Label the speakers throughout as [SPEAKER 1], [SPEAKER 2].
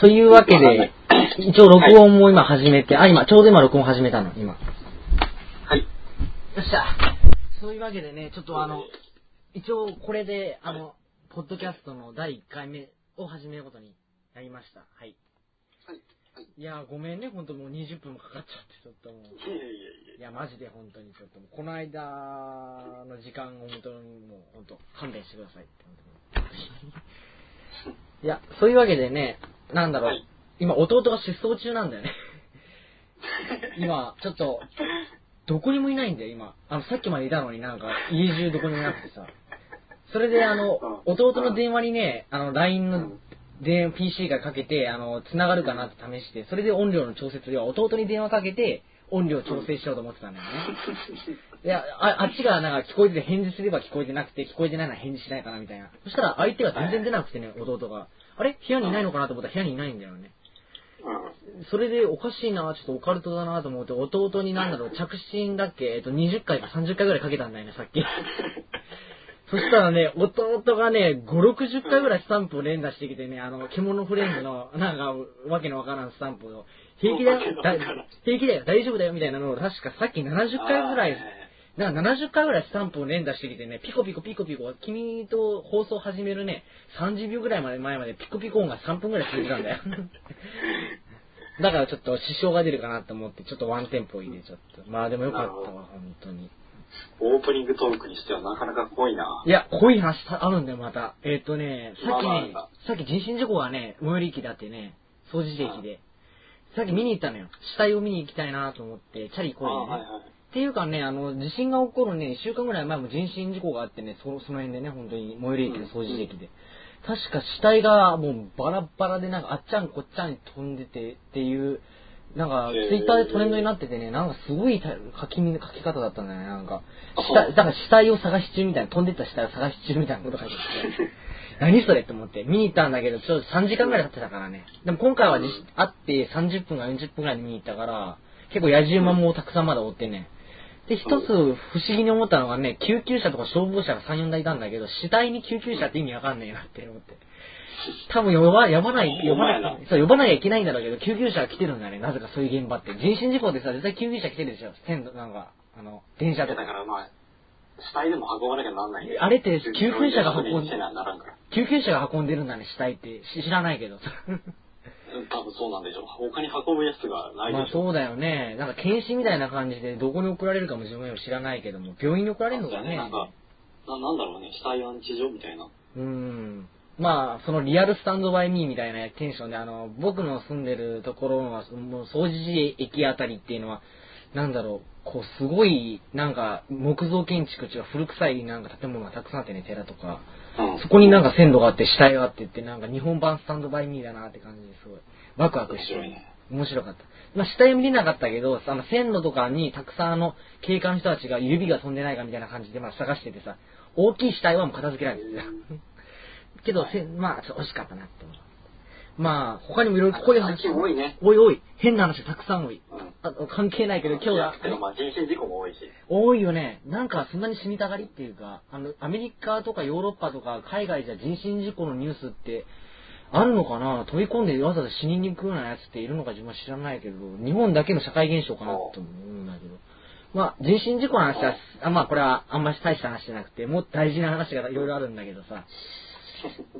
[SPEAKER 1] というわけで、一応録音も今始めて、あ、今、ちょうど今録音始めたの、今。
[SPEAKER 2] はい。
[SPEAKER 1] よっしゃ。そういうわけでね、ちょっとあの、一応これで、あの、ポッドキャストの第1回目を始めることになりました。はい。
[SPEAKER 2] はい。はい。
[SPEAKER 1] いやー、ごめんね、ほんともう20分もかかっちゃって、ちょっともう。
[SPEAKER 2] いやいやいや
[SPEAKER 1] いや、マジで本当にちょっともう、この間の時間を本当にもう、本当勘弁してくださいって、本当に。いや、そういうわけでね、なんだろう、
[SPEAKER 2] はい
[SPEAKER 1] 今、弟が失踪中なんだよね。今、ちょっと、どこにもいないんだよ、今。あの、さっきまでいたのになんか、家中どこにもいなくてさ。それで、あの、弟の電話にね、あの、LINE の電 PC がかけて、あの、繋がるかなって試して、それで音量の調節では弟に電話かけて、音量調整しようと思ってたんだよね。いや、ああっちがなんか聞こえてて返事すれば聞こえてなくて、聞こえてないなら返事しないかなみたいな。そしたら相手が全然出なくてね、弟が。あれ？部屋にいないのかなと思ったら部屋にいないんだよね。
[SPEAKER 2] うん。
[SPEAKER 1] それでおかしいな、ちょっとオカルトだなと思って、弟になんだろう、着信だっけ、えっと、20回か30回ぐらいかけたんだよね、さっき。そしたらね、弟がね、5、60回ぐらいスタンプを連打してきてね、あの、獣フレンズの、なんか、わけのわからんスタンプを、平気だよ、だ平気だよ、大丈夫だよ、みたいなのを、確かさっき70回ぐらい、なんか70回ぐらいスタンプを連打してきてね、ピコピコピコピコ、君と放送始めるね、30秒ぐらいまで前までピコピコ音が3分ぐらい続いてたんだよ。だからちょっと支障が出るかなと思って、ちょっとワンテンポ入れちゃった。まあでもよかったわ、本当に。
[SPEAKER 2] オープニングトークにしてはなかなか濃いな。
[SPEAKER 1] いや、濃い話あるんだよ、また。えっ、とね、さっきねさっき人身事故がね、最寄り駅だってね、掃除駅で。さっき見に行ったのよ。死体を見に行きたいなと思って、チャリこいでね。っていうかね、あの、地震が起こるね、1週間ぐらい前も人身事故があってね、そその辺でね、本当に、最寄り駅の掃除駅で。確か死体がもうバラッバラで、なんかあっちゃんこっちゃんに飛んでてっていう、なんか、ツイッターでトレンドになっててね、なんかすごいた書きみ書き方だったんだよね、なんか。
[SPEAKER 2] あ
[SPEAKER 1] 死体、だから死体を探し中みたいな、飛んでった死体を探し中みたいなこと書いてあって。何それって思って、見に行ったんだけど、ちょっと3時間ぐらい経ってたからね。でも今回はじ
[SPEAKER 2] うん
[SPEAKER 1] 会って30分か40分ぐらいで見に行ったから、結構野じ馬もたくさんまだ追ってね。で、一つ不思議に思ったのがね、救急車とか消防車が3、4台いたんだけど、死体に救急車って意味わかんねえなって思って。多分呼ば、呼ばない、呼ば
[SPEAKER 2] な
[SPEAKER 1] ない、そう、呼ばなきゃいけないんだろうけど、救急車が来てるんだよね、なぜかそういう現場って。人身事故でさ、絶対救急車来てるでしょ？線路、なんか、あの、電車とか。
[SPEAKER 2] だからまあ、死体でも運ばなきゃなんない。
[SPEAKER 1] あれって救急車が運ん
[SPEAKER 2] で。
[SPEAKER 1] 救急車が運んでるんだね、死体って。し知らないけど。
[SPEAKER 2] うん多分そうなんでしょう。他に運ぶやつがない
[SPEAKER 1] まあ
[SPEAKER 2] でしょ。
[SPEAKER 1] そうだよね。なんか検視みたいな感じで、どこに送られるかも自分より知らないけども、病院に送られるのかね。
[SPEAKER 2] なんか、ななんだろうね、死体安置所みたいな。
[SPEAKER 1] うん。まあ、そのリアルスタンドバイミーみたいなテンションで、あの、僕の住んでるところの、もう掃除時駅あたりっていうのは、なんだろう、こう、すごい、なんか、木造建築古臭いなんか建物がたくさんあってね、寺とか。
[SPEAKER 2] うん。
[SPEAKER 1] そこになんか線路があって、死体があってって、なんか日本版スタンドバイミーだなって感じですごい、ワクワクして。
[SPEAKER 2] 面白いね
[SPEAKER 1] 面白かった。まあ、死体は見れなかったけど、あの、線路とかにたくさんあの、警官の人たちが指が飛んでないかみたいな感じで、まあ、探しててさ、大きい死体はもう片付けられてたよ。けど、せまあ、ちょっと惜しかったなって思う。まあ、他にもいろいろこういう話。
[SPEAKER 2] 多いね。
[SPEAKER 1] おいおい、変な話たくさん多い。
[SPEAKER 2] うん。
[SPEAKER 1] あ関係ないけど、今日は。
[SPEAKER 2] でもまあ人身事故も多いし。
[SPEAKER 1] 多いよね。なんかそんなに死にたがりっていうか、あの、アメリカとかヨーロッパとか海外じゃ人身事故のニュースってあるのかな？飛び込んでわざわざ死にに行くようなやつっているのか自分は知らないけど、日本だけの社会現象かなと思うんだけど。まあ、人身事故の話は、あまあこれはあんまり大した話じゃなくて、もっと大事な話がいろいろあるんだけどさ。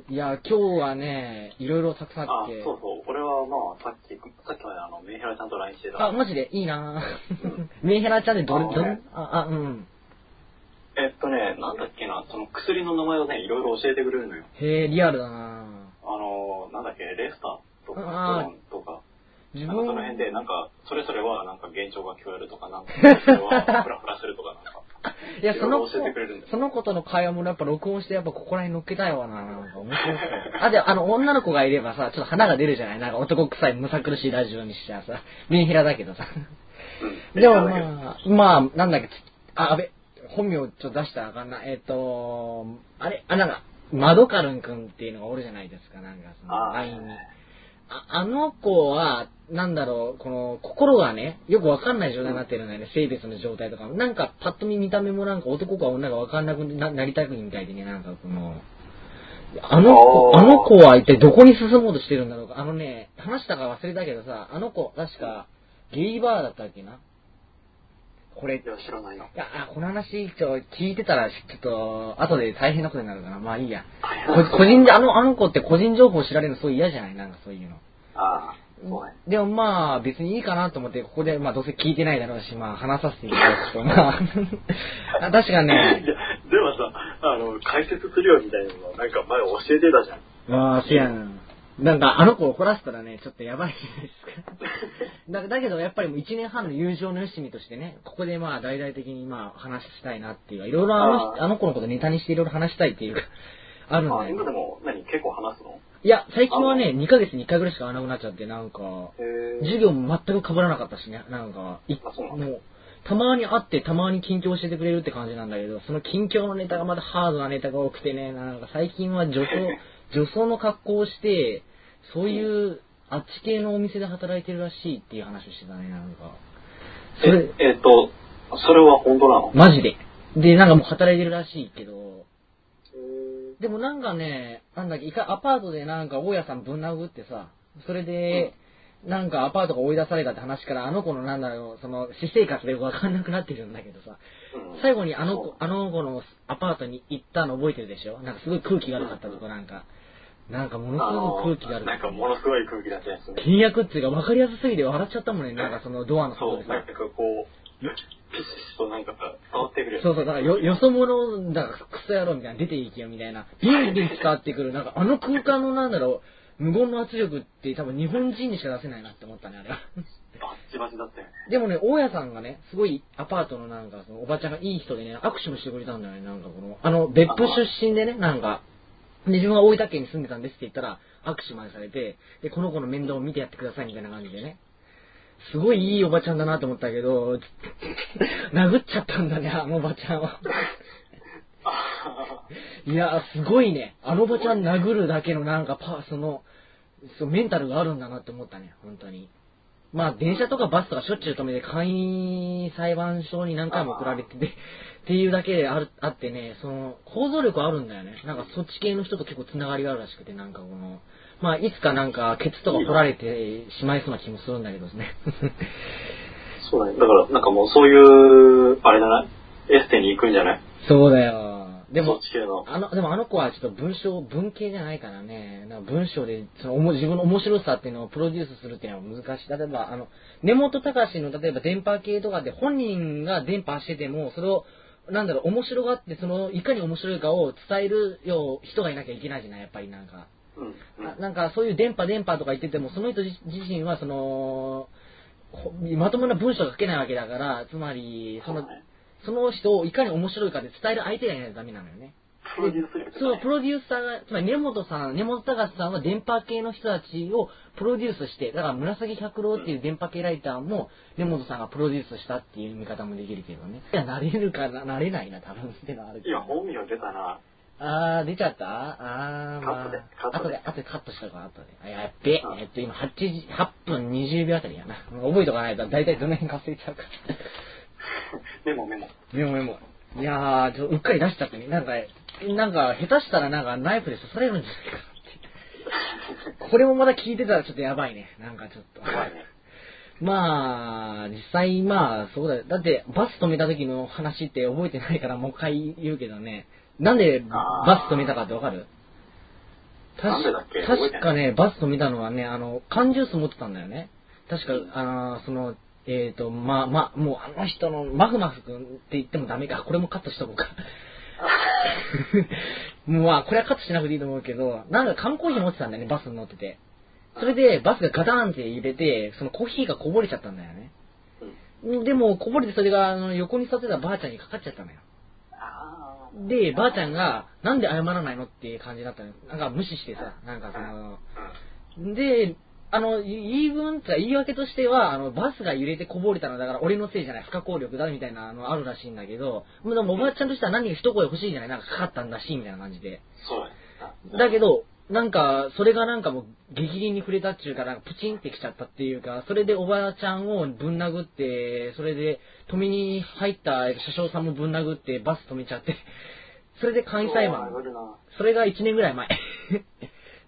[SPEAKER 1] いや、今日はね、いろいろたくさんあ
[SPEAKER 2] あ
[SPEAKER 1] っ、て。
[SPEAKER 2] そうそう。俺はまあ、さっき、さっきまであの、メンヘラちゃんと LINE してた。
[SPEAKER 1] あ、マジで？いいなぁ。メンヘラちゃんでどれ、どれ、あ、あ、うん。
[SPEAKER 2] えっとね、なんだっけな、その薬の名前をね、いろいろ教えてくれるのよ。
[SPEAKER 1] へえ、リアルだなぁ。
[SPEAKER 2] あの、なんだっけ、レスターとか、
[SPEAKER 1] あー
[SPEAKER 2] トロンとか、
[SPEAKER 1] 自分
[SPEAKER 2] その辺で、なんか、それぞれはなんか幻聴が聞こえるとか、なんか、それはフラフラするとか、なんか。
[SPEAKER 1] いや、その子その子との会話もやっぱ録音して、やっぱここら辺乗っけたいわな。なんか面白そう。あ、で、あの、女の子がいればさ、ちょっと花が出るじゃない？なんか男臭い、むさ苦しいラジオにしちゃさ、メンヘラだけどさ。
[SPEAKER 2] うん。
[SPEAKER 1] でも
[SPEAKER 2] あ、
[SPEAKER 1] まあ、まあ、なんだっけ、あ、あべ、本名ちょっと出したらあかんな。えっ、と、あれ、あ、なんか、マドカルン君っていうのがおるじゃないですか、なんか、その、LINE に。ああの子は、なんだろう、この、心がね、よくわかんない状態になってるんだよね、性別の状態とかも。なんか、パッと見見た目もなんか男か女かわかんなくななりたくみたいでね、なんかこの、あの子、
[SPEAKER 2] あ
[SPEAKER 1] の子は一体どこに進もうとしてるんだろうか。あのね、話したか忘れたけどさ、あの子、確か、ゲイバーだったっけな。これ、い
[SPEAKER 2] いや、知らないな。
[SPEAKER 1] や、あこの話、ちょ、聞いてたら、ちょっと、後で大変なことになるから、まあいいや。こ個人で、あの、あの子って個人情報知られるのすごい嫌じゃない？なんかそういうの。
[SPEAKER 2] ああ、そうね。
[SPEAKER 1] でもまあ、別にいいかなと思って、ここで、まあどうせ聞いてないだろうし、まあ話させていただくと、まあ、あ確か
[SPEAKER 2] いや、
[SPEAKER 1] ね、
[SPEAKER 2] でもさ、あの、解説するよみたいなのなんか前教えてたじゃん。
[SPEAKER 1] まあ、せやな。なんか、あの子怒らせたらね、ちょっとやばいじゃないですか。だ だけど、やっぱりもう1年半の友情のよしみとしてね、ここでまあ、大々的にまあ、話したいなっていうか、いろいろあの
[SPEAKER 2] あ
[SPEAKER 1] の子のことネタにしていろいろ話したいっていうか、あるん
[SPEAKER 2] あ、
[SPEAKER 1] だよ。
[SPEAKER 2] 今でも何結構話すの？
[SPEAKER 1] いや、最近はね、2ヶ月に1回ぐらいしか会わなくなっちゃって、なんか、
[SPEAKER 2] へ
[SPEAKER 1] 授業も全く被らなかったしね、なんか、いもう、たまに会って、たまに近況教えてくれるって感じなんだけど、その近況のネタがまたハードなネタが多くてね、なんか最近は女装、女装の格好をして、そういう、あっち系のお店で働いてるらしいっていう話をしてたね、なんか。それ
[SPEAKER 2] え、、えっと、それは本当なの？
[SPEAKER 1] マジで。で、なんかもう働いてるらしいけど、
[SPEAKER 2] へ
[SPEAKER 1] でもなんかね、なんだっけ、一回アパートでなんか大家さんぶん殴ってさ、それで、なんかアパートが追い出されたって話から、あの子のなんだろう、その、私生活でわかんなくなってるんだけどさ、
[SPEAKER 2] うん。
[SPEAKER 1] 最後にあの子、あの子のアパートに行ったの覚えてるでしょ？なんかすごい空気が悪かったとこなんか、なんかものすごい空気が悪かった。
[SPEAKER 2] なんかものすごい空気だったやつね。
[SPEAKER 1] 倹約っていうか分かりやすすぎて笑っちゃったもんね、なんかそのドアの
[SPEAKER 2] そう、
[SPEAKER 1] 外でさ
[SPEAKER 2] なん。かこう、ピシッとなんかさ、伝わってくる。
[SPEAKER 1] そうそう、だからよ、よそ者だからクソ野郎みたいな、出ていけよみたいな、ビンビン伝わってくる、なんかあの空間のなんだろう、無言の圧力って多分日本人にしか出せないなって思ったね、あれは。
[SPEAKER 2] バッチバチだったよね。
[SPEAKER 1] でもね、大家さんがね、すごいアパートのなんか、そのおばちゃんがいい人でね、握手もしてくれたんだよね、なんかこの、あの、別府出身でね、なんか、で、自分は大分県に住んでたんですって言ったら、握手までされて、で、この子の面倒を見てやってくださいみたいな感じでね。すごいいいおばちゃんだなと思ったけど、殴っちゃったんだね、あのおばちゃんは。いや、すごいね。あのおばちゃん殴るだけのなんかパー、その、そうメンタルがあるんだなって思ったね、本当に。まあ、電車とかバスとかしょっちゅう止めて、簡易裁判所に何回も送られてて、っていうだけであるあってね、その、構造力あるんだよね。なんかそっち系の人と結構つながりがあるらしくて、なんかこの、まあ、いつかなんか、ケツとか掘られてしまいそうな気もするんだけどね。
[SPEAKER 2] そうだね。だから、なんかもうそういう、あれだな、エステに行くんじゃない？
[SPEAKER 1] そうだよ。でも
[SPEAKER 2] そっ、ち系の。
[SPEAKER 1] あの、でもあの子はちょっと文章、文系じゃないからね、なんか文章でそのおも自分の面白さっていうのをプロデュースするっていうのは難しい。例えば、あの、根本隆の例えば電波系とかで本人が電波してても、それを、なんだろう、面白がって、その、いかに面白いかを伝えるよう人がいなきゃいけないじゃない、やっぱりなんか。
[SPEAKER 2] うん。うん
[SPEAKER 1] ななんかそういう電波電波とか言ってても、その人自自身はその、ほまともな文章が書けないわけだから、つまり、その
[SPEAKER 2] そ
[SPEAKER 1] の人をいかに面白いかで伝える相手がいないとダメなのよね。
[SPEAKER 2] プロデュース力
[SPEAKER 1] そう、
[SPEAKER 2] ね
[SPEAKER 1] プロデューサーが、つまり根本さん、根本隆さんは電波系の人たちをプロデュースして、だから紫百郎っていう電波系ライターも根本さんがプロデュースしたっていう見方もできるけどね。いや、なれるかな、なれないな、多分っていうのはあるけど。
[SPEAKER 2] いや、本名出たな。
[SPEAKER 1] あー、出ちゃった？あー、まあ、
[SPEAKER 2] カットでカットで
[SPEAKER 1] 後で、後でカットしたから、後で。あ、やっべ
[SPEAKER 2] うん
[SPEAKER 1] えっと、今8時、8分20秒あたりやな。覚えとかないと、だいたいどの辺か忘れちゃうから。
[SPEAKER 2] メモメモ。
[SPEAKER 1] メモメモ。いやー、ちょうっかり出しちゃってね。なんか、なんか、下手したらなんかナイフで刺されるんじゃないかなって。これもまだ聞いてたらちょっとやばいね。なんかちょっと。まあ、実際まあ、そうだよ。だって、バス止めた時の話って覚えてないからもう一回言うけどね。なんでバス止めたかってわかる？確かね、バス止めたのはね、あの、缶ジュース持ってたんだよね。確か、あの、その、えっ、と、まあまあ、もうあの人の、マフマフ君って言ってもダメか。これもカットしとこうか。もうまあ、これはカットしなくていいと思うけど、なんか缶コーヒー持ってたんだよね、バスに乗ってて。それで、バスがガタンって入れて、そのコーヒーがこぼれちゃったんだよね。
[SPEAKER 2] うん。
[SPEAKER 1] でも、こぼれてそれが、あの、横に座ってたばあちゃんにかかっちゃったのよ。
[SPEAKER 2] あ
[SPEAKER 1] で、ばあちゃんが、なんで謝らないのっていう感じになったのよ。なんか無視してさ、なんかその、
[SPEAKER 2] ー
[SPEAKER 1] で、あの、言い分って言い訳としては、あの、バスが揺れてこぼれたのだから俺のせいじゃない、不可抗力だみたいなのあるらしいんだけど、でもおばあちゃんとしては何か一声欲しいんじゃないなんかかかったんだし、みたいな感じで。
[SPEAKER 2] そうだ
[SPEAKER 1] けど、なんか、それがなんかもう、激鱗に触れたっていうか、なんかプチンってきちゃったっていうか、それでおばあちゃんをぶん殴って、それで、止めに入った車掌さんもぶん殴って、バス止めちゃって、それで簡易裁判それが1年ぐらい前。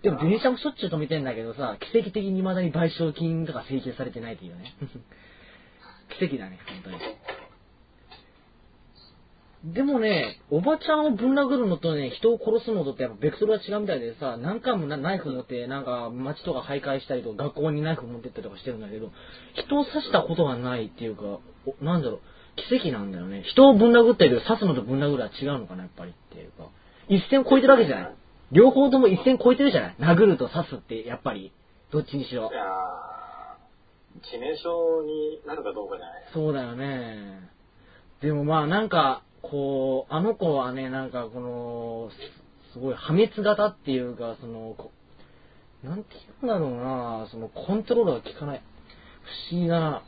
[SPEAKER 1] でも電車もしょっちゅう止めてんだけどさ、奇跡的に未だに賠償金とか請求されてないっていうね。奇跡だね、本当に。でもね、おばちゃんをぶん殴るのとね、人を殺すのとってやっぱベクトルが違うみたいでさ、何回もなナイフ持って、なんか街とか徘徊したりとか、学校にナイフ持ってったりとかしてるんだけど、人を刺したことがないっていうか、おなんだろう、奇跡なんだよね。人をぶん殴ったりとか、刺すのとぶん殴るは違うのかな、やっぱりっていうか。一線を超えてるわけじゃない。両方とも一線超えてるじゃない？殴ると刺すって、やっぱり、どっちにしろ
[SPEAKER 2] い。やー致命傷になるかどうかじゃない
[SPEAKER 1] そうだよね。でもまあなんか、こう、あの子はね、なんかこの、すすごい破滅型っていうか、その、こなんていうんだろうな、そのコントロールが効かない。不思議だな。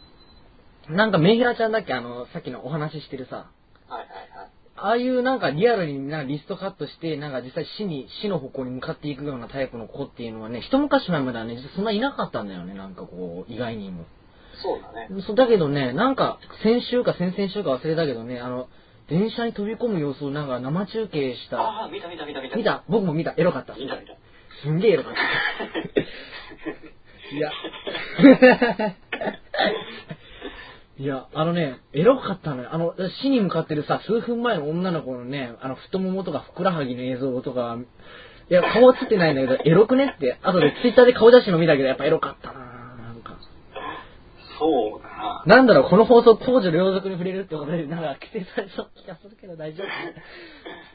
[SPEAKER 1] なんかメンヘラちゃんだっけ？あの、さっきのお話ししてるさ。
[SPEAKER 2] はいはいはい。
[SPEAKER 1] ああいうなんかリアルになんかリストカットして、なんか実際死に、死の方向に向かっていくようなタイプの子っていうのはね、一昔前まではね、実はそんないなかったんだよね、なんかこう、意外にも。
[SPEAKER 2] そうだね。
[SPEAKER 1] そうだけどね、なんか、先週か先々週か忘れたけどね、あの、電車に飛び込む様子をなんか生中継した。
[SPEAKER 2] ああ、見た見た見た見た。
[SPEAKER 1] 見た？僕も見た。エロかった。
[SPEAKER 2] 見た見た。
[SPEAKER 1] すんげえエロかった。いや。いや、あのね、エロかったのよ。あの、死に向かってるさ、数分前の女の子のね、あの、太ももとかふくらはぎの映像とか、いや、顔つってないんだけど、エロくねって、あとでツイッターで顔写真の見たけど、やっぱエロかったななんか。
[SPEAKER 2] そうだな。
[SPEAKER 1] なんだろう、この放送、公序良俗に触れるってことで、なんか規制されそう気がするけど大丈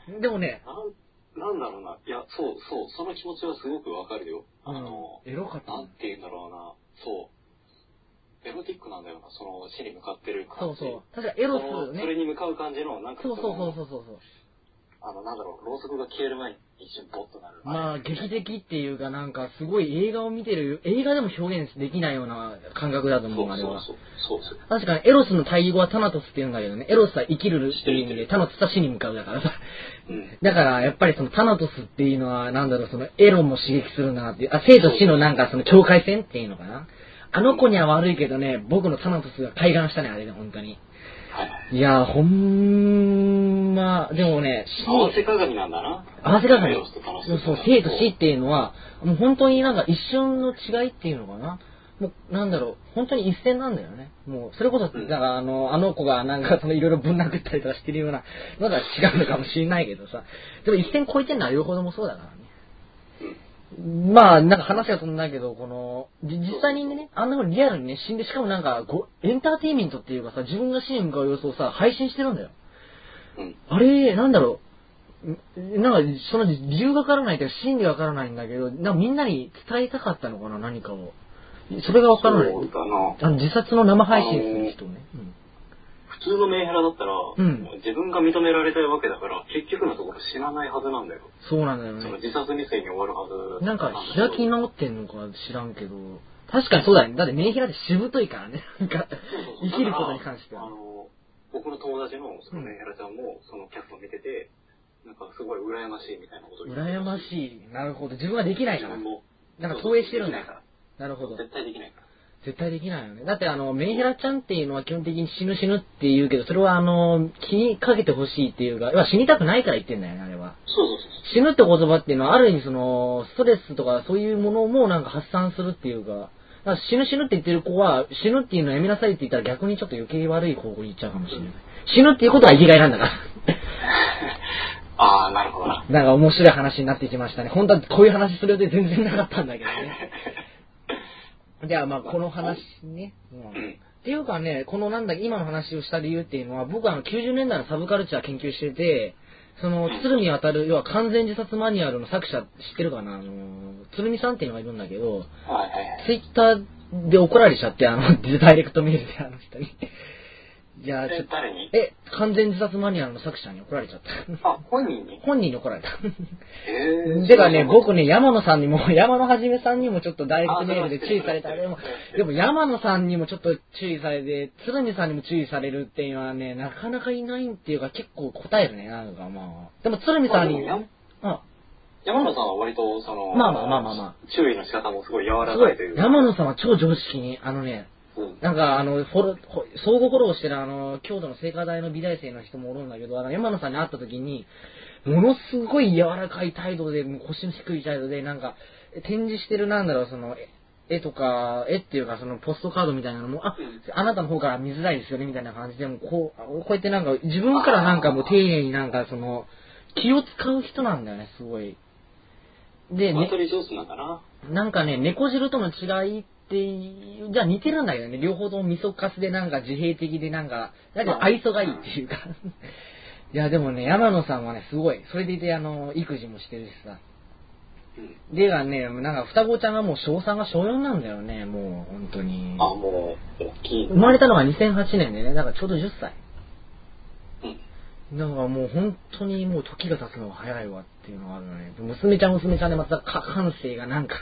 [SPEAKER 1] 夫？でもね、
[SPEAKER 2] なんなんだろうな。いや、そうそう、その気持ちはすごくわかるよ。あの、
[SPEAKER 1] エロかった
[SPEAKER 2] なんて言うんだろうな。そう。エロティックなんだよな、その死に向かってる感じ。
[SPEAKER 1] そうそう。確かエロスね。
[SPEAKER 2] それに向かう感じの、なんか
[SPEAKER 1] そうそうそう
[SPEAKER 2] う。
[SPEAKER 1] そうそうそう。
[SPEAKER 2] あの、なんだろう、ろうそくが消える前に一瞬ボッとなる。
[SPEAKER 1] まあ、劇的っていうか、なんか、すごい映画を見てる、映画でも表現できないような感覚だと思う、あれは。
[SPEAKER 2] そうそうそう。そうそう。
[SPEAKER 1] 確かに、エロスの対義語はタナトスって言うんだけどね、エロスは生きるっていう意味で、タナトスは死に向かうだからさ。
[SPEAKER 2] うん。
[SPEAKER 1] だから、やっぱりそのタナトスっていうのは、なんだろう、そのエロも刺激するなっていう、あ、生と死のなんかその境界線っていうのかな。あの子には悪いけどね、僕のタナトスが開眼したね、あれで、本当に。
[SPEAKER 2] はい
[SPEAKER 1] やー、ほんま、でもね、死
[SPEAKER 2] 合わせ鏡なんだな。
[SPEAKER 1] 合わせ鏡そう生と死っていうのは、もう本当になんか一瞬の違いっていうのかな。もう、なんだろう、本当に一線なんだよね。もう、それこそ、だ
[SPEAKER 2] うん
[SPEAKER 1] からあの、あの子がなんかそのいろいろぶん殴ったりとかしてるようなのが違うのかもしれないけどさ。でも一線超えてるのは両方ともそうだからね。まあ、なんか話が飛んだけど、この、じ実際にね、あんなふうにリアルにね、死んで、しかもなんか、ごエンターテインメントっていうかさ、自分が死に向かう様子をさ、配信してるんだよ。
[SPEAKER 2] うん。
[SPEAKER 1] あれ、なんだろう。んなんか、その理由がわからないというか、真理がわからないんだけど、なんかみんなに伝えたかったのかな、何かを。それがわからない。あの、自殺の生配信する人ね。
[SPEAKER 2] 普通のメンヘラだったら、
[SPEAKER 1] ん
[SPEAKER 2] 自分が認められたいわけだから、結局のところ死なないはずなんだよ。
[SPEAKER 1] そうなんだよ
[SPEAKER 2] その
[SPEAKER 1] ね。
[SPEAKER 2] 自殺未遂に終わるはず
[SPEAKER 1] なんか開き直ってんのか知らんけど、確かにそうだよね。だってメンヘラってしぶといからね。なんか、生きることに関しては。
[SPEAKER 2] あの、僕の友達のそのメンヘラちゃんも、そのキャストを見てて、なんかすごい羨ましいみたいなことを言って
[SPEAKER 1] 羨ましい。なるほど。自分はできないから。なんか投影してるんだ
[SPEAKER 2] できな
[SPEAKER 1] るほど
[SPEAKER 2] ら。。絶対できないから。
[SPEAKER 1] 絶対できないよね。だってあの、メンヘラちゃんっていうのは基本的に死ぬ死ぬって言うけど、それはあの、気にかけてほしいっていうか、死にたくないから言ってんだよね、あれは。
[SPEAKER 2] そうそうそう。
[SPEAKER 1] 死ぬって言葉っていうのはある意味その、ストレスとかそういうものもなんか発散するっていうか、だから死ぬ死ぬって言ってる子は、死ぬっていうのをやめなさいって言ったら逆にちょっと余計悪い方向に行っちゃうかもしれない。死ぬっていうことは生きがいなんだから。
[SPEAKER 2] ああ、なるほどな。
[SPEAKER 1] なんか面白い話になってきましたね。本当はこういう話する予定全然なかったんだけどね。じゃあまあこの話ね。うん
[SPEAKER 2] うん。
[SPEAKER 1] っていうかね、このなんだ、今の話をした理由っていうのは、僕はあの90年代のサブカルチャー研究してて、その、鶴見渡る、要は完全自殺マニュアルの作者知ってるかな？あの、鶴見さんっていうのがいるんだけど、
[SPEAKER 2] はいはいはい。
[SPEAKER 1] ツイッターで怒られちゃって、あの、ダイレクトメールであの人に。じゃあ、ちょ
[SPEAKER 2] え
[SPEAKER 1] っと、
[SPEAKER 2] 誰に？
[SPEAKER 1] え、完全自殺マニュアルの作者に怒られちゃった。
[SPEAKER 2] あ、本人に？
[SPEAKER 1] 本人に怒られた。
[SPEAKER 2] へえ。
[SPEAKER 1] てかね、僕ね、山野さんにも、山野はじめさんにもちょっとダイレクトメールで注意された。
[SPEAKER 2] あ
[SPEAKER 1] でもでも山野さんにもちょっと注意されて、鶴見さんにも注意されるっていうのはね、なかなかいないっていうか結構答えるね、なんかまあ。でも鶴見さんに、
[SPEAKER 2] まあ山野さんは割と、その、
[SPEAKER 1] まあまあまあまあま
[SPEAKER 2] 注意の仕方もすごい柔らかいという、か。
[SPEAKER 1] 山野さんは超常識に、あのね、
[SPEAKER 2] うん。
[SPEAKER 1] なんか、あの、フォロほ相互フォローしてるあの、京都の聖火台の美大生の人もおるんだけど、あの、山野さんに会った時に、ものすごい柔らかい態度で、もう腰の低い態度で、なんか、展示してるなんだろう、その、絵とか、絵っていうか、そのポストカードみたいなのも、あ、あなたの方から見づらいですよね、みたいな感じで、もうこう、こうやってなんか、自分からなんかもう丁寧になんか、その、気を使う人なんだよね、すごい。で、ね。
[SPEAKER 2] なん
[SPEAKER 1] かね、猫汁との違いっていう、じゃあ似てるんだけどね、両方とも味噌カスでなんか自閉的でなんか、だけど愛想がいいっていうか。いや、でもね、山野さんはね、すごい。それでいて、あの、育児もしてるしさ。
[SPEAKER 2] うん。
[SPEAKER 1] でがね、なんか双子ちゃんがもう小3が小4なんだよね、もう、本当に。
[SPEAKER 2] あ、もう、大きい。
[SPEAKER 1] 生まれたのが2008年でね、だからちょうど10歳。
[SPEAKER 2] うん。
[SPEAKER 1] だからもう本当にもう時が経つのが早いわっていうのがあるのね。娘ちゃん娘ちゃんでまたか感性がなんか、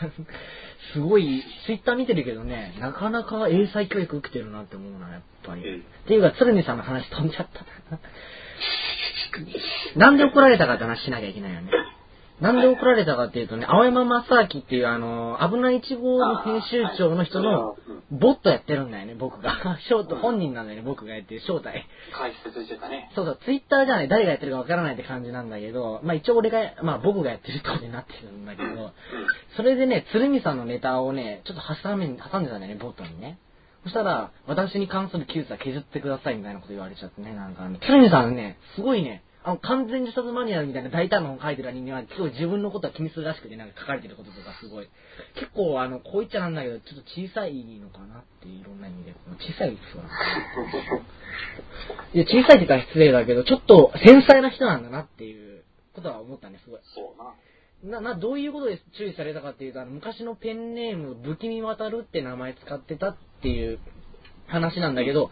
[SPEAKER 1] すごい、ツイッター見てるけどね、なかなか英才教育受けてるなって思うな、やっぱり。
[SPEAKER 2] うん
[SPEAKER 1] っていうか、鶴見さんの話飛んじゃったな。なんで怒られたかって話しなきゃいけないよね。なんで怒られたかっていうとね、青山正明っていうあの、危ない1号の編集長の人の、ボットやってるんだよね、僕が。ショート、本人なんだよね、僕がやってる正体。
[SPEAKER 2] 解説してたね。
[SPEAKER 1] そうそう、ツイッターじゃない、誰がやってるかわからないって感じなんだけど、まあ一応俺が、まあ僕がやってるってことになってるんだけど、それでね、鶴見さんのネタをね、ちょっと挟め挟んでたんだよね、ボットにね。そしたら、私に関する記述は削ってくださいみたいなこと言われちゃってね、なんかあの、鶴見さんね、すごいね、あの、完全自殺マニュアルみたいな大胆な本書いてる人間は、結構自分のことは気にするらしくて、なんか書かれてることとかすごい。結構、あの、こう言っちゃなんだけど、ちょっと小さいのかなっていろんな意味で。小さいですわ。いや、小さいって言ったら失礼だけど、ちょっと繊細な人なんだなっていうことは思ったね、すごい。
[SPEAKER 2] そうな。
[SPEAKER 1] な、な、どういうことで注意されたかっていうと、あの、昔のペンネーム、不気味渡るって名前使ってたっていう話なんだけど、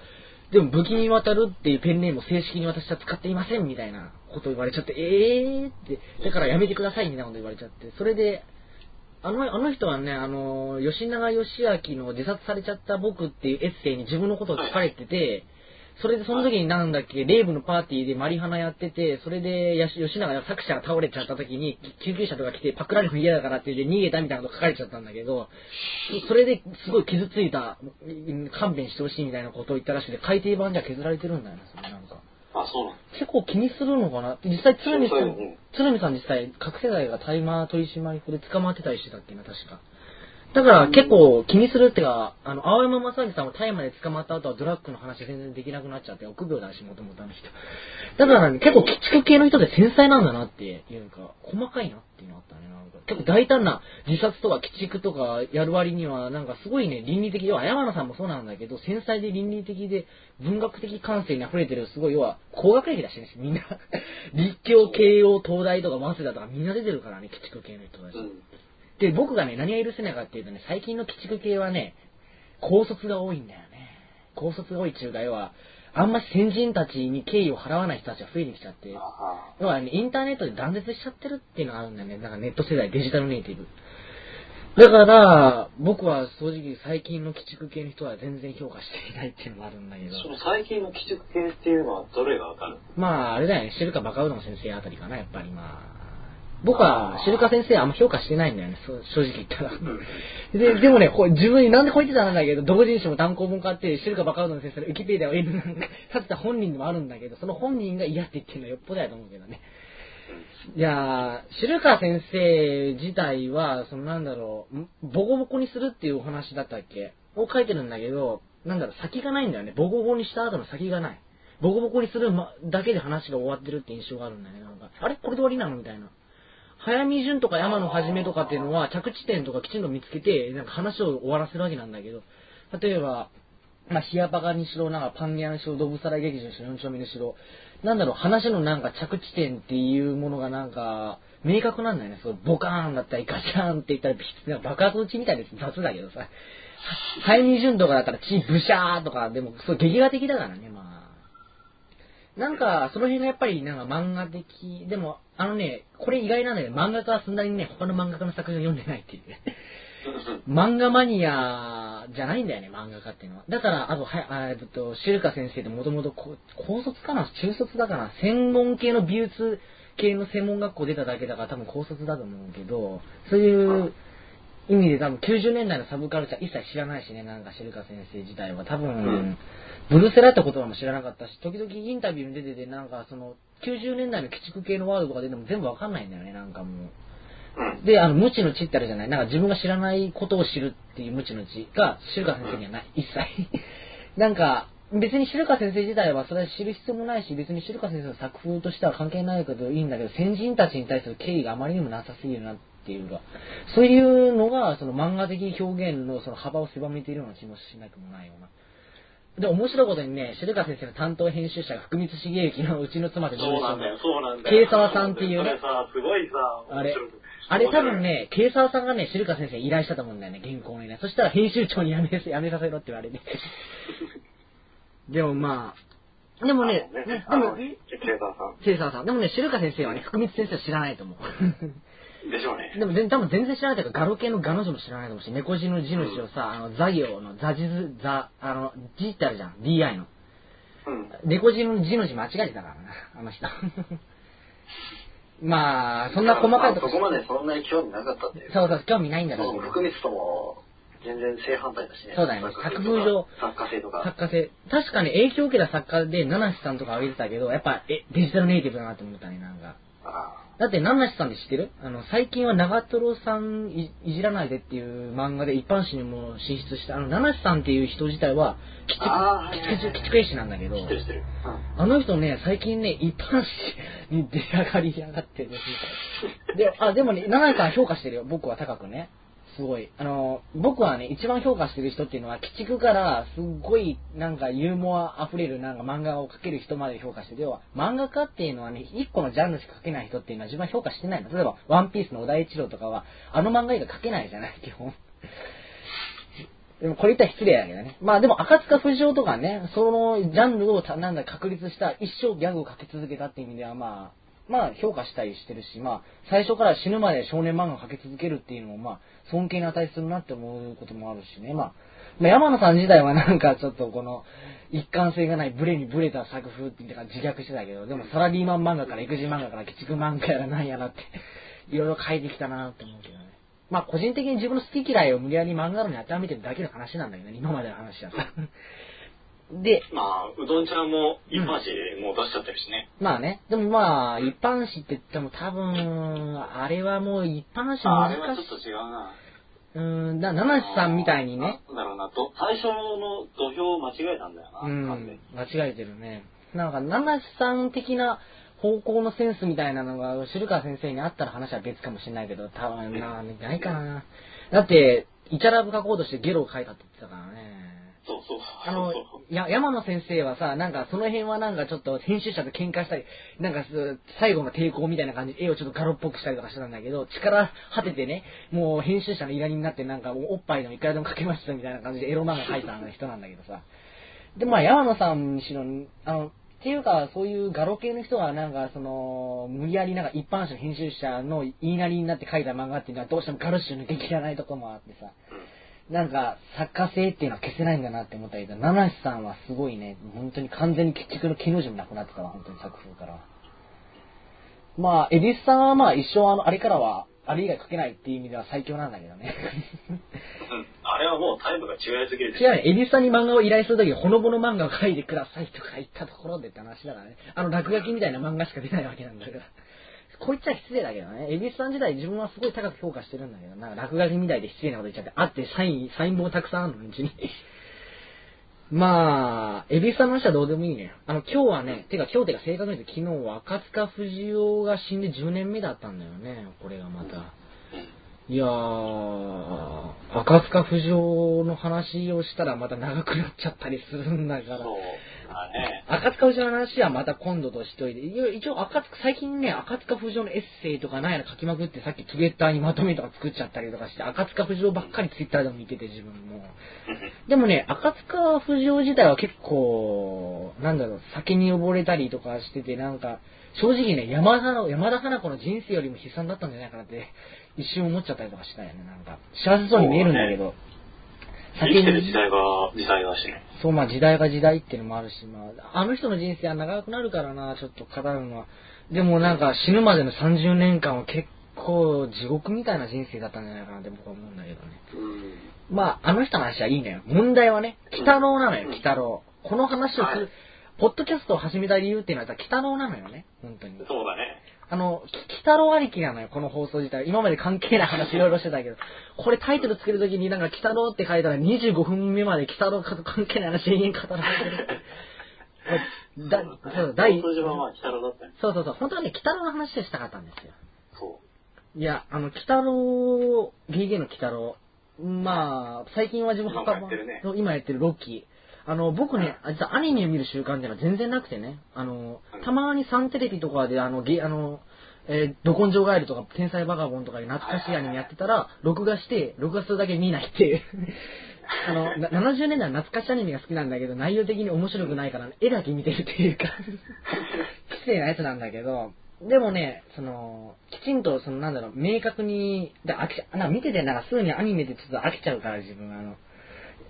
[SPEAKER 1] でも、武器に渡るっていうペンネームを正式に私は使っていませんみたいなことを言われちゃって、えーって、だからやめてくださいみたいなこと言われちゃって、それで、あの、あの人はね、あの、吉永義明の自殺されちゃった僕っていうエッセイに自分のことを書かれてて、それでその時になんだっけ、レイブのパーティーでマリハナやってて、それでやし吉永作者が倒れちゃった時に、救急車とか来てパクられるの嫌だからって言って逃げたみたいなこと書かれちゃったんだけど、それですごい傷ついた、うん勘弁してほしいみたいなことを言ったらしくて、改訂版じゃ削られてるんだよね、それなんか。
[SPEAKER 2] あ、そうなの。
[SPEAKER 1] 結構気にするのかな？実際鶴見さん鶴見さん実際、覚醒剤が大麻取締役で捕まってたりしてたっけな、確か。だから結構気にするってか、あの、青山正明さんも大麻で捕まった後はドラッグの話全然できなくなっちゃって、臆病だし、もともとあの人。だからね、結構鬼畜系の人で繊細なんだなっていうか、細かいなっていうのあったね、なんか。結構大胆な自殺とか鬼畜とかやる割には、なんかすごいね、倫理的、要は山野さんもそうなんだけど、繊細で倫理的で文学的感性に溢れてる、すごい、要は、高学歴だしね、みんな。立教、慶応、東大とか早稲田とかみんな出てるからね、鬼畜系の人たち。
[SPEAKER 2] うん。
[SPEAKER 1] で、僕がね、何が許せないかっていうとね、最近の鬼畜系はね、高卒が多いんだよね。高卒が多い中華要は、あんまし先人たちに敬意を払わない人たちが増えてきちゃって、
[SPEAKER 2] あ
[SPEAKER 1] 要はね、インターネットで断絶しちゃってるっていうのがあるんだよね。なんかネット世代、デジタルネイティブ。だから、僕は正直最近の鬼畜系の人は全然評価していないっていうのもあるんだけど
[SPEAKER 2] あ。。その最近の鬼畜系っていうのはどれがわかる？
[SPEAKER 1] まあ、あれだよね、シルカバカウドン先生あたりかな、やっぱりまあ。僕は、シルカ先生あんま評価してないんだよね、正直言ったら。で、でもね、こ自分になんでこう言ってたんだけど、同人誌も単行本買って、シルカバカウドン先生のウィキペディアを N なんか 立てた本人でもあるんだけど、その本人が嫌って言ってるのはよっぽどやと思うけどね。いやー、シルカ先生自体は、そのなんだろう、んボコボコにするっていうお話だったっけ？を書いてるんだけど、なんだろう、先がないんだよね。ボコボコにした後の先がない。ボコボコにするまだけで話が終わってるって印象があるんだよね。なんか、あれ？これで終わりなの？みたいな。早見順とか山のはじめとかっていうのは着地点とかきちんと見つけて、なんか話を終わらせるわけなんだけど、例えば、まあ、ヒアパガにしろ、なんかパンニャにしろ、ドブサラ劇場にしろ、四丁目にしろ、なんだろう、話のなんか着地点っていうものがなんか、明確なんだよね。そう、ボカーンだったり、ガチャーンって言ったり、なんか爆発打ちみたいです。雑だけどさ。早見順とかだったら、血ブシャーとか、でも、そう、劇画的だからね、まあ。なんか、その辺がやっぱり、なんか漫画的、でも、あのね、これ意外なんだけど、漫画家はそんなにね、他の漫画家の作品を読んでないっていうね。漫画マニアじゃないんだよね、漫画家っていうのは。だから、あと、はあえっと、シルカ先生ってもともと高卒かな？中卒だかな？専門系の美術系の専門学校出ただけだから多分高卒だと思うけど、そういう意味で多分90年代のサブカルチャー一切知らないしね、なんかシルカ先生自体は。多分、
[SPEAKER 2] ん
[SPEAKER 1] ブルセラって言葉も知らなかったし、時々インタビューに出てて、なんかその、90年代の鬼畜系のワードとか出ても全部わかんないんだよね、なんかもう。
[SPEAKER 2] うん。
[SPEAKER 1] で、あの、無知の知ってあるじゃない？なんか自分が知らないことを知るっていう無知の知が、シルカ先生にはない。一切。なんか、別にシルカ先生自体はそれは知る必要もないし、別にシルカ先生の作風としては関係ないけどいいんだけど、先人たちに対する敬意があまりにもなさすぎるなっていうか、そういうのが、その漫画的表現のその幅を狭めているような気もしなくもないような。で、面白いことにね、シルカ先生の担当編集者が福光茂之のうちの妻で
[SPEAKER 2] そうなんだよ、そうなんだよ。
[SPEAKER 1] 慶沢さんっていうね
[SPEAKER 2] さ、すごいさ、
[SPEAKER 1] あれあれ多分。ね、慶沢さんがね、シルカ先生に依頼したと思うんだよね、原稿にね。そしたら編集長に辞め、辞めさせろって言われて。でもまあ、でもね、
[SPEAKER 2] ね
[SPEAKER 1] ね、でも、
[SPEAKER 2] ケイザーさ
[SPEAKER 1] 慶沢さん。でもね、シルカ先生はね、福光先生は知らないと思う。
[SPEAKER 2] ん。でしょうね。
[SPEAKER 1] でも全多分全然知らないというか、ガロ系のガの字も知らないと思うし、猫字の字の字をさ、あの、座行の座字図、座、あの、字ってあるじゃん、DI の。
[SPEAKER 2] うん。
[SPEAKER 1] 猫字の字の字間違えてたからな、あの人。まあ、そんな細かいとこ
[SPEAKER 3] まあそこまでそんなに興味なかったっていう。
[SPEAKER 1] そうそう、興味ないんだろう
[SPEAKER 3] そう。福光とも全然正反対だしね。
[SPEAKER 1] そうだよね
[SPEAKER 3] 作
[SPEAKER 1] 作風上
[SPEAKER 3] 作家性とか。
[SPEAKER 1] 作家性。確かに影響を受けた作家で、七瀬さんとか挙げてたけど、やっぱ、え、デジタルネイティブだなって思ったね、なんか。
[SPEAKER 3] あ
[SPEAKER 1] だって、七瀬さんって知ってる？あの、最近は長瀞さんいいじらないでっていう漫画で一般紙にも進出した、あの、七瀬さんっていう人自体は、きつ
[SPEAKER 3] あー
[SPEAKER 1] きつく絵師なんだけど。あの人ね、最近ね、一般紙に出上がりやがってですね。で、あ、でもね、七瀬さん評価してるよ、僕は高くね。すごい。あの、僕はね、一番評価してる人っていうのは、鬼畜から、すっごい、なんか、ユーモア溢れる、なんか漫画を描ける人まで評価してる。要は、漫画家っていうのはね、一個のジャンルしか描けない人っていうのは自分は評価してないの。例えば、ワンピースの小田一郎とかは、あの漫画以外描けないじゃない、基本。でもこれ言ったら失礼だけどね。まあでも赤塚不二夫とかね、そのジャンルをなんだ確立した一生ギャグを書き続けたっていう意味ではまあ、まあ評価したりしてるし、まあ最初から死ぬまで少年漫画を描き続けるっていうのもまあ尊敬に値するなって思うこともあるしね。まあ、まあ、山野さん自体はなんかちょっとこの一貫性がないブレにブレた作風っていうか自虐してたけど、でもサラリーマン漫画から育児漫画から鬼畜漫画やらなんやらっていろいろ書いてきたなって思うけどね。まあ個人的に自分の好き嫌いを無理やり漫画論に当てはめてるだけの話なんだけどね、今までの話はさ。で、
[SPEAKER 2] まあ、うどんちゃんも一般紙もう出しちゃってるしね。
[SPEAKER 1] まあね、でもまあ、一般紙って言っても多分、あれはもう一般紙
[SPEAKER 2] ああれは
[SPEAKER 1] 難しい。
[SPEAKER 2] ちょっと違うな。
[SPEAKER 1] うーん、だ七瀬さんみたいにね、
[SPEAKER 2] なんだろうな、ど最初の土俵を間違えたんだよな、
[SPEAKER 1] うん間違えてるね。なんか、七瀬さん的な方向のセンスみたいなのが、白川先生にあったら話は別かもしれないけど、多分な、ないかな。だって、イチャラブ書こうとしてゲロを書いたって言ってたからね。
[SPEAKER 2] そうそう。
[SPEAKER 1] あのや、山野先生はさ、なんかその辺はなんかちょっと編集者と喧嘩したり、なんかす最後の抵抗みたいな感じで絵をちょっとガロっぽくしたりとかしてたんだけど、力果ててね、もう編集者の依頼人になってなんかおっぱいでもいくらでも描けましたみたいな感じでエロ漫画描いた人なんだけどさ。で、まあ山野さんにしろ、あの、っていうか、そういうガロ系の人は、なんか、その、無理やりなんか一般紙の編集者の言いなりになって書いた漫画っていうのはどうしてもガロッシュ抜けきらないところもあってさ。なんか、作家性っていうのは消せないんだなって思ったけど、七瀬さんはすごいね、本当に完全に結局の木の字もなくなってたわ、本当に作風から。まあ、エビスさんはまあ一生あの、あれからは、あれ以外書けないっていう意味では最強なんだけどね。
[SPEAKER 2] うんあれはもうタイプが違いすぎる
[SPEAKER 1] 違うね、エビスさんに漫画を依頼するときほのぼの漫画を描いてくださいとか言ったところでって話だからね。あの、落書きみたいな漫画しか出ないわけなんだから。こいつは失礼だけどね。エビスさん自体自分はすごい高く評価してるんだけど、なんか落書きみたいで失礼なこと言っちゃって、あってサイン、サイン本たくさんあるの、うちに。まあ、エビスさんの話はどうでもいいね。あの、今日はね、てか今日てか正確に言うと昨日は赤塚不二夫が死んで10年目だったんだよね。これがまた。いやー、赤塚不二夫の話をしたらまた長くなっちゃったりするんだから。赤塚不二夫の話はまた今度としといて、一応赤塚、最近ね、赤塚不二夫のエッセイとかなんやら書きまくってさっきツイッターにまとめとか作っちゃったりとかして、赤塚不二夫ばっかりツイッターでも見てて自分も。でもね、赤塚不二夫自体は結構、なんだろう、酒に溺れたりとかしてて、なんか、正直ね、山田の、山田花子の人生よりも悲惨だったんじゃないかなって、一瞬思っちゃったりとかしたよね、なんか。幸せそうに見えるんだけど。
[SPEAKER 2] 生きてる時代が、時代だしね。
[SPEAKER 1] そう、まあ時代が時代っていうのもあるし、まあ、あの人の人生は長くなるからな、ちょっと語るのは。でもなんか死ぬまでの30年間は結構地獄みたいな人生だったんじゃないかなって僕は思うんだけどね。
[SPEAKER 3] うん。
[SPEAKER 1] まあ、あの人の話はいいのよ。問題はね、北郎なのよ、
[SPEAKER 3] うん
[SPEAKER 1] 北郎。この話をする、
[SPEAKER 3] はい
[SPEAKER 1] ポッドキャストを始めた理由っていうのは、北郎なのよね、本当に。
[SPEAKER 2] そうだね。
[SPEAKER 1] あの、き北郎ありきなのよ、この放送自体。今まで関係ない話いろいろしてたけど、これタイトルつけるときになんか北郎って書いたら25分目まで北郎と関係ない話延々語られてる。だ、そう、第、
[SPEAKER 2] 当時はまあ、北郎だったね。
[SPEAKER 1] そうそうそう、本当はね、北郎の話をしたかったんですよ。
[SPEAKER 3] そ
[SPEAKER 1] いや、あの、北郎、ゲゲの北郎。まあ、最近は自分
[SPEAKER 2] 今もやってるね
[SPEAKER 1] 今やってるロッキー。あの、僕ね、実はアニメを見る習慣っていうのは全然なくてね。あの
[SPEAKER 2] うん、
[SPEAKER 1] たまにサンテレビとかで、あの、ゲ、あの、えー、ど根性ガエルとか、天才バカボンとかで懐かしいアニメやってたら、録画して、録画するだけ見ないっていう。あの、な70年代の懐かしいアニメが好きなんだけど、内容的に面白くないから、絵だけ見てるっていうか、失礼なやつなんだけど、でもね、その、きちんと、その、なんだろう、明確に、で、飽きちゃ、なんか見てて、なんかすぐにアニメでちょっと飽きちゃうから、自分、あの、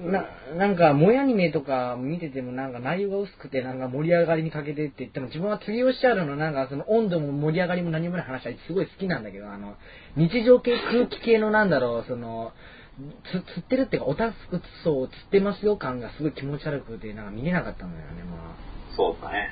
[SPEAKER 1] な、なんか、萌えアニメとか見ててもなんか内容が薄くてなんか盛り上がりに欠けてって言っても自分は次吉原のなんかその温度も盛り上がりも何もない話はすごい好きなんだけど、あの、日常系空気系のなんだろう、その、つ、釣ってるっていうか、オタク層釣ってますよ感がすごい気持ち悪くて、なんか見れなかったんだよね、まあ。
[SPEAKER 2] そうだね。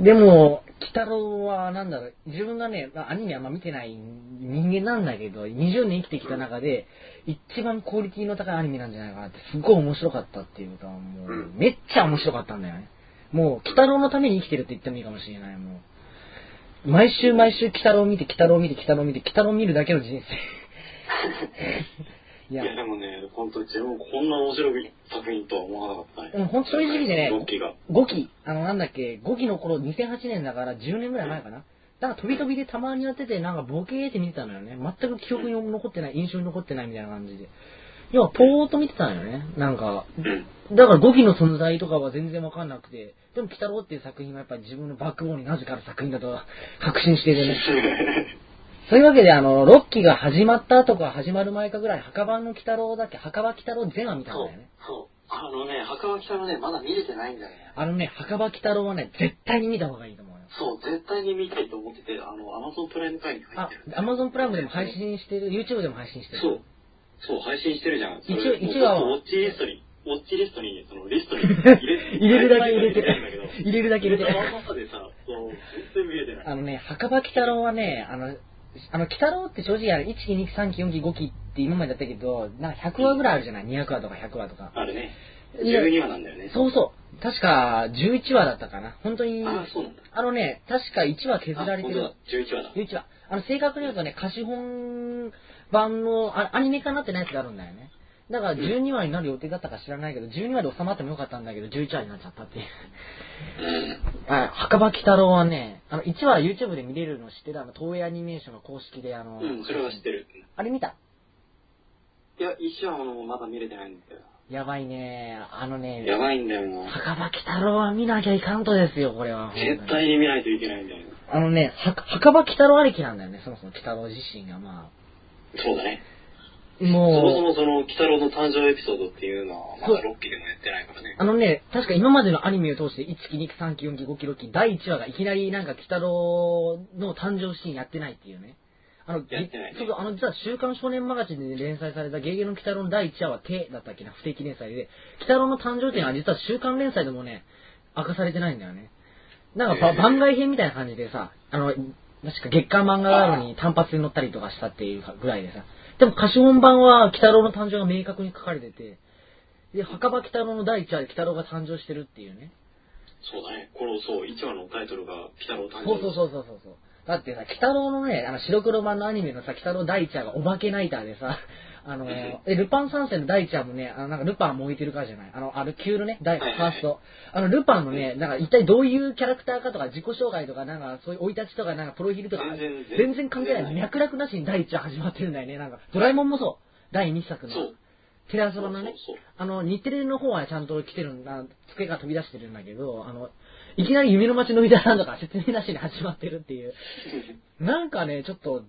[SPEAKER 1] でも、北郎は、なんだろう、自分がね、まあアニメあんま見てない人間なんだけど、20年生きてきた中で、一番クオリティの高いアニメなんじゃないかなって、すっごい面白かったっていうか、もう、
[SPEAKER 3] うん
[SPEAKER 1] めっちゃ面白かったんだよね。もう、北郎のために生きてるって言ってもいいかもしれない、もう。毎週毎週北郎見て、北郎見て、北郎見て、北郎見るだけの人生。いや
[SPEAKER 2] いや、、でもね、本当自分こんな面白い作品とは思わなかったね。
[SPEAKER 1] うんほんと正直でね
[SPEAKER 2] ロッキーが。
[SPEAKER 1] 5期、あの、なんだっけ、5期の頃、2008年だから10年ぐらい前かな。だから飛び飛びでたまにやってて、なんかボケーって見てたのよね。全く記憶に残ってない、印象に残ってないみたいな感じで。要は、ぽーっと見てたのよね。なんか、
[SPEAKER 2] うん。
[SPEAKER 1] だから5期の存在とかは全然わかんなくて、でも、鬼太郎っていう作品はやっぱり自分のバックボーンになぜかある作品だと確信しててね。そういうわけで、あの、6期が始まったとか始まる前かぐらい、墓場の鬼太郎だっけ？墓場鬼太郎全話見たんだよね。。
[SPEAKER 3] そう。あのね、墓場北のね、まだ見れてないんだよね。
[SPEAKER 1] あのね、墓場鬼太郎はね、絶対に見た方がいいと思うよ。
[SPEAKER 3] そう、絶対に見たいと思ってて、あの、アマゾンプライム会に入
[SPEAKER 1] あ
[SPEAKER 3] ってる。、
[SPEAKER 1] アマゾンプライムでも配信してる、YouTube でも配信してる。
[SPEAKER 2] そう。そう、配信してるじゃん。それ
[SPEAKER 1] 一応一話は
[SPEAKER 2] もうウォッチリストに、ウォッチリストに、そのリストに 入れ
[SPEAKER 1] 入れるだけ入れて
[SPEAKER 2] ないんだけど。
[SPEAKER 1] 入れるだけ入れて
[SPEAKER 2] 入れたままでさ、そう全然見れてない。
[SPEAKER 1] あのね、墓場鬼太郎はね、あの、あの、鬼太郎って正直あれ、1期、2期、3期、4期、5期って今までやったけど、なんか100話ぐらいあるじゃない ?200 話とか100話とか。
[SPEAKER 2] あれね。
[SPEAKER 1] いや
[SPEAKER 2] 12話なんだよね。
[SPEAKER 1] そうそう。確か、11話だったかな。本当に、
[SPEAKER 2] あ、そうなんだ。
[SPEAKER 1] あのね、確か1話削られてる
[SPEAKER 2] あ。本当だ11話だ。
[SPEAKER 1] 11話。あの、正確に言うとね、貸本版のあアニメ化になってないやつがあるんだよね。だから12話になる予定だったか知らないけど、12話で収まってもよかったんだけど、11話になっちゃったっていう。あ、墓場鬼太郎はね、あの、1話 YouTube で見れるの知ってるあの、東映アニメーションの公式で、あの、
[SPEAKER 2] うん。うん、それは知ってる。
[SPEAKER 1] あれ見た？
[SPEAKER 2] いや、一話もまだ見れてないんだよ。
[SPEAKER 1] やばいね。あのね、
[SPEAKER 2] やばいんだよな。
[SPEAKER 1] 墓場鬼太郎は見なきゃいかんとですよ、これは。
[SPEAKER 2] 絶対に見ないといけないんだよ。
[SPEAKER 1] あのね、は墓場鬼太郎ありきなんだよね、そもそも鬼太郎自身が、ま
[SPEAKER 2] そうだね。
[SPEAKER 1] あ。
[SPEAKER 2] そもそ
[SPEAKER 1] も
[SPEAKER 2] その、鬼太郎の誕生エピソードっていうのは、まだ6期でもやってないからね。
[SPEAKER 1] あのね、確か今までのアニメを通して、1期、2期、3期、4期、5期、6期、第1話がいきなりなんか鬼太郎の誕生シーンやってないっていうね。あの、
[SPEAKER 2] やってないね
[SPEAKER 1] そうそう、あの、実は週刊少年マガジンで連載されたゲゲゲの鬼太郎の第1話は手だったっけな、不定期連載で、鬼太郎の誕生っていうのは実は週刊連載でもね、明かされてないんだよね。なんかば
[SPEAKER 2] へー
[SPEAKER 1] 番外編みたいな感じでさ、あの、確か月刊漫画ガールに単発に乗ったりとかしたっていうぐらいでさ、でも歌詞本版は鬼太郎の誕生が明確に書かれてて、で、墓場鬼太郎の第1話で鬼太郎が誕生してるっていうね。
[SPEAKER 2] そうだね。この、そう、1話のタイトルが、鬼太郎誕生。
[SPEAKER 1] そうそうそうそうそう。だってさ、鬼太郎のね、あの白黒版のアニメのさ、鬼太郎第1話がお化けナイターでさ、あの、え、ルパン三世の第1話もね、あの、なんかルパン燃えてるからじゃない？あの、ある、キュールね、第、ファースト。あの、ルパンのね、なんか一体どういうキャラクターかとか、自己紹介とか、なんかそういう生い立ちとか、なんかプロフィールとか、
[SPEAKER 2] 全然
[SPEAKER 1] 関係ない。脈絡なしに第1話始まってるんだよね。なんか、ドラえもんもそう。第2作の。テレ朝版のね。あの、日テレの方はちゃんと来てるんだ、机が飛び出してるんだけど、あの、いきなり夢の街のビタランドから説明なしに始まってるっていう。なんかね、ちょっと、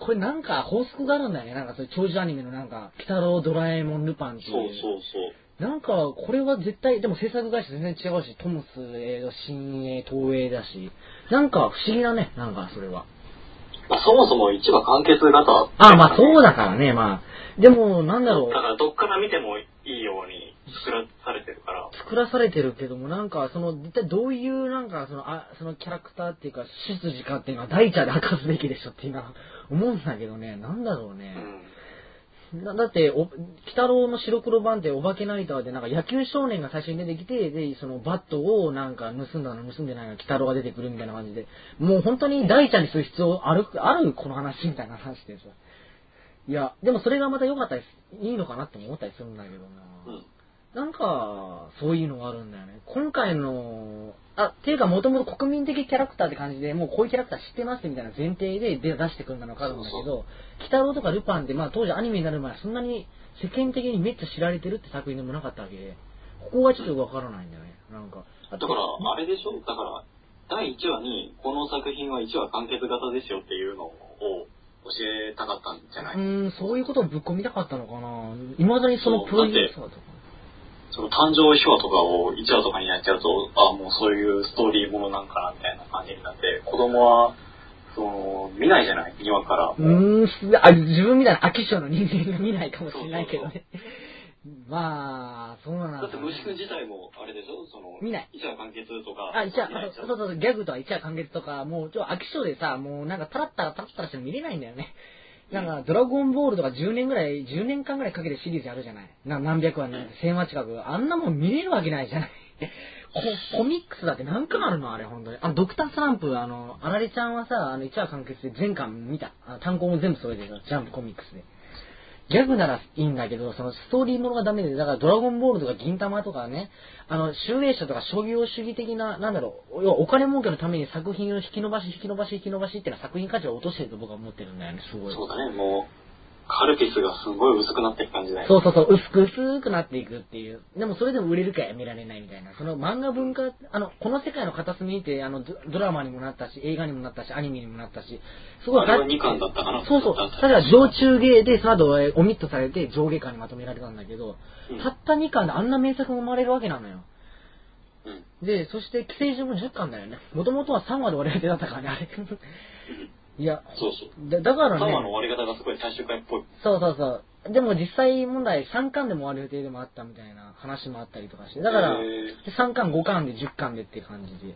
[SPEAKER 1] これなんか法則があるんだよね。なんかそういう長寿アニメのなんか、鬼太郎、ドラえもん、ルパンっていう。
[SPEAKER 2] そうそうそう。
[SPEAKER 1] なんか、これは絶対、でも制作会社全然違うし、トムス、えー、新鋭、東映だし、なんか不思議だね、なんかそれは。
[SPEAKER 3] まあ、そもそも1話完結型。
[SPEAKER 1] あ、まあそうだからね、まあ。でも、なんだろう
[SPEAKER 3] だ。から、どっから見てもいいように作らされてるから。
[SPEAKER 1] 作らされてるけども、なんか、その、一体どういう、なんか、その、あ、そのキャラクターっていうか、出自かっていうのは、大茶で明かすべきでしょっていうのは、思うんだけどね、なんだろうね。
[SPEAKER 3] うん。
[SPEAKER 1] だだって、お、鬼太郎の白黒版ってお化けナイターでなんか野球少年が最初に出てきて、で、そのバットをなんか盗んだの盗んでないの鬼太郎が出てくるみたいな感じで、もう本当に大ちゃんにする必要ある、あるこの話みたいな話でさ。いや、でもそれがまた良かったです。いいのかなって思ったりするんだけどな。
[SPEAKER 3] うん。
[SPEAKER 1] なんか、そういうのがあるんだよね。今回の、あ、っていうかもともと国民的キャラクターって感じで、もうこういうキャラクター知ってますみたいな前提で出出してくるのかあるんだけど、
[SPEAKER 3] そう
[SPEAKER 1] 鬼太郎とかルパンって、まあ当時アニメになる前はそんなに世間的にめっちゃ知られてるって作品でもなかったわけで、ここがちょっとわからないんだよね。なんか。
[SPEAKER 3] だから、あれでしょ？だから、第1話に、この作品は1話完結型ですよっていうのを教えたかったんじゃない？う
[SPEAKER 1] ーん、そういうことをぶっ込みたかったのかな。未だにそのプロデューサーとか。
[SPEAKER 3] その誕生秘話とかを1話とかにやっちゃうと、あもうそういうストーリーものなんかなみたいな感じになって、子供は、その、見ないじゃない？今から。
[SPEAKER 1] うーん、すあ自分みたいな飽き性の人間が見ないかもしれないけどね。まあ、そうなんだ、
[SPEAKER 3] だって虫くん自体も、あれでしょ？その、
[SPEAKER 1] 見ない
[SPEAKER 3] 1話完結とか。
[SPEAKER 1] あ、一応、
[SPEAKER 3] 見ないでしょ
[SPEAKER 1] そうそうそう、ギャグとは一夜完結とか、もう、ちょ、飽き性でさ、もうなんかタラッタラタラッタラして見れないんだよね。なんか、ドラゴンボールとか10年ぐらい、10年間ぐらいかけてシリーズやるじゃない。な何百話ね、千話近く。あんなもん見れるわけないじゃない。ココミックスだって何巻あるの？あれ、本当に。あの、ドクタースランプ、あの、あられちゃんはさ、あの、一話完結で全巻見た。あの単行も全部それでさ、ジャンプコミックスで。ギャグならいいんだけど、そのストーリーものがダメで、だからドラゴンボールとか銀玉とかね、あの、集英社とか商業主義的な、なんだろう、要はお金儲けのために作品を引き伸ばし、引き伸ばし、引き伸ばしっていうのは作品価値を落としてると僕は思ってるんだよね、すごい。
[SPEAKER 3] そうだね、もう、カルピスがすごい薄くなってる感じだよね。
[SPEAKER 1] そうそうそう、薄く薄くなっていくっていう。でもそれでも売れるかやめられないみたいな。その漫画文化、あの、この世界の片隅にて、あの、ドドラマにもなったし、映画にもなったし、アニメにもなったし、すごい
[SPEAKER 3] あれは2巻だったかな？
[SPEAKER 1] そうそう。
[SPEAKER 3] た
[SPEAKER 1] ただ上中芸で、その後えーオミットされて上下巻にまとめられたんだけど、
[SPEAKER 3] うん
[SPEAKER 1] たった2巻であんな名作が生まれるわけなのよ。
[SPEAKER 3] うん。
[SPEAKER 1] で、そして、寄生獣も10巻だよね。もともとは3話で終わる予定だったからね、あれ。いや、
[SPEAKER 3] そうそう。
[SPEAKER 1] だだから
[SPEAKER 3] 3
[SPEAKER 1] ね。
[SPEAKER 3] 話の終わり方がすごい最終回っぽい。
[SPEAKER 1] そうそうそう。でも実際問題3巻でも終わる予定でもあったみたいな話もあったりとかして。だから、
[SPEAKER 3] へ
[SPEAKER 1] 3巻、5巻で10巻でっていう感じで。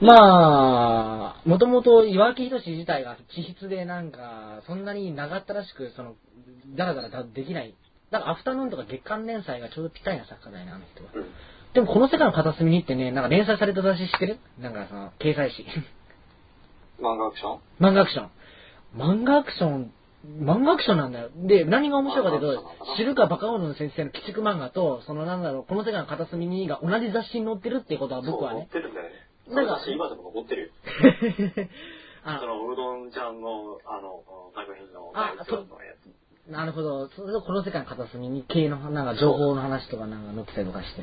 [SPEAKER 1] まあ、もともと岩木仁自体が地筆でなんか、そんなに長ったらしく、その、だらだらできない。だからアフタヌーンとか月刊連載がちょうどぴったりな作家だよね、あの人は。
[SPEAKER 3] うん。
[SPEAKER 1] でもこの世界の片隅にってね、なんか連載された雑誌知ってる？なんかその、掲載誌。
[SPEAKER 3] 漫画アクション？
[SPEAKER 1] 漫画アクション。漫画アクション、漫画アクションなんだよ。で、何が面白いかというと知るかバカオルの先生の鬼畜漫画と、そのなんだろう、この世界の片隅にが同じ雑誌に載ってるっていうことは僕はね。
[SPEAKER 3] そう持ってるんだよね。
[SPEAKER 1] なんか
[SPEAKER 3] 私今でも残ってるよ。
[SPEAKER 1] あ
[SPEAKER 3] その、うどんちゃんの、あの、作品の
[SPEAKER 1] あ
[SPEAKER 3] 第一話のやつ。
[SPEAKER 1] なるほど。それとこの世界の片隅に系のなんか情報の話とかなんか載ってたりとかして。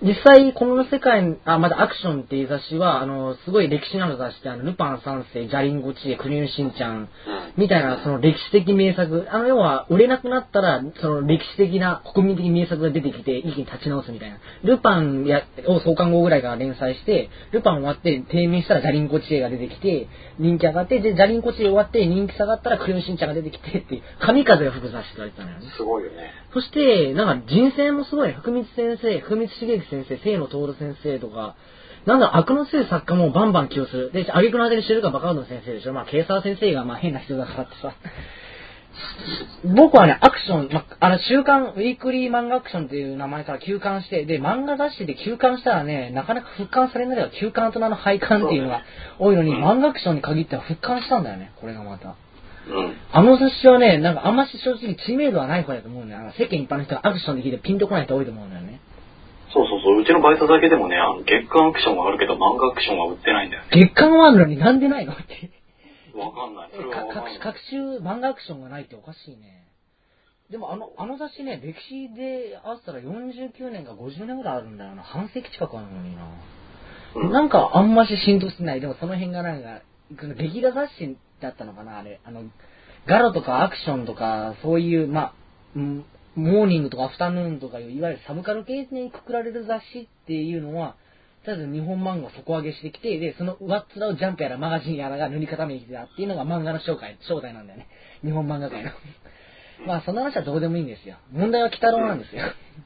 [SPEAKER 1] 実際、この世界、あ、まだアクションっていう雑誌は、あの、すごい歴史のある雑誌で、あの、ルパン三世、ジャリンゴチエ、クリュンシンちゃん、
[SPEAKER 3] うん。
[SPEAKER 1] みたいな、その歴史的名作、あの、要は、売れなくなったら、その歴史的な国民的名作が出てきて、一気に立ち直すみたいな。ルパンや、を創刊号ぐらいから連載して、ルパン終わって低迷したらジャリンコチエが出てきて、人気上がって、で、ジャリンコチエ終わって人気下がったらクレヨンしんちゃんが出てきてっていう、神風が吹く雑誌と言われてたのよね。
[SPEAKER 3] すごいよね。
[SPEAKER 1] そして、なんか人選もすごい、福光先生、福光茂之先生、清野徹先生とか、なんだ、悪の強い作家もバンバン起用する。で、挙句のあてに知るかバカウドの先生でしょ。まあ、ケイサー先生がまあ変な人だからってさ。僕はね、アクション、まあ、あの、週刊、ウィークリー漫画アクションっていう名前から休刊して、で、漫画雑誌で休刊したらね、なかなか復刊されないのは休刊と名の廃刊っていうのが多いのに、
[SPEAKER 3] うん
[SPEAKER 1] 漫画アクションに限っては復刊したんだよね、これがまた。
[SPEAKER 3] うん。
[SPEAKER 1] あの雑誌はね、なんかあんまし正直知名度はない方だと思うんだよ。あの世間一般の人がアクションで聞いてピンとこない人多いと思うんだよね。
[SPEAKER 3] そうそうそう。うちのバイトだけでもね、あの、月刊アクションはあるけど、漫画アクションは売ってないんだよね。
[SPEAKER 1] 月刊はあるのになんでないのって。
[SPEAKER 3] わかんない。それ
[SPEAKER 1] か
[SPEAKER 3] はわか。
[SPEAKER 1] 各各週漫画アクションがないっておかしいね。でもあの、あの雑誌ね、歴史で合わせたら49年か50年ぐらいあるんだよな。半世紀近くあるのにな。
[SPEAKER 3] うん
[SPEAKER 1] なんかあんまし浸透してない。でもその辺がなんか、その劇画雑誌だったのかな、あれ。あの、ガロとかアクションとか、そういう、まあ、うんモーニングとかアフタヌーンとかいう、いわゆるサブカル系にくくられる雑誌っていうのは、とりあえず日本漫画を底上げしてきて、で、その上っ面をジャンプやらマガジンやらが塗り固めに来てたっていうのが漫画の紹介、正体なんだよね。日本漫画界の。まあ、その話はどうでもいいんですよ。問題は鬼太郎なんですよ。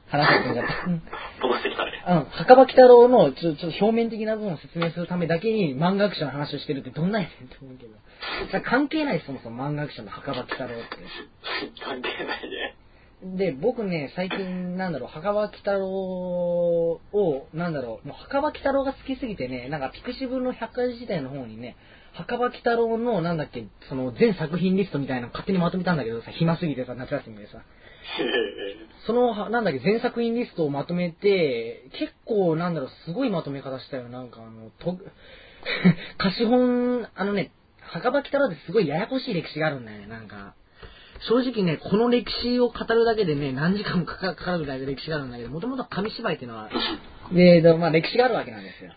[SPEAKER 1] 話が進んじゃった。うん
[SPEAKER 3] 飛ばしてきたね。
[SPEAKER 1] うん、墓場鬼太郎のちょちょっと表面的な部分を説明するためだけに漫画学者の話をしてるってどんなんやねんって思うけど。それ関係ないそもそも漫画学者の墓場鬼太郎って。
[SPEAKER 3] 関係ないね。
[SPEAKER 1] で、僕ね、最近、なんだろう、墓場鬼太郎を、なんだろう、もう墓場鬼太郎が好きすぎてね、なんかピクシブの百科事時代の方にね、墓場鬼太郎の、なんだっけ、その全作品リストみたいなの勝手にまとめたんだけどさ、暇すぎてさ、夏休みでさ。
[SPEAKER 3] へ
[SPEAKER 1] その、はなんだっけ、全作品リストをまとめて、結構、なんだろう、すごいまとめ方したよ。なんか、あの、と、貸本、あのね、墓場鬼太郎ってすごいややこしい歴史があるんだよね、なんか。正直ね、この歴史を語るだけでね、何時間もかかるぐらいの歴史があるんだけど、もともと紙芝居っていうのは、で、でまあ歴史があるわけなんですよ。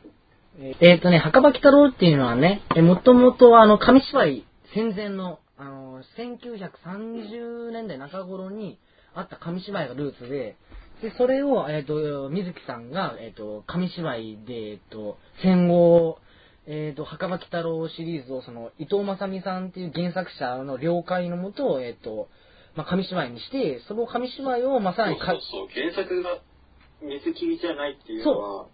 [SPEAKER 1] えーえーとね、墓場鬼太郎っていうのはね、えーもともとあの、紙芝居戦前の、あの、1930年代中頃にあった紙芝居がルーツで、で、それを、えっ、と、水木さんが、えっ、と、紙芝居で、えっ、と、戦後、えっ、と、墓場鬼太郎シリーズを、その、伊藤正美さんっていう原作者の了解のもと、えっ、と、まあ、紙芝居にして、その紙芝居をまさ
[SPEAKER 3] そうそうそう。原作が水切りじゃないっていうのは、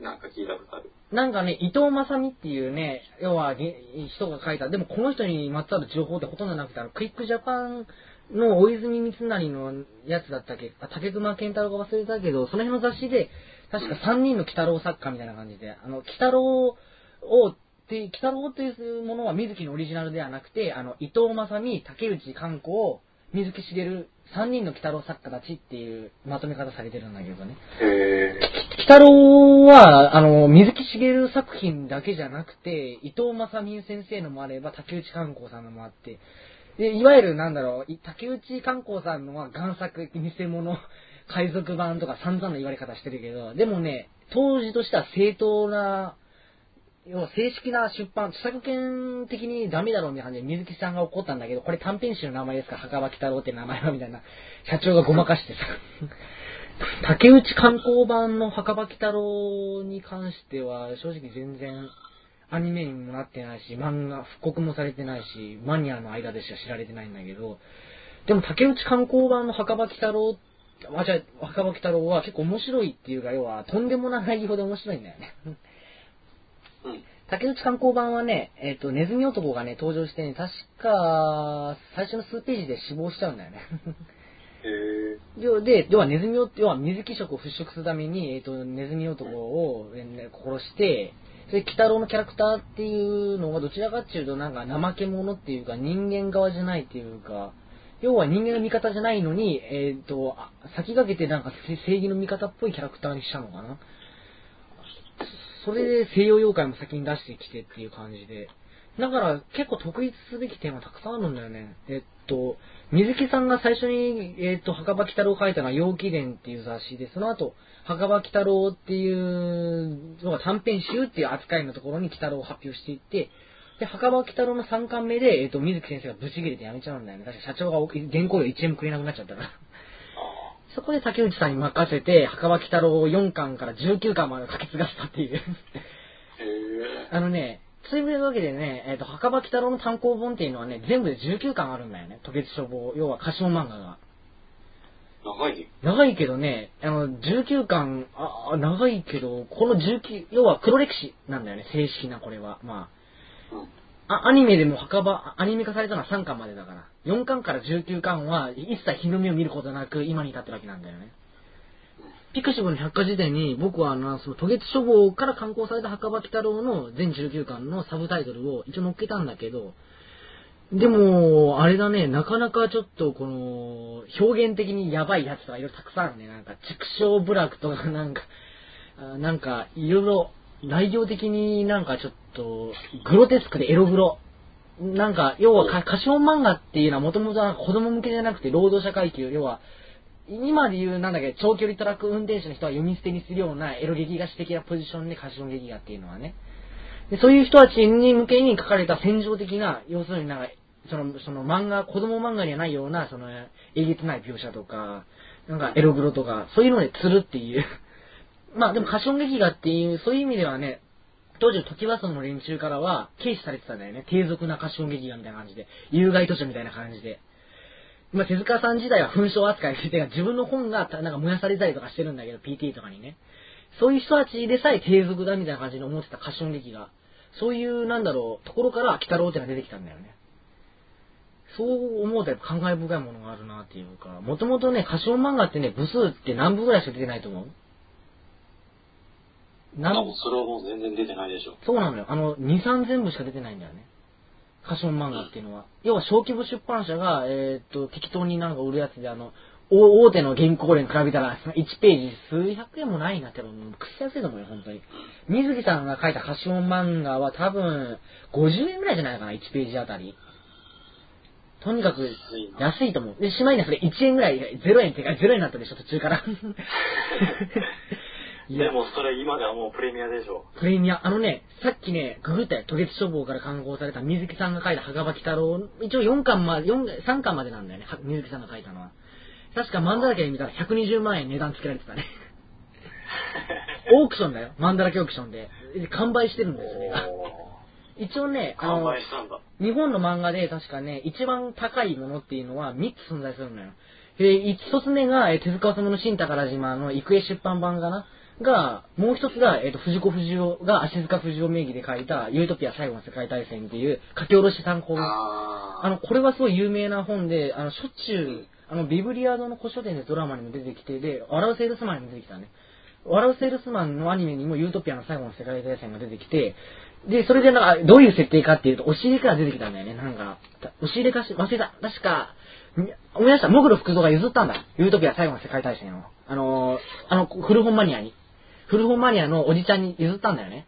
[SPEAKER 3] なんか聞いたことある。
[SPEAKER 1] なんかね、伊藤正美っていうね、要はげ人が書いた、でもこの人にまつわる情報ってほとんどなくて、あのクイックジャパンの大泉光成のやつだったっけ、あ竹熊健太郎が忘れたけど、その辺の雑誌で、確か3人の鬼太郎作家みたいな感じで、あの、鬼太郎を、って、鬼太郎っていうものは水木のオリジナルではなくて、あの、伊藤正美、竹内観光、水木しげる、3人の鬼太郎作家たちっていうまとめ方されてるんだけどね。
[SPEAKER 3] へ
[SPEAKER 1] 鬼太郎は、あの、水木しげる作品だけじゃなくて、伊藤正美先生のもあれば、竹内観光さんのもあって、で、いわゆるなんだろう、竹内観光さんのは贋作、偽物、海賊版とか散々な言われ方してるけど、でもね、当時としては正当な、要は正式な出版、著作権的にダメだろうみたいな感じで水木さんが怒ったんだけど、これ短編集の名前ですか、墓場鬼太郎って名前はみたいな、社長がごまかしてさ。竹内観光版の墓場鬼太郎に関しては、正直全然アニメにもなってないし、漫画、復刻もされてないし、マニアの間でしか知られてないんだけど、でも竹内観光版の墓場鬼太郎、あ、じゃあ、墓場鬼太郎は結構面白いっていうか、要は、とんでもない内容で面白いんだよね。
[SPEAKER 3] うん。
[SPEAKER 1] 竹内観光版はね、えっ、と、ネズミ男がね、登場してね、確か、最初の数ページで死亡しちゃうんだよね。
[SPEAKER 3] へえ。
[SPEAKER 1] 要で、要はネズミ男、要は水木色を払拭するために、えっ、と、ネズミ男を、えー殺して、それで、鬼太郎のキャラクターっていうのがどちらかっていうと、なんか怠け者っていうか、人間側じゃないっていうか、要は人間の味方じゃないのに、えっ、と、先駆けてなんか正義の味方っぽいキャラクターにしたのかな。それで西洋妖怪も先に出してきてっていう感じで。だから結構特筆すべき点はたくさんあるんだよね。えっと、水木さんが最初に、えっと、墓場鬼太郎を書いたのは陽気伝っていう雑誌で、その後、墓場鬼太郎っていうのが短編集っていう扱いのところに鬼太郎を発表していって、で、墓場鬼太郎の3巻目で、えっと、水木先生がブチ切れてやめちゃうんだよね。確か社長が原稿料1円もくれなくなっちゃったから。そこで竹内さんに任せて、墓場鬼太郎を4巻から19巻まで書き継がせたっていう。あのね、そういうわけでね、えっ、と、墓場鬼太郎の単行本っていうのはね、全部で19巻あるんだよね。渡月書房。要は歌唱漫画が。
[SPEAKER 3] 長いね。
[SPEAKER 1] 長いけどね、あの、19巻、あ、あ長いけど、この19、要は黒歴史なんだよね、正式なこれは。ま
[SPEAKER 3] うん。
[SPEAKER 1] あ、あアニメでも墓場、アニメ化されたのは3巻までだから。4巻から19巻は一切日の目を見ることなく今に至ってるわけなんだよね。ピクシブの百科事典に僕はあの、その、渡月書房から刊行された墓場鬼太郎の全19巻のサブタイトルを一応載っけたんだけど、でも、あれだね、なかなかちょっとこの、表現的にやばいやつとかいろいろたくさんあるね。なんか、畜生部落とかなんか、なんか、いろいろ、内容的になんかちょっと、グロテスクでエログロ。なんか、要はか、歌唱漫画っていうのはもともとは子供向けじゃなくて労働者階級、要は、今で言う、なんだっけ、長距離トラック運転手の人は読み捨てにするようなエロ劇画史的なポジションで歌唱劇画っていうのはね。でそういう人たちに向けに書かれた戦場的な、要するになんか、その、その漫画、子供漫画にはないような、その、えげつない描写とか、なんかエログロとか、そういうので釣るっていう。まあでも歌唱劇画っていう、そういう意味ではね、当時の時和荘の連中からは軽視されてたんだよね。低俗な歌唱劇画みたいな感じで。有害図書みたいな感じで。まあ手塚さん自体は紛争扱いして自分の本がなんか燃やされたりとかしてるんだけど、PT とかにね。そういう人たちでさえ低俗だみたいな感じに思ってた歌唱劇画。そういう、なんだろう、ところから、鬼太郎ってのが出てきたんだよね。そう思うとやっぱ感慨深いものがあるなっていうか、もともとね、歌唱漫画ってね、部数って何部ぐらいしか出てないと思う？
[SPEAKER 3] 多
[SPEAKER 1] 何
[SPEAKER 3] 分それはもう全然出てないでしょ。
[SPEAKER 1] そうなのよ。あの、2、3全部しか出てないんだよね。歌唱漫画っていうのは。要は小規模出版社が、えーっと、適当になんか売るやつで、あの、大大手の原稿例に比べたら、1ページ数百円もないなってのくっそ安いと思うよ、本当に。水木さんが書いた歌唱漫画は多分、50円ぐらいじゃないかな、1ページあたり。とにかく、
[SPEAKER 3] 安いな。
[SPEAKER 1] 安いと思う。で、しまいにはそれ1円ぐらい、0円ってか、0円になったでしょ、途中から。
[SPEAKER 3] でもそれ今ではもうプレミアでしょ。
[SPEAKER 1] プレミア、あのね、さっきね、ググったよ。渡月書房から刊行された水木さんが書いた墓場鬼太郎、一応4巻まで、4 3巻までなんだよね。は水木さんが書いたのは。確か漫だらけで見たら120万円値段つけられてたね。オークションだよ。漫だらけオークションで。で完売してるんですよ、それが。一応ね、あ
[SPEAKER 3] 完
[SPEAKER 1] の。日本の漫画で確かね、一番高いものっていうのは3つ存在するのよ。で、一つ目が、えー手塚治虫の新宝島の郁恵出版版かなが、もう一つが、えっ、と、藤子不二雄が足塚不二雄名義で書いた、ユートピア最後の世界大戦っていう書き下ろし単行本。
[SPEAKER 3] あ
[SPEAKER 1] あの、これはすごい有名な本で、あの、しょっちゅう、あの、ビブリアードの古書店でドラマにも出てきて、で、笑うセールスマンにも出てきたね。笑うセールスマンのアニメにもユートピアの最後の世界大戦が出てきて、で、それでなんか、どういう設定かっていうと、押し入れから出てきたんだよね、なんか。押し入れかし、忘れた。確か、み思い出した。モグロ福蔵が譲ったんだ。ユートピア最後の世界大戦を。あのー、あの、古本マニアに。古本マニアのおじちゃんに譲ったんだよね。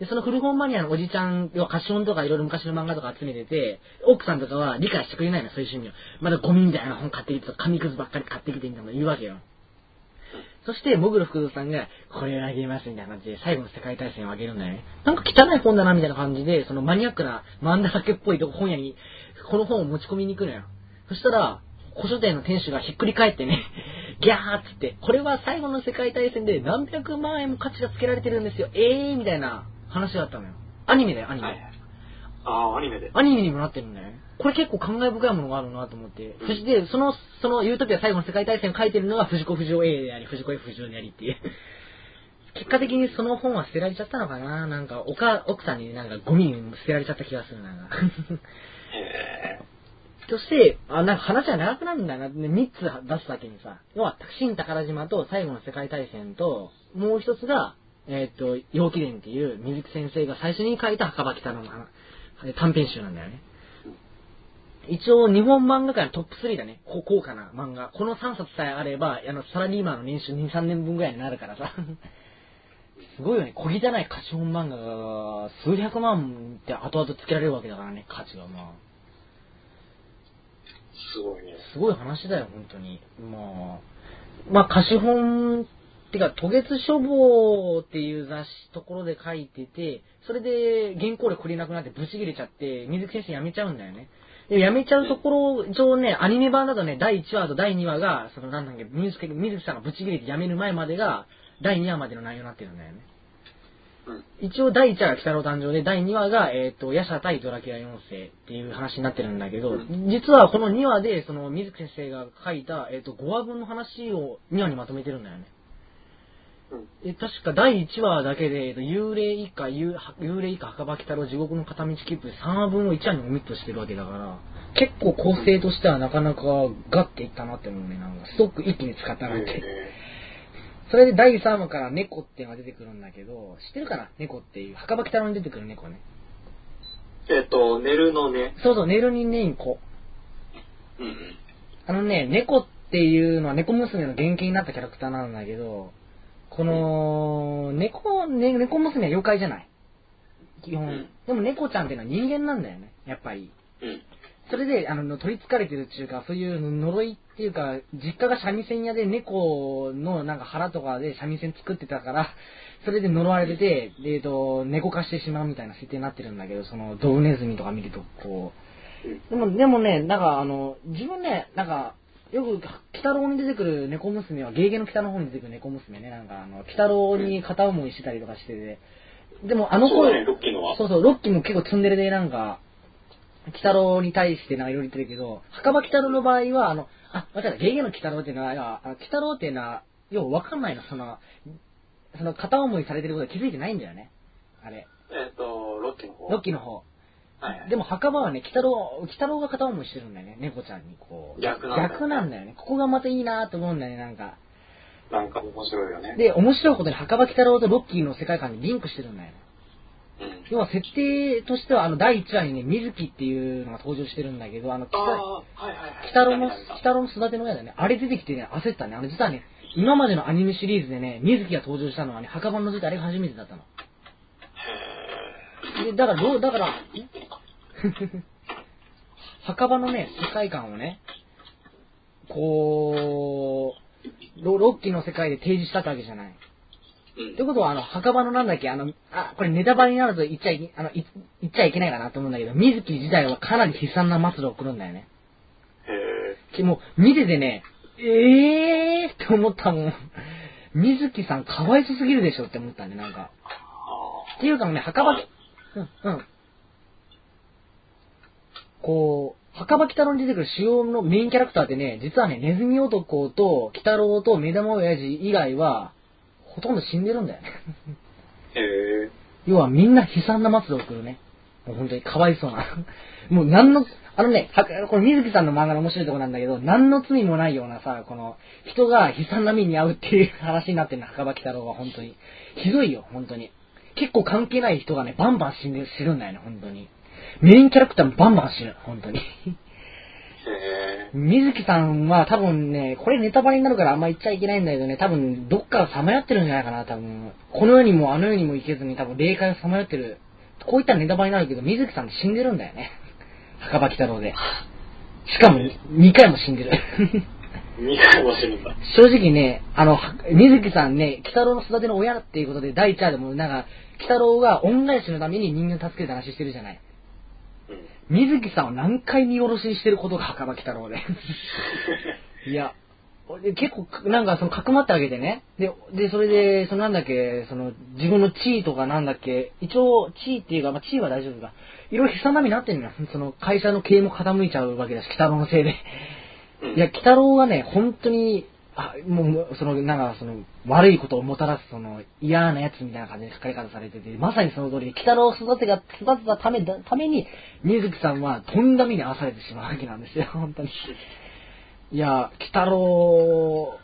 [SPEAKER 1] で、その古本マニアのおじちゃん、要は歌唱とかいろいろ昔の漫画とか集めてて、奥さんとかは理解してくれないの、そういう趣味を。まだゴミみたいな本買ってきて、紙くずばっかり買ってきてみたいなの言うわけよ。そして、モグロ福蔵さんが、これをあげますみたいな感じで、最後の世界大戦をあげるんだよね。なんか汚い本だなみたいな感じで、そのマニアックな漫画けっぽいとこ本屋に、この本を持ち込みに行くのよ。そしたら、古書店の店主がひっくり返ってね、ギャーっつって、これは最後の世界大戦で何百万円も価値がつけられてるんですよ。ええー、みたいな話があったのよ。アニメだよ、アニメ。
[SPEAKER 3] はい。ああ、アニメで。
[SPEAKER 1] アニメにもなってるんだよね。これ結構感慨深いものがあるなと思って。そして、その、その、ユートピア最後の世界大戦を書いてるのが藤子不二雄 A であり、藤子 F 不二雄でありっていう。結果的にその本は捨てられちゃったのかななんか、おか、奥さんになんかゴミに捨てられちゃった気がするな。
[SPEAKER 3] へ
[SPEAKER 1] そして、あ、なんか話は長くなるんだな。ね、3つ出すだけにさ。要は、新宝島と最後の世界大戦と、もう一つが、えーっと、陽気伝っていう水木先生が最初に書いた墓場北の短編集なんだよね。一応、日本漫画界のトップ3だね。高価な漫画。この3冊さえあれば、あの、サラリーマンの年収2、3年分ぐらいになるからさ。すごいよね。小汚い歌唱漫画が、数百万って後々つけられるわけだからね、価値がまあ。
[SPEAKER 3] すごいね。
[SPEAKER 1] すごい話だよ、本当に。まあ、まあ、貸本、ってか、渡月書房っていう雑誌ところで書いてて、それで原稿料くれなくなってブチ切れちゃって、水木先生辞めちゃうんだよね。で辞めちゃうところ、一応ね、アニメ版だとね、第1話と第2話が、そのなんだっけ、水木水木さんがブチ切れて辞める前までが、第2話までの内容になってるんだよね。
[SPEAKER 3] うん。
[SPEAKER 1] 一応第1話が北郎誕生で、第2話が、えっ、と、ヤシャ対ドラキュラ4世っていう話になってるんだけど、実はこの2話で、その、水木先生が書いた、えっ、と、5話分の話を2話にまとめてるんだよね。
[SPEAKER 3] うん。
[SPEAKER 1] え、確か第1話だけで、えっと幽霊以下、幽幽霊以下、墓場鬼太郎、地獄の片道切符で3話分を1話にオミットしてるわけだから、結構構成としてはなかなかガッていったなって思うね、なんか、ストック一気に使ったなって。
[SPEAKER 3] へ
[SPEAKER 1] それで第3話から猫っていうのが出てくるんだけど、知ってるかな？猫っていう。墓場鬼太郎に出てくる猫ね。
[SPEAKER 3] ーえっと、寝るのね。
[SPEAKER 1] そうそう、ネルニネイコ。
[SPEAKER 3] うんうん。
[SPEAKER 1] あのね、猫っていうのは猫娘の原型になったキャラクターなんだけど、この、猫、ね、猫娘は妖怪じゃない？基本。
[SPEAKER 3] うん
[SPEAKER 1] でも猫ちゃんっていうのは人間なんだよね、やっぱり。
[SPEAKER 3] うん。
[SPEAKER 1] それで、あの、取り憑かれてるっていうか、そういう呪いっていうか、実家が三味線屋で猫のなんか腹とかで三味線作ってたから、それで呪われてえっと、猫化してしまうみたいな設定になってるんだけど、その、ドブネズミとか見ると、こう、でも、でもね、なんかあの、自分ね、なんか、よく、鬼太郎に出てくる猫娘は、ゲーゲの北の方に出てくる猫娘ね、なんかあの、鬼太郎に片思いしてたりとかしてて、でもあの子、
[SPEAKER 3] そうだね、ロッキーのは。
[SPEAKER 1] そうそう、ロッキーも結構ツンデレでなんか、鬼太郎に対してなんかいろいろ言ってるけど、墓場鬼太郎の場合は、あの、あ、間違えた、ゲーゲの鬼太郎っていうのは、鬼太郎っていうのは、ようわかんないの、その、その片思いされてることは気づいてないんだよね。あれ、
[SPEAKER 2] えっ、と、ロッキーの方。
[SPEAKER 1] ロッキーの方。
[SPEAKER 2] はいはい。
[SPEAKER 1] でも墓場はね、鬼太郎、鬼太郎が片思いしてるんだよね、猫ちゃんにこう。
[SPEAKER 2] 逆なんだよね
[SPEAKER 1] 逆なんだよね。ここがまたいいなと思うんだよね、なんか。
[SPEAKER 3] なんか面白いよね。
[SPEAKER 1] で、面白いことに墓場鬼太郎とロッキーの世界観にリンクしてるんだよね。
[SPEAKER 3] うん。
[SPEAKER 1] 要は設定としては、あの、第1話にね、水木っていうのが登場してるんだけど、あの、
[SPEAKER 2] あ
[SPEAKER 1] 北
[SPEAKER 2] あ、はいはいはい。
[SPEAKER 1] 鬼太郎の、
[SPEAKER 2] 見た見た
[SPEAKER 1] 鬼太郎の育ての親だよね。あれ出てきてね、焦ったね。あの、実はね、今までのアニメシリーズでね、水木が登場したのはね、墓場の時あれが初めてだったの。
[SPEAKER 3] へ
[SPEAKER 1] で、だから、どう、だから、ん 墓場のね、世界観をね、こう、ロロッキーの世界で提示したってわけじゃない。
[SPEAKER 3] ーうん
[SPEAKER 1] ってことは、あの、墓場のなんだっけ、あの、あ、これネタバレになると言っちゃいけ、あの、い言っちゃいけないかなと思うんだけど、水木自体はかなり悲惨な末路を送るんだよね。
[SPEAKER 3] へ
[SPEAKER 1] きもう、見ててね、えーって思ったもん。水木さんかわいそすぎるでしょって思ったんで、なんか。っていうかね、墓場、うん、うん。こう、墓場鬼太郎に出てくる主要のメインキャラクターってね、実はね、ネズミ男と鬼太郎と目玉親父以外は、ほとんど死んでるんだよね。
[SPEAKER 3] ーへー
[SPEAKER 1] 要はみんな悲惨な末路を送るね。もう本当にかわいそうな。もう何の、あのね、はこれ水木さんの漫画の面白いところなんだけど、何の罪もないようなさ、この、人が悲惨な目に遭うっていう話になってるの、墓場鬼太郎は本当に。ひどいよ、本当に。結構関係ない人がね、バンバン死んで、死ぬんだよね、本当に。メインキャラクターもバンバン死ぬ、本当に。
[SPEAKER 3] へ
[SPEAKER 1] 水木さんは多分ね、これネタバレになるからあんま言っちゃいけないんだけどね、多分どっかさまよってるんじゃないかな、多分。この世にもあの世にも行けずに多分霊界をさまよってる。こういったらネタバレになるけど、水木さんって死んでるんだよね。墓場鬼太郎で。しかも2回も死んでる。
[SPEAKER 3] ー二回も死ぬんだ。
[SPEAKER 1] 正直ね、あの、は水木さんね、鬼太郎の育ての親っていうことで第1話でもなんか、鬼太郎が恩返しのために人間を助ける話してるじゃない。
[SPEAKER 3] うん。
[SPEAKER 1] 水木さんを何回見殺しにしてることが墓場鬼太郎で。いや、俺結構、なんかその、かくまってあげてね。で、で、それで、そのなんだっけ、その、自分の地位とかなんだっけ、一応、地位っていうか、まあ、地位は大丈夫か。いろいろ悲惨な目になってるのよ。その、会社の経営も傾いちゃうわけだし、鬼太郎のせいで。
[SPEAKER 3] うん
[SPEAKER 1] いや、鬼太郎がね、本当に、あ、もう、その、なんか、その、悪いことをもたらす、その、嫌なやつみたいな感じで書かれ方されてて、まさにその通りで、鬼太郎を育てが、育てたため、ために、水木さんは、とんだ目に遭わされてしまうわけなんですよ、本当に。いや、鬼太郎、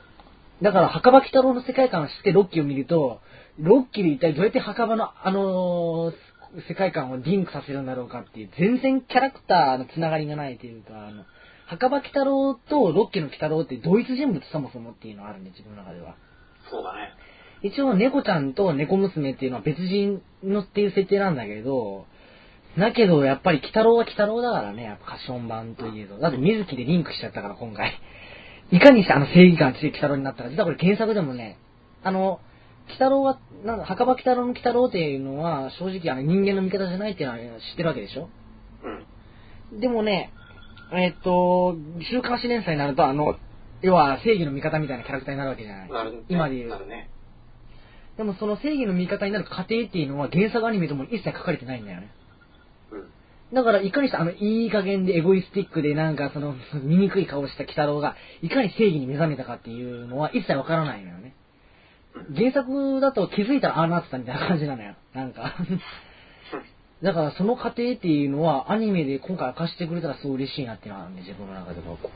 [SPEAKER 1] だから、墓場鬼太郎の世界観を知ってロッキーを見ると、ロッキーで一体どうやって墓場の、あのー世界観をリンクさせるんだろうかっていう、全然キャラクターのつながりがないというか、あの、墓場鬼太郎とロッキーの鬼太郎って同一人物そもそもっていうのがあるんで、自分の中では。
[SPEAKER 3] そうだね。
[SPEAKER 1] 一応、猫ちゃんと猫娘っていうのは別人のっていう設定なんだけど、だけど、やっぱり鬼太郎は鬼太郎だからね、やっぱ歌唱版といえど。だって水木でリンクしちゃったから、今回。いかにしてあの正義感強い鬼太郎になったか。実はこれ原作でもね、あの、鬼太郎は、なんか墓場鬼太郎の鬼太郎っていうのは、正直あの人間の味方じゃないっていうのは知ってるわけでしょ？
[SPEAKER 3] うん。
[SPEAKER 1] でもね、えっと、週刊誌連載になると、あの、要は正義の味方みたいなキャラクターになるわけじゃない。
[SPEAKER 2] なるね
[SPEAKER 1] 今で言う
[SPEAKER 2] な。るね。
[SPEAKER 1] でもその正義の味方になる過程っていうのは原作アニメとも一切書かれてないんだよね。
[SPEAKER 3] うん。
[SPEAKER 1] だから、いかにしてあの、いい加減でエゴイスティックでなんかその、醜い顔をした鬼太郎が、いかに正義に目覚めたかっていうのは一切わからないのよね。原作だと気づいたらああなってたみたいな感じなのよ。なんか。だからその過程っていうのはアニメで今回明かしてくれたらすごい嬉しいなっていうのはあるんで、自分の中ではこ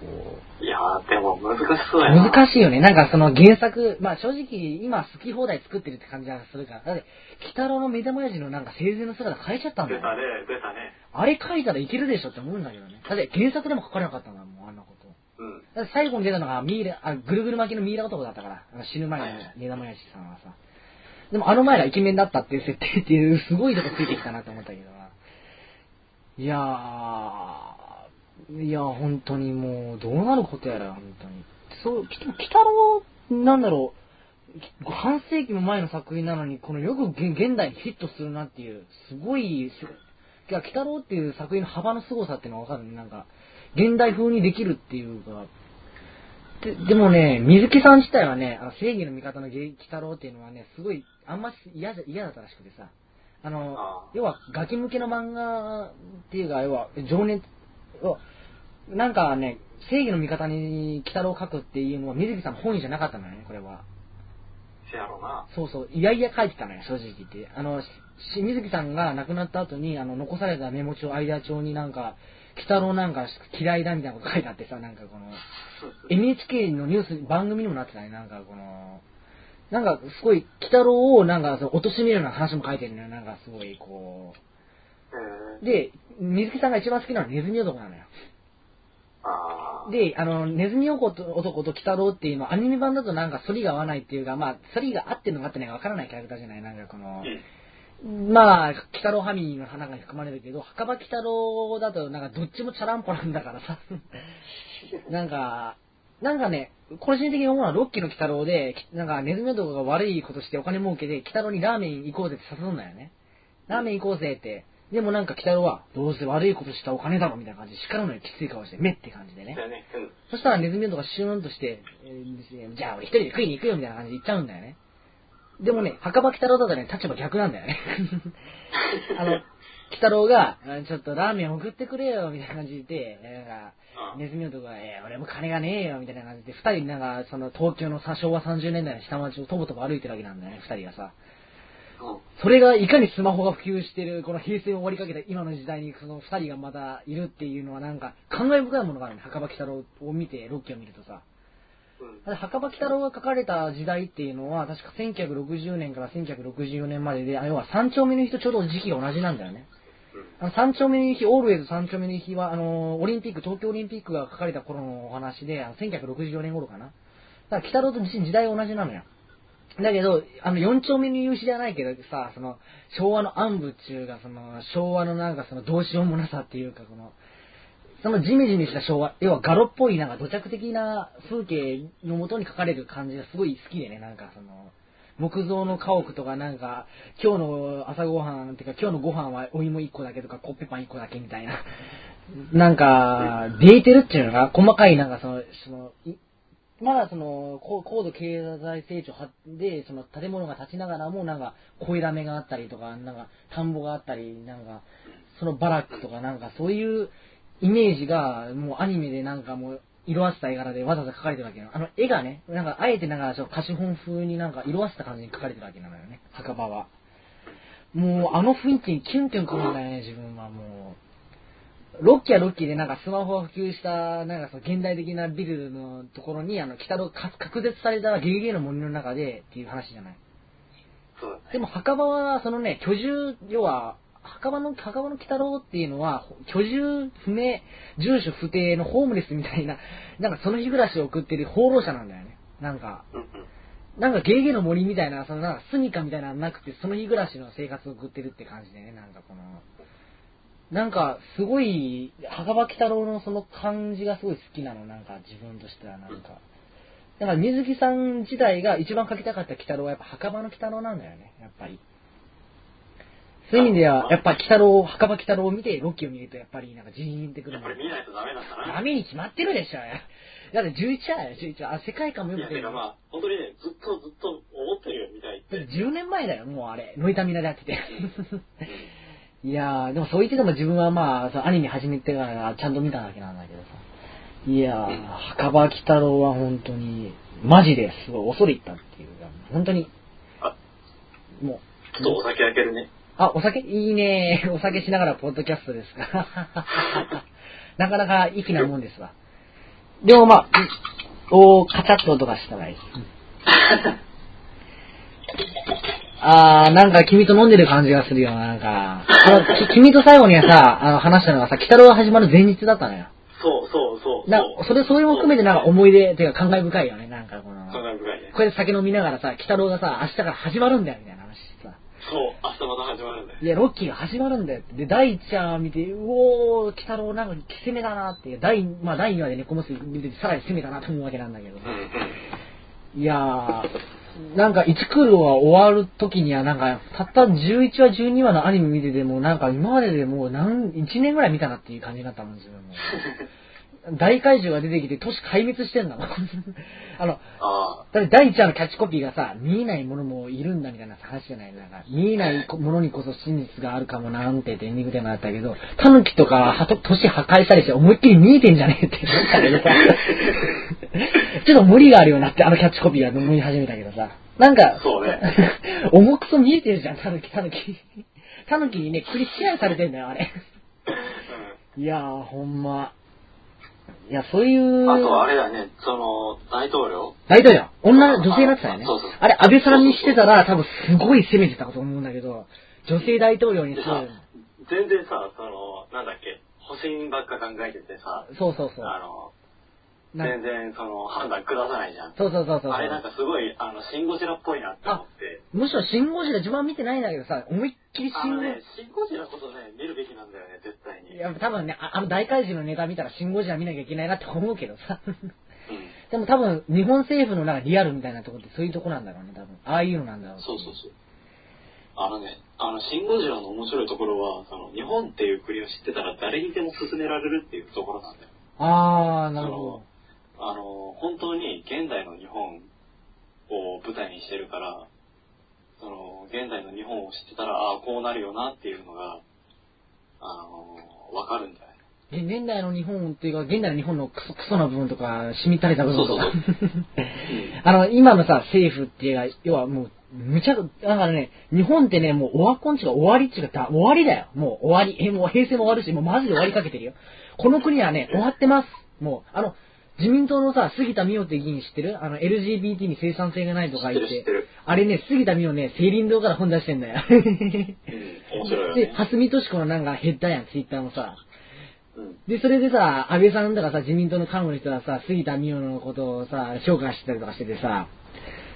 [SPEAKER 1] う。
[SPEAKER 3] いやー、でも難しそうやな。
[SPEAKER 1] 難しいよね。なんかその原作、まあ正直今好き放題作ってるって感じがするから。だって、鬼太郎の目玉親父のなんか生前の姿変えちゃったんだよ。
[SPEAKER 3] 出たね、出たね。
[SPEAKER 1] あれ書いたらいけるでしょって思うんだけどね。だって原作でも書かれなかったんだもん、あんなこと。
[SPEAKER 3] うん。
[SPEAKER 1] だって最後に出たのがミイラ、あ、ぐるぐる巻きのミイラ男だったから。死ぬ前の
[SPEAKER 3] はい
[SPEAKER 1] 目玉親父さんはさ。でもあの前がイケメンだったっていう設定っていうすごいとこついてきたなと思ったけどな。いやー、いや、本当にもう、どうなることやら、本当に。そう、き鬼太郎、なんだろう、半世紀も前の作品なのに、このよく現代にヒットするなっていう、すごい、すいや、鬼太郎っていう作品の幅の凄さっていうのがわかるね。なんか、現代風にできるっていうか、ででもね、水木さん自体はね、あの正義の味方の鬼太郎っていうのはね、すごい、あんまし嫌じゃ嫌だったらしくてさ、あの、
[SPEAKER 2] あ
[SPEAKER 1] 要は、ガキ向けの漫画っていうか、要は、情熱を、なんかね、正義の味方に鬼太郎を描くっていうのは水木さんの本意じゃなかったのよね、これは。
[SPEAKER 2] せやろな。
[SPEAKER 1] そうそう、いやいや書いてたのよ、正直言って。あの、し水木さんが亡くなった後に、あの、残されたメモ帳、アイデア帳になんか、鬼太郎なんか嫌いだみたいなこと書いてあってさ、なんかこの、NHK のニュース、番組にもなってたね、なんかこの、なんかすごい、鬼太郎をなんかその貶めるような話も書いてるのよ、なんかすごいこ
[SPEAKER 2] え
[SPEAKER 1] う。で、水木さんが一番好きなのはネズミ男なのよ。で、あの、ネズミ男と男と鬼太郎っていうのはアニメ版だとなんか反りが合わないっていうか、まあ、反りが合ってるのか合ってないかわからないキャラクターじゃない、なんかこの、まあ、鬼太郎ハミーの花が含まれるけど、墓場鬼太郎だとなんかどっちもチャランポなんだからさ、なんか、なんかね、個人的に思うのはロッキーの鬼太郎で、きなんかネズミ男が悪いことしてお金儲けで、鬼太郎にラーメン行こうぜって誘うんだよね。ラーメン行こうぜって。でもなんか鬼太郎は、どうせ悪いことしたお金だろみたいな感じで叱るのよ、きつい顔して、目って感じでね。そしたらネズミ男がシューンとして、えーじゃあ俺一人で食いに行くよみたいな感じで言っちゃうんだよね。でもね、墓場鬼太郎だとね、立場逆なんだよね。あの、鬼太郎が、あちょっとラーメン送ってくれよ、みたいな感じでなんか、
[SPEAKER 2] あ
[SPEAKER 1] ネズミ男が、えー俺も金がねえよ、みたいな感じで、二人なんか、その東京のさ昭和30年代の下町をとぼとぼ歩いてるわけなんだよね、二人がさ。
[SPEAKER 2] うん。
[SPEAKER 1] それがいかにスマホが普及してる、この平成を終わりかけた今の時代にその二人がまたいるっていうのはなんか、感慨深いものがあるね、墓場鬼太郎を見て、ロッキーを見るとさ。墓場鬼太郎が書かれた時代っていうのは、確か1960年から1964年までで、あ要は三丁目の日とちょうど時期が同じなんだよね。あの三丁目の日、オールウェイズ三丁目の日は、あのオリンピック、東京オリンピックが書かれた頃のお話で、あの1964年頃かな。だから、鬼太郎と実に時代が同じなのよ。だけど、あの、四丁目の夕日じゃないけどさ、その、昭和の暗部っちゅうか、その、昭和のなんかその、どうしようもなさっていうか、この、そのジメジメした昭和、要はガロっぽいなんか土着的な風景のもとに書かれる感じがすごい好きでね、なんかその、木造の家屋とかなんか、今日の朝ごはん、てか今日のご飯はお芋1個だけとかコッペパン1個だけみたいな。なんか、デイてるっていうのが、細かいなんかその、その、いまだその、高高度経済成長で、その建物が立ちながらも、なんか、恋ラメがあったりとか、なんか、田んぼがあったり、なんか、そのバラックとか、なんかそういうイメージが、もうアニメでなんかもう、色あせた絵柄でわざわざ描かれてるわけよ。あの、絵がね、なんか、あえてなんか、ちょっと貸本風になんか、色あせた感じに描かれてるわけなのよね、墓場は。もう、あの雰囲気にキュンキュンくるんだよね、自分はもう。ロッキーはロッキーでなんかスマホが普及した、なんかその現代的なビルのところに、あの、北の隔絶されたゲゲゲの森の中でっていう話じゃない。でも墓場は、そのね、居住、要は、墓場の、墓場の鬼太郎っていうのは、居住不明、住所不定のホームレスみたいな、なんかその日暮らしを送ってる放浪者なんだよね。なんか、なんかゲーゲーの森みたいな、そのなんか住処みたいなのなくて、その日暮らしの生活を送ってるって感じでね、なんかこの、なんかすごい、墓場鬼太郎のその感じがすごい好きなの、なんか自分としてはなんか。だから水木さん自体が一番描きたかった鬼太郎はやっぱ墓場の鬼太郎なんだよね、やっぱり。そういう意味では、やっぱ鬼太郎、墓場鬼太郎を見て、ロッキーを見るとやっぱりなんかジーンってくるの
[SPEAKER 2] やっぱり見ないとダメなんだな。
[SPEAKER 1] ダメに決まってるでしょ。だって11話よ、11話。あ、世界観も
[SPEAKER 2] いや、
[SPEAKER 1] よくて
[SPEAKER 2] てかまあ、本当にね、ずっとずっと思ってるよ、みたいって。
[SPEAKER 1] 10年前だよ、もうあれ。ノイタミナでやってて。いやー、でもそう言ってても自分はまあ、そのアニメ始めてからちゃんと見ただけなんだけどさ。いやー、墓場鬼太郎は本当に、マジですごい恐れ入ったっていうか、本当に、
[SPEAKER 2] あ、
[SPEAKER 1] も
[SPEAKER 2] ちょっとお酒開けるね。
[SPEAKER 1] う、あ、お酒？いいねー。お酒しながらポッドキャストですか？なかなか粋なもんですわ。でもまあ、おー、カチャッと音がしたらいい。あー、なんか君と飲んでる感じがするよ、なんか。君と最後にはさ、あの、話したのがさ、鬼太郎が始まる前日だったのよ。
[SPEAKER 2] そうそうそう。
[SPEAKER 1] な、それ、それも含めてなんか思い出、というか感慨深いよね、なんかこの。
[SPEAKER 2] 感慨深いね。
[SPEAKER 1] これで酒飲みながらさ、鬼太郎がさ、明日から始まるんだよ、みたいな。
[SPEAKER 2] そう、明日また始まるんだよ。
[SPEAKER 1] いや、ロッキーが始まるんだよって。で、第1話見て、うおー、鬼太郎なんか攻めだなっていう。第、まあ第2話で猫結び見てて、さらに攻めたなと思うわけなんだけど。いやー、なんか1クールは終わる時にはなんか、たった11話、12話のアニメ見てても、なんか今まででもう何、1年ぐらい見たなっていう感じになったもんですよ、もう。大怪獣が出てきて都市壊滅してんだもん。あの、
[SPEAKER 3] あ
[SPEAKER 1] だって第一話のキャッチコピーがさ、見えないものもいるんだみたいな話じゃないなんか、見えないものにこそ真実があるかもなんてってエンディングでもあったけど、タヌキとかはと都市破壊したりして思いっきり見えてんじゃねえって思ったけどさ、ちょっと無理があるよなってあのキャッチコピーが思い始めたけどさ、なんか、
[SPEAKER 3] そうね
[SPEAKER 1] 重くそ見えてるじゃん、タヌキ、タヌキ。タヌキにね、栗支配されてんだよ、あれ。いやー、ほんま。いや、そういう。
[SPEAKER 3] あとあれだね、その、大統領
[SPEAKER 1] 大統領女、女性になってたよね
[SPEAKER 3] そうそう。
[SPEAKER 1] あれ、安倍さんにしてたら、多分すごい攻めてたと思うんだけど、女性大統領にする。
[SPEAKER 3] でさ、全然さ、その、なんだっけ、保身ばっか考えててさ、
[SPEAKER 1] そうそうそう。
[SPEAKER 3] あの、
[SPEAKER 1] な
[SPEAKER 3] 全然その判断下さないじゃん。
[SPEAKER 1] そうそうそうそう。
[SPEAKER 3] あれなんかすごい、あの、シンゴジラっぽいなって思って。
[SPEAKER 1] むしろシン・ゴジラ自分は見てないんだけどさ、思いっきりシン・ゴ
[SPEAKER 3] あのね、シンゴジラこそね、見るべきなんだよね、絶対に。
[SPEAKER 1] いや、多分ね、ああの大怪獣のネタ見たらシン・ゴジラ見なきゃいけないなって思うけどさ。
[SPEAKER 3] うん。
[SPEAKER 1] でも多分、日本政府のなんかリアルみたいなところってそういうとこなんだろうね、多分。ああいうのなんだろう。
[SPEAKER 3] そうそうそう。あのね、あの、シンゴジラの面白いところは、その、日本っていう国を知ってたら誰にでも勧められるっていうところなんだよ。
[SPEAKER 1] あー、なるほ
[SPEAKER 3] あの、本当に現代の日本を舞台にしてるから、その、現代の日本を知ってたら、ああ、こうなるよなっていうのが、あの、わかるんだよね。
[SPEAKER 1] 現代の日本っていうか、現代の日本のクソクソな部分とか、染み垂れた部分とか。
[SPEAKER 3] そう
[SPEAKER 1] あの、今のさ、政府っていうか、要はもう、むちゃく、だからね、日本ってね、もうオワコンチが終わりっちゅうか、だ終わりだよ。もう終わり。え、もう平成も終わるし、もうマジで終わりかけてるよ。この国はね、終わってます。もう、あの、自民党のさ、杉田水脈って議員知ってる？あの、LGBT に生産性がないとか言って。あれね、杉田水脈ね、青林堂から本出してんだよ。
[SPEAKER 3] うん、面白いよ
[SPEAKER 1] で、
[SPEAKER 3] ね。
[SPEAKER 1] 蓮見敏子のなんか減ったやん、ツイッターもさ。
[SPEAKER 3] うん。
[SPEAKER 1] で、それでさ、安倍さんとかさ、自民党の幹部の人がさ、杉田水脈のことをさ、評価してたりとかしててさ、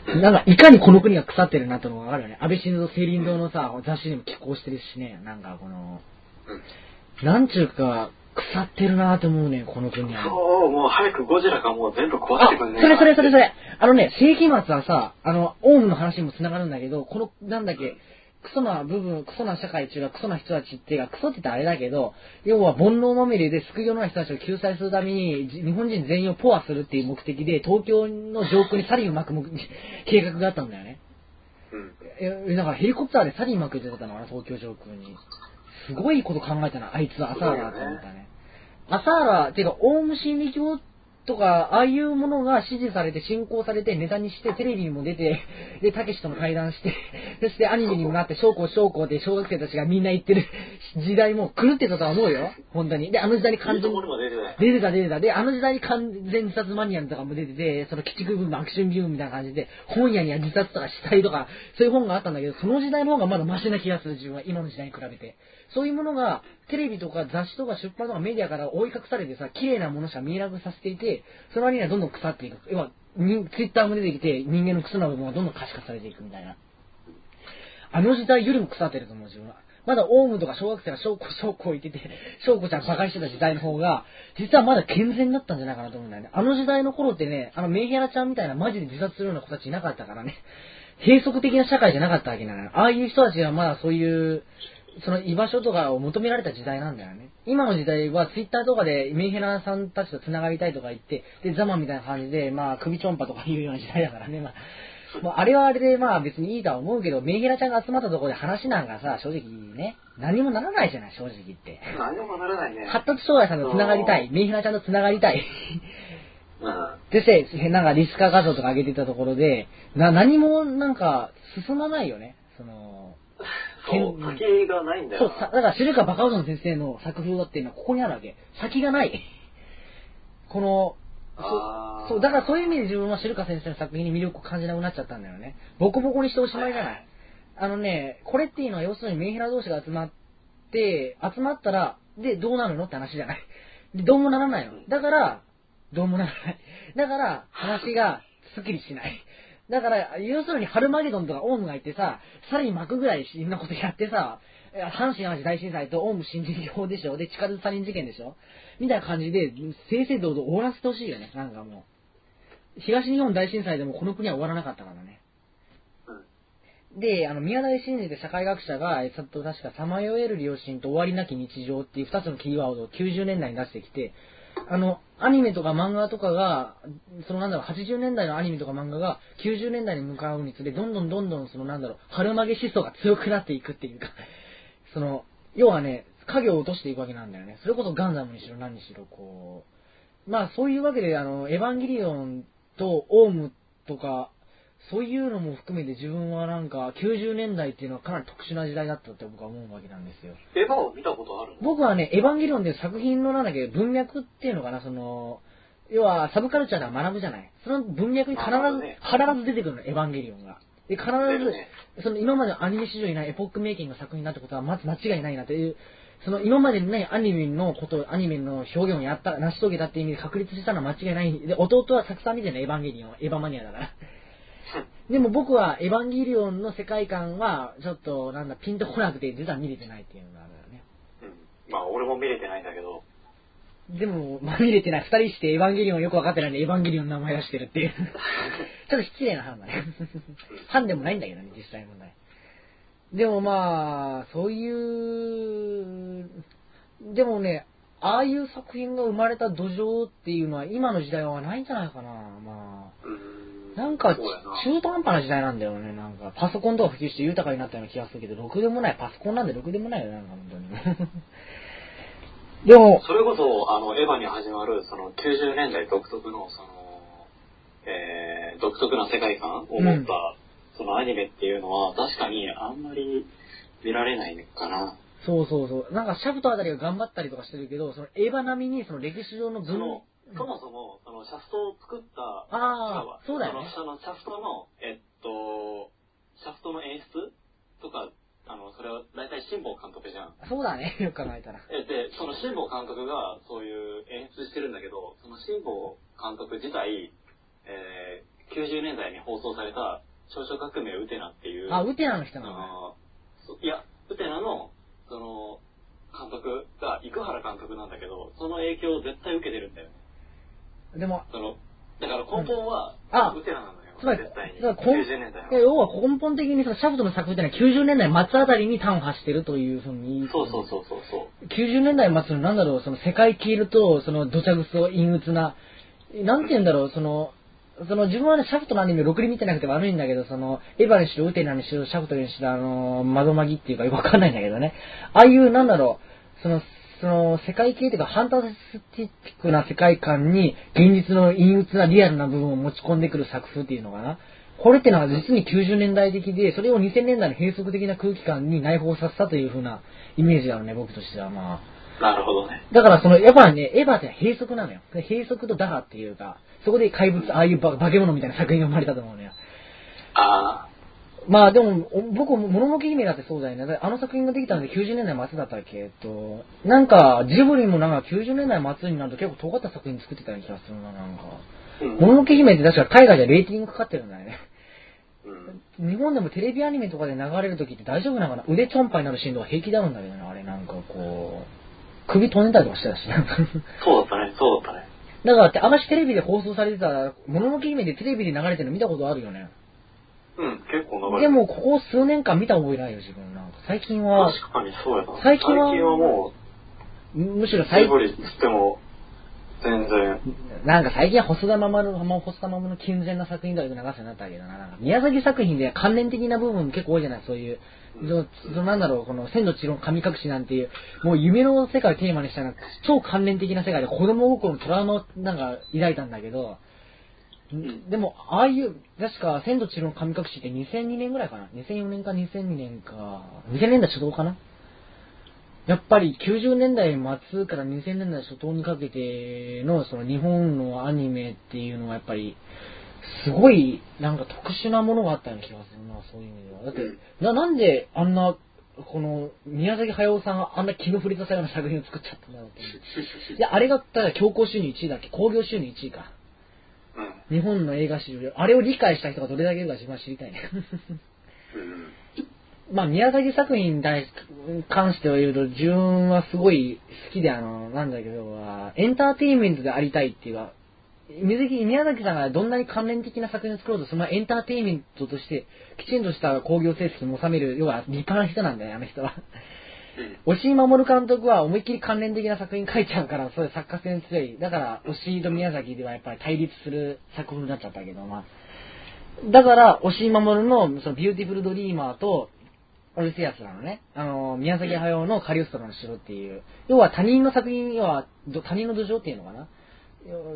[SPEAKER 1] なんか、いかにこの国が腐ってるなってのがわかるよね。安倍晋三青林堂のさ、雑誌にも寄稿してるしね、なんかこの、なんちゅうか、腐ってるなって思うね、この国は。
[SPEAKER 3] そう、もう早くゴジラがもう全部壊し
[SPEAKER 1] あ
[SPEAKER 3] てくんねえ
[SPEAKER 1] それそれそれそ
[SPEAKER 3] れ。
[SPEAKER 1] れ。あのね、世紀末はさ、あの、オウムの話にも繋がるんだけど、この、なんだっけ、クソな部分、クソな社会中がクソな人たちっていうか、クソって言ったらあれだけど、要は煩悩まみれで救いようのない人たちを救済するために、じ日本人全員をポアするっていう目的で、東京の上空にサリンを巻く目 計画があったんだよね。
[SPEAKER 3] うん。
[SPEAKER 1] え、だからヘリコプターでサリン巻くって言ってたのかな、東京上空に。すごいこと考えたな、あいつは、アサーラーって思ったね。アサーラー、ていうか、オウム真理教とか、ああいうものが支持されて、信仰されて、ネタにして、テレビにも出て、で、たけしとも対談して、そしてアニメにもなって、将校将校って小学生たちがみんな言ってる時代も狂ってたとは思うよ、本当に。で、あの時代に完全に
[SPEAKER 3] 出てたよ。
[SPEAKER 1] 出てた出てた。で、あの時代に完全自殺マニアとかも出てて、その鬼畜ブーム、アクションビュームみたいな感じで、本屋には自殺とか死体とか、そういう本があったんだけど、その時代の方がまだマシな気がする、自分は、今の時代に比べて。そういうものが、テレビとか雑誌とか出版とかメディアから覆い隠されてさ、綺麗なものしか見えなくさせていて、その割にはどんどん腐っていく。要は、ツイッターも出てきて、人間のクソな部分がどんどん可視化されていくみたいな。あの時代よりも腐ってると思う、自分は。まだオウムとか小学生が小子小子言ってて、小子ちゃん馬鹿してた時代の方が、実はまだ健全だったんじゃないかなと思うんだよね。あの時代の頃ってね、あのメンヘラちゃんみたいなマジで自殺するような子たちいなかったからね。閉塞的な社会じゃなかったわけなのよ。ああいう人たちがまだそういう、その居場所とかを求められた時代なんだよね。今の時代はツイッターとかでメンヘラさんたちと繋がりたいとか言って、で、ザマみたいな感じで、まあ、首ちょんぱとかいうような時代だからね。まあ、まあ、あれはあれでまあ別にいいとは思うけど、メンヘラちゃんが集まったところで話なんかさ、正直ね、何もならないじゃない、正直言って。
[SPEAKER 3] 何もならないね。
[SPEAKER 1] 発達障害さんと繋がりたい、メンヘラちゃんと繋がりたい。
[SPEAKER 3] うん。
[SPEAKER 1] でせ、なんかリスカ画像とか上げてたところで、な、何もなんか進まないよね。その、
[SPEAKER 3] 先がないんだよ、
[SPEAKER 1] そうさ、だから、シルカバカウドン先生の作風だっていうのはここにあるわけ。先がない。この、
[SPEAKER 3] あー
[SPEAKER 1] そう、だからそういう意味で自分はシルカ先生の作品に魅力を感じなくなっちゃったんだよね。ボコボコにしておしまいじゃない。あのね、これっていうのは要するにメンヘラ同士が集まって、集まったら、で、どうなるのって話じゃない。で、どうもならないの。だから、どうもならない。だから、話がスッキリしない。だから、要するにハルマゲドンとかオウムがいてさ、さらに巻くぐらいいろんなことやってさ、阪神淡路大震災とオウム新人法でしょで、地下鉄サリン事件でしょみたいな感じで、正々堂々終わらせてほしいよね、なんかもう。東日本大震災でもこの国は終わらなかったからね。で、あの、宮台真司って社会学者が、えっと、確か、さまよえる良心と終わりなき日常っていう二つのキーワードを90年代に出してきて、あの、アニメとか漫画とかが、そのなんだろう、80年代のアニメとか漫画が90年代に向かうにつれ、どんどんどんどんそのなんだろう、春曲げ思想が強くなっていくっていうか、その、要はね、影を落としていくわけなんだよね。それこそガンダムにしろ何にしろ、こう、まあそういうわけで、あの、エヴァンゲリオンとオウムとか、そういうのも含めて自分はなんか90年代っていうのはかなり特殊な時代だったって僕は思うわけなんですよ。
[SPEAKER 3] エヴァを見たことあるの？
[SPEAKER 1] 僕はね、エヴァンゲリオンで作品のなんだっけ、文脈っていうのかな、その、要はサブカルチャーでは学ぶじゃない。その文脈に必ず、
[SPEAKER 3] ね
[SPEAKER 1] 必ず出てくるの、エヴァンゲリオンが。で、必ず、
[SPEAKER 3] ね
[SPEAKER 1] その今までのアニメ史上にないエポックメイキングの作品だってことはまず間違いないなという、その今までにないアニメのこと、アニメの表現をやった、成し遂げたっていう意味で確立したのは間違いない。で、弟はたくさん見てるの、エヴァンゲリオン、エヴァマニアだから。でも僕はエヴァンゲリオンの世界観は、ちょっと、なんだ、ピンとこなくて、実は見れてないっていうのがあるよね。
[SPEAKER 3] うん。まあ、俺も見れてないんだけど。
[SPEAKER 1] でも、まあ、見れてない。二人してエヴァンゲリオンよくわかってないんで、エヴァンゲリオンの名前出してるっていう。ちょっと失礼なファンだね。ファンでもないんだけどね、実際問題。でもまあ、そういう、でもね、ああいう作品が生まれた土壌っていうのは今の時代はないんじゃないかな。まあ、
[SPEAKER 3] うん。
[SPEAKER 1] なんか中途半端な時代なんだよね。なんかパソコンとか普及して豊かになったような気がするけど、ろくでもない。パソコンなんでろくでもないよ、なんか本当に。でも、
[SPEAKER 3] それこそ、あの、エヴァに始まる、その、90年代独特の、その、えー、独特な世界観を持った、そのアニメっていうのは、確かにあんまり見られないかな。
[SPEAKER 1] そうそうそう。なんかシャフトあたりが頑張ったりとかしてるけど、そのエヴァ並みにその歴史上の分
[SPEAKER 3] その、そもそも、その、シャフトを作った、
[SPEAKER 1] あー
[SPEAKER 3] 違わ
[SPEAKER 1] そうだよね
[SPEAKER 3] その、シャフトの、えっと、シャフトの演出とか、あの、それは大体辛坊監督じゃん。
[SPEAKER 1] そうだね、よく考えたら。
[SPEAKER 3] えで、その辛坊監督がそういう演出してるんだけど、その辛坊監督自体、えー、90年代に放送された少々革命ウテナっていう、
[SPEAKER 1] あ、ウテナの人
[SPEAKER 3] あ
[SPEAKER 1] なの
[SPEAKER 3] いや、ウテナの、その、監督が生原監督なんだけど、その影響を絶対受けてるんだよね。
[SPEAKER 1] でも、
[SPEAKER 3] その、だから根本は、
[SPEAKER 1] あ
[SPEAKER 3] ウテナなのよ。
[SPEAKER 1] つまり。だからこん
[SPEAKER 3] 90年代の。
[SPEAKER 1] 要は根本的にそのシャフトの作品ってのは90年代末あたりに端を発してるというふうに。
[SPEAKER 3] そうそうそうそうそう。
[SPEAKER 1] 90年代末のなんだろう、その世界消えると、その土着そ陰鬱な、なんて言うんだろう、その、その自分はね、シャフトのアニメろくに見てなくて悪いんだけど、その、エヴァにしろ、ウテナにしろ、シャフトにしろ、あの、窓マギっていうかよくわかんないんだけどね。ああいう、なんだろう、その、その、世界系というか、ファンタスティックな世界観に、現実の陰鬱なリアルな部分を持ち込んでくる作風っていうのかな。これってのは実に90年代的で、それを2000年代の閉塞的な空気感に内包させたというふうなイメージだよね、僕としてはまあ。
[SPEAKER 3] なるほどね。
[SPEAKER 1] だからその、やっぱね、エヴァって閉塞なのよ。閉塞と打破っていうか、そこで怪物、ああいう化け物みたいな作品が生まれたと思うのよ。
[SPEAKER 3] あ
[SPEAKER 1] まあでも、お僕、もののけ姫だってそうだよね。だあの作品ができたので90年代末だったっけ？えっと、なんか、ジブリもなんか90年代末になると結構尖った作品作ってたような気がするな、なんか。もののけ姫って確か海外ではレーティングかかってるんだよね。
[SPEAKER 3] うん。
[SPEAKER 1] 日本でもテレビアニメとかで流れるときって大丈夫なのかな？腕ちょんぱいになるシーンとか平気であるんだけどね、あれなんかこう、首飛んでたりとかしてたし。
[SPEAKER 3] そうだったね、そうだったね。
[SPEAKER 1] だからって、あましテレビで放送されてた、もののけ姫でテレビで流れてるの見たことあるよね。
[SPEAKER 3] うん、結構長い。
[SPEAKER 1] でも、ここ数年間見た覚えないよ、自分。なんか最近は、
[SPEAKER 3] 確かにそうやな。
[SPEAKER 1] 最近は
[SPEAKER 3] もう、
[SPEAKER 1] むしろ最
[SPEAKER 3] ジブリって言っても、全然。
[SPEAKER 1] なんか最近は細田守の、細田守の健全な作品がよく流すようになったけどな。なんか宮崎作品で関連的な部分も結構多いじゃない、そういう。そそなんだろう、この千と千尋の神隠しなんていう、もう夢の世界をテーマにしたな超関連的な世界で子供心のトラウマをなんか抱いたんだけど、
[SPEAKER 3] ん
[SPEAKER 1] でも、ああいう、確か、千と千尋の神隠しって2002年ぐらいかな ?2004 年か2002年か、2000年代初頭かなやっぱり90年代末から2000年代初頭にかけてのその日本のアニメっていうのはやっぱりすごいなんか特殊なものがあったような気がするな、そういう意味では。だって、
[SPEAKER 3] うん
[SPEAKER 1] ななんであんな、この宮崎駿さんがあんな気の触れたような作品を作っちゃったんだろうって。いや、あれが、ただ強行収入1位だっけ興行収入1位か。
[SPEAKER 3] うん。
[SPEAKER 1] 日本の映画史上で、あれを理解した人がどれだけいるか自分は知りたいね。
[SPEAKER 3] うん。
[SPEAKER 1] まあ、宮崎作品に関しては言うと、自分はすごい好きで、あの、なんだけど、エンターテインメントでありたいっていうか、宮崎宮崎さんがどんなに関連的な作品を作ろうと、そのエンターテインメントとして、きちんとした興行成績も収める、要は立派な人なんだよ、あの人は。押井守監督は思いっきり関連的な作品書いちゃうから、そういう作家性強い。だから、押井と宮崎ではやっぱり対立する作風になっちゃったけど、まあ。だから、押井守の、その、ビューティフルドリーマーと、オルセアスなのね。あの、宮崎駿のカリオストロの城っていう。要は他人の作品、要は、他人の土俵っていうのかな。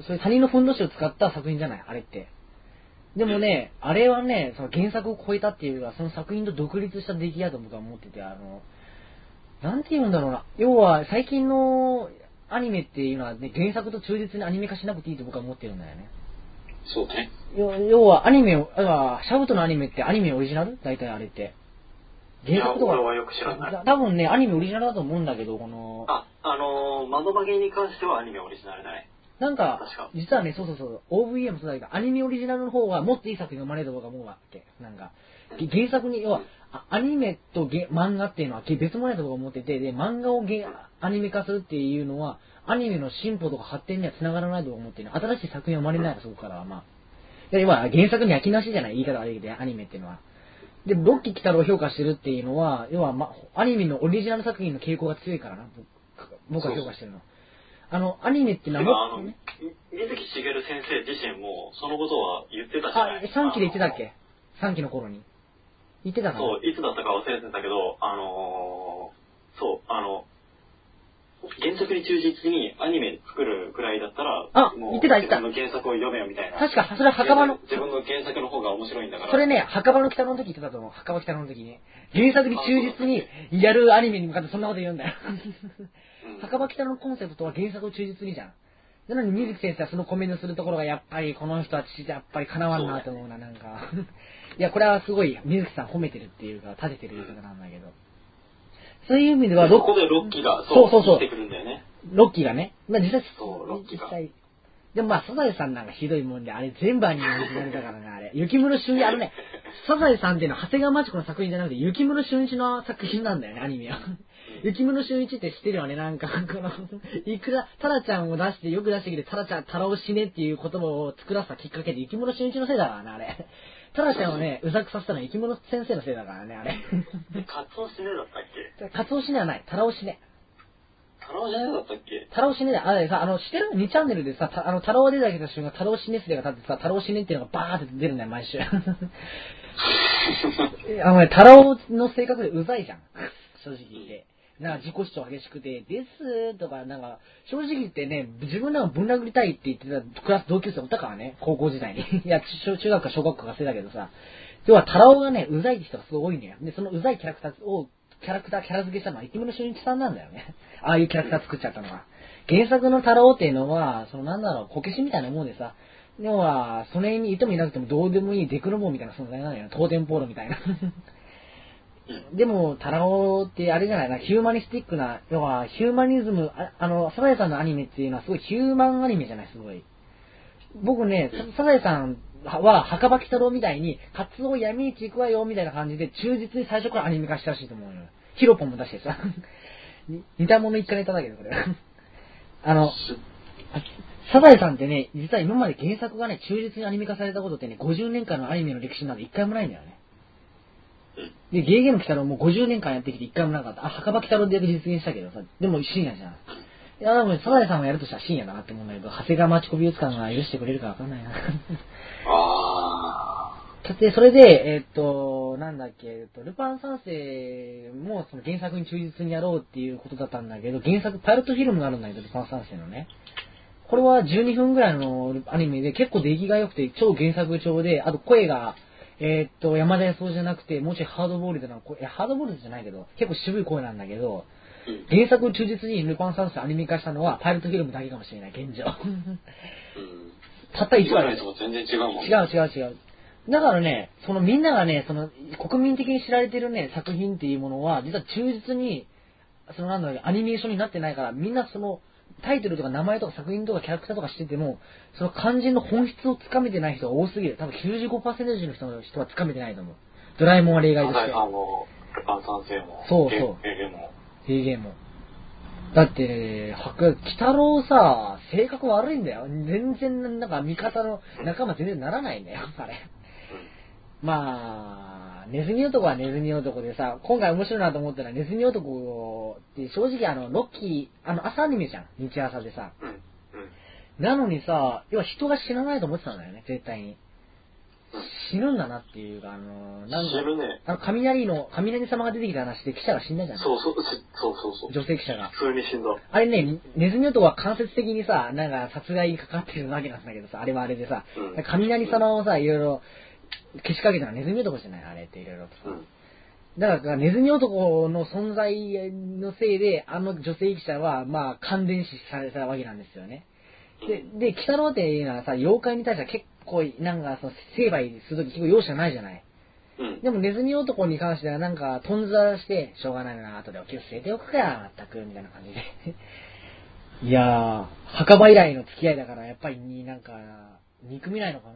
[SPEAKER 1] そういう他人のふんどしを使った作品じゃない、あれって。でもね、あれはね、その原作を超えたっていうか、その作品と独立した出来だと僕は思ってて、あの、なんて言うんだろうな。要は、最近のアニメっていうのはね、原作と忠実にアニメ化しなくていいと僕は思ってるんだよね。
[SPEAKER 2] そうね。
[SPEAKER 1] 要要は、アニメを、シャブトのアニメってアニメオリジナル？大体あれって。
[SPEAKER 2] いや、俺はよく知らない。
[SPEAKER 1] だ多分ね、アニメオリジナルだと思うんだけど、この、
[SPEAKER 3] あ、あのー、窓曲げに関してはアニメオリジナルだね。
[SPEAKER 1] なんか
[SPEAKER 3] 確か、
[SPEAKER 1] 実はね、そうそうそう、OVA もそうだけど、アニメオリジナルの方がもっといい作品が生まれると僕は思うわけ。なんか、げ原作に、要は、あアニメとゲ漫画っていうのは別物だと僕は思ってて、で、漫画をゲアニメ化するっていうのは、アニメの進歩とか発展には繋がらないと思ってる。新しい作品は生まれないから、そこからは、まあ。で、要は、原作に焼きなしじゃない言い方悪いけど、アニメっていうのは。で、ロッキー北郎を評価してるっていうのは、要は、ま、アニメのオリジナル作品の傾向が強いからな、僕僕は評価してるの。あの、アニメっていうの
[SPEAKER 3] 水木しげる先生自身も、そのことは言ってたじゃな
[SPEAKER 1] あ、
[SPEAKER 3] い
[SPEAKER 1] 3期で言ってたっけ ?3 期の頃に。言ってたかな
[SPEAKER 3] そう、いつだったか忘れてたけど、あのー、そう、あの、原作に忠実にアニメ作るくらいだったら、
[SPEAKER 1] あ
[SPEAKER 3] もう
[SPEAKER 1] 言ってた言ってた
[SPEAKER 3] 自分の原作を読めよみたいな。
[SPEAKER 1] 確か、それは墓場の、
[SPEAKER 3] 自分の原作の方が面白いんだから。
[SPEAKER 1] それね、墓場の北の時言ってたと思う。墓場北の時に。原作に忠実にやるアニメに向かってそんなこと言うんだよ。
[SPEAKER 3] うん
[SPEAKER 1] 墓場北のコンセプトは原作を忠実にじゃん。なのに水木先生はそのコメントするところがやっぱりこの人は父やっぱり叶わんなと思うな、なんか。いや、これはすごい水木さん褒めてるっていうか、立ててる言い方なんだけど。そういう意味では、
[SPEAKER 3] そこでロッキーが、
[SPEAKER 1] そうそうそう
[SPEAKER 3] 来てくるんだよね。
[SPEAKER 1] ロッキーがね。まあ実際、
[SPEAKER 3] そうロッキーが
[SPEAKER 1] 実際。でもまあ、サザエさんなんかひどいもんで、あれ全部アニメオリジナルだからね、あれ。雪室俊一、あのね、サザエさんっていうのは長谷川町子の作品じゃなくて、雪室俊一の作品なんだよね、アニメは。雪室俊一って知ってるよね、なんか、この、いくら、タラちゃんを出して、よく出してきて、タラちゃん、タラを死ねっていう言葉を作らせたきっかけで、雪室俊一のせいだからね、あれ。タラちゃんをね、うざくさせたのは雪室先生のせいだからね、あれ。
[SPEAKER 3] え、カツオシネだったっけ？
[SPEAKER 1] カツオ死ねはない、タラを死ね。
[SPEAKER 3] タラオじゃなかったっけ？
[SPEAKER 1] タラオシネだ。あれさ、あの、知ってる ?2 チャンネルでさ、たあの、タラオ出てきた瞬間、タラオシネスレが立ってさ、タラオシネっていうのがバーって出るんだよ、毎週。あのね、タラオの性格でうざいじゃん。正直言って。な自己主張激しくて、ですとか、なんか、正直言ってね、自分なんかぶん殴りたいって言ってたクラス同級生おったからね、高校時代に。いや、中学か小学校か忘れたけどさ。要は、タラオがね、うざいって人がすごい多いのよ。で、そのうざいキャラクターを、キャラクター、キャラ付けしたのは、生村俊一さんなんだよね。ああいうキャラクター作っちゃったのは。原作のタラオっていうのは、そのなんだろう、こけしみたいなもんでさ、要は、その辺にいてもいなくてもどうでもいいデクロモみたいな存在なのよ。東電ポールみたいな。でも、タラオってあれじゃないな、ヒューマニスティックな、要は、ヒューマニズム、ああの、サザエさんのアニメっていうのはすごいヒューマンアニメじゃない、すごい。僕ね、サザエさんは、墓場鬼太郎みたいに、カツオ闇市行くわよ、みたいな感じで、忠実に最初からアニメ化したらしいと思うよ。ヒロポンも出してさ。似たもの一回ネタだけど、これ。あの、サザエさんってね、実は今まで原作がね、忠実にアニメ化されたことってね、50年間のアニメの歴史なんで一回もないんだよね。で、ゲーゲーム鬼太郎も50年間やってきて一回もなかった。あ、墓場鬼太郎で実現したけどさ、でも深夜じゃん。いや、でもサザエさんをやるとしたら深夜だなって思うんだけど、長谷川町子美術館が許してくれるかわかんないな。
[SPEAKER 2] あ
[SPEAKER 1] だって、それで、えっと、なんだっけ、えっと、ルパン三世もその原作に忠実にやろうっていうことだったんだけど、原作、パイロットフィルムがあるんだけど、ルパン三世のね。これは12分ぐらいのアニメで結構出来が良くて、超原作調で、あと声が、えっと、山田康夫じゃなくて、もうちょいハードボールドな声、いや、ハードボールドじゃないけど、結構渋い声なんだけど、原作を忠実にルパン三世アニメ化したのは、パイロットフィルムだけかもしれない、現状。
[SPEAKER 2] うん。
[SPEAKER 1] たった1話で
[SPEAKER 2] 全然違うもんね。
[SPEAKER 1] 違う違う違う。だからね、そのみんながね、その国民的に知られてるね、作品っていうものは、実は忠実に、そのなんだろう、アニメーションになってないから、みんなその、タイトルとか名前とか作品とかキャラクターとかしてても、その肝心の本質をつかめてない人が多すぎる。多分95%以上の人の人はつかめてないと思う。ドラえもんは例外として
[SPEAKER 2] サザエ。さんも、ルパン三世も、
[SPEAKER 1] そうそう
[SPEAKER 2] ゲゲゲも。
[SPEAKER 1] ゲーゲーも。だって、はく、鬼太郎さ、性格悪いんだよ。全然、なんか味方の仲間全然ならないんだよ、あれ。まあ、ネズミ男はネズミ男でさ、今回面白いなと思ったのは、ネズミ男って正直あの、ロッキー、あの、朝アニメじゃん。日朝でさ。
[SPEAKER 3] うん。うん。
[SPEAKER 1] なのにさ、要は人が死なないと思ってたんだよね、絶対に。死ぬんだなっていうか、あの、なんか、
[SPEAKER 3] 死ぬね。
[SPEAKER 1] あの、雷の、雷様が出てきた話で記者が死んだじゃん。
[SPEAKER 3] そうそう、しそうそうそう。
[SPEAKER 1] 女性記者が。
[SPEAKER 3] 普通に死んだ。
[SPEAKER 1] あれね、ネズミ男は間接的にさ、なんか殺害にかかってるわけなんだけどさ、あれはあれでさ、
[SPEAKER 3] うん
[SPEAKER 1] 雷様をさ、いろいろ消しかけたのはネズミ男じゃないあれっていろいろとさ。
[SPEAKER 3] うん。
[SPEAKER 1] だから、ネズミ男の存在のせいで、あの女性記者は、まあ、感電死されたわけなんですよね。で、で、鬼太郎っていうのはさ、妖怪に対しては結構、なんか、その、成敗するとき結構容赦ないじゃない。
[SPEAKER 3] うん。
[SPEAKER 1] でも、ネズミ男に関しては、なんか、とんずらして、しょうがないな、後でお気をつけておくか、まったく、みたいな感じで。いやー、墓場以来の付き合いだから、やっぱりに、なんか、憎みないのかな、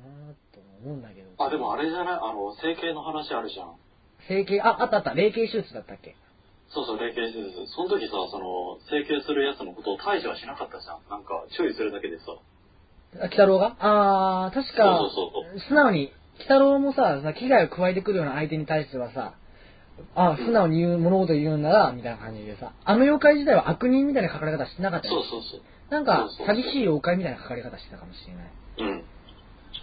[SPEAKER 1] と思うんだけど。
[SPEAKER 3] あ、でもあれじゃない？あの、整形の話あるじゃん。
[SPEAKER 1] 整形、あ、あったあった、霊形手術だったっけ？
[SPEAKER 3] そうそう、霊形手術。その時さ、その、整形するやつのことを退治はしなかったじゃん。なんか、注意するだけでさ。
[SPEAKER 1] あ、鬼太郎が？あー、確か、
[SPEAKER 3] そうそうそう
[SPEAKER 1] 素直に、鬼太郎もさ、危害を加えてくるような相手に対してはさ、あ、素直に言う、物事を言うんなら、みたいな感じでさ、あの妖怪自体は悪人みたいな書かれ方してなかったよね
[SPEAKER 3] そうそうそう。
[SPEAKER 1] なんか
[SPEAKER 3] そう、そうそう
[SPEAKER 1] 寂しい妖怪みたいな書かれ方してたかもしれない。
[SPEAKER 3] うん。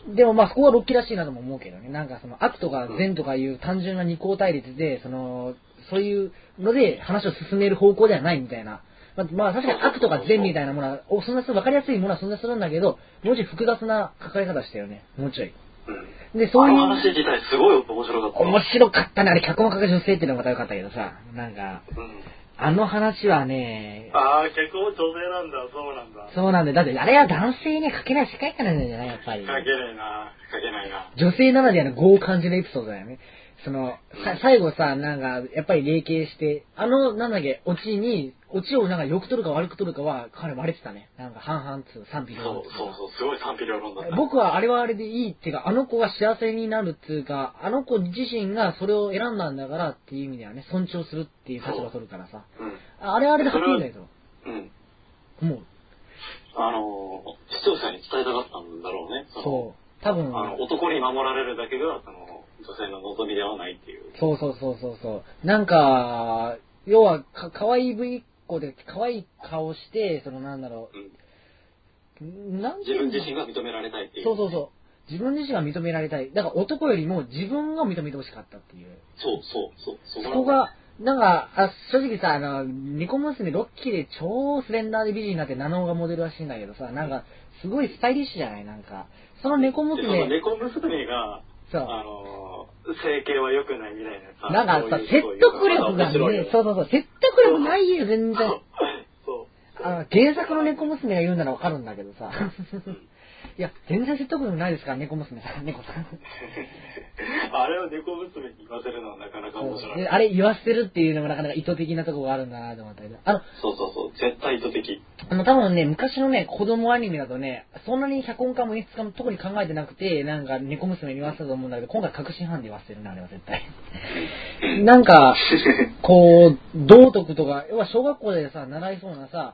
[SPEAKER 1] でもまあそこはロッキーらしいなとも思うけどね。なんかその悪とか善とかいう単純な二項対立で、その、そういうので話を進める方向ではないみたいな。まあ、まあ確かに悪とか善みたいなものは、おそんな分かりやすいものは存在するんだけど、もうちょい複雑な書かれ方したよね。もうちょい。
[SPEAKER 3] うん。
[SPEAKER 1] で、そういう。
[SPEAKER 3] あの話自体すごい面白かった。
[SPEAKER 1] 面白かったね。あれ、脚本家が女性っていうのがまた良かったけどさ。なんか、
[SPEAKER 3] うん。
[SPEAKER 1] あの話はね、
[SPEAKER 3] ああ、結構女性なんだ、そうなんだ。
[SPEAKER 1] そうなんだよ。だって、あれは男性には書けない世界観なんじゃないやっぱり。
[SPEAKER 3] 書けないな、書けないな。
[SPEAKER 1] 女性ならではの業を感じるエピソードだよね。その、さ最後さ、なんか、やっぱり霊形して、あの、なんだっけ、オチに、オチをなんか良く取るか悪く取るかは、かなり割れてたね。なんか半々つう、賛否両論
[SPEAKER 3] そうそうそう、すごい賛否両論だった。
[SPEAKER 1] 僕はあれはあれでいいっていうか、あの子が幸せになるっていうか、あの子自身がそれを選んだんだからっていう意味ではね、尊重するっていう立場を取るからさ。
[SPEAKER 3] うん。
[SPEAKER 1] あれはあれではっきりだけど、
[SPEAKER 3] うん。
[SPEAKER 1] 思う。
[SPEAKER 3] あの、視聴者に伝えたかったんだろうね。の
[SPEAKER 1] そう。多分、
[SPEAKER 3] あの、男に守られるだけが、その、女性の望みではないっていう。
[SPEAKER 1] そうそうそうそうそう。なんか、要は、か、可愛いぶりっ子で、可愛い顔して、そのなんだろ
[SPEAKER 3] うん。
[SPEAKER 1] う、なんて
[SPEAKER 3] 自分自身が認められたいっていう。
[SPEAKER 1] そうそうそう。自分自身が認められたい。だから男よりも自分が認めてほしかったっていう。
[SPEAKER 3] そうそうそう。
[SPEAKER 1] そこが、なんか、あ正直さ、あの、ニコ娘6期で超スレンダーで美人になってナノがモデルらしいんだけどさ、なんか、すごいスタイリッシュじゃない？なんか。その猫
[SPEAKER 3] でその
[SPEAKER 1] 娘、
[SPEAKER 3] 猫娘が、
[SPEAKER 1] そう。
[SPEAKER 3] あの、整形は良くないみたいなさ。
[SPEAKER 1] なんかさ、説得力がね、そうそうそう、説得力ないよ、全然。
[SPEAKER 3] そう。
[SPEAKER 1] あの、原作の猫娘が言うならわかるんだけどさ。いや、全然説得力ないですから、猫娘さん、猫さん。
[SPEAKER 3] あれを猫娘に言わせるのはなかなか面白い。
[SPEAKER 1] であれ言わせるっていうのもなかなか意図的なところがあるんだなと思ったけど。あの、
[SPEAKER 3] そうそうそう。絶対意図的。
[SPEAKER 1] あの、多分ね、昔のね、子供アニメだとね、そんなに脚本家も演出家も特に考えてなくて、なんか猫娘に言わせたと思うんだけど、今回確信犯で言わせてるね、あれは絶対。なんか、こう、道徳とか、要は小学校でさ、習いそうなさ、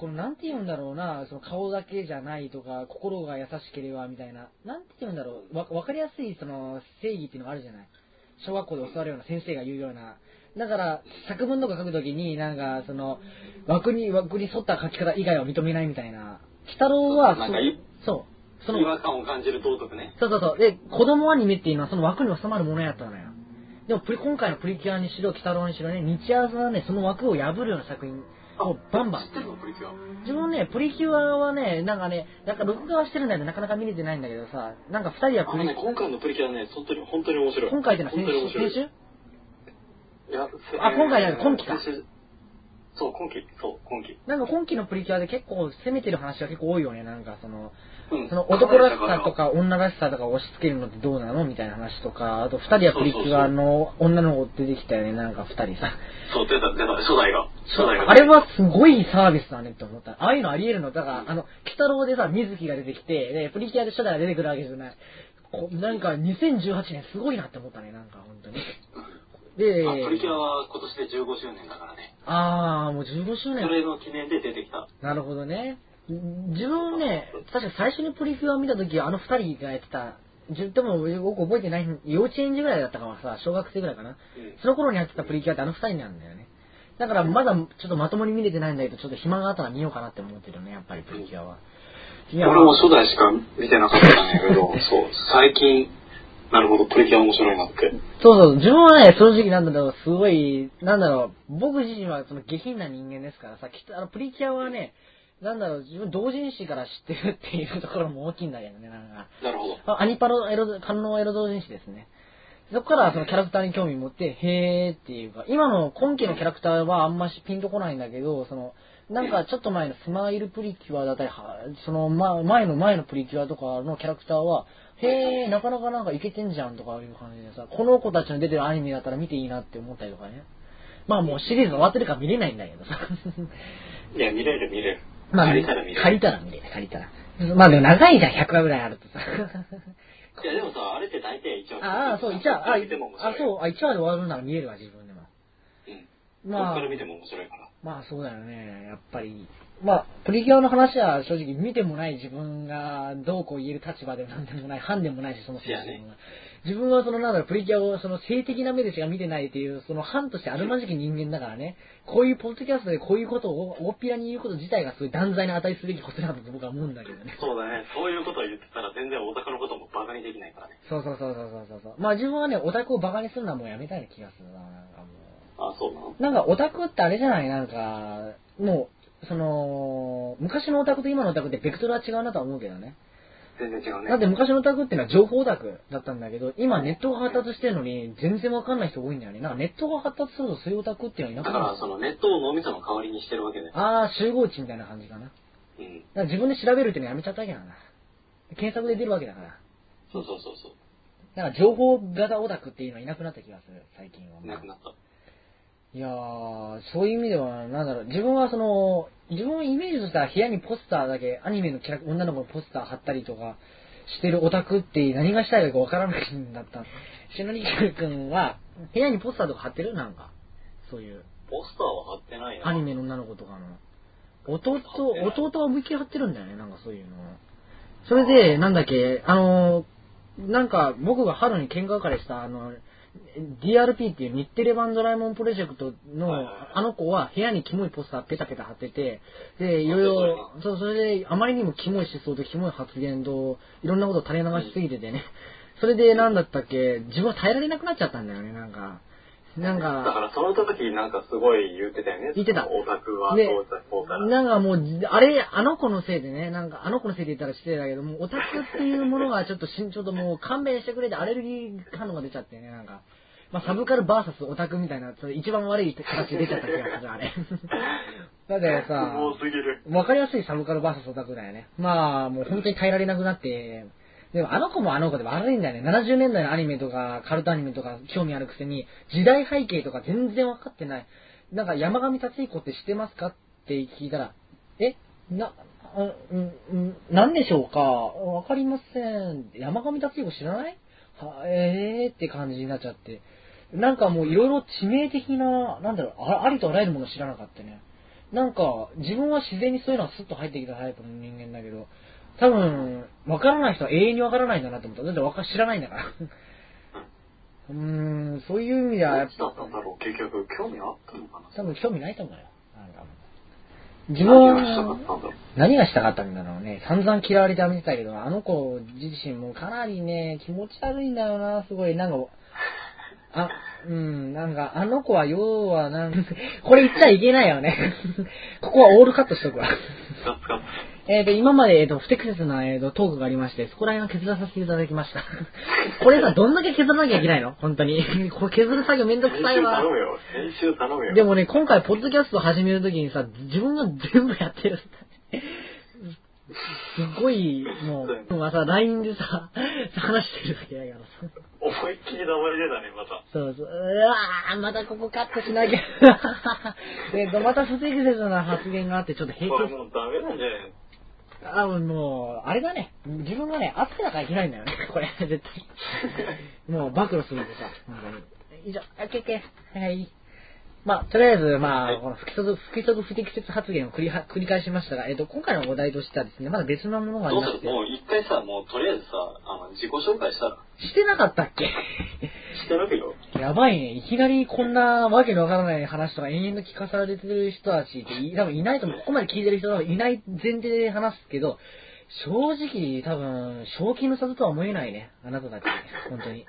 [SPEAKER 1] このなんて言うんだろうな、その顔だけじゃないとか、心が優しければみたいな、なんて言うんだろう、わわかりやすいその正義っていうのがあるじゃない。小学校で教わるような先生が言うような。だから、作文とか書くときに、なんか、その、枠に、枠に沿った書き方以外は認めないみたいな。鬼太郎は、そう。その
[SPEAKER 3] 違、和感を感じる道徳ね。
[SPEAKER 1] そうそうそう。で、子供アニメっていうのはその枠に収まるものやったのよ。でもプリ、今回のプリキュアにしろ、鬼太郎にしろね、日朝はね、その枠を破るような作品をバンバン
[SPEAKER 3] 知っ。てるのプリキュア？
[SPEAKER 1] 自分ね、プリキュアはね、なんかね、なんか録画はしてるんだけど、なかなか見れてないんだけどさ、なんか二人はプリ
[SPEAKER 3] あのね、今回のプリキュアね、本当に、本当に面白い。
[SPEAKER 1] 今回ってのは先。週先週
[SPEAKER 3] いや、
[SPEAKER 1] あ今回じゃない？今期か
[SPEAKER 3] そう、今期。そう、今期。
[SPEAKER 1] なんか今期のプリキュアで結構攻めてる話が結構多いよね、なんかその、
[SPEAKER 3] うん
[SPEAKER 1] その男らしさとか女らしさとか押し付けるのってどうなのみたいな話とか、あと二人はプリキュアの女の子出てきたよね、なんか二人さ。
[SPEAKER 3] そう、出た、出た、初代が。初代が。
[SPEAKER 1] あれはすごいサービスだねって思った。ああいうのあり得るのだから、あの、鬼太郎でさ、水木が出てきて、で、プリキュアで初代が出てくるわけじゃない。こなんか2018年すごいなって思ったね、なんか本当に。で、
[SPEAKER 3] あプリキュアは今年で15周年だからね。
[SPEAKER 1] あー、もう15周
[SPEAKER 3] そ
[SPEAKER 1] 年。
[SPEAKER 3] れの記念で出てきた。
[SPEAKER 1] なるほどね。自分ね、確か最初にプリキュアを見た時はあの二人がやってたでも僕覚えてない、幼稚園児ぐらいだったからさ、小学生ぐらいかな。
[SPEAKER 3] うん
[SPEAKER 1] その頃にやってたプリキュアってあの二人なんだよね。だからまだちょっとまともに見れてないんだけど、ちょっと暇があったら見ようかなって思ってるね、やっぱりプリキュアは。いや、
[SPEAKER 3] 俺も初代しか見てなかったんやけど、そう、最近、なるほど、プリキュア面白いなって。
[SPEAKER 1] そうそう、自分はね、正直なんだろう、すごい、なんだろう、僕自身はその下品な人間ですからさ、きっとあのプリキュアはね、なんだろう、自分同人誌から知ってるっていうところも大きいんだけどね、なんか。
[SPEAKER 3] なるほど。
[SPEAKER 1] あアニパのエロ、観音エロ同人誌ですね。そこからそのキャラクターに興味持って、へーっていうか、今の今期のキャラクターはあんましピンとこないんだけど、その、なんかちょっと前のスマイルプリキュアだったり、はその、ま、前の前のプリキュアとかのキャラクターは、へー、なかなかなんかイケてんじゃんとかいう感じでさ、この子たちの出てるアニメだったら見ていいなって思ったりとかね。まあもうシリーズ終わってるから見れないんだけどさ。
[SPEAKER 3] いや、見れる見れる。
[SPEAKER 1] まあ、
[SPEAKER 3] 借りたら見れる。
[SPEAKER 1] 借りたら見れる、借りたら。まあでも長いじゃん、100話ぐらいあるとさ。
[SPEAKER 3] いや、でもさ、あれって大体1話。
[SPEAKER 1] ああ、そう、1話、あ、
[SPEAKER 3] 見ても面白い。
[SPEAKER 1] あ、そう、あ、1話で終わるなら見えるわ、自分でも。
[SPEAKER 3] うん。
[SPEAKER 1] まあ
[SPEAKER 3] こっから見ても面白いから。
[SPEAKER 1] まあそうだよね、やっぱり。まあ、プリキュアの話は正直見てもない自分がどうこう言える立場でもなんでもない、ファンでもないし、そもそも自分は。自分はそのなんだろう、プリキュアをその性的な目でしか見てないっていう、そのファンとしてあるまじき人間だからね、こういうポッドキャストでこういうことを大っぴらに言うこと自体がすごい断罪に値すべきことだと僕は思うんだけどね。
[SPEAKER 3] そうだね。そういうことを言ってたら全然オタクのこともバカにできないからね。
[SPEAKER 1] そうそうそうそうそうそう。まあ自分はね、オタクをバカにするのはもうやめたい気がするな、なんかもう。
[SPEAKER 3] あ、そうなの？
[SPEAKER 1] なんかオタクってあれじゃない？なんか、もう、その、昔のオタクと今のオタクってベクトルは違うなとは思うけどね。
[SPEAKER 3] 全然違うね。
[SPEAKER 1] だって昔のオタクっていうのは情報オタクだったんだけど、今ネットが発達してるのに全然わかんない人多いんだよね。なんかネットが発達するとそういうオタクっていうのはいなくなる
[SPEAKER 3] だから、そのネットを脳みその代わりにしてるわけで。
[SPEAKER 1] あー、集合値みたいな感じかな。だか
[SPEAKER 3] うん。
[SPEAKER 1] ら自分で調べるっていうのやめちゃったわけだ。検索で出るわけだから。
[SPEAKER 3] そうそうそうそう。
[SPEAKER 1] だから情報型オタクっていうのはいなくなった気がする、最近は。
[SPEAKER 3] いなくなった。
[SPEAKER 1] いやー、そういう意味では、なんだろう、自分はその、自分のイメージとしては部屋にポスターだけ、アニメのキャラ女の子のポスター貼ったりとかしてるオタクって何がしたいかわからないんだった。しのりくんは、部屋にポスターとか貼ってる？なんか。そういう、
[SPEAKER 3] ポスターは貼ってないな。
[SPEAKER 1] アニメの女の子とかの。弟、弟は思いっきり貼ってるんだよね、なんかそういうの。それで、なんだっけ、あの、なんか僕が春に見学会した、あの、DRP っていう日テレ版ドラえもんプロジェクトのあの子は部屋にキモいポスターペタペタ貼ってて、で、いろいろ、そう、それであまりにもキモい思想とキモい発言と、いろんなことを垂れ流しすぎててね、それでなんだったっけ、自分は耐えられなくなっちゃったんだよね、なんか。なん
[SPEAKER 3] だか
[SPEAKER 1] か、
[SPEAKER 3] らその時なんかすごい言ってたよね。
[SPEAKER 1] 言ってた
[SPEAKER 3] オタクは
[SPEAKER 1] で
[SPEAKER 3] そうだ、こうだ。
[SPEAKER 1] なんかもう、あれ、あの子のせいでね、なんか、あの子のせいで言ったら失礼だけども、オタクっていうものがちょっとしん、ちょっともう勘弁してくれてアレルギー反応が出ちゃってね、なんか。まあ、サブカルバーサスオタクみたいな、一番悪い形で出ちゃった気がする、あれ。だってさ。わかりやすいサブカルバーサスオタクだよね。まあ、もう本当に耐えられなくなって、でもあの子もあの子で悪いんだよね。70年代のアニメとか、カルトアニメとか興味あるくせに、時代背景とか全然分かってない。なんか山上達彦って知ってますかって聞いたら、えな、うん、うん、なんでしょうか？わかりません。山上達彦知らない？は、えーって感じになっちゃって。なんかもういろいろ致命的な、なんだろうあ、ありとあらゆるもの知らなかったね。なんか、自分は自然にそういうのはスッと入ってきたタイプの人間だけど、多分、わからない人は永遠にわからないんだなと思った。だってわか知らないんだから。うーん、そういう意味では、やっ
[SPEAKER 3] どっちだったんだろう結局、興味あったのかな？
[SPEAKER 1] 多分興味ないと思うよ。自分
[SPEAKER 3] 何がしたか
[SPEAKER 1] は
[SPEAKER 3] ったんだろう
[SPEAKER 1] 何がしたかったんだろうね。散々嫌われて見てたけど、あの子自身もかなりね、気持ち悪いんだよな、すごい。なんか、あ、うん、なんか、あの子は要は、なんこれ言っちゃいけないよね。ここはオールカットしとくわ。えーと、今まで、えーと、不適切な、えーと、トークがありまして、そこら辺は削らさせていただきました。これさ、どんだけ削らなきゃいけないの？本当に。これ削る作業めんどく
[SPEAKER 3] 編
[SPEAKER 1] さいわ
[SPEAKER 3] 集頼。むよ。編集頼むよ。
[SPEAKER 1] でもね、今回、ポッドキャストを始めるときにさ、自分が全部やってる。すごい、もう、まあさ、LINE でさ、話してるだけだからさ。
[SPEAKER 3] 思いっきり黙り出たね、また。
[SPEAKER 1] そうそう。うわーまたここカットしなきゃ。で、また不適切な発言があって、ちょっと平気。
[SPEAKER 3] これもうダメなんじゃない
[SPEAKER 1] あ、もう、あれだね。自分がね、熱くだからいけないんだよね。これ、絶対。もう、暴露するんでさ、本当に。以上、あ、けけ。はい。まあ、とりあえず、まあ、
[SPEAKER 3] はい
[SPEAKER 1] この不規則、不規則不適切発言を繰りは繰り返しましたが、えっ、と、今回のお題としてはですね、まだ別のものがあり
[SPEAKER 3] どう
[SPEAKER 1] ますして
[SPEAKER 3] るもう一回さ、もうとりあえずさ、あの、自己紹介したら、
[SPEAKER 1] してなかったっけ？
[SPEAKER 3] してるよ。
[SPEAKER 1] やばいね。いきなりこんなわけのわからない話とか延々と聞かされてる人たちってい多分いないと思う。ここまで聞いてる人はいない前提で話すけど、正直多分、正気の里とは思えないね。あなたたち。本当に。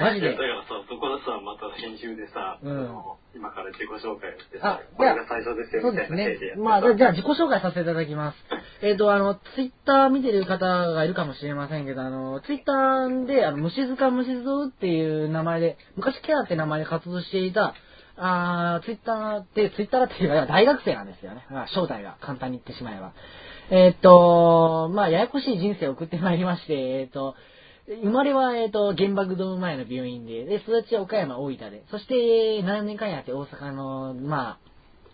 [SPEAKER 1] マジで？
[SPEAKER 3] だか。らさ、そこでさ、また編集でさ、
[SPEAKER 1] うん
[SPEAKER 3] 今から自己紹介をして
[SPEAKER 1] あ
[SPEAKER 3] さ、これが最初ですよ
[SPEAKER 1] そうですね
[SPEAKER 3] みたいな体でやっ。て
[SPEAKER 1] まあ、
[SPEAKER 3] さ
[SPEAKER 1] じゃあ自己紹介させていただきます。えっ、と、あの、ツイッター見てる方がいるかもしれませんけど、あの、ツイッターで、あの、虫塚虫蔵っていう名前で、昔キャラって名前で活動していた、あーツイッターって、ツイッターっていうか、大学生なんですよね。まあ、正体が簡単に言ってしまえば。えっ、と、まあ、ややこしい人生を送ってまいりまして、えっ、と、生まれは、えっ、と、原爆ドーム前の病院で、で、育ちは岡山、大分で、そして、7年間やって大阪の、ま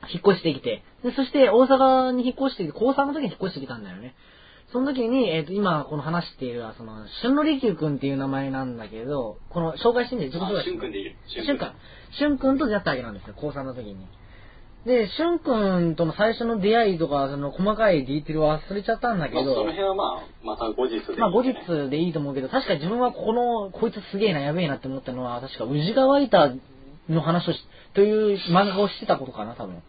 [SPEAKER 1] あ、引っ越してきて、で、そして大阪に引っ越してきて、高3の時に引っ越してきたんだよね。その時に、えっ、と、今、この話している、その、春の利休くんっていう名前なんだけど、この、紹介してんで、自己紹介
[SPEAKER 3] あ、
[SPEAKER 1] して
[SPEAKER 3] しゅんくんでいいよ。
[SPEAKER 1] しゅんくん。しゅんくんと出会ったわけなんですよ、高3の時に。で、しゅんくんとの最初の出会いとか、その細かいディテールは忘れちゃったんだけ
[SPEAKER 3] まあ、その
[SPEAKER 1] ど、
[SPEAKER 3] 辺はまあ、また後日でいい、ね。
[SPEAKER 1] まあ後日でいいと思うけど、確か自分はこの、こいつすげえな、やべえなって思ったのは、確か、宇治川板の話をし、という漫画をしてたことかな、多分。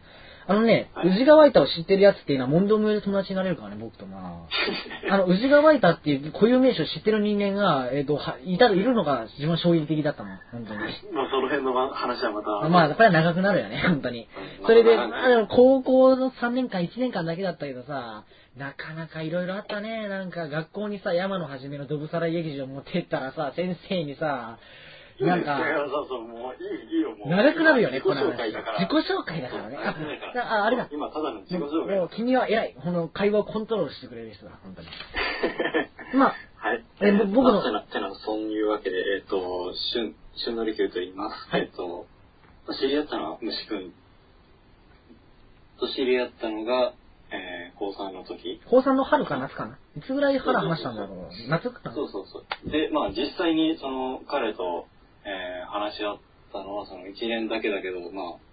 [SPEAKER 1] あのね、
[SPEAKER 3] はい
[SPEAKER 1] 宇治川板を知ってるやつっていうのは、問答無用で友達になれるからね、僕とな。あの、宇治川板っていう固有名詞を知ってる人間が、えっ、と、はいたる、いるのが自分は衝撃的だったもん、本当に。
[SPEAKER 3] まあ、その辺のま話はまた。
[SPEAKER 1] まあ、これは長くなるよね、本当に
[SPEAKER 3] うん。
[SPEAKER 1] それで、
[SPEAKER 3] まあ
[SPEAKER 1] 高校の3年間、1年間だけだったけどさ、なかなかいろいろあったね。なんか学校にさ、山のはじめのドブサライ劇場持ってったらさ、先生にさ、なんか
[SPEAKER 3] そうそう、もういい、いいよ、もう。
[SPEAKER 1] 長くなるよね、この話
[SPEAKER 3] 紹介だから。
[SPEAKER 1] 自己紹介だからね。あああれだ。
[SPEAKER 3] 今、ただの自己
[SPEAKER 1] も
[SPEAKER 3] 紹介。
[SPEAKER 1] うもう君は偉い。この会話をコントロールしてくれる人だ、本当に。まあ、
[SPEAKER 3] はい。
[SPEAKER 1] えぼ僕の
[SPEAKER 3] まあてな、てな、そういうわけで、えっ、と、春、春のりきゅうと言います。
[SPEAKER 1] はい
[SPEAKER 3] えっ、と、まあ知り合ったのは虫くん。と知り合ったのが、えー、高3の時。
[SPEAKER 1] 高3の春か夏かないつぐらい春話したんだろう。夏かな
[SPEAKER 3] そうそうそう。で、まあ実際にその彼と、えー、話し合ったのはその1年だけだけど、まあ、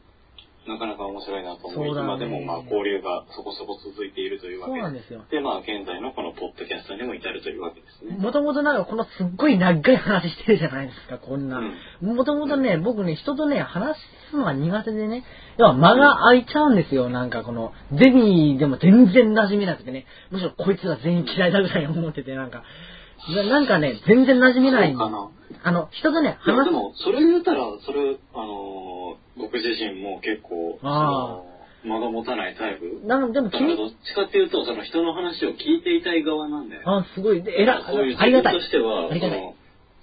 [SPEAKER 3] なかなか面白いなと思い、今でもまあ交流がそこそこ続いているというわけ
[SPEAKER 1] そうなんですよ。
[SPEAKER 3] で、まあ現在のこのポッドキャストにも至るというわけですね。
[SPEAKER 1] もともとなんかこのすっごい長い話してるじゃないですか、こんな。もともとね、僕ね、人とね、話すのが苦手でね、要は間が空いちゃうんですよ、なんかこの、ゼミでも全然馴染めなくてね、むしろこいつが全員嫌いだぐらい思ってて、なんか、ななんかね、全然馴染めない
[SPEAKER 3] そうかな。
[SPEAKER 1] あの、人とね、
[SPEAKER 3] いや、
[SPEAKER 1] 話
[SPEAKER 3] ですも、それ言ったら、それ、あのー僕自身も結構、
[SPEAKER 1] あ
[SPEAKER 3] その間が持たないタイプ。
[SPEAKER 1] なんでも君
[SPEAKER 3] だからどっちかっていうと、その人の話を聞いていたい側なんだよ。
[SPEAKER 1] あ、すごい、でえら、
[SPEAKER 3] そういう
[SPEAKER 1] ありがたい
[SPEAKER 3] 自分と。しては、
[SPEAKER 1] ありがたい
[SPEAKER 3] その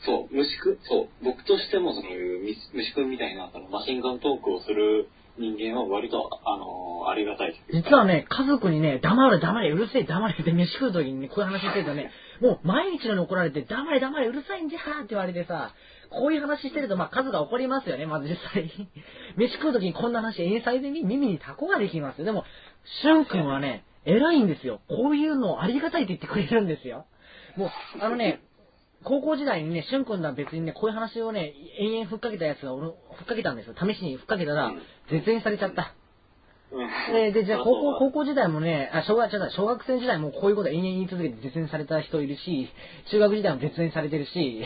[SPEAKER 3] そう、虫く、そう、僕としても、その、み虫くんみたいな、その、マシンガントークをする人間は割と、あのーありがたいというか
[SPEAKER 1] 実はね、家族にね、黙れ黙れ、うるせえ黙れって飯食う時にね、こういう話してるとね、もう毎日のように怒られて、黙れ黙れ、うるさいんじゃーって言われてさ、こういう話してると、まあ数が怒りますよね、まず実際。飯食う時にこんな話、英才でに耳にタコができますよ。でも、しゅんくんはね、偉いんですよ。こういうのをありがたいって言ってくれるんですよ。もう、あのね、高校時代にね、しゅんくんは別にね、こういう話をね、延々ふっかけたやつが俺、ふっかけたんですよ。試しにふっかけたら、絶縁されちゃった。
[SPEAKER 3] うん
[SPEAKER 1] えーで、じゃあ、高校、高
[SPEAKER 3] 校
[SPEAKER 1] 校時代もね、あ、小学、違う小学生時代もこういうこと延々言い続けて絶縁された人いるし、中学時代も絶縁されてるし、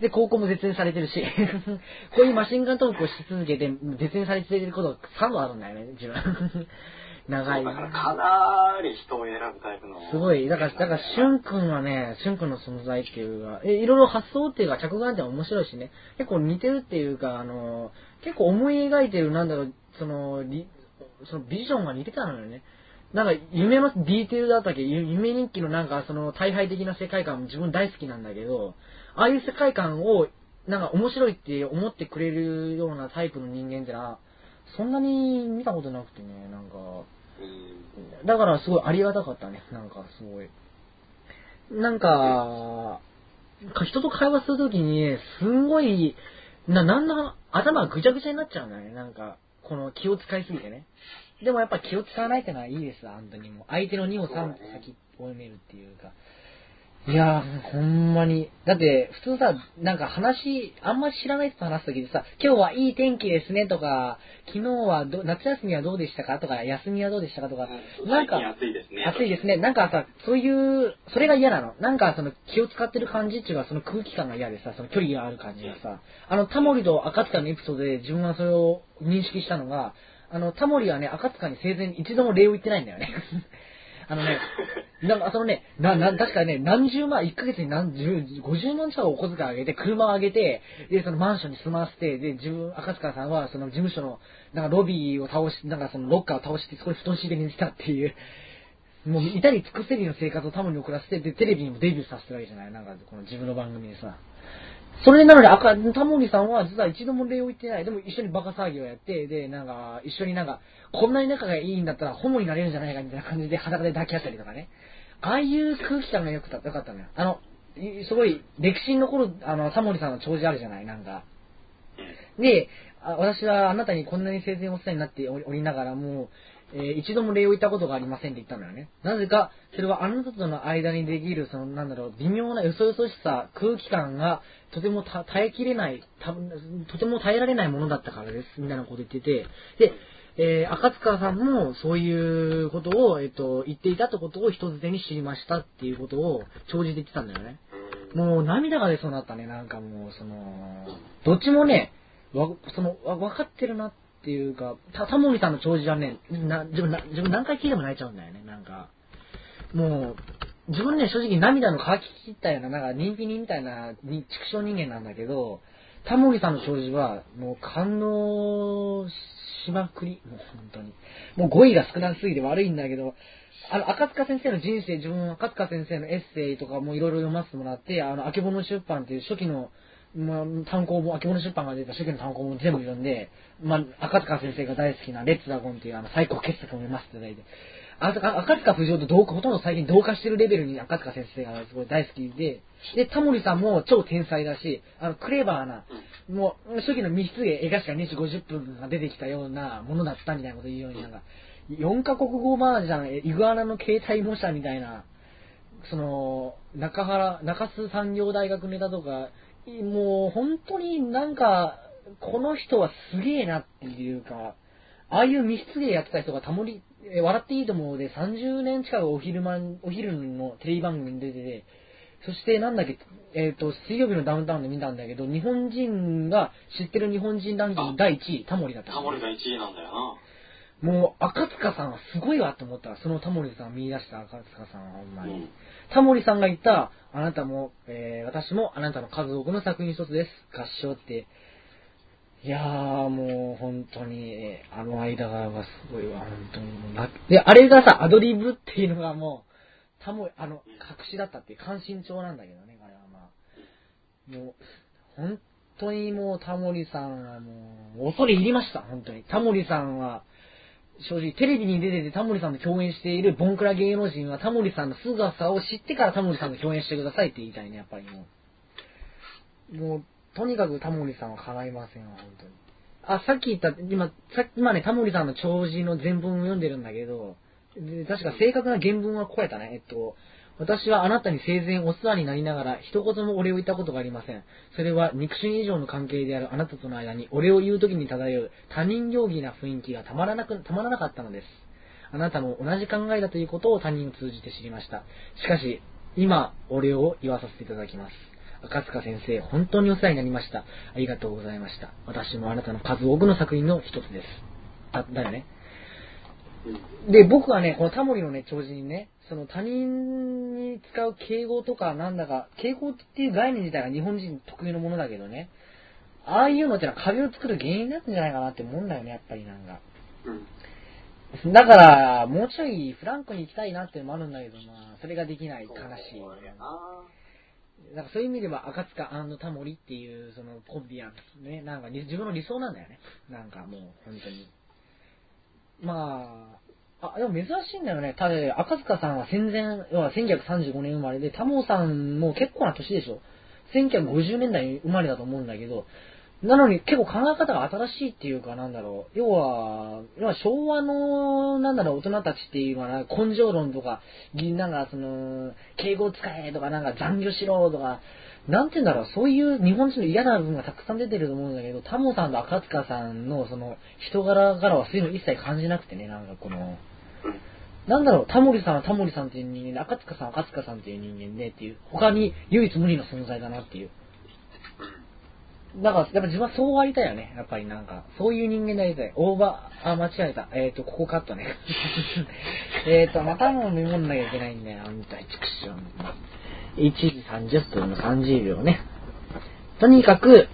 [SPEAKER 1] で、高校も絶縁されてるし、こういうマシンガントークをし続けて絶縁されてること3度あるんだよね、自分。長い。
[SPEAKER 3] だから、かなり人を選ぶタイプの。
[SPEAKER 1] すごい。だから、だから、しゅんくんはね、しゅんくんの存在っていうか、え、いろいろ発想っていうか、着眼点面白いしね、結構似てるっていうか、あの、結構思い描いてる、なんだろう、その、りそのビジョンが似てたのよね。なんか、夢のディテールだったっけ、ゆ夢日記のなんか、その、大敗的な世界観も自分大好きなんだけど、ああいう世界観を、なんか面白いって思ってくれるようなタイプの人間ってのは、そんなに見たことなくてね、なんか、
[SPEAKER 3] うん。
[SPEAKER 1] だからすごいありがたかったね。なんかすごい。なんか、か人と会話するときにね、すんごい、な、なんだ、頭がぐちゃぐちゃになっちゃうんだよね。なんか、この気を使いすぎてね。でもやっぱ気を使わないってのはいいです、本当にもう。相手の2を3歩先を読めるっていうか。いやー、ほんまに。だって、普通さ、なんか話、あんまり知らない人と話すときでさ、今日はいい天気ですねとか、昨日はど夏休みはどうでしたか？とか、休みはどうでしたかとか、なんか、
[SPEAKER 3] 暑いですね。
[SPEAKER 1] 暑いですね。なんかさ、そういう、それが嫌なの。なんかその気を使ってる感じっていうか、その空気感が嫌でさ、その距離がある感じがさ、あの、タモリと赤塚のエピソードで自分はそれを認識したのが、あの、タモリはね、赤塚に生前一度も礼を言ってないんだよね。あのね、なんかそのね、な、な、確かね、何十万、1ヶ月に何十、50万近くお小遣いあげて、車をあげて、で、そのマンションに住まわせて、で、自分、赤塚さんは、その事務所の、なんかロビーを倒し、なんかそのロッカーを倒して、そこに布団敷いて寝てたっていう、もう、至り尽くせりの生活をタモに送らせて、で、テレビにもデビューさせてるわけじゃないなんか、この自分の番組でさ。それなのに、赤、タモリさんは実は一度も礼を言ってない。でも一緒にバカ騒ぎをやって、で、なんか、一緒になんか、こんなに仲がいいんだったらホモになれるんじゃないかみたいな感じで裸で抱き合ったりとかね。ああいう空気感がよくた、よかったのよ。あの、いすごい、歴史に残る、あの、タモリさんの弔辞あるじゃないなんか。で、あ私はあなたにこんなに生前お世話になっておりながらも、えー一度も礼を言ったことがありませんって言ったのよね。なぜか、それはあなたとの間にできる、その、なんだろう、微妙なよそよそしさ、空気感が、とても耐えきれない、たとても耐えられないものだったからです、みたいなこと言ってて、で、えー赤塚さんもそういうことを、えっと、言っていたってことを人づてに知りましたっていうことを、長じて言ってたんだよね。もう涙が出そうになったね、なんかもう、その、どっちもね、わ、その、わ分かってるなっていうか、タモリさんの長寿はね、な、自分な、自分何回聞いても泣いちゃうんだよね、なんか。もう、自分ね、正直涙の乾ききったような、なんか人気人みたいな、に畜生人間なんだけど、タモリさんの長寿は、もう感動しまくり、もう本当に。もう語彙が少なすぎて悪いんだけど、あの、赤塚先生の人生、自分は、赤塚先生のエッセイとかもいろいろ読ませてもらって、あの、あけぼの出版っていう初期の、まあ、単行本、あけぼの出版が出た初期の単行本全部読んで、まあ、赤塚先生が大好きなレッツダゴンっていうあの最高傑作を読ませていただいて、あ赤赤塚不二夫と同化、ほとんど最近同化してるレベルに赤塚先生がすごい大好きで、で、タモリさんも超天才だし、あの、クレバーな、もう、初期の密室芸、映画史が2時50分が出てきたようなものだったみたいなこと言うように、なんか、4カ国語麻雀、イグアナの携帯模写みたいな、その、中原、中洲産業大学ネタとか、もう本当になんか、この人はすげえなっていうか、ああいう密室芸やってた人がたもり、え笑っていいと思うで30年近くお昼間、お昼のテレビ番組に出てて、そしてなんだっけ、えっ、と、水曜日のダウンタウンで見たんだけど、日本人が知ってる日本人ランキング第1位、タモリだった。
[SPEAKER 3] タモリが1位なんだよな。
[SPEAKER 1] もう、赤塚さんはすごいわと思った。そのタモリさんを見出した赤塚さんはほんまに。
[SPEAKER 3] うん
[SPEAKER 1] タモリさんが言った、あなたも、えー私もあなたの数多くの作品一つです。合唱って。いやー、もう本当に、あの間がすごいわ、本当に。で、あれがさ、アドリブっていうのがもう、タモリ、あの、隠しだったっていう、関心帳なんだけどね、あれはまあ。もう、本当にもうタモリさんはもう、恐れ入りました、本当に。タモリさんは、正直、テレビに出ててタモリさんと共演しているボンクラ芸能人はタモリさんの姿を知ってからタモリさんと共演してくださいって言いたいね、やっぱりもう。もう、とにかくタモリさんは叶いませんわ、本当に。あ、さっき言った、今、さっき、今ね、タモリさんの弔辞の全文を読んでるんだけど、確か正確な原文はこうやったね。えっと、私はあなたに生前お世話になりながら一言もお礼を言ったことがありません。それは肉親以上の関係であるあなたとの間にお礼を言う時に漂う他人行儀な雰囲気がたまらなく、たまらなかったのです。あなたも同じ考えだということを他人を通じて知りました。しかし、今、お礼を言わさせていただきます。赤塚先生、本当にお世話になりました。ありがとうございました。私もあなたの数多くの作品の一つです。だ、だよね。で、僕はね、このタモリのね、弔辞にね、その他人に使う敬語とかなんだか、敬語っていう概念自体が日本人特有のものだけどね、ああいうのってのは壁を作る原因なんじゃないかなって思うんだよね、やっぱりなんか。
[SPEAKER 3] うん。
[SPEAKER 1] だから、もうちょいフランクに行きたいなっていうのもあるんだけど、まあ、それができない悲しい。
[SPEAKER 3] な。
[SPEAKER 1] なんかそういう意味では、赤塚タモリっていう、そのコンビアンスね、なんかに自分の理想なんだよね。なんかもう、本当に。まあ、あ、でも珍しいんだよね。ただ、赤塚さんは戦前、要は1935年生まれで、タモさんも結構な年でしょ。1950年代生まれだと思うんだけど、なのに結構考え方が新しいっていうかなんだろう。要は、要は昭和の、なんだろう、大人たちっていうのは根性論とか、なんかその、敬語使えとか、なんか残業しろとか、なんて言うんだろう、そういう日本人の嫌な部分がたくさん出てると思うんだけど、タモさんと赤塚さんのその人柄からはそういうの一切感じなくてね、なんかこの、なんだろう、タモリさんはタモリさんっていう人間で、赤塚さんは赤塚さんっていう人間でっていう、他に唯一無二の存在だなっていう。だから、やっぱ自分はそうありたいよね。やっぱりなんか、そういう人間でありたい。オーバー、あ、間違えた。えっ、ー、と、ここカットね。えっと、またも飲み物なきゃいけないんだよ。あんた、チクション。1時30分の30秒ね。とにかく、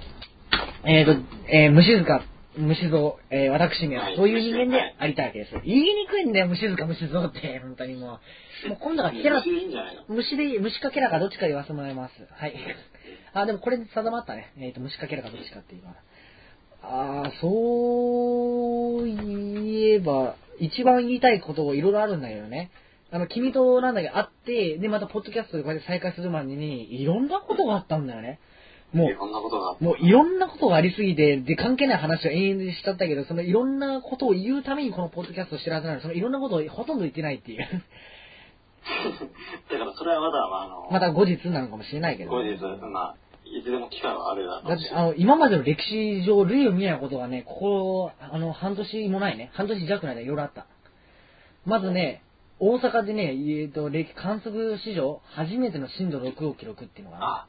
[SPEAKER 1] えっ、ー、と、えー、虫塚、虫蔵、えー、私めはそういう人間でありたいわけです。言いにくいんだよ、虫塚、虫蔵って、本当にもう。もう今度はケラ、虫でいい、虫かケラかどっちか言わせてもらいます。はい。あ、でもこれで定まったね。えっ、ー、と、虫かケラかどっちかっていうのは。あー、そう言えば、一番言いたいこといろいろあるんだけどね。あの、君となんだっけ、会って、で、またポッドキャストでこうやって再開するまでに、いろんなことがあったんだよね。もう、いろんなことがもういろんなことがありすぎて、で、関係ない話を延々しちゃったけど、そのいろんなことを言うためにこのポッドキャストをしてるはずなのに、そのいろんなことをほとんど言ってないっていう。
[SPEAKER 3] だからそれはまだ、まあ、あの、
[SPEAKER 1] また後日なのかもしれないけど。
[SPEAKER 3] 後日、まあ、いつでも機会はあるだ
[SPEAKER 1] だって、あの、今までの歴史上、類を見ないことがね、ここ、あの、半年もないね、半年弱ないでいろいろあった。まずね、大阪でね、えっ、と、歴観測史上初めての震度6を記録っていうのが、
[SPEAKER 3] あ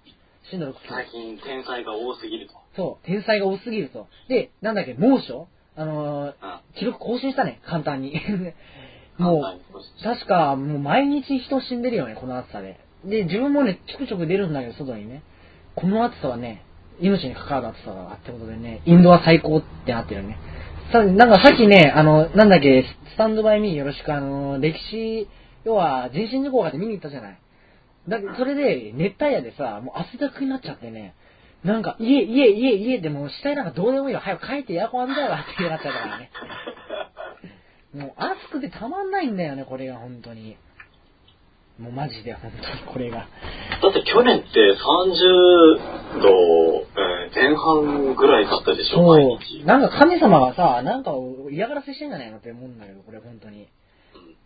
[SPEAKER 3] 震度6記録。最近天才が多すぎると。
[SPEAKER 1] そう、天才が多すぎると。で、なんだっけ、猛暑？あのー、記録更新したね、簡単に。もう、確か、もう毎日人死んでるよね、この暑さで。で、自分もね、ちょくちょく出るんだけど、外にね。この暑さはね、命に関わる暑さだってことでね、インドは最高ってなってるね。さ、なんかさっきね、あの、なんだっけ、スタンドバイミーよろしく、あの、歴史、要は、人身事故があって見に行ったじゃない。だそれで、熱帯夜でさ、もう汗だくになっちゃってね、なんか、家、家、家、家でもう死体なんかどうでもいいよ。早く帰ってエアコン浴びたいわってなっちゃったからね。もう暑くてたまんないんだよね、これが本当に。もうマジで本当にこれが。
[SPEAKER 3] だって去年って30度、えー、前半ぐらいだったでしょ、
[SPEAKER 1] そう。なんか神様がさ、なんか嫌がらせしてんじゃないのって思うんだけど、これ本当に。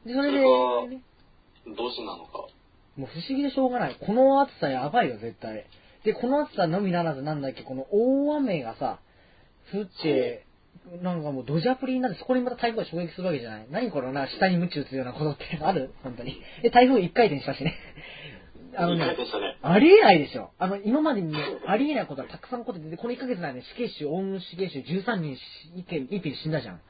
[SPEAKER 3] うん、で、それで、どうしてなのか。
[SPEAKER 1] もう不思議でしょうがない。この暑さやばいよ、絶対。で、この暑さのみならずなんだっけ、この大雨がさ、降って、なんかもうドジャプリになってそこにまた台風が直撃するわけじゃない。何これな、下に鞭打つようなことって ある？本当に。で、台風一回転したしね。
[SPEAKER 3] あのね、ね
[SPEAKER 1] ありえないでしょ。あの、今までにね、ありえないことはたくさん起こってて、この1ヶ月内で死刑囚、オウム死刑囚13人一件、一品死んだじゃん。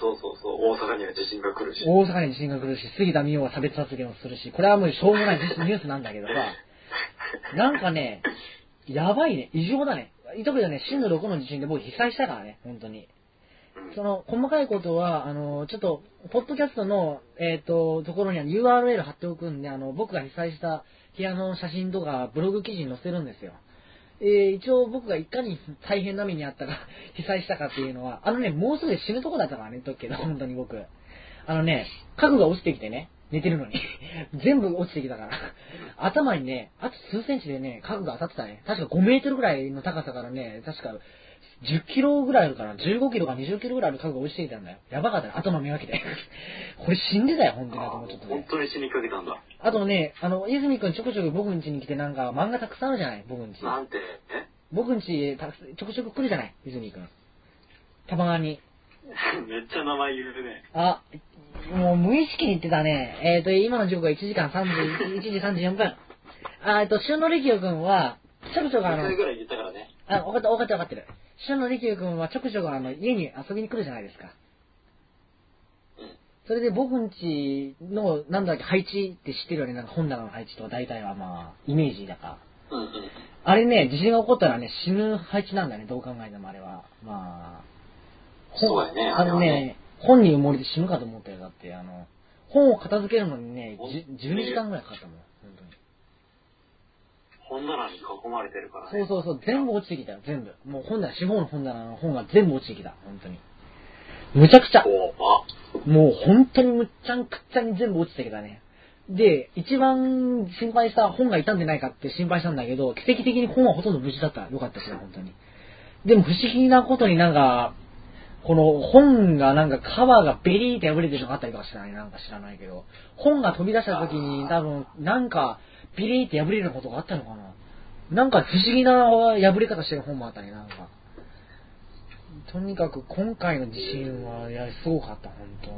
[SPEAKER 3] そうそうそう、大阪には地震が来るし。
[SPEAKER 1] 大阪に地震が来るし、杉田美桜は差別発言をするし、これはもうしょうもない ニュースなんだけどさ、なんかね、やばいね、異常だね。特にね、震度6の地震で僕被災したからね、本当に。その、細かいことは、あの、ちょっと、ポッドキャストの、えっ、ー、と、ところには URL 貼っておくんで、あの、僕が被災した部屋の写真とか、ブログ記事に載せるんですよ。えー、一応僕がいかに大変な目にあったか、被災したかっていうのは、あのね、もうすぐ死ぬとこだったからね、とっけど、本当に僕。あのね、家具が落ちてきてね、寝てるのに。全部落ちてきたから。頭にね、あと数センチでね、家具が当たってたね。確か5メートルぐらいの高さからね、確か10キロぐらいあるから、15キロか20キロぐらいある家具が落ちていたんだよ。やばかったね。頭見分けて。これ死んでたよ、本当に。と思っちゃった
[SPEAKER 3] ね。本当に死にかけたんだ。
[SPEAKER 1] あとね、あの、泉くんちょくちょく僕ん家に来てなんか漫画たくさんあるじゃない？僕ん家。
[SPEAKER 3] なんて？
[SPEAKER 1] え？僕ん家ちょくちょく来るじゃない？泉くん。たまに。
[SPEAKER 3] めっちゃ名前言うね。
[SPEAKER 1] あ、もう無意識に言ってたね。えっ、ー、と、今の時刻が1時間31、1時34分。あえっと、旬の力くんは、ちょくちょくあの、
[SPEAKER 3] 1ぐらい言ったからね。
[SPEAKER 1] あ、分かった、分かって分かってる。旬の力くんはちょくちょくあの、家に遊びに来るじゃないですか。それで僕んちの、なんだっけ、配置って知ってるよね、なんか本棚の配置とか大体はまあ、イメージだか。あれね、地震が起こったらね、死ぬ配置なんだね、どう考えてもあれは。まあ、
[SPEAKER 3] そうやね。
[SPEAKER 1] あのね、本に埋もれて死ぬかと思ったよ。だって、あの、本を片付けるのにね、12時間ぐらいかかったもん。本
[SPEAKER 3] 棚に囲まれてるから
[SPEAKER 1] ね。そうそうそう、全部落ちてきたよ、全部。もう本棚、四方の本棚の本が全部落ちてきた、本当に。むちゃくちゃ。もう本当にむっちゃんくっちゃに全部落ちてきたね。で、一番心配した本が傷んでないかって心配したんだけど、奇跡的に本はほとんど無事だった。よかったしね、本当に。でも不思議なことになんか、この本がなんかカバーがベリーって破れてるのがあったりとかしたね。なんか知らないけど。本が飛び出した時に多分なんかビリーって破れるようなことがあったのかな？なんか不思議な破れ方してる本もあったね、なんか。とにかく今回の地震は、いや、すごかった、本当に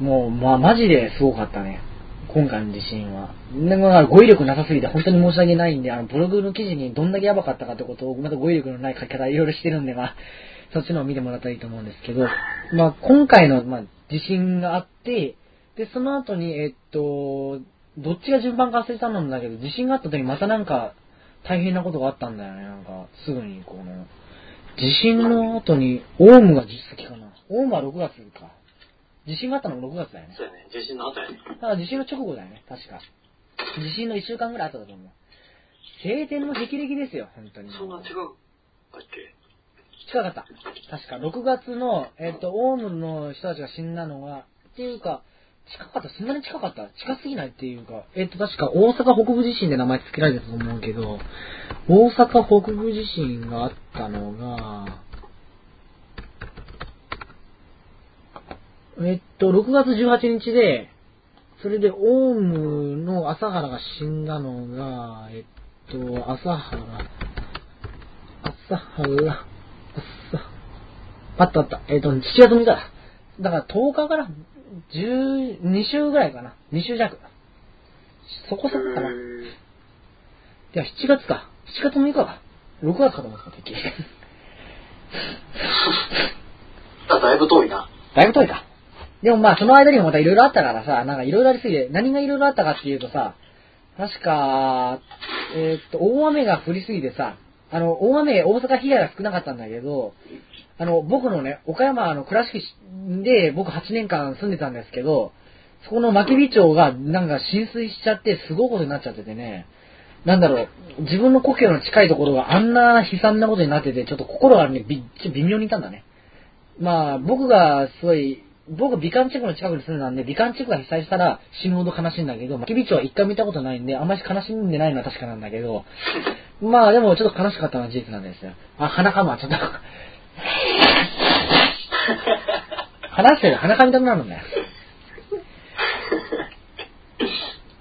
[SPEAKER 1] もう。もう、まあ、マジですごかったね。今回の地震は。でも、語彙力なさすぎて本当に申し訳ないんで、あの、ブログの記事にどんだけやばかったかってことを、また語彙力のない書き方いろいろしてるんで、まあ、そっちのを見てもらったらいいと思うんですけど、まあ、今回の、まあ、地震があって、で、その後に、えっと、どっちが順番か忘れたんだけど、地震があった時にまたなんか、大変なことがあったんだよね、なんか、すぐに、この、地震の後に、オウムが実績かな。オウムは6月か。地震があったのも6月だよね。
[SPEAKER 3] そうやね。地震の後やね。
[SPEAKER 1] だから地震の直後だよね、確か。地震の1週間ぐらい後だと思う。晴天の霹靂ですよ、本当に。
[SPEAKER 3] そんな違うだっけ？
[SPEAKER 1] 近かった。確か、6月の、えっ、と、オウムの人たちが死んだのが、っていうか、近かった、そんなに近かった？近すぎないっていうか、えっ、と、確か大阪北部地震で名前付けられたと思うけど、大阪北部地震があったのが、えっと、6月18日で、それで、オウムの朝原が死んだのが、えっと、朝原、朝原、朝、あったあった。えっと、7月6日だ。だから10日から12週ぐらいかな。2週弱。そこそこかな。いや、7月か。7月6日か。6月かと思ってた、てっきり。
[SPEAKER 3] あ、だいぶ遠いな。
[SPEAKER 1] だいぶ遠いか。でもまあ、その間にもまたいろいろあったからさ、なんかいろいろありすぎて、何がいろいろあったかっていうとさ、確か、えーっと、大雨が降りすぎてさ、あの、大雨、大阪被害が少なかったんだけど、あの、僕のね、岡山の倉敷で僕8年間住んでたんですけど、そこの牧火町がなんか浸水しちゃってすごいことになっちゃっててね、なんだろう、自分の故郷の近いところがあんな悲惨なことになってて、ちょっと心がね、び微妙にいたんだね。まあ、僕がすごい、僕、美観地区の近くに住んでたんで、美観地区が被災したら死ぬほど悲しいんだけど、牧火町は一回見たことないんで、あんまり悲しんでないのは確かなんだけど、まあでもちょっと悲しかったのは事実なんですよ。あ、鼻かむわ、ちょっと。話してる鼻かみたくなるんだよ。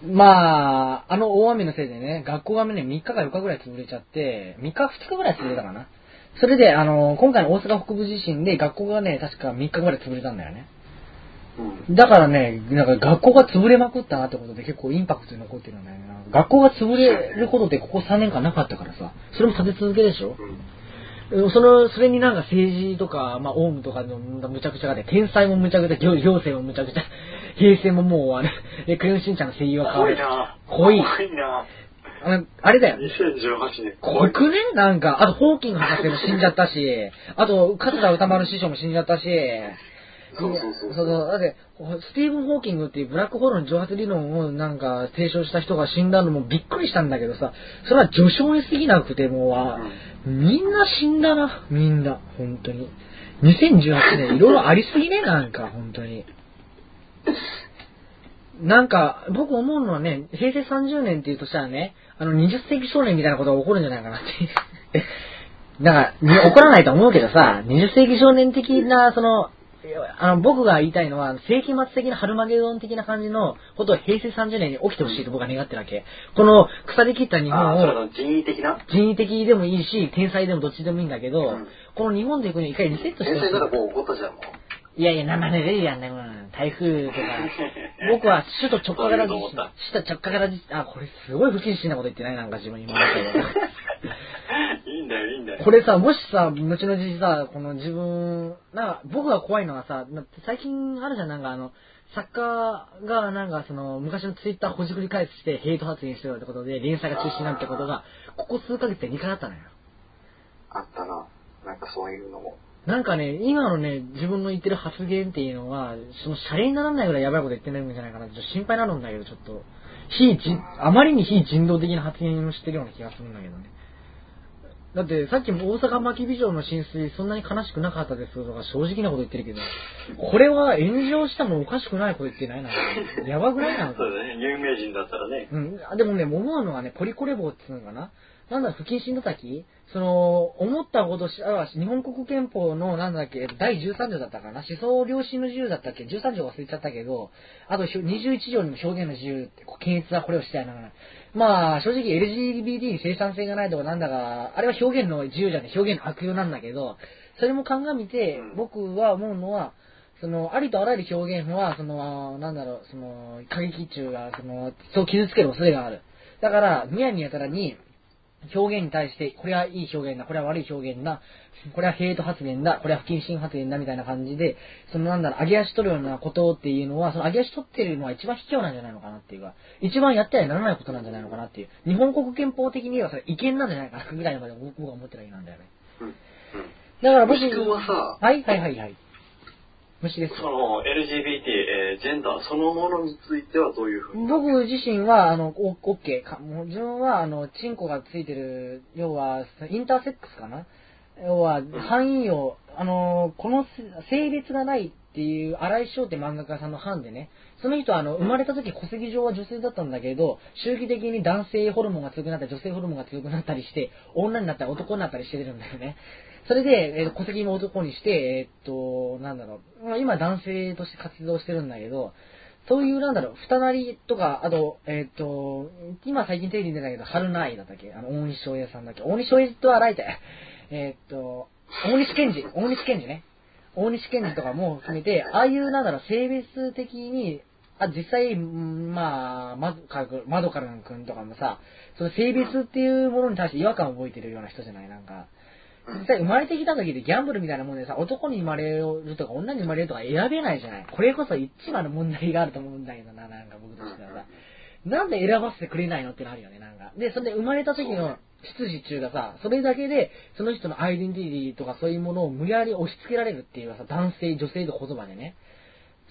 [SPEAKER 1] まあ、あの大雨のせいでね、学校がね、3日か4日ぐらい潰れちゃって、3日2日ぐらい潰れたかな。それで、あの、今回の大阪北部地震で学校がね、確か3日ぐらい潰れたんだよね。
[SPEAKER 3] うん。
[SPEAKER 1] だからね、なんか学校が潰れまくったなってことで結構インパクトに残ってるんだよね。学校が潰れることってここ3年間なかったからさ、それも立て続けでしょ
[SPEAKER 3] うん。
[SPEAKER 1] その、それになんか政治とか、まあ、オウムとかのむちゃくちゃがで、天才もむちゃくちゃ、行行政もむちゃくちゃ、平成ももうあれ、え、クレヨンしんちゃんの声優は変わる。
[SPEAKER 3] 濃いな
[SPEAKER 1] 濃い
[SPEAKER 3] 濃いな
[SPEAKER 1] あのあれだよ。
[SPEAKER 3] 2018年。
[SPEAKER 1] 濃くね？なんか、あと、ホーキング博士も死んじゃったし、あと、勝田歌丸師匠も死んじゃったし、
[SPEAKER 3] そうそうそう
[SPEAKER 1] そだって、スティーブン・ホーキングっていうブラックホールの蒸発理論をなんか提唱した人が死んだのもびっくりしたんだけどさ、それは序章に過ぎなくてもうあ、みんな死んだな、みんな、本当に。2018年いろいろありすぎね、なんか、本当に。なんか、僕思うのはね、平成30年っていうとしたらね、あの、20世紀少年みたいなことが起こるんじゃないかなって。だから、に起こらないと思うけどさ、20世紀少年的な、その、あの、僕が言いたいのは、世紀末的なハルマゲドン的な感じのことを平成30年に起きてほしいと僕は願ってるわけ。この腐り切った日本を
[SPEAKER 3] 人為的な？
[SPEAKER 1] 人為的でもいいし、天才でもどっちでもいいんだけど、
[SPEAKER 3] うん
[SPEAKER 1] この日本という国を一回リセットしてほしい
[SPEAKER 3] 先生ならもう怒ったじゃん、もう。
[SPEAKER 1] いやいや、生で出るやんね、うん台風とか。僕は首都直下型地震。首都直下型地震、あ、これすごい不謹慎なこと言ってない？なんか自分今思ったけど。
[SPEAKER 3] だよ、いいんだよ。
[SPEAKER 1] これさ、もしさ、後々さ、この自分、なんか、僕が怖いのはさ、最近あるじゃん、なんかあの、作家がなんかその、昔のツイッターほじくり返してヘイト発言してるってことで、連載が中止になるってことが、ここ数ヶ月で2回あったのよ。
[SPEAKER 3] あったな。なんかそういうのも。
[SPEAKER 1] なんかね、今のね、自分の言ってる発言っていうのは、その、シャレにならないぐらいやばいこと言ってないんじゃないかなって、ちょっと心配になるんだけど、ちょっと、非人、あまりに非人道的な発言をしてるような気がするんだけどね。だって、さっきも大阪牧美城の浸水、そんなに悲しくなかったですとか、正直なこと言ってるけど、これは炎上したもおかしくないこと言ってないな。やばくないな。
[SPEAKER 3] そうだね、有名人だったらね。
[SPEAKER 1] うん。あでもね、思うのはね、ポリコレ棒っていうのかな。なんだ不謹慎叩き？その、思ったことし、あ日本国憲法の、なんだっけ、第13条だったかな思想良心の自由だったっけ ?13 条忘れちゃったけど、あと21条にも表現の自由って、検閲はこれをしたいながら。まあ、正直 LGBT に生産性がないとかなんだか、あれは表現の自由じゃね表現の悪用なんだけど、それも鑑みて、僕は思うのは、その、ありとあらゆる表現は、その、なんだろう、その、過激中が、その、そう傷つける恐れがある。だから、むやみやたらに、表現に対して、これはいい表現だ、これは悪い表現だ、これはヘイト発言だ、これは不謹慎発言だ、みたいな感じで、そのなんだろう、上げ足取るようなことっていうのは、その上げ足取ってるのは一番卑怯なんじゃないのかなっていうか、一番やってはならないことなんじゃないのかなっていう。日本国憲法的に言えばそれ違憲なんじゃないかな、ぐらいまで僕は思ってるわけなんだよね。うん。うん、だから僕、
[SPEAKER 3] はさ、
[SPEAKER 1] はいはいはいはい。虫です。
[SPEAKER 3] その LGBT、えー、ジェンダーそのものについてはどういうふうに？僕
[SPEAKER 1] 自身は、あの、オッケーか。もう自分は、あの、チンコがついてる、要は、インターセックスかな？要は、範囲を、あの、この性別がないっていう、荒井翔って漫画家さんの班でね、その人はあの、生まれた時戸籍上は女性だったんだけど、周期的に男性ホルモンが強くなったり、女性ホルモンが強くなったりして、女になったり男になったりしてるんだよね。それで、えー、戸籍も男にして、えー、っと、なんだろう、まあ、今男性として活動してるんだけど、そういう、なんだろう、二なりとか、あと、えっ、と、今最近テレビに出たけど、春ないだったっけ？あの、大西翔平さんだっけ？大西翔平とはライて、えっ、と、大西健二、大西健二ね。大西健二とかも含めて、ああいう、なんだろう、性別的に、あ、実際、まあ、まかマドカルン君とかもさ、その性別っていうものに対して違和感を覚えてるような人じゃない？なんか。実際生まれてきた時でギャンブルみたいなもんでさ、男に生まれるとか女に生まれるとか選べないじゃない？これこそ一番の問題があると思うんだけどな、なんか僕としてはさ。なんで選ばせてくれないのってなるよね、なんか。で、それで生まれた時の出自中がさ、それだけで、その人のアイデンティティとかそういうものを無理やり押し付けられるっていうさ、男性、女性の言葉でね。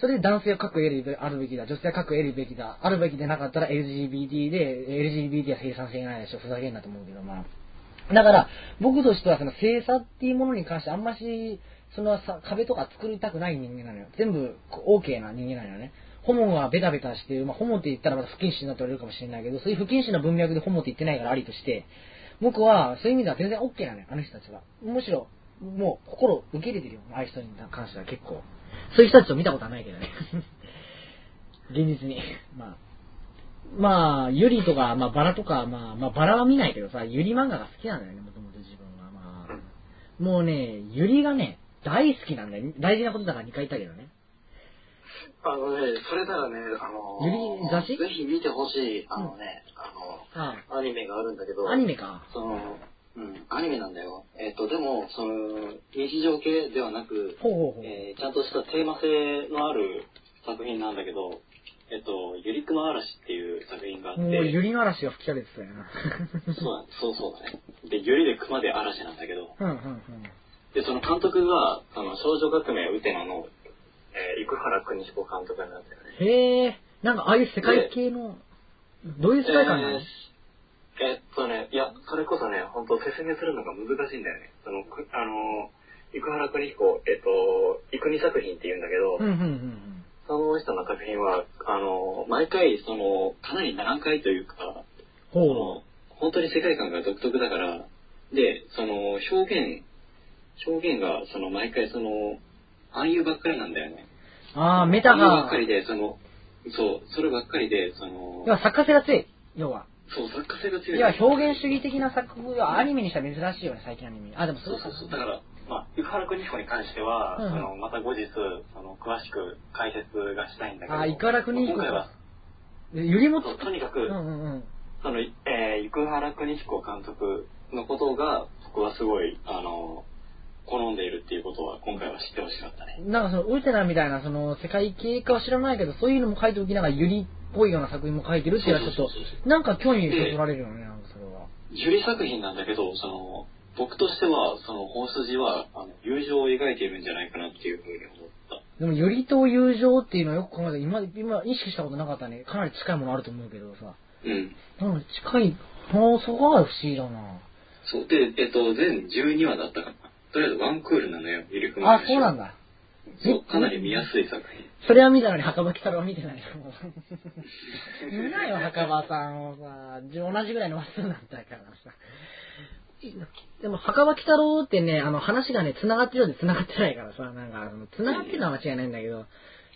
[SPEAKER 1] それで男性は核得るあるべきだ、女性は核得るべきだ、あるべきでなかったら LGBT で、LGBT は生産性がないでしょ、ふざけんなと思うけど、まあ。だから、僕としてはその性差っていうものに関してあんまし、その壁とか作りたくない人間なのよ。全部 OK な人間なのよね。ホモはベタベタしてる。まあ、ホモって言ったらまた不謹慎だと言われるかもしれないけど、そういう不謹慎な文脈でホモって言ってないからありとして、僕はそういう意味では全然 OK なのよ、あの人たちは。むしろ、もう心受け入れてるよ、ああいう人に関しては結構。そういう人たちを見たことはないけどね。現実に。まあ。まあ、ユリとか、まあ、バラとか、まあ、まあ、バラは見ないけどさ、ユリ漫画が好きなんだよね、もともと自分は。まあ、もうね、ユリがね、大好きなんだよ。大事なことだから2回言ったけどね。
[SPEAKER 3] あのね、それならね、あの
[SPEAKER 1] ユリ雑誌
[SPEAKER 3] ぜひ見てほしい、あのね、うん、あの、アニメがあるんだけど。
[SPEAKER 1] アニメか。
[SPEAKER 3] その、うん、アニメなんだよ。えっ、ー、と、でも、その、日常系ではなく、
[SPEAKER 1] ほうほうほう
[SPEAKER 3] えー、ちゃんとしたテーマ性のある作品なんだけど、えっと、ゆりくの嵐っていう作品があって。
[SPEAKER 1] ゆりの嵐が吹き荒れてたよな。
[SPEAKER 3] そうそうそうだね。で、ゆりで熊で嵐なんだけど。
[SPEAKER 1] うんうんうん。
[SPEAKER 3] で、その監督が、あの、少女革命ウテナの、えー、生原邦彦監督なんだよね。
[SPEAKER 1] へえ。なんかああいう世界系の、どういう世界観なの、えー
[SPEAKER 3] えっとね、いや、それこそね、本当説明するのが難しいんだよね。その、あの、生原邦彦、えっと、生国作品って言うんだけど、
[SPEAKER 1] うんうんうんうん
[SPEAKER 3] その人の作品は、あの、毎回、その、かなり難解というか、
[SPEAKER 1] ほう。
[SPEAKER 3] 本当に世界観が独特だから、で、その、表現、表現が、その、毎回、その、暗喩ばっかりなんだよね。
[SPEAKER 1] ああ、メタが。
[SPEAKER 3] ばっかりで、その、そう、そればっかりで、その、
[SPEAKER 1] 要は作家性が強い、要は。
[SPEAKER 3] そう、作家性が強い。
[SPEAKER 1] いや、表現主義的な作品はアニメにしたら珍しいよね、最近アニメ。あ、でも
[SPEAKER 3] そうそうそう。だから、まあ、生原邦彦に関しては、うん、そのまた後日その詳しく解説がしたいんだけど、
[SPEAKER 1] あ、生原邦彦。
[SPEAKER 3] 今回は、
[SPEAKER 1] ゆりも
[SPEAKER 3] とにかく、
[SPEAKER 1] うんうんうん、
[SPEAKER 3] その、えー、生原邦彦監督のことが、僕はすごい、あの、好んでいるっていうことは今回は知ってほしかったね。
[SPEAKER 1] なんかその、ウルテナみたいな、その、世界系かは知らないけど、そういうのも書いておきながら、ゆりっぽいような作品も書いてるっていうのはちょっと、なんか興味そそられるよね、なんかそれは。
[SPEAKER 3] ゆり作品なんだけど、その、僕としては、その本筋は、あの、友情を描いているんじゃないかなっていうふうに思った。
[SPEAKER 1] でも、頼と友情っていうのはよく考えて、今、今意識したことなかったね。かなり近いものあると思うけどさ。
[SPEAKER 3] うん。
[SPEAKER 1] なんか近い、あそこは不思議だな
[SPEAKER 3] そう。で、えっと、全12話だったかな。とりあえずワンクールなのよ、ゆりく
[SPEAKER 1] んあ、そうなんだ。
[SPEAKER 3] そう、かなり見やすい作品。
[SPEAKER 1] それは見たのに墓場鬼太郎は見てないよ。見なよ、墓場さんをさ、同じぐらいの話数なんだからさ。でも、墓場鬼太郎ってね、あの、話がね、繋がってるようで繋がってないからさ、なんか、繋がってるのは間違いないんだけど、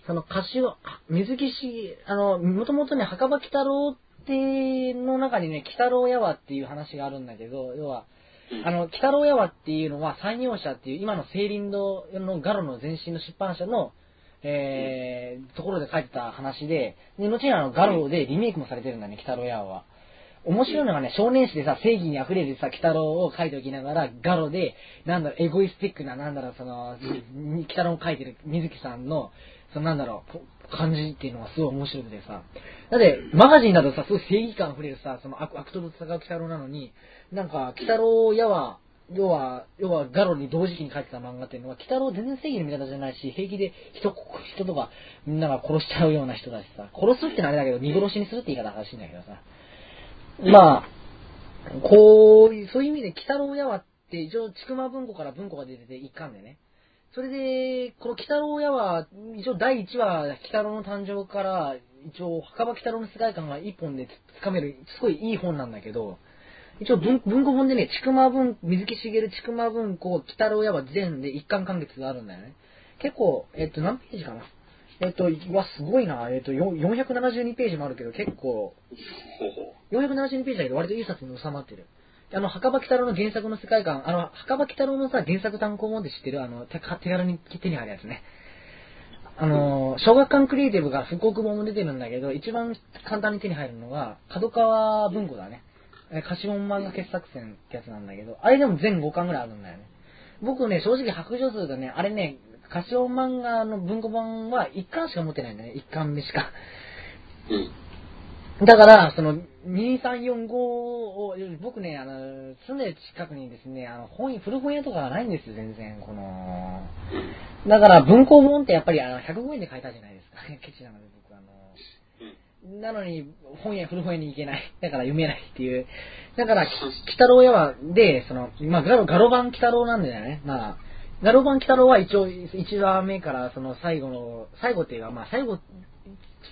[SPEAKER 1] その歌詞を、水木し、あの、もともとね、墓場鬼太郎っての中にね、鬼太郎やわっていう話があるんだけど、要は、あの、鬼太郎やわっていうのは、山陽社っていう、今の青林堂のガロの前身の出版社の、えー、ところで書いてた話で、で、後にあの、ガロでリメイクもされてるんだね、鬼太郎やわは。面白いのがね、少年誌でさ、正義に溢れるさ、鬼太郎を書いておきながら、ガロで、なんだろう、エゴイスティックな、なんだろう、その、鬼太郎を書いてる水木さんの、そのなんだろう、感じっていうのがすごい面白くてさ。だって、マガジンだとさ、すごい正義感溢れるさ、その悪悪党と戦う鬼太郎なのに、なんか、鬼太郎やは、要は、要はガロに同時期に書いてた漫画っていうのは、鬼太郎全然正義の味方じゃないし、平気で人、人とか、みんなが殺しちゃうような人だしさ、殺すってのはあれだけど、見殺しにするって言い方が正しいんだけどさ。まあ、こう、そういう意味で、鬼太郎やわって、一応、ちくま文庫から文庫が出てて、一巻でね。それで、この鬼太郎やは、一応第1話、鬼太郎の誕生から、一応、墓場鬼太郎の世界観が一本でつかめる、すごいいい本なんだけど、一応文文庫本でね、ちくま文、水木しげるちくま文庫、鬼太郎やは全で一巻完結があるんだよね。結構、えっと、何ページかなえっと、うわ、すごいな。えっと、よ472ページもあるけど、結構、
[SPEAKER 3] ほうほ
[SPEAKER 1] 472ページだけど割といい冊に収まってる。あの、墓場鬼太郎の原作の世界観、あの、墓場鬼太郎のさ、原作単行本で知ってる、あの、手手軽に手に入るやつね。あの、小学館クリエイティブが復刻本も出てるんだけど、一番簡単に手に入るのが、角川文庫だね。えー、貸本漫画傑作選ってやつなんだけど、あれでも全5巻ぐらいあるんだよね。僕ね、正直白状するとね、あれね、貸本漫画の文庫本は1巻しか持ってないんだね。1巻目しか。
[SPEAKER 3] う。うん。
[SPEAKER 1] だから、その、2345を、僕ね、あの、住んでる近くにですね、あの、本屋、古本屋とかがないんですよ、全然、この、だから、文庫本ってやっぱり、あの、105円で買えたじゃないですか、ケチなので、なのに、本屋、古本屋に行けない。だから読めないっていう。だから、鬼太郎屋は、で、その、まあ、ガロ、ガロ版鬼太郎なんだよね。まあ、ガロ版鬼太郎は一応、1話目から、その最後の、最後っていうか、まあ、最後、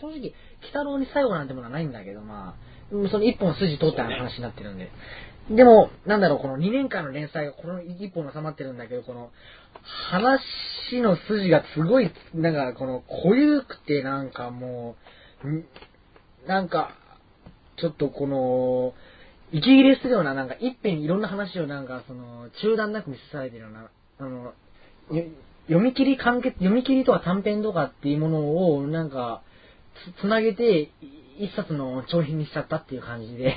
[SPEAKER 1] 正直、鬼太郎に最後なんてものはないんだけど、まあ、その一本筋通った話になってるんで。でも、なんだろう、この2年間の連載がこの一本収まってるんだけど、この、話の筋がすごい、なんか、この、濃ゆくて、なんかもう、なんか、ちょっとこの、息切れするような、なんか、一遍いろんな話をなんか、その、中断なく見せされてるような、あの、よ読み切り完結、読み切りとか短編とかっていうものを、なんか、つ、つなげて、い一冊の長編にしちゃったっていう感じで、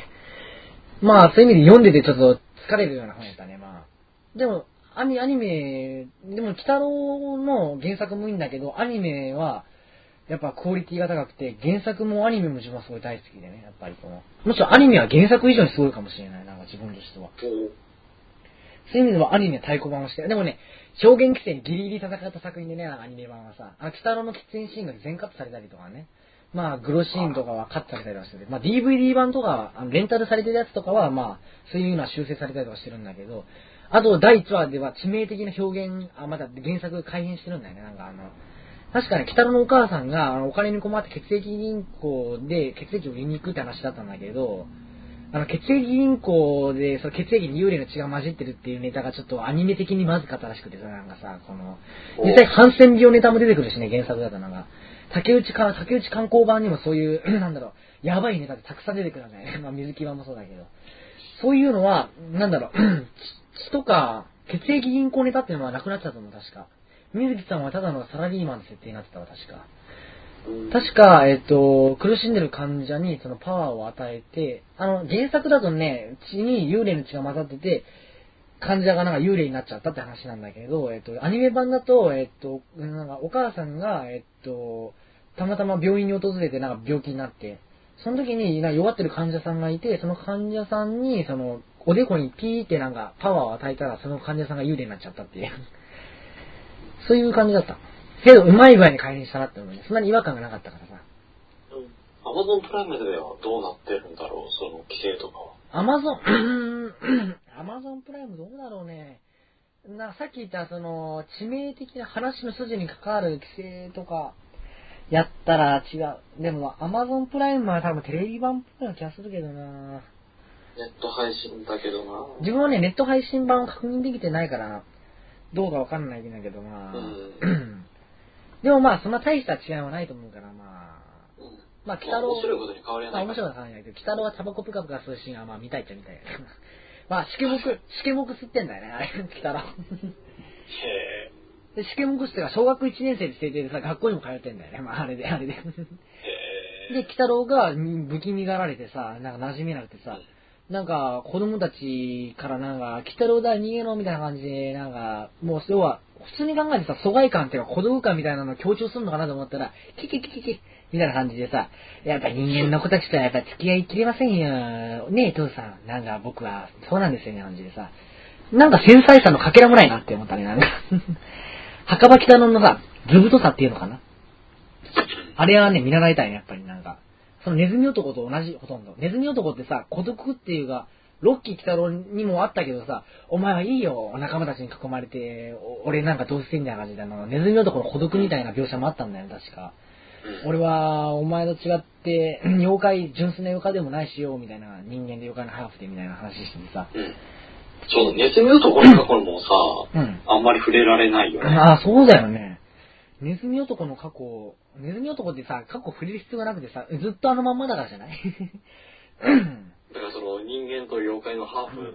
[SPEAKER 1] まあ、そういう意味で読んでてちょっと疲れるような本やったね、まあ。でも、アニアニメ、でも、鬼太郎の原作もいいんだけど、アニメは、やっぱクオリティが高くて、原作もアニメも自分はすごい大好きでね、やっぱりこの、むしろアニメは原作以上にすごいかもしれない、なんか自分としては。そういう意味ではアニメ太鼓判をして、でもね、表現規制にギリギリ戦った作品でね、アニメ版はさ、あの、鬼太郎の喫煙シーンが全カットされたりとかね、まあ、グロシーンとかはカットされたりはしてて、まあ、DVD 版とかは、あのレンタルされてるやつとかは、まあ、そういうのは修正されたりとかしてるんだけど、あと、第1話では致命的な表現、あ、まだ原作改変してるんだよね、なんかあの、確かに、北野のお母さんが、あの、お金に困って血液銀行で血液を売りに行くって話だったんだけど、あの、血液銀行で、その血液に幽霊の血が混じってるっていうネタがちょっとアニメ的にまずかったらしくてさ、なんかさ、この、実際ハンセン病ネタも出てくるしね、原作だとなんか、竹内か、竹内観光版にもそういう、なんだろう、やばいネタってたくさん出てくるんだよね。まあ、水木版もそうだけど。そういうのは、なんだろう、血とか、血液銀行ネタっていうのはなくなっちゃったの、確か。水木さんはただのサラリーマンの設定になってたわ、確か。確か、えっと、苦しんでる患者にそのパワーを与えて、あの、原作だとね、血に幽霊の血が混ざってて、患者がなんか幽霊になっちゃったって話なんだけど、えっと、アニメ版だと、えっと、なんかお母さんが、えっと、たまたま病院に訪れてなんか病気になって、その時になんか弱ってる患者さんがいて、その患者さんに、その、おでこにピーってなんかパワーを与えたら、その患者さんが幽霊になっちゃったっていう。そういう感じだった。けど、うまい具合に改変したなって思うね。そんなに違和感がなかったからさ。
[SPEAKER 3] アマゾンプライムではどうなってるんだろう、その規制とかは。
[SPEAKER 1] アマゾン、アマゾンプライムどうだろうね。なさっき言った、その、致命的な話の筋に関わる規制とか、やったら違う。でも、アマゾンプライムは多分テレビ版っぽいような気がするけどな
[SPEAKER 2] ネット配信だけどな。
[SPEAKER 1] 自分はね、ネット配信版を確認できてないから、どうかわかんないんだけど、まあ。
[SPEAKER 2] うん
[SPEAKER 1] でもまあ、そんな大した違いはないと思うから、まあ。
[SPEAKER 2] うん
[SPEAKER 1] まあ、北郎。
[SPEAKER 2] 面白いことに変わりない
[SPEAKER 1] 面白いことは変わらないけど、北郎はタバコプカプカするシーンはまあ見たいっちゃ見たい。まあ、シケモク、シケモク吸ってんだよね、あれ、北郎。
[SPEAKER 2] へ
[SPEAKER 1] で、試験目視ってか、小学1年生で制定でさ、学校にも通ってんだよね。まあ、あれで、あれで。
[SPEAKER 2] え。へえ。
[SPEAKER 1] で、鬼太郎がうん不気味がられてさ、なんか馴染めなくてさ、なんか子供たちからなんか、鬼太郎だ、逃げろみたいな感じで、なんか、もう要は、普通に考えてさ、疎外感っていうか孤独感みたいなのを強調するのかなと思ったら、キキキキキみたいな感じでさ、やっぱ人間の子たちとはやっぱ付き合いきれませんよ。ねえ、父さん。なんか僕は、そうなんですよね、感じでさ。なんか繊細さのかけらもないなって思ったね、なんか。墓場北野のさ、図太さっていうのかなあれはね、見習いたいね、やっぱりなんか。そのネズミ男と同じ、ほとんど。ネズミ男ってさ、孤独っていうか、ロッキー北郎にもあったけどさ、お前はいいよ、仲間たちに囲まれて、お俺なんかどうしてんだよ、感じで、あの、ネズミ男の孤独みたいな描写もあったんだよね、確か。
[SPEAKER 2] うん
[SPEAKER 1] 俺は、お前と違って、妖怪、純粋な妖怪でもないしよ、みたいな、人間で妖怪のハーフで、みたいな話しててさ。
[SPEAKER 2] うん。そう、ネズミ男の過去もさ、
[SPEAKER 1] うん。
[SPEAKER 2] あんまり触れられないよね。
[SPEAKER 1] ああ、そうだよね。ネズミ男の過去、ネズミ男ってさ、過去触れる必要がなくてさ、ずっとあのまんまだからじゃない？
[SPEAKER 2] だからその人間と妖怪のハーフが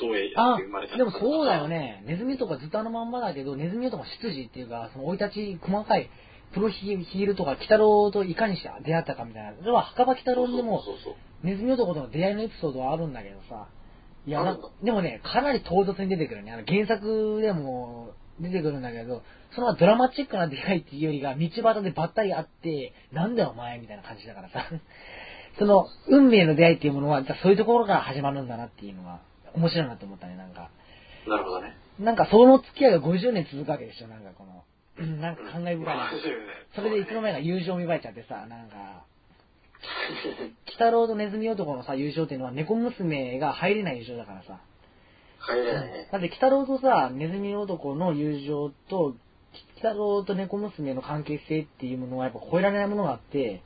[SPEAKER 2] どうやって
[SPEAKER 1] あ
[SPEAKER 2] 生まれた、
[SPEAKER 1] でもそうだよ。ね。ネズミ男ずっとあのまんまだけど、ネズミ男執事っていうか、その生い立ち、細かい、プロヒールとか、鬼太郎といかにして出会ったかみたいな。それは墓場鬼太郎でも。ネズミ男との出会いのエピソードはあるんだけどさ。いや、でもね、かなり唐突に出てくるね。あの原作でも出てくるんだけど、そのドラマチックな出会いっていうよりが、道端でばったり会って、なんだよお前みたいな感じだからさ。その、運命の出会いっていうものは、そういうところから始まるんだなっていうのが、面白いなと思ったね、なんか。
[SPEAKER 2] なるほどね。
[SPEAKER 1] なんかその付き合いが50年続くわけでしょ、なんかこの。う んなんか感慨深いな。それでいつの間にか友情を芽生えちゃってさ、なんか、鬼太郎とネズミ男のさ、友情っていうのは猫娘が入れない友情だからさ。
[SPEAKER 2] 入れない。
[SPEAKER 1] だって鬼太郎とさ、ネズミ男の友情と、鬼太郎と猫娘の関係性っていうものはやっぱ超えられないものがあって、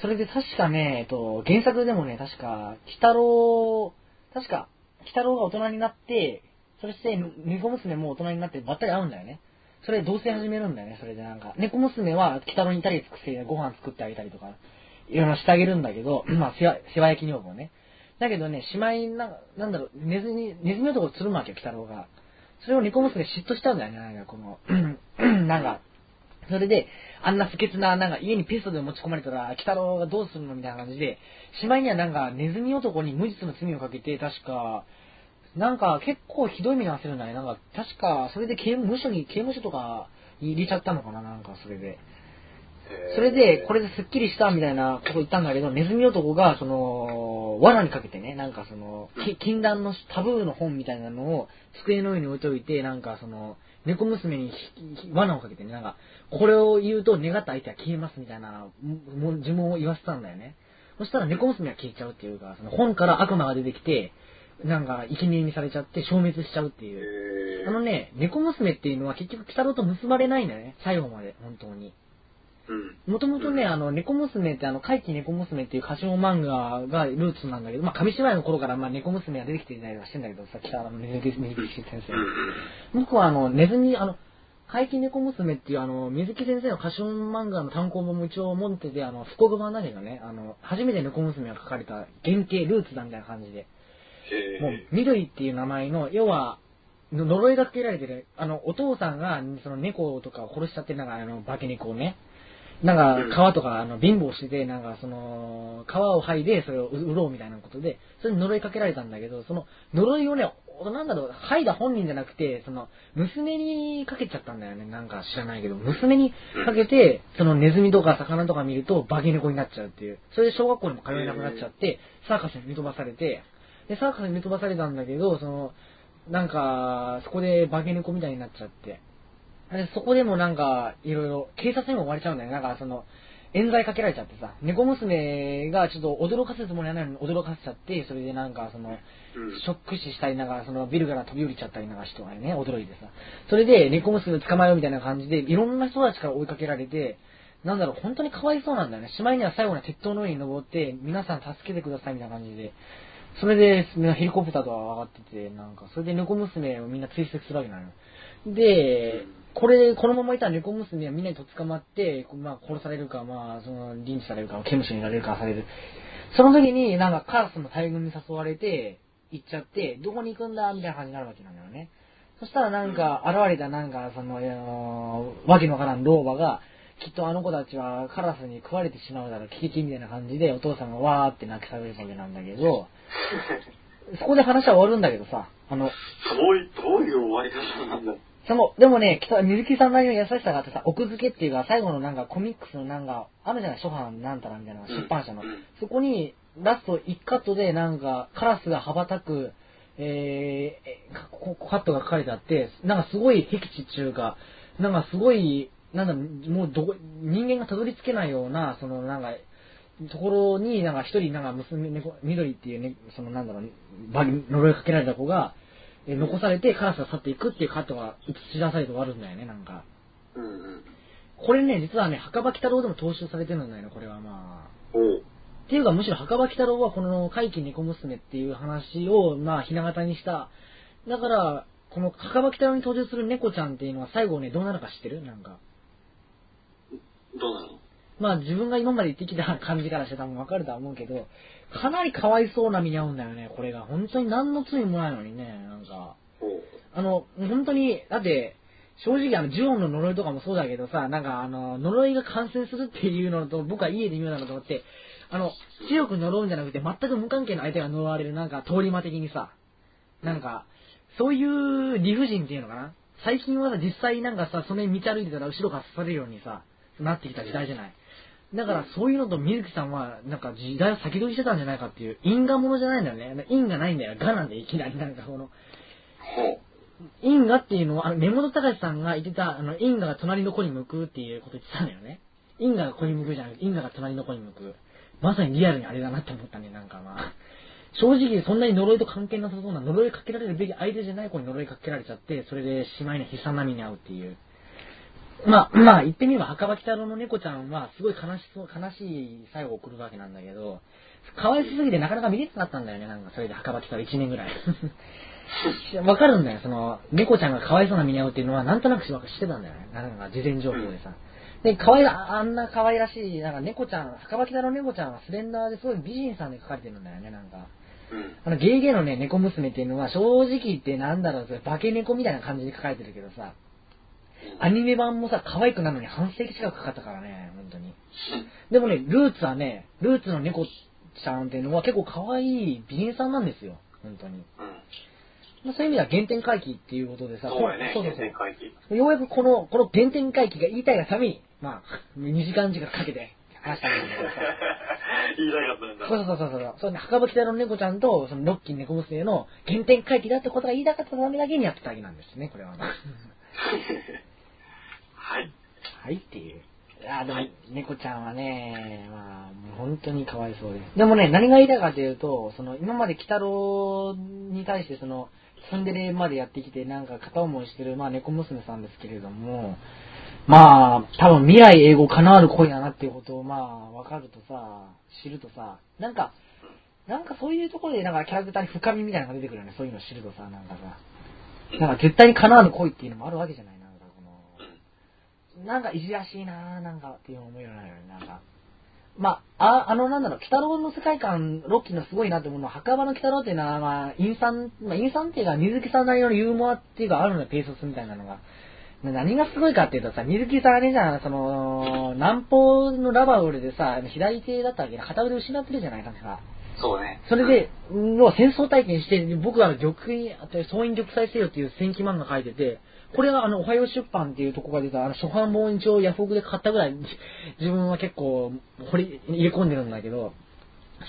[SPEAKER 1] それで確かね、えっと、原作でもね、確か、鬼太郎、確か、鬼太郎が大人になって、そして猫娘も大人になってばったり会うんだよね。それで同棲始めるんだよね、それでなんか。猫娘は鬼太郎にイタリア作ってご飯作ってあげたりとか、いろいろしてあげるんだけど、まあ、世話焼き女房ね。だけどね、しまいな、なんだろう、ネズミ、ネズミ男をつるむわけよ、鬼太郎が。それを猫娘嫉妬したんだよね、なんかこの、なんか、それで、あんな不潔な、なんか家にペストで持ち込まれたら、鬼太郎がどうするのみたいな感じで、しまいにはなんか、ネズミ男に無実の罪をかけて、確か、なんか結構ひどい目に遭わせるんだね。なんか、確か、それで刑務所に、刑務所とか入れちゃったのかな、なんかそれで。それで、これでスッキリしたみたいなこと言ったんだけど、ネズミ男が、その、罠にかけてね、なんかその、き禁断のタブーの本みたいなのを机の上に置いといて、なんかその、猫娘に罠をかけてね、なんか、これを言うと願った相手は消えますみたいな、呪文を言わせたんだよね。そしたら猫娘は消えちゃうっていうか、その本から悪魔が出てきて、なんか、生贄にされちゃって消滅しちゃうっていう。
[SPEAKER 2] へ
[SPEAKER 1] あのね、猫娘っていうのは結局、鬼太郎と結ばれないんだよね。最後まで、本当に。
[SPEAKER 2] うん。
[SPEAKER 1] もともとね、あの、猫娘ってあの、怪奇猫娘っていう歌唱漫画がルーツなんだけど、まあ、紙芝居の頃からまあ、猫娘が出てきてたりはしてんだけど、さっきあの、ネズミ先生。僕はあの、ネズミ、あの、怪奇猫娘っていうあの、水木先生の歌唱漫画の単行本も一応持ってて、あの、福岡版だけどね、あの、初めて猫娘が書かれた原型、ルーツだみたいな感じで。
[SPEAKER 2] へ
[SPEAKER 1] もう、緑っていう名前の、要は、の呪いがかけられてる、あの、お父さんが、その猫とかを殺しちゃって、なんか、あの、化け猫をね、なんか、皮とか、あの、貧乏してて、なんか、その、皮を剥いで、それを売ろうみたいなことで、それに呪いかけられたんだけど、その、呪いをね、おなんだろう、剥いだ本人じゃなくて、その、娘にかけちゃったんだよね。なんか知らないけど、娘にかけて、そのネズミとか魚とか見ると、化け猫になっちゃうっていう。それで小学校にも通えなくなっちゃって、サーカスに見飛ばされて、で、サーカスに見飛ばされたんだけど、その、なんか、そこで化け猫みたいになっちゃって。で、そこでもなんか、いろいろ、警察にも追われちゃうんだよね。なんか、その、冤罪かけられちゃってさ、猫娘がちょっと驚かせるつもりはないのに驚かせちゃって、それでなんかその、
[SPEAKER 3] うん。
[SPEAKER 1] ショック死したりなんか、そのビルから飛び降りちゃったりなんか人がね、驚いてさ。それで猫娘を捕まえようみたいな感じで、いろんな人たちから追いかけられて、なんだろう、本当にかわいそうなんだよね。しまいには最後には鉄塔の上に登って、皆さん助けてくださいみたいな感じで。それで、みんなヘリコプターとか上がってて、なんか、それで猫娘をみんな追跡するわけなのよ。で、これ、このままいたら猫娘はみんなにとっ捕まって、まあ殺されるか、まあ、その、リンチされるか、刑務所にいられるかされる。その時になんかカラスの大群に誘われて、行っちゃって、どこに行くんだみたいな感じになるわけなんだよね。そしたらなんか、現れたなんか、その、あのわけのわからん老婆が、きっとあの子たちはカラスに食われてしまうだろう、キキキみたいな感じで、お父さんがわーって泣きされるわけなんだけど、そこで話は終わるんだけどさ、あの、
[SPEAKER 3] どういう、どういう終わり方なんだ
[SPEAKER 1] その、でもね、北水木さんなりの優しさがあってさ、奥付けっていうか、最後のなんかコミックスのなんか、あるじゃない、初版なんたらみたいな、出版社の。
[SPEAKER 3] うん
[SPEAKER 1] そこに、ラスト1カットでなんか、カラスが羽ばたく、えー、カットが書かれてあって、なんかすごい僻地っていうか、なんかすごい、なんだ、もうどこ、人間がたどり着けないような、そのなんか、ところに、なんか一人、なんか娘、猫、緑っていうね、そのなんだろう、バリ呪いかけられた子が、え残されてカラスが去っていくっていうカットが映し出されて終わるんだよね、なんか。
[SPEAKER 3] うんうん。
[SPEAKER 1] これね、実はね、墓場鬼太郎でも踏襲されてるんだよね、これはまあ。
[SPEAKER 3] お。
[SPEAKER 1] っていうか、むしろ墓場鬼太郎はこの怪奇猫娘っていう話を、まあ、ひな形にした。だから、この墓場鬼太郎に登場する猫ちゃんっていうのは最後ね、どうなるか知ってる？なんか。
[SPEAKER 3] どうなの？
[SPEAKER 1] まあ、自分が今まで言ってきた感じからして多分わかるとは思うけど、かなりかわいそうな目に遭うんだよね、これが。本当に何の罪もないのにね、なんか。あの、本当に、だって、正直あの、ジュオンの呪いとかもそうだけどさ、なんかあの、呪いが感染するっていうのと、僕は家で言うなのと思って、あの、強く呪うんじゃなくて、全く無関係な相手が呪われる、なんか通り魔的にさ、なんか、そういう理不尽っていうのかな最近はさ、実際なんかさ、それに道歩いてたら後ろから刺されるようにさ、なってきた時代じゃない。だからそういうのと水木さんは、なんか時代を先取りしてたんじゃないかっていう、因果物じゃないんだよね。因がないんだよ。がなんでいきなりなんかこの。因果っていうのは、あの、根本隆さんが言ってた、あの、因果が隣の子に向くっていうこと言ってたんだよね。因果が子に向くじゃなくて、因果が隣の子に向く。まさにリアルにあれだなって思ったね、なんかまあ。正直、そんなに呪いと関係なさそうな、呪いかけられるべき相手じゃない子に呪いかけられちゃって、それでしまいに悲惨な目に遭うっていう。まあ、まあ、言ってみれば、墓場鬼太郎の猫ちゃんは、すごい悲しそう、悲しい最後を送るわけなんだけど、かわいそうすぎてなかなか見れなかったんだよね、なんか、それで墓場鬼太郎1年ぐらい。わかるんだよ、その、猫ちゃんがかわいそうな目に遭うっていうのは、なんとなく知ってたんだよね。なんか、事前情報でさ。で、かわいら、あんな可愛らしい、なんか猫ちゃん、墓場鬼太郎の猫ちゃんはスレンダーですごい美人さんで描かれてるんだよね、なんか。
[SPEAKER 3] うん。
[SPEAKER 1] あの、ゲイゲイのね、猫娘っていうのは、正直言ってなんだろう、それ化け猫みたいな感じで描かれてるけどさ、アニメ版もさ、可愛くなるのに半世紀近くかかったからね、本当に。でもね、ルーツはね、ルーツの猫ちゃんっていうのは結構可愛い美人さんなんですよ、本当に。
[SPEAKER 3] うん。
[SPEAKER 1] まあ、そういう意味では原点回帰っていうことでさ、
[SPEAKER 3] そうやね、
[SPEAKER 1] そうそう
[SPEAKER 3] 原点回帰。
[SPEAKER 1] ようやくこの、この原点回帰が言いたいがために、まあ、2時間時間かけて話したんだけどさ。
[SPEAKER 3] 言いたかったんだ。
[SPEAKER 1] そうそうそうそうそう。ね、墓場北の猫ちゃんと、そのロッキー猫娘の原点回帰だってことが言いたかったためだけにやってただけなんですね、これはね。
[SPEAKER 3] はい。
[SPEAKER 1] はいっていう。いやーでも、猫ちゃんはね、まあ、本当にかわいそうで。でもね、何が言いたいかというと、その、今まで鬼太郎に対して、その、ツンデレまでやってきて、なんか片思いしてる、まあ、猫娘さんですけれども、まあ、多分未来英語叶わる恋だなっていうことを、まあ、わかるとさ、知るとさ、なんか、なんかそういうところで、なんかキャラクターに深みみたいなのが出てくるよね、そういうのを知るとさ、なんかさ。なんか絶対に叶わぬ恋っていうのもあるわけじゃない、なんかいじらしいなぁ、なんかっていう思うようになるよね、なんか。まあ、あ、あの、なんだろう、鬼太郎の世界観、ロッキーのすごいなって思うのは、墓場の鬼太郎っていうのは、まあ、陰惨、まあ、陰惨っていうか、水木さんなりのユーモアっていうか、あるのよ、ペーソスみたいなのが。で何がすごいかっていうとさ、水木さんあれじゃん、その、南方のラバウルでさ、左手だったわけで、片腕失ってるじゃないか、か。
[SPEAKER 3] そうね。
[SPEAKER 1] それで、要は戦争体験して、僕は玉総員玉砕せよっていう戦記漫画書いてて、これはあの、おはよう出版っていうとこが出た、あの、初版本一応ヤフオクで買ったぐらい、自分は結構、掘り、入れ込んでるんだけど、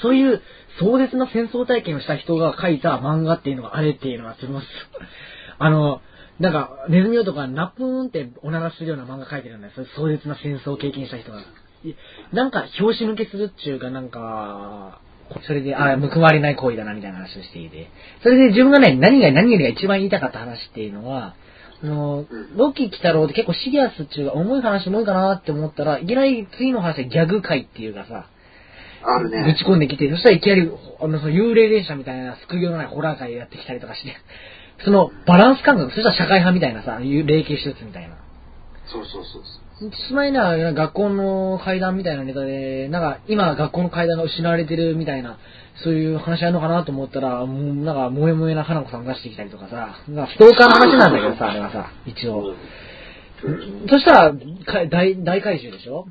[SPEAKER 1] そういう壮絶な戦争体験をした人が書いた漫画っていうのがあれっていうのがすごいあの、なんか、ネズミ男がナプーンっておならするような漫画書いてるんだよ。そういう壮絶な戦争を経験した人が。なんか、拍子抜けするっちゅうか、なんか、それで、あ報われない行為だな、みたいな話をしていて。それで自分がね、何が何よりが一番言いたかった話っていうのは、あの、ロッキー来たろうって結構シリアスっちゅうか、重い話重いかなって思ったら、いきなり次の話はギャグ界っていうかさ、
[SPEAKER 2] ある
[SPEAKER 1] ぶ
[SPEAKER 2] ね。
[SPEAKER 1] ち込んできて、そしたらいきなり、あの、その幽霊電車みたいな救いようのないホラー界やってきたりとかして、そのバランス感覚、そしたら社会派みたいなさ、霊系手術みたいな。
[SPEAKER 2] そうそうそうそう。
[SPEAKER 1] しまいな、学校の階段みたいなネタで、なんか、今学校の階段が失われてるみたいな、そういう話あるのかなと思ったら、もうなんか、萌え萌えな花子さん出してきたりとかさ、なんかストーカーの話なんだけどさ、あれはさ、一応。そしたら、か大、大怪獣でしょ？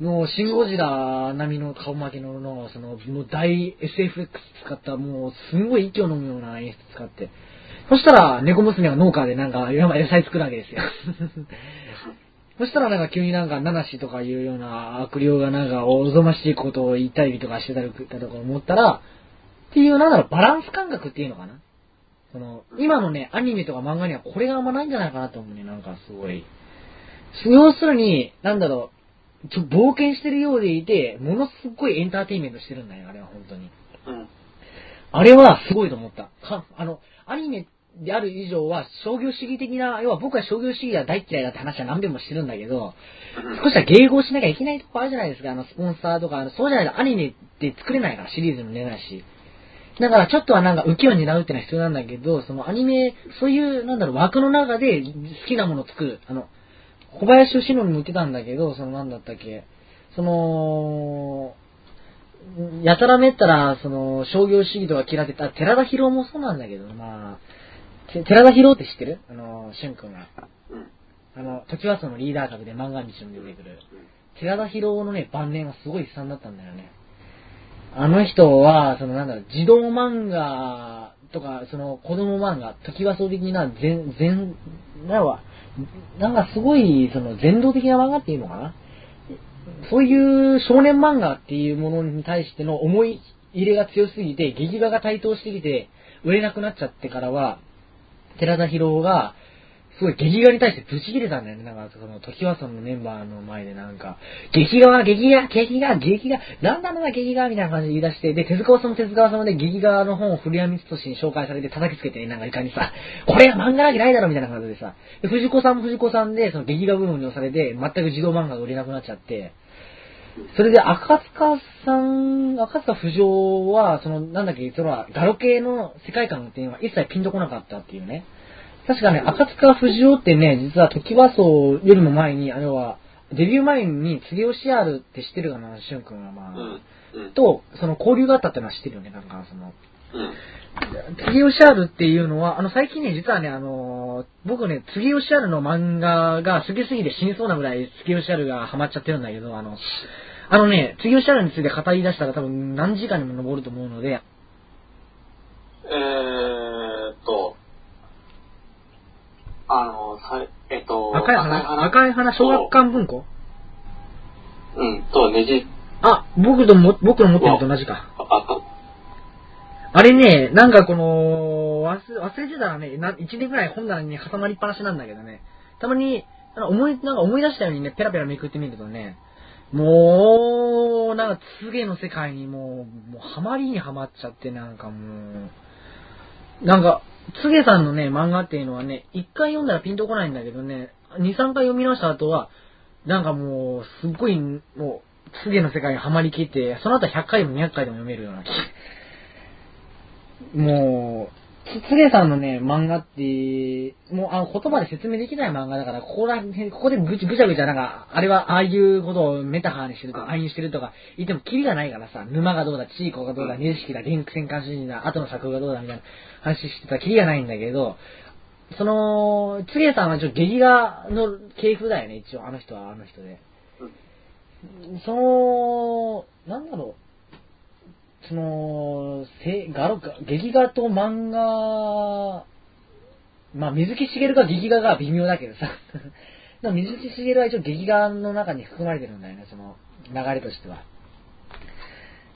[SPEAKER 1] もう、シン・ゴジラ並みの顔負けのの、その、もう大 SFX 使った、もう、すんごい息を飲むような演出使って。そしたら、猫娘が農家でなんか、山野菜作るわけですよ。そしたらなんか急になんか、ナナシとかいうような悪霊がなんか、おぞましいことを言いたりとかしてたりとか思ったら、っていう、なんだろう、バランス感覚っていうのかなその、今のね、アニメとか漫画にはこれがあんまないんじゃないかなと思うね、なんかすごい。要するに、なんだろう、ちょ、冒険してるようでいて、ものすごいエンターテインメントしてるんだよ、あれは本当に。
[SPEAKER 2] うん。
[SPEAKER 1] あれはすごいと思った。かあの、アニメである以上は商業主義的な、要は僕は商業主義が大嫌いだって話は何遍もしてるんだけど、少しは迎合しなきゃいけないとこあるじゃないですか、あの、スポンサーとか、あのそうじゃないとアニメって作れないから、シリーズも出ないし。だからちょっとはなんか浮きを担うってのは必要なんだけど、そのアニメ、そういう、なんだろう、枠の中で好きなものを作る。あの、小林義則も言ってたんだけど、そのなんだったっけ、その、やたらめったら、その、商業主義とか嫌ってた、寺田博もそうなんだけど、まあ、て寺田博って知ってる？あの、しゅんくんが。
[SPEAKER 2] うん。
[SPEAKER 1] あの、時はそのリーダー格で漫画道に出てくる。寺田博のね、晩年はすごい悲惨だったんだよね。あの人は、そのなんだろう、児童漫画とか、その子供漫画、時はそう的な全、全、なんか、なんかすごい、その全動的な漫画っていうのかな？そういう少年漫画っていうものに対しての思い入れが強すぎて、劇画が台頭してきて、売れなくなっちゃってからは、寺田博が、すごい劇画に対してブチ切れたんだよね。なんか、その、時はそのメンバーの前でなんか、劇画は劇画、劇画、劇画、なんだろうな劇画みたいな感じで言い出して、で、手塚治虫手塚治虫で劇画の本を古谷光俊に紹介されて叩きつけて、なんかいかにさ、これは漫画なわけないだろみたいな感じでさ、で、藤子さんも藤子さんで、その劇画部分に押されて、全く児童漫画が売れなくなっちゃって、それで赤塚さん、赤塚不二は、その、なんだっけ、その、ガロ系の世界観っていうのは一切ピンとこなかったっていうね。確かね、赤塚不二夫ってね、実は時和荘よりも前に、あれは、デビュー前に次吉あるって知ってるかな、しゅんくんはまあ、
[SPEAKER 2] うん。うん。
[SPEAKER 1] と、その交流があったってのは知ってるよね、なんかその、
[SPEAKER 2] うん。
[SPEAKER 1] 次吉あるっていうのは、あの、最近ね、実はね、あのー僕ね、次吉あるの漫画が好きすぎて死にそうなぐらい次吉あるがハマっちゃってるんだけど、あの、あのね、次吉あるについて語り出したら多分何時間にも上ると思うので、
[SPEAKER 2] えーっと、あの、さいえっと、
[SPEAKER 1] 赤い花？赤い花？小学館文庫？
[SPEAKER 2] うん、と、ねじ、
[SPEAKER 1] あ、僕とも、僕の持ってるのと同じか。
[SPEAKER 2] あ
[SPEAKER 1] れね、なんかこの、忘れ忘れてたらね、な1年ぐらい本棚に挟まりっぱなしなんだけどね、たまに、なんか思い、なんか思い出したようにね、ペラペラめくってみるとね、もう、なんか、つげの世界にもう、もう、ハマりにはまっちゃって、なんかもう、なんか、つげさんのね、漫画っていうのはね、一回読んだらピンとこないんだけどね、二、三回読み直した後は、なんかもう、すっごい、もう、つげの世界にはまりきって、その後は100回でも200回でも読めるような気。もう、つつげさんのね、漫画って、もうあの言葉で説明できない漫画だから、ここら辺、ここでぐちぐちゃぐちゃなんか、あれはああいうことをメタファーにしてるとか、暗喩してるとか言ってもキリがないからさ、沼がどうだ、チーコがどうだ、ネジ式だ、リンク戦艦主人だ、後の作風がどうだみたいな話してたらキリがないんだけど、その、つげさんはちょっと劇画の系譜だよね、一応、あの人はあの人で。その、なんだろう、その、せガロか劇画と漫画、まあ、水木しげるが劇画が微妙だけどさ。でも水木しげるは一応劇画の中に含まれてるんだよね、その流れとしては。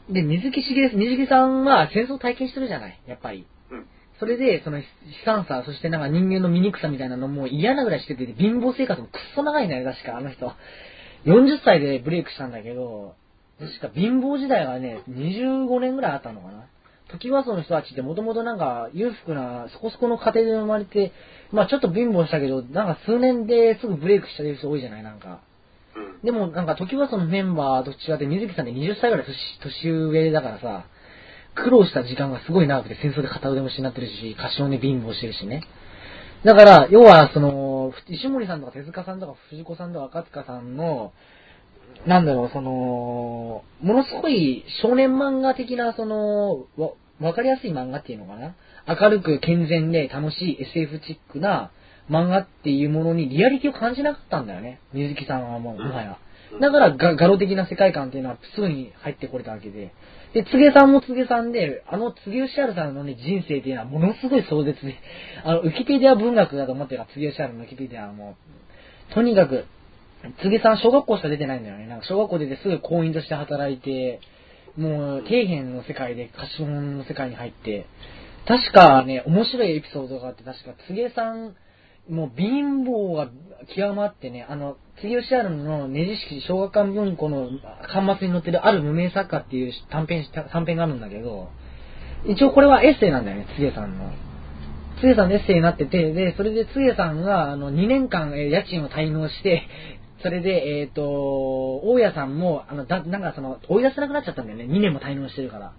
[SPEAKER 1] で、水木しげる、水木さんは戦争を体験してるじゃない、やっぱり。
[SPEAKER 2] うん。
[SPEAKER 1] それで、その悲惨さ、そしてなんか人間の醜さみたいなのも嫌なぐらいしてて、貧乏生活もくっそ長いんだよ、確か、あの人。40歳でブレイクしたんだけど、確か貧乏時代がね、25年ぐらいあったのかな。時はその人たちってもともとなんか裕福なそこそこの家庭で生まれて、まあちょっと貧乏したけど、なんか数年ですぐブレイクした人多いじゃないなんか。
[SPEAKER 3] うん。
[SPEAKER 1] でもなんか時はそのメンバーと違って水木さんって20歳ぐらい年年上だからさ、苦労した時間がすごい長くて戦争で片腕も失ってるし、歌唱で貧乏してるしね。だから、要はその、石森さんとか手塚さんとか藤子さんとか赤塚さんの、なんだろう、その、ものすごい少年漫画的な、その、わ、わかりやすい漫画っていうのかな？明るく健全で楽しい SF チックな漫画っていうものにリアリティを感じなかったんだよね。水木さんはもう、もはや。だからが、ガロ的な世界観っていうのはすぐに入ってこれたわけで。で、つげさんもつげさんで、あのつげうしあるさんのね、人生っていうのはものすごい壮絶で、あの、ウィキペディア文学だと思ってるから、つげうしあるのウィキペディアはもう、とにかく、つげさん小学校しか出てないんだよね。なんか小学校出てすぐ行員として働いて、もう、底辺の世界で歌唱の世界に入って、確かね、面白いエピソードがあって、確か、つげさん、もう貧乏が極まってね、あの、次吉あるのねじ式小学館文庫の端末に載ってるある無名作家っていう短編、短編があるんだけど、一応これはエッセイなんだよね、つげさんの。つげさんのエッセイになってて、で、それでつげさんが、あの、2年間、え家賃を滞納して、それで、えっ、と、大家さんも、あの、だ、なんかその、追い出せなくなっちゃったんだよね。2年も滞納してるから。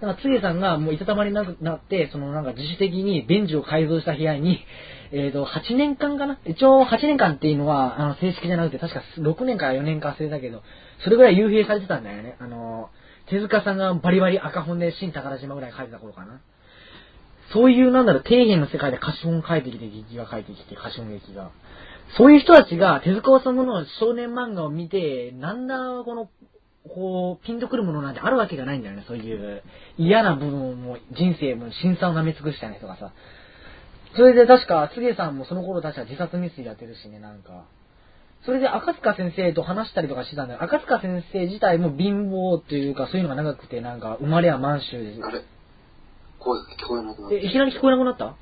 [SPEAKER 1] だから、つげさんがもういたたまりなくなって、そのなんか自主的に便所を改造した部屋に、えっ、と、8年間かな？一応8年間っていうのは、あの、正式じゃなくて、確か6年から4年か忘れたけど、それぐらい幽閉されてたんだよね。あの、手塚さんがバリバリ赤本で新宝島ぐらい書いてた頃かな。そういう、なんだろう、底辺の世界で歌詞本書いてきて、劇が書いてきて、歌詞本劇が。そういう人たちが手塚治虫の少年漫画を見て、なんだ、この、こう、ピンとくるものなんてあるわけがないんだよね、そういう嫌な部分も、人生も、辛酸を舐め尽くしたような人がさ。それで確か、杉江さんもその頃確か自殺未遂やってるしね、なんか。それで赤塚先生と話したりとかしてたんだよ。赤塚先生自体も貧乏というか、そういうのが長くて、なんか、生まれは満州で。
[SPEAKER 3] あれ？声が聞こえなくなった
[SPEAKER 1] え、。いきなり聞こえなくなった？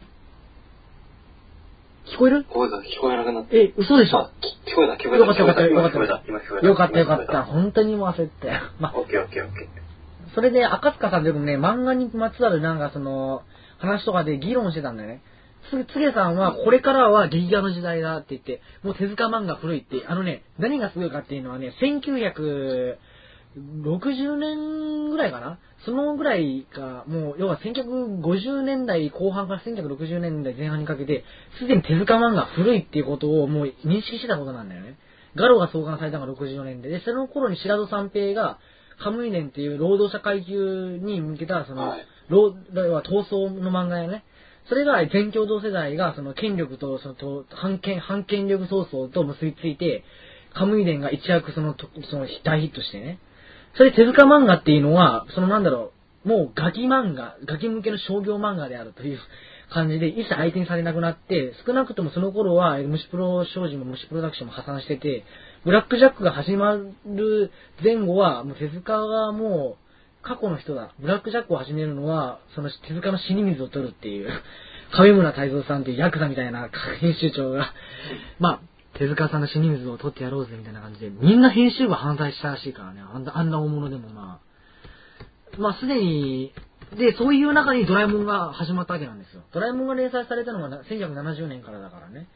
[SPEAKER 1] 聞こえる？
[SPEAKER 3] 声が聞こえなくなった。
[SPEAKER 1] え、嘘でしょ？
[SPEAKER 3] 聞こえた、聞こえた。
[SPEAKER 1] よかったよかった
[SPEAKER 3] 今
[SPEAKER 1] よかった。よかったよかった。本当にもう焦ったよ。ま
[SPEAKER 3] えた。オッケーオッケーオッケ
[SPEAKER 1] それで赤塚さんでもね、漫画にまつわるなんかその、話とかで議論してたんだよね。つ、つげさんは、これからは劇画の時代だって言って、もう手塚漫画古いって、あのね、何がすごいかっていうのはね、1960年ぐらいかな？そのぐらいが、もう、要は1950年代後半から1960年代前半にかけて、すでに手塚漫画古いっていうことをもう認識してたことなんだよね。ガロが創刊されたのが64年で、で、その頃に白戸三平が、カムイネンっていう労働者階級に向けた、その、
[SPEAKER 3] はい
[SPEAKER 1] は闘争の漫画やね。それが全共同世代がその権力とそのと反権、反権力闘争と結びついて、カムイ伝が一躍そのとその大ヒットしてね。それ手塚漫画っていうのは、そのなんだろう、もうガキ漫画、ガキ向けの商業漫画であるという感じで一切相手にされなくなって、少なくともその頃は虫プロ商事も虫プロダクションも破産してて、ブラックジャックが始まる前後は、もう手塚がもう、過去の人だ。ブラックジャックを始めるのは、その手塚の死に水を取るっていう、上村太蔵さんっていうヤクザみたいな編集長が、まあ、手塚さんの死に水を取ってやろうぜみたいな感じで、みんな編集部反対したらしいからね。あんなあんな大物でもまあ。まあ、すでに、で、そういう中にドラえもんが始まったわけなんですよ。ドラえもんが連載されたのが1970年からだからね。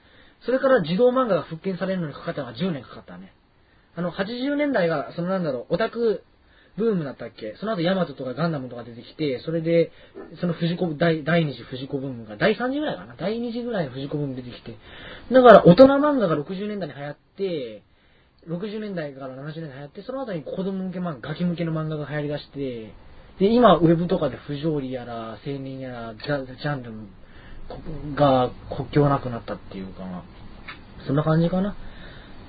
[SPEAKER 1] それから児童漫画が復権されるのにかかったのが10年かかったね。あの、80年代が、そのなんだろう、オタクブームだったっけ？その後ヤマトとかガンダムとか出てきて、それで、その藤子、第、第二次藤子ブームが、第3次ぐらいかな？第2次ぐらいの藤子ブーム出てきて。だから、大人漫画が60年代に流行って、60年代から70年代に流行って、その後に子供向け漫画、ガキ向けの漫画が流行り出して、で、今、ウェブとかで不条理やら、青年やら、ジャジャンルが国境なくなったっていうか、そんな感じかな？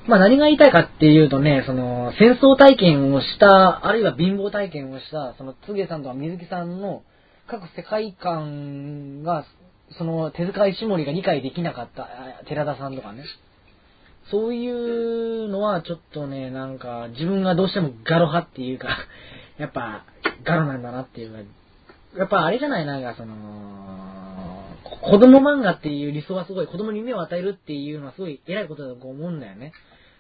[SPEAKER 1] まあ何が言いたいかっていうとね、その戦争体験をした、あるいは貧乏体験をした、そのつげさんとか水木さんの各世界観が、その手塚石森が理解できなかった、寺田さんとかね。そういうのはちょっとね、なんか自分がどうしてもガロ派っていうか、やっぱガロなんだなっていうか、やっぱあれじゃない？なんかその、子供漫画っていう理想はすごい、子供に夢を与えるっていうのはすごい偉いことだと思うんだよね。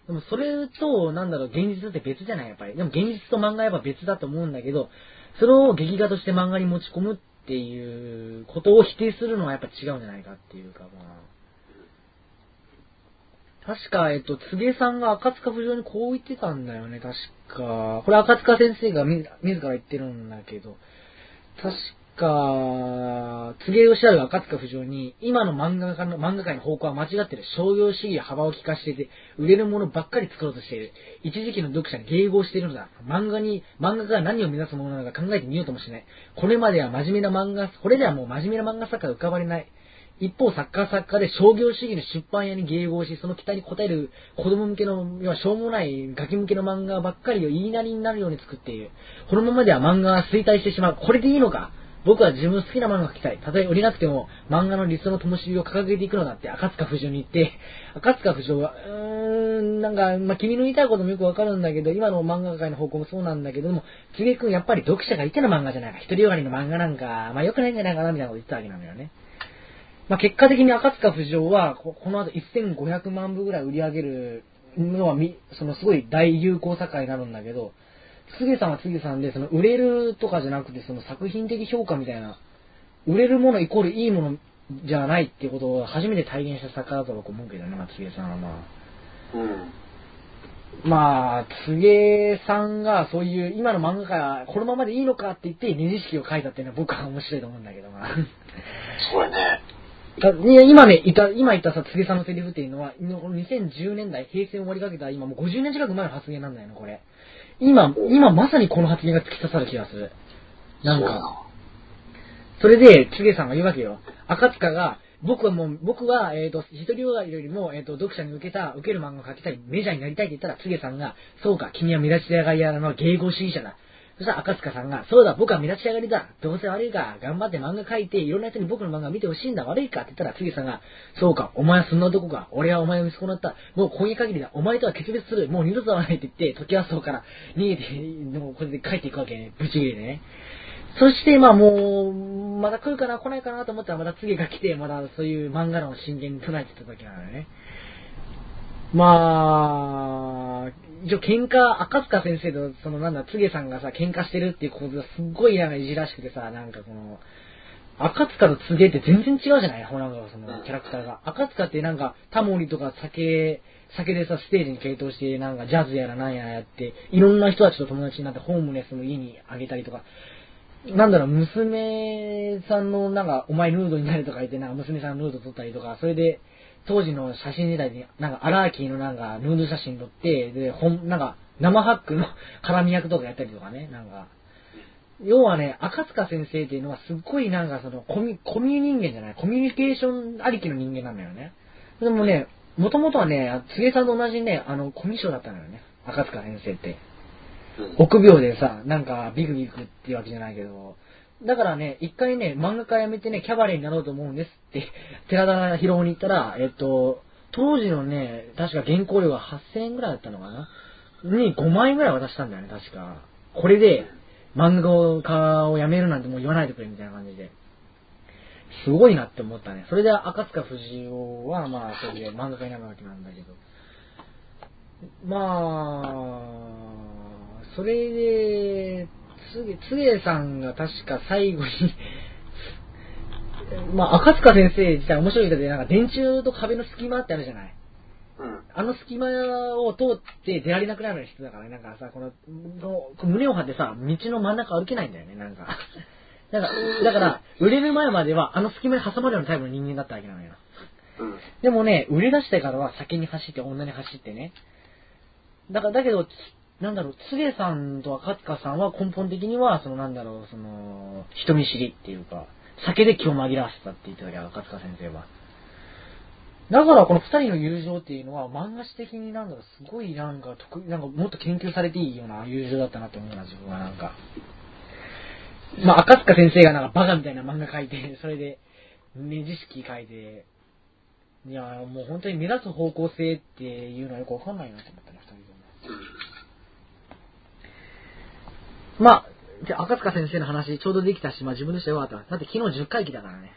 [SPEAKER 1] でもそれと、なんだろう、現実って別じゃない、やっぱり。でも現実と漫画やっぱ別だと思うんだけど、それを劇画として漫画に持ち込むっていうことを否定するのはやっぱ違うんじゃないかっていうか、まあ。確か、えっと、つげさんが赤塚不条にこう言ってたんだよね、確か。これ赤塚先生が自ら言ってるんだけど、確か、告げを調べる赤塚不条に、今の漫画家の、漫画界の方向は間違ってる。商業主義や幅を利かしていて、売れるものばっかり作ろうとしている。一時期の読者に迎合しているのだ。漫画に、漫画家が何を目指すものなのか考えてみようともしない。これまでは真面目な漫画、これではもう真面目な漫画作家が浮かばれない。一方、作家作家で商業主義の出版屋に迎合し、その期待に応える子供向けの、要はしょうもないガキ向けの漫画ばっかりを言いなりになるように作っている。このままでは漫画は衰退してしまう。これでいいのか？僕は自分好きな漫画を描きたい。たとえ売れなくても、漫画の理想の灯火を掲げていくのだって赤塚不二夫に言って、赤塚不二夫は、うーん、なんか、まあ、君の言いたいこともよくわかるんだけど、今の漫画界の方向もそうなんだけども、つげくんやっぱり読者がいての漫画じゃないか。一人よがりの漫画なんか、まあ、良くないんじゃないかな、みたいなこと言ってたわけなんだよね。まあ、結果的に赤塚不二夫は、この後1500万部ぐらい売り上げるのは、そのすごい大有効作家になるんだけど、つげさんはつげさんで、その売れるとかじゃなくて、その作品的評価みたいな、売れるものイコールいいものじゃないっていうことを初めて体現した作家だと僕思うけどね、まあ、つげさんはまあ。
[SPEAKER 3] うん。
[SPEAKER 1] まあ、つげさんがそういう今の漫画家このままでいいのかって言って二次式を書いたっていうのは僕は面白いと思うんだけどまあ。
[SPEAKER 3] そうやね。
[SPEAKER 1] 今ね、いた、今言ったさ、つげさんのセリフっていうのは、2010年代、平成終わりかけた今もう50年近く前の発言なんだよね、これ。今、今まさにこの発言が突き刺さる気がする。なんか。それで、つげさんが言うわけよ。赤塚が、僕はもう、僕は、えっ、ー、と、一人よりも、えっ、ー、と、読者に受けた、受ける漫画を描きたい、メジャーになりたいって言ったら、つげさんが、そうか、君は目立ち上がり屋の迎合主義者だ。そしたら赤塚さんが、そうだ、僕は目立ち上がりだ。どうせ悪いか、頑張って漫画描いて、いろんな人に僕の漫画見てほしいんだ、悪いかって言ったら、杉さんが、そうか、お前はそんな男か。俺はお前を息子になった。もう今夜限りだ。お前とは決別する。もう二度と会わないって言って、時はそうから逃げて、もうこれで帰っていくわけね。ブチ切れでね。そして、まあもう、また来るかな、来ないかなと思ったら、また次が来て、まだそういう漫画論を真剣に唱えてた時なのね。まあ、一応喧嘩、赤塚先生と、そのなんだ、つげさんがさ、喧嘩してるっていう構図がすっごいなんかいじらしくてさ、なんかこの、赤塚とつげって全然違うじゃないほなんかそのキャラクターが。赤塚ってなんか、タモリとか酒、酒でさ、ステージに傾倒して、なんかジャズやらなんやらやって、いろんな人たちと友達になってホームレスの家にあげたりとか、なんだろう、娘さんのなんか、お前ヌードになるとか言って、なんか娘さんヌード撮ったりとか、それで、当時の写真時代に、なんか、アラーキーのなんか、ヌード写真撮って、で、ほん、なんか、生ハックの 絡み役とかやったりとかね、なんか。要はね、赤塚先生っていうのはすっごいなんかそのコミ、コミュ人間じゃない、コミュニケーションありきの人間なんだよね。でもね、もともとはね、つげさんと同じね、あの、コミュ障だったのよね、赤塚先生って。臆病でさ、なんかビクビクっていうわけじゃないけど、だからね、一回ね、漫画家辞めてね、キャバレーになろうと思うんですって、寺田博夫に言ったら、えっと、当時のね、確か原稿料が8000円ぐらいだったのかな？に5万円ぐらい渡したんだよね、確か。これで、漫画家を辞めるなんてもう言わないでくれみたいな感じで。すごいなって思ったね。それで赤塚不二夫は、まあ、それで漫画家になるわけなんだけど。まあ、それで、つげ、つげさんが確か最後にまあ、赤塚先生自体面白い人で、なんか電柱と壁の隙間ってあるじゃない？
[SPEAKER 3] うん。
[SPEAKER 1] あの隙間を通って出られなくなる人だからね、なんかさ、この、の胸を張ってさ、道の真ん中歩けないんだよね、なんか。なんか、だから、売れる前まではあの隙間に挟まるようなタイプの人間だったわけなのよ。
[SPEAKER 3] うん。
[SPEAKER 1] でもね、売れ出してからは先に走って女に走ってね。だから、だけど、なんだろう、つげさんと赤塚さんは根本的には、そのなんだろう、その、人見知りっていうか、酒で気を紛らわせたって言ってたけど、赤塚先生は。だからこの二人の友情っていうのは漫画史的になんだろう、すごいなんか得なんかもっと研究されていいような友情だったなって思うな、自分はなんか。まあ、赤塚先生がなんかバカみたいな漫画描いて、それで、ねじ式書いて、いや、もう本当に目立つ方向性っていうのはよくわかんないなと思ったね、二人とも。まあ、じゃあ赤塚先生の話ちょうどできたし、まあ自分としてはよかった。だって昨日10回忌だからね。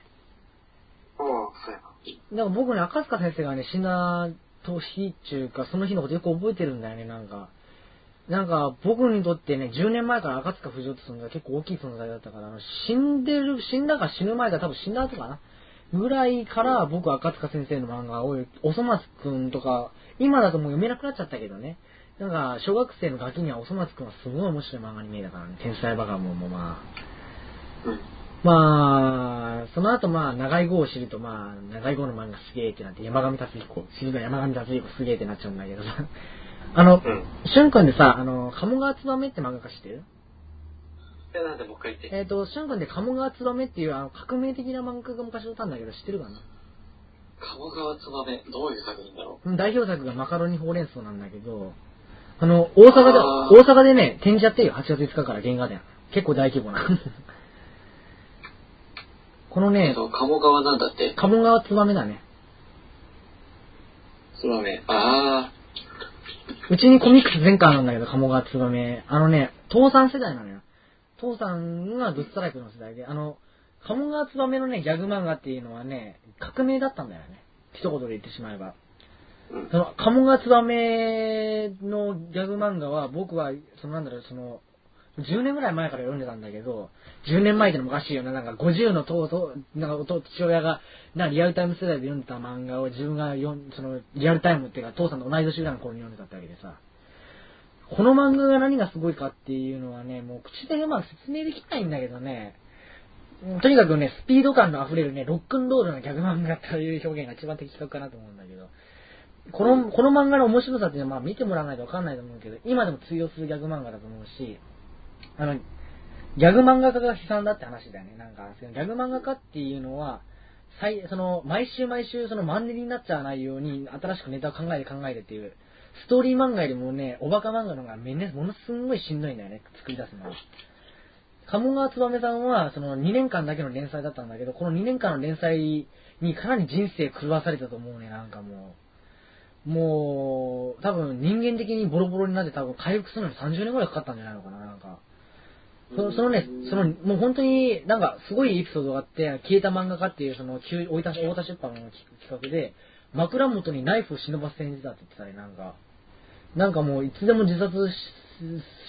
[SPEAKER 3] ああ、そうやな。
[SPEAKER 1] 僕ね、赤塚先生がね、死んだ日っていうか、その日のことよく覚えてるんだよね、なんか。なんか、僕にとってね、10年前から赤塚不二夫って存在は結構大きい存在だったから、死んでる、死んだか死ぬ前か多分死んだ後かな。ぐらいから僕は赤塚先生の漫画を、おそ松くんとか、今だともう読めなくなっちゃったけどね。なんか、小学生のガキにはおそ松くんはすごい面白い漫画に見えたからね。天才バカモンもまあ。
[SPEAKER 2] うん。
[SPEAKER 1] まあ、その後まあ、長い号を知るとまあ、長い号の漫画すげえってなって、山上達彦、知るの山上達彦すげえってなっちゃうんだけどさ。あの、
[SPEAKER 2] うん。
[SPEAKER 1] しゅんくんでさ、あの、鴨川つばめって漫画家知ってる？
[SPEAKER 2] え、なんでもう一回言って。
[SPEAKER 1] えっ、と、しゅんくんで鴨川つばめっていうあの革命的な漫画が昔だったんだけど、知ってるかな？
[SPEAKER 2] 鴨川つばめ、どういう作品だろう？
[SPEAKER 1] うん代表作がマカロニほうれん草なんだけど、あの、大阪で、
[SPEAKER 2] あー
[SPEAKER 1] 大阪でね、展示やってるよ、8月5日から原画展。結構大規模な。このね、
[SPEAKER 2] そう、鴨川なんだって。
[SPEAKER 1] 鴨川つばめだね。
[SPEAKER 2] つばめ。あ
[SPEAKER 1] うちにコミックス全巻あるんだけど、鴨川つばめ。あのね、父さん世代なのよ。父さんがドストライクの世代で、あの、鴨川つばめのね、ギャグ漫画っていうのはね、革命だったんだよね。一言で言ってしまえば。
[SPEAKER 2] うん
[SPEAKER 1] そ。の、鴨川つばめのギャグ漫画は、僕は、そのなんだろう、その、10年ぐらい前から読んでたんだけど、10年前ってのもおかしいよな、なんか50の父と、なんか父親が、なリアルタイム世代で読んでた漫画を自分が読ん、その、リアルタイムっていうか、父さんと同い年ぐらいの頃に読んでたってわけでさ、この漫画が何がすごいかっていうのはね、もう口でうまく説明できないんだけどね、とにかくね、スピード感の溢れるね、ロックンロールなギャグ漫画という表現が一番的確かなと思うんだけど、この、この漫画の面白さっていうのは、まあ見てもらわないとわかんないと思うけど、今でも通用するギャグ漫画だと思うし、あの、ギャグ漫画家が悲惨だって話だよね。なんか、ギャグ漫画家っていうのは、最、その、毎週毎週、そのマンネリになっちゃわないように、新しくネタを考えて考えてっていう、ストーリー漫画よりもね、おバカ漫画の方がめね、ものすんごいしんどいんだよね、作り出すのは。鴨川つばめさんは、その2年間だけの連載だったんだけど、この2年間の連載にかなり人生狂わされたと思うね、なんかもう。もう、多分人間的にボロボロになって多分回復するのに30年ぐらいかかったんじゃないのかな、なんか。そのそのね、その、もう本当に、なんか、すごいエピソードがあって、消えた漫画家っていう、その、旧大田大田出版の企画で、枕元にナイフを忍ばせて演じたって言ってたね、なんか。なんかもう、いつでも自殺し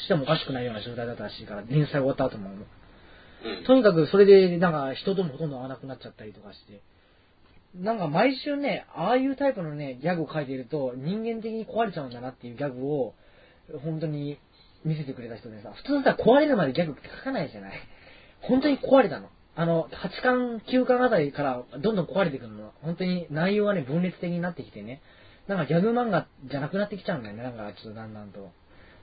[SPEAKER 1] してもおかしくないような状態だったらしいから、連載終わった後も。
[SPEAKER 2] うん。
[SPEAKER 1] とにかくそれで、なんか人ともほとんど会わなくなっちゃったりとかして。なんか毎週ね、ああいうタイプのね、ギャグを書いていると、人間的に壊れちゃうんだなっていうギャグを、本当に見せてくれた人でさ、普通さ、壊れるまでギャグって書かないじゃない。本当に壊れたの。あの、8巻、9巻あたりからどんどん壊れてくるの。本当に内容がね、分裂的になってきてね。なんかギャグ漫画じゃなくなってきちゃうんだよね、なんかちょっとだんだんと。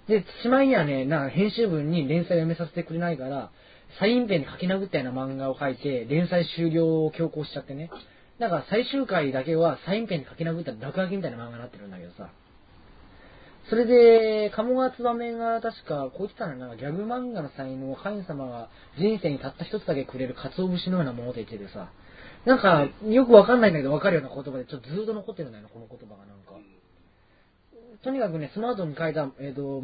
[SPEAKER 1] で、しまいにはね、なんか編集部に連載をやめさせてくれないから、サインペンに書き殴ったような漫画を描いて、連載終了を強行しちゃってね。だから最終回だけはサインペンに書き殴った落書きみたいな漫画になってるんだけどさ。それで、鴨川つばめが確か、こう言ってたのよなんかギャグ漫画の才能を神様が人生にたった一つだけくれる鰹節のようなものと言っててさ、なんか、よくわかんないんだけどわかるような言葉で、ちょっとずっと残ってるんだよな、この言葉がなんか。とにかくね、その後に書いた、えっ、と、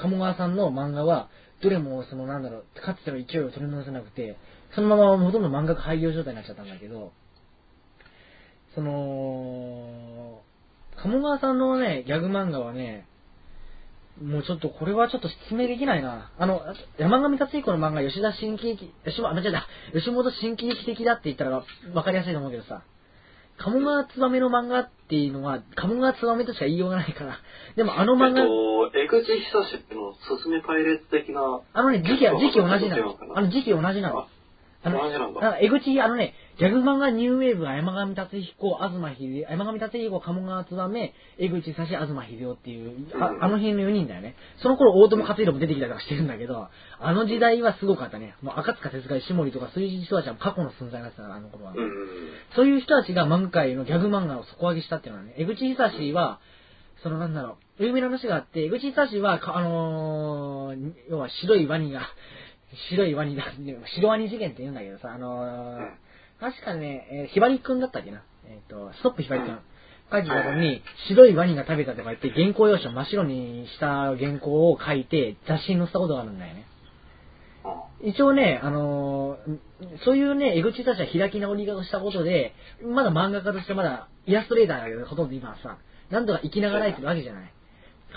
[SPEAKER 1] 鴨川さんの漫画は、どれも、その、なんだろう、かつての勢いを取り戻せなくて、そのままほとんど漫画家廃業状態になっちゃったんだけど、その、鴨川さんのね、ギャグ漫画はね、もうちょっと、これはちょっと説明できないな。あの、山上達彦の漫画、吉田新喜劇、吉本、間違えた、吉本新喜劇的だって言ったらわかりやすいと思うけどさ、鴨川つばめの漫画っていうのは、鴨川つばめとしか言いようがないから。でもあの漫画、
[SPEAKER 2] えっと、江口久志のすすめパイレーツ的な、
[SPEAKER 1] あのね、時期は、時期同じなのあの時期同じなの。あの、あの江口、あのね、ギャグ漫画ニューウェーブは山上達彦、東秀夫、山上達彦、鴨川つばめ、江口久志、東秀夫っていう、あ
[SPEAKER 2] うん
[SPEAKER 1] あの辺の4人だよね。その頃大友克洋も出てきたりとかしてるんだけど、あの時代はすごかったね。もう赤塚手塚石森とかそういう人たちは過去の存在になってたから、あの頃は。そういう人たちが漫画界のギャグ漫画を底上げしたっていうのはね、江口久志は、そのなんだろう、有名な話があって、江口久志は、かあのー要は白いワニが、白いワニだ、白ワニ事件って言うんだけどさ、あのー確かね、えーひばりくんだったっけな。えっ、と、ストップひばりくん。書いてたとこ
[SPEAKER 2] は
[SPEAKER 1] に、白いワニが食べたとか言って、原稿用紙を真っ白にした原稿を書いて、雑誌に載せたことがあるんだよね。一応ね、あのーそういうね、江口たちは開き直りをしたことで、まだ漫画家としてまだイラストレーターだけど、ほとんど今はさ、なんとか生きながらえてるわけじゃない。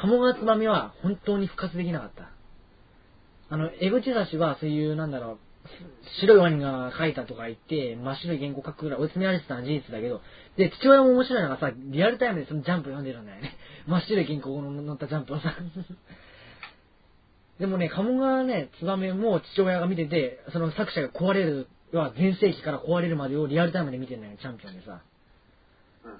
[SPEAKER 1] 鴨川つばめは本当に復活できなかった。あの、江口雑誌はそういう、なんだろう、白いワニが書いたとか言って、真っ白い原稿書くぐらい追い詰められてたのは事実だけど、で、父親も面白いのがさ、リアルタイムでそのジャンプ読んでるんだよね。真っ白い原稿の載ったジャンプをさ。でもね、鴨川ね、ツバメも父親が見てて、その作者が壊れる、は全盛期から壊れるまでをリアルタイムで見てるのよ、チャンピオンでさ。
[SPEAKER 2] うん。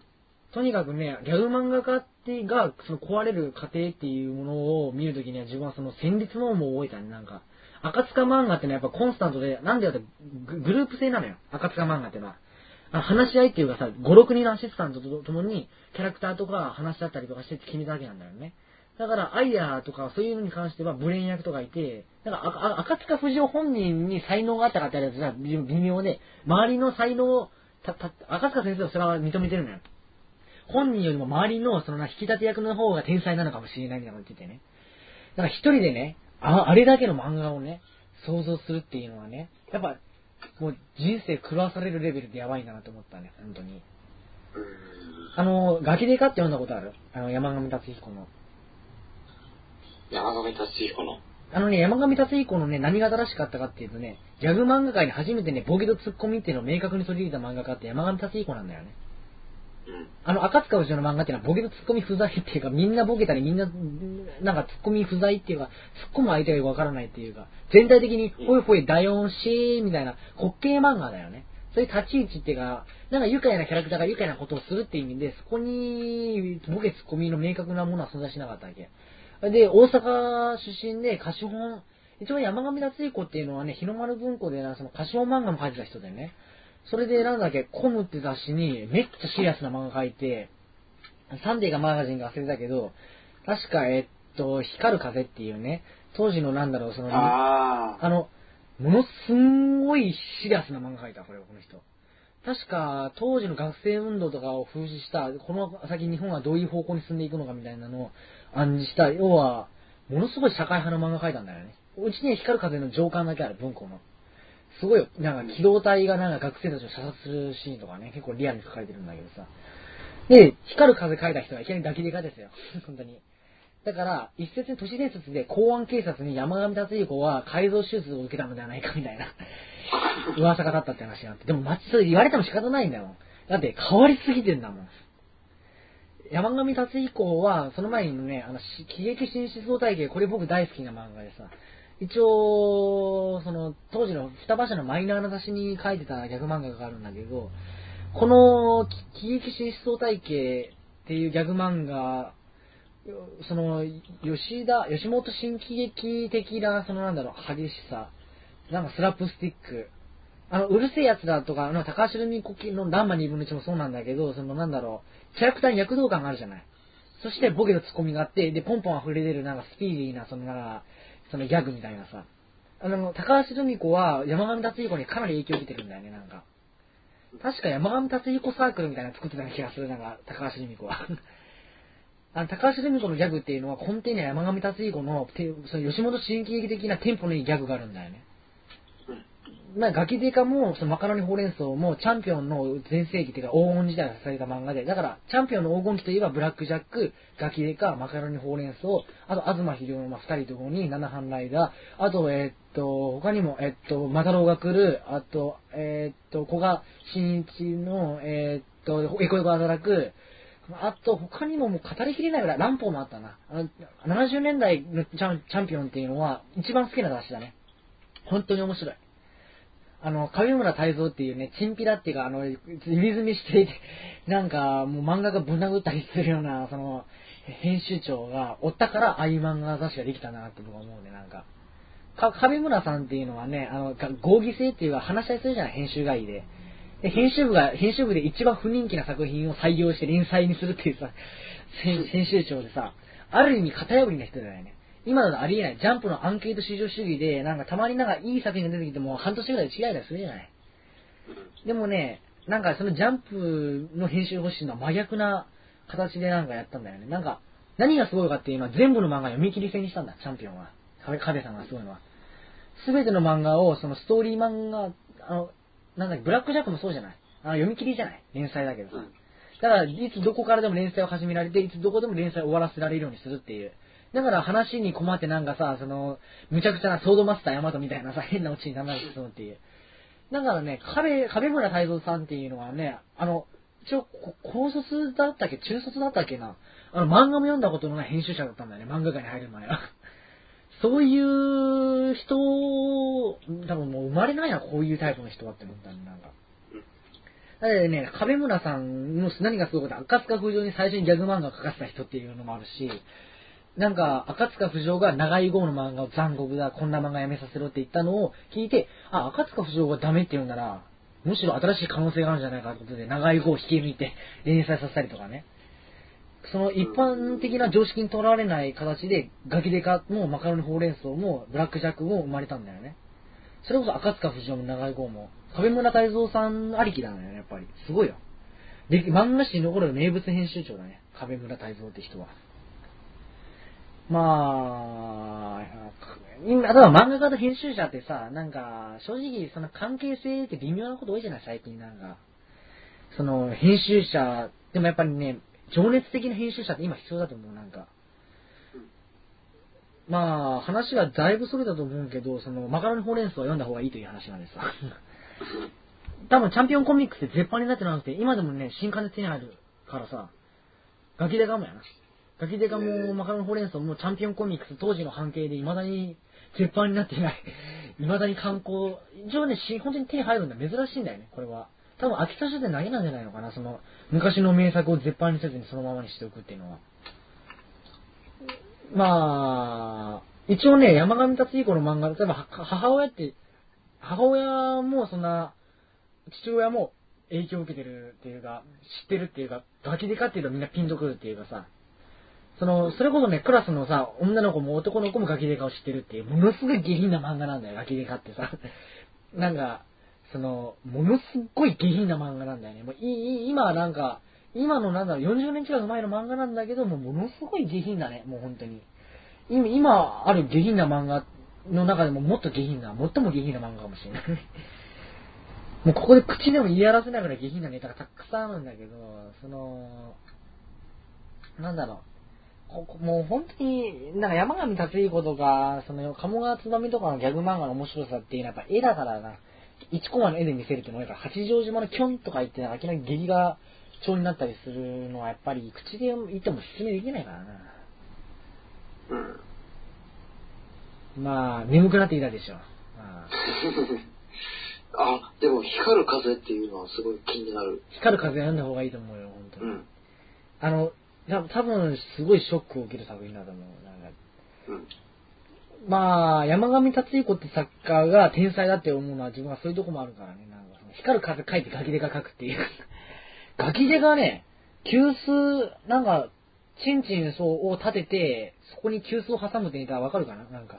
[SPEAKER 1] とにかくね、ギャグ漫画家ってが、その壊れる過程っていうものを見るときには自分はその戦慄のも覚えたね、なんか。赤塚漫画ってのはやっぱコンスタントで、なんでよってグループ制なのよ、赤塚漫画ってのは。話し合いっていうかさ、5、6人のアシスタントと共にキャラクターとか話し合ったりとかして決めたわけなんだよね。だから、アイヤーとかそういうのに関してはブレーン役とかいて、だから赤塚不二夫本人に才能があったかって言われたら微妙で、周りの才能を、赤塚先生はそれは認めてるのよ。本人よりも周りのそのな引き立て役の方が天才なのかもしれないみたいなこと言っててね。だから一人でね、ああれだけの漫画をね、想像するっていうのはね、やっぱ、もう人生狂わされるレベルでやばいなと思ったね、本当に。
[SPEAKER 2] うん。
[SPEAKER 1] あの、ガキデカって読んだことある？あの、山上達彦の。
[SPEAKER 2] 山上達彦の？
[SPEAKER 1] あのね、山上達彦のね、何が正しかったかっていうとね、ギャグ漫画界に初めてね、ボケとツッコミっていうのを明確に取り入れた漫画家って山上達彦なんだよね。
[SPEAKER 2] うん。
[SPEAKER 1] あの、赤塚不二夫の漫画っていうのはボケとツッコミ不在っていうか、みんなボケたりみんな、なんかツッコミ不在っていうか、ツッコむ相手がよくわからないっていうか、全体的に、ほいほい、ダヨンシーみたいな、滑稽漫画だよね。そういう立ち位置っていうか、なんか愉快なキャラクターが愉快なことをするっていう意味で、そこに、ボケツッコミの明確なものは存在しなかったわけ。で、大阪出身で歌手本、一応山上達彦っていうのはね、日の丸文庫でな、その歌手本漫画も書いてた人でね。それでなんだっけ、コムって雑誌にめっちゃシリアスな漫画書いて、サンデーがマガジンが忘れたけど、確か、えっと、光る風っていうね、当時のなんだろう、その、
[SPEAKER 2] あ
[SPEAKER 1] あの、ものすんごいシリアスな漫画描いた、これ、この人。確か、当時の学生運動とかを風刺した、この先日本はどういう方向に進んでいくのかみたいなのを暗示した、要は、ものすごい社会派の漫画描いたんだよね。うちには光る風の上巻だけある、文庫の。すごいよ。なんか機動隊がなんか学生たちを射殺するシーンとかね、結構リアルに書かれてるんだけどさ。で、光る風描いた人がいきなり抱きでかですよ。本当に。だから、一説に都市伝説で公安警察に山上達彦は改造手術を受けたのではないかみたいな 噂が立ったって話があって。でも、まそれ言われても仕方ないんだよ。だって変わりすぎてんだもん。山上達彦は、その前にね、あの、し喜劇新思想体系、これ僕大好きな漫画でさ、一応、その、当時の双葉社のマイナーな雑誌に書いてたギャグ漫画があるんだけど、この喜劇新思想体系っていうギャグ漫画、その、吉田、吉本新喜劇的な、そのなんだろう、激しさ、なんかスラップスティック、あの、うるせえやつだとか、あの、高橋留美子のランマ2分の1もそうなんだけど、そのなんだろう、キャラクターに躍動感があるじゃない。そしてボケとツッコミがあって、で、ポンポン溢れ出る、なんかスピーディーな、そのなんか、そのギャグみたいなさ。あの、高橋留美子は山上達彦にかなり影響を受けてるんだよね、なんか。確か山上達彦サークルみたいなの作ってたような気がする、なんか、高橋留美子は。あの、高橋留美子のギャグっていうのは根底には山上達彦の、その吉本新喜劇的なテンポのいいギャグがあるんだよね。まあ、ガキデカも、そのマカロニほうれん草も、チャンピオンの全盛期っていうか黄金時代がされた漫画で、だから、チャンピオンの黄金期といえば、ブラックジャック、ガキデカ、マカロニほうれん草、あと、東秀夫のまあ二人ともに、七班ライダー、あと、えーっと、他にも、えーっと、マタロウが来る、あと、えーっと、古賀新一の、えっと、エコエコ働く、あと、他にももう語りきれないぐらい、乱歩もあったな。70年代のチャンチャンピオンっていうのは、一番好きな雑誌だね。本当に面白い。あの、上村泰造っていうね、チンピラっていうか、あの、指積みしていて、なんか、もう漫画がぶん殴ったりするような、その、編集長がおったから、ああいう漫画雑誌ができたなって僕は思うね、なんか。か、上村さんっていうのはね、あの、が合議制っていうか話し合いするじゃない、編集会議で。で、編集部が、編集部で一番不人気な作品を採用して連載にするっていうさ、編編集長でさ、ある意味型破りな人だよね。今だとありえない。ジャンプのアンケート至上主義で、なんかたまになんかいい作品が出てきても半年ぐらいで違いだするじゃない。でもね、なんかそのジャンプの編集方針の真逆な形でなんかやったんだよね。なんか、何がすごいかっていうのは全部の漫画読み切り制にしたんだ、チャンピオンは。カベカベさんがすごいのは。すべての漫画を、そのストーリー漫画、あの、なんだっけ、ブラックジャックもそうじゃない。あの、読み切りじゃない。連載だけどさ。だから、いつどこからでも連載を始められて、いつどこでも連載を終わらせられるようにするっていう。だから話に困ってなんかさ、その、むちゃくちゃなソードマスターヤマトみたいなさ、変なオチにならないとっていう。だからね、壁、壁村太蔵さんっていうのはね、あの、一応、高卒だったっけ？中卒だったっけな？あの、漫画も読んだことのない編集者だったんだよね、漫画界に入る前は。そういう人、多分もう生まれないな、こういうタイプの人はって思ったんだ、なんか。だってね、壁村さんの何がすごいかって、赤塚不二夫に最初にギャグ漫画を描かせた人っていうのもあるし、なんか、赤塚不二夫が長い号の漫画を残酷だ、こんな漫画やめさせろって言ったのを聞いて、あ、赤塚不二夫がダメって言うなら、むしろ新しい可能性があるんじゃないかということで、長い号を引き抜いて連載させたりとかね。その一般的な常識にとらわれない形で、ガキデカもマカロニほうれん草もブラックジャックも生まれたんだよね。それこそ赤塚不二夫も長い号も、壁村太蔵さんありきだね、やっぱり。すごいよ。で、漫画史に残る名物編集長だね。壁村太蔵って人は。まあ、今、ただ漫画家と編集者ってさ、なんか、正直、その関係性って微妙なこと多いじゃない、最近なんか。その、編集者、でもやっぱりね、情熱的な編集者って今必要だと思う、なんか。まあ、話がだいぶそれだと思うけど、その、マカロニほうれん草を読んだ方がいいという話なんですよ。多分、チャンピオンコミックスって絶版になってなくて、今でもね、新刊で手に入るからさ、ガキデカもやな。ガキデカもマカロニほうれん草もチャンピオンコミックス当時の半径で未だに絶版になっていない。未だに観光、一応ね、し本当に手に入るんだ。珍しいんだよね、これは。多分秋田書店だけなんじゃないのかな、その、昔の名作を絶版にせずにそのままにしておくっていうのは。まあ、一応ね、山上達彦の漫画、例えば母親って、母親もそんな、父親も影響を受けてるっていうか、知ってるっていうか、ガキデカっていうのはみんなピンとくるっていうかさ、その、それこそね、クラスのさ、女の子も男の子もガキデカを知ってるっていう、ものすごい下品な漫画なんだよ、ガキデカってさ。なんか、その、ものすっごい下品な漫画なんだよね。もういい、今はなんか、今のなんだろう、40年近く前の漫画なんだけど、もうものすごい下品だね、もう本当に。今、今ある下品な漫画の中でももっと下品な、最も下品な漫画かもしれない。もうここで口でも言い表せないぐらい下品なネタがたくさんあるんだけど、その、なんだろう。ここもう本当に、なんか山上達彦とか、その、鴨川つばみとかのギャグ漫画の面白さっていうのはやっぱ絵だからな。1コマの絵で見せるってのは、八丈島のキョンとか言って、明らかに下痢が調になったりするのは、やっぱり口で言っても説明できないからな。
[SPEAKER 2] うん。
[SPEAKER 1] まあ、眠くなってきたでしょ。まあ、
[SPEAKER 2] あ、でも光る風っていうのはすごい気になる。
[SPEAKER 1] 光る風読んだ方がいいと思うよ、本当に。
[SPEAKER 2] うん。
[SPEAKER 1] あの、た多分すごいショックを受ける作品だと思う。なんか
[SPEAKER 2] うん。
[SPEAKER 1] まあ、山上達彦って作家が天才だって思うのは自分はそういうとこもあるからね。なんかその光る風書いてガキデカ書くっていう。ガキデカね、急須、なんか、チンチンそうを立てて、そこに急須を挟むってネタわかるかな？なんか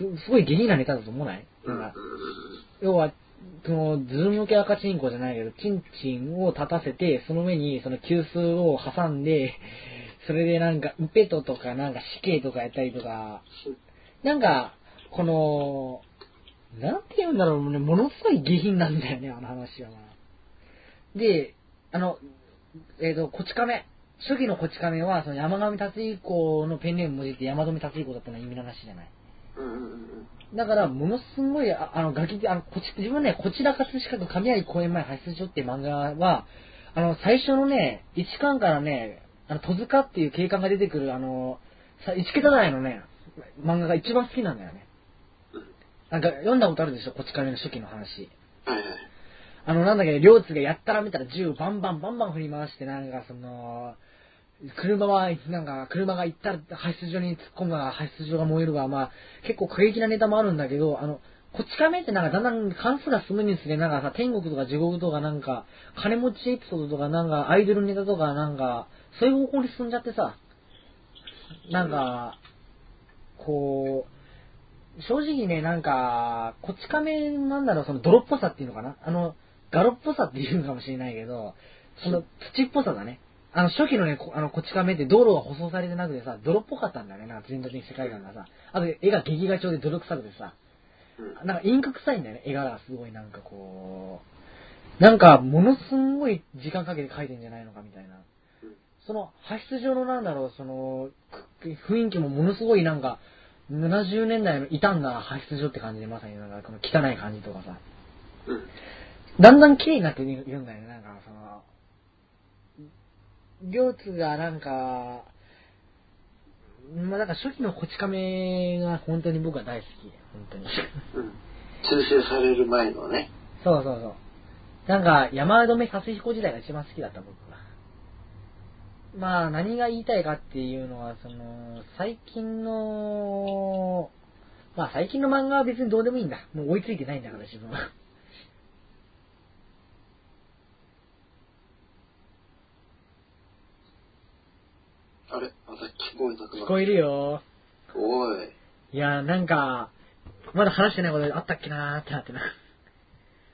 [SPEAKER 1] その、す、すごい下品なネタだと思わない？なんか、要は、その、ズーム向け赤チンコじゃないけど、チンチンを立たせて、その上にその急須を挟んで、それでなんか、ウペトとかなんか死刑とかやったりとか、なんか、この、なんて言うんだろうね、ものすごい下品なんだよね、あの話は。で、あの、えっ、と、こち亀。初期のこち亀は、その山上達彦のペンネーム文字って山富達彦だったのは意味の話じゃない。だから、ものすごい、ああの、ガキ、あの、こち、自分ね、こちら葛飾区神有公園前派出所っていう漫画は、あの、最初のね、1巻からね、あの、戸塚っていう警官が出てくる、あの、さ1桁台のね、漫画が一番好きなんだよね。なんか、読んだことあるでしょ、こち亀の初期の話。
[SPEAKER 2] はいはい。
[SPEAKER 1] あの、なんだっけ、両津がやったら見たら銃バンバンバンバン振り回して、なんかその、車は、なんか、車が行ったら排出所に突っ込むが、排出所が燃えるわ、まあ、結構過激なネタもあるんだけど、あの、こっち亀ってなんかだんだん関数が進むにつれ、なんかさ、天国とか地獄とかなんか、金持ちエピソードとかなんか、アイドルネタとかなんか、そういう方向に進んじゃってさ、なんか、こう、正直ね、なんか、こっち亀なんだろう、その泥っぽさっていうのかな？あの、ガロっぽさっていうのかもしれないけど、その土っぽさだね。あの、初期のね、こあの、こっち亀って道路が舗装されてなくてさ、泥っぽかったんだよね、なんか全体的に世界観がさ。あと、絵が劇画調で泥臭くてさ、
[SPEAKER 2] うん。
[SPEAKER 1] なんかインク臭いんだよね、絵柄がすごいなんかこなんか、ものすんごい時間かけて書いてんじゃないのかみたいな
[SPEAKER 3] うん。
[SPEAKER 1] その、派出上のなんだろう、その、く雰囲気もものすごいなんか、70年代の傷んだ派出所って感じで、まさになんか、この汚い感じとかさ。
[SPEAKER 3] うん。
[SPEAKER 1] だんだん綺麗になっているんだよね、なんか、その、両津がなんか、まあ、なんか初期のこち亀が本当に僕は大好き。本当に。
[SPEAKER 4] うん。通称される前のね。
[SPEAKER 1] そうそうそう。なんか、山止め達彦時代が一番好きだった僕は。まあ、何が言いたいかっていうのは、その、最近の、まあ最近の漫画は別にどうでもいいんだ。もう追いついてないんだから自分は。
[SPEAKER 4] あれまた聞こえなくなった。
[SPEAKER 1] 聞こえるよ。
[SPEAKER 4] おい。
[SPEAKER 1] いや、なんか、まだ話してないことあったっけなーってなってな。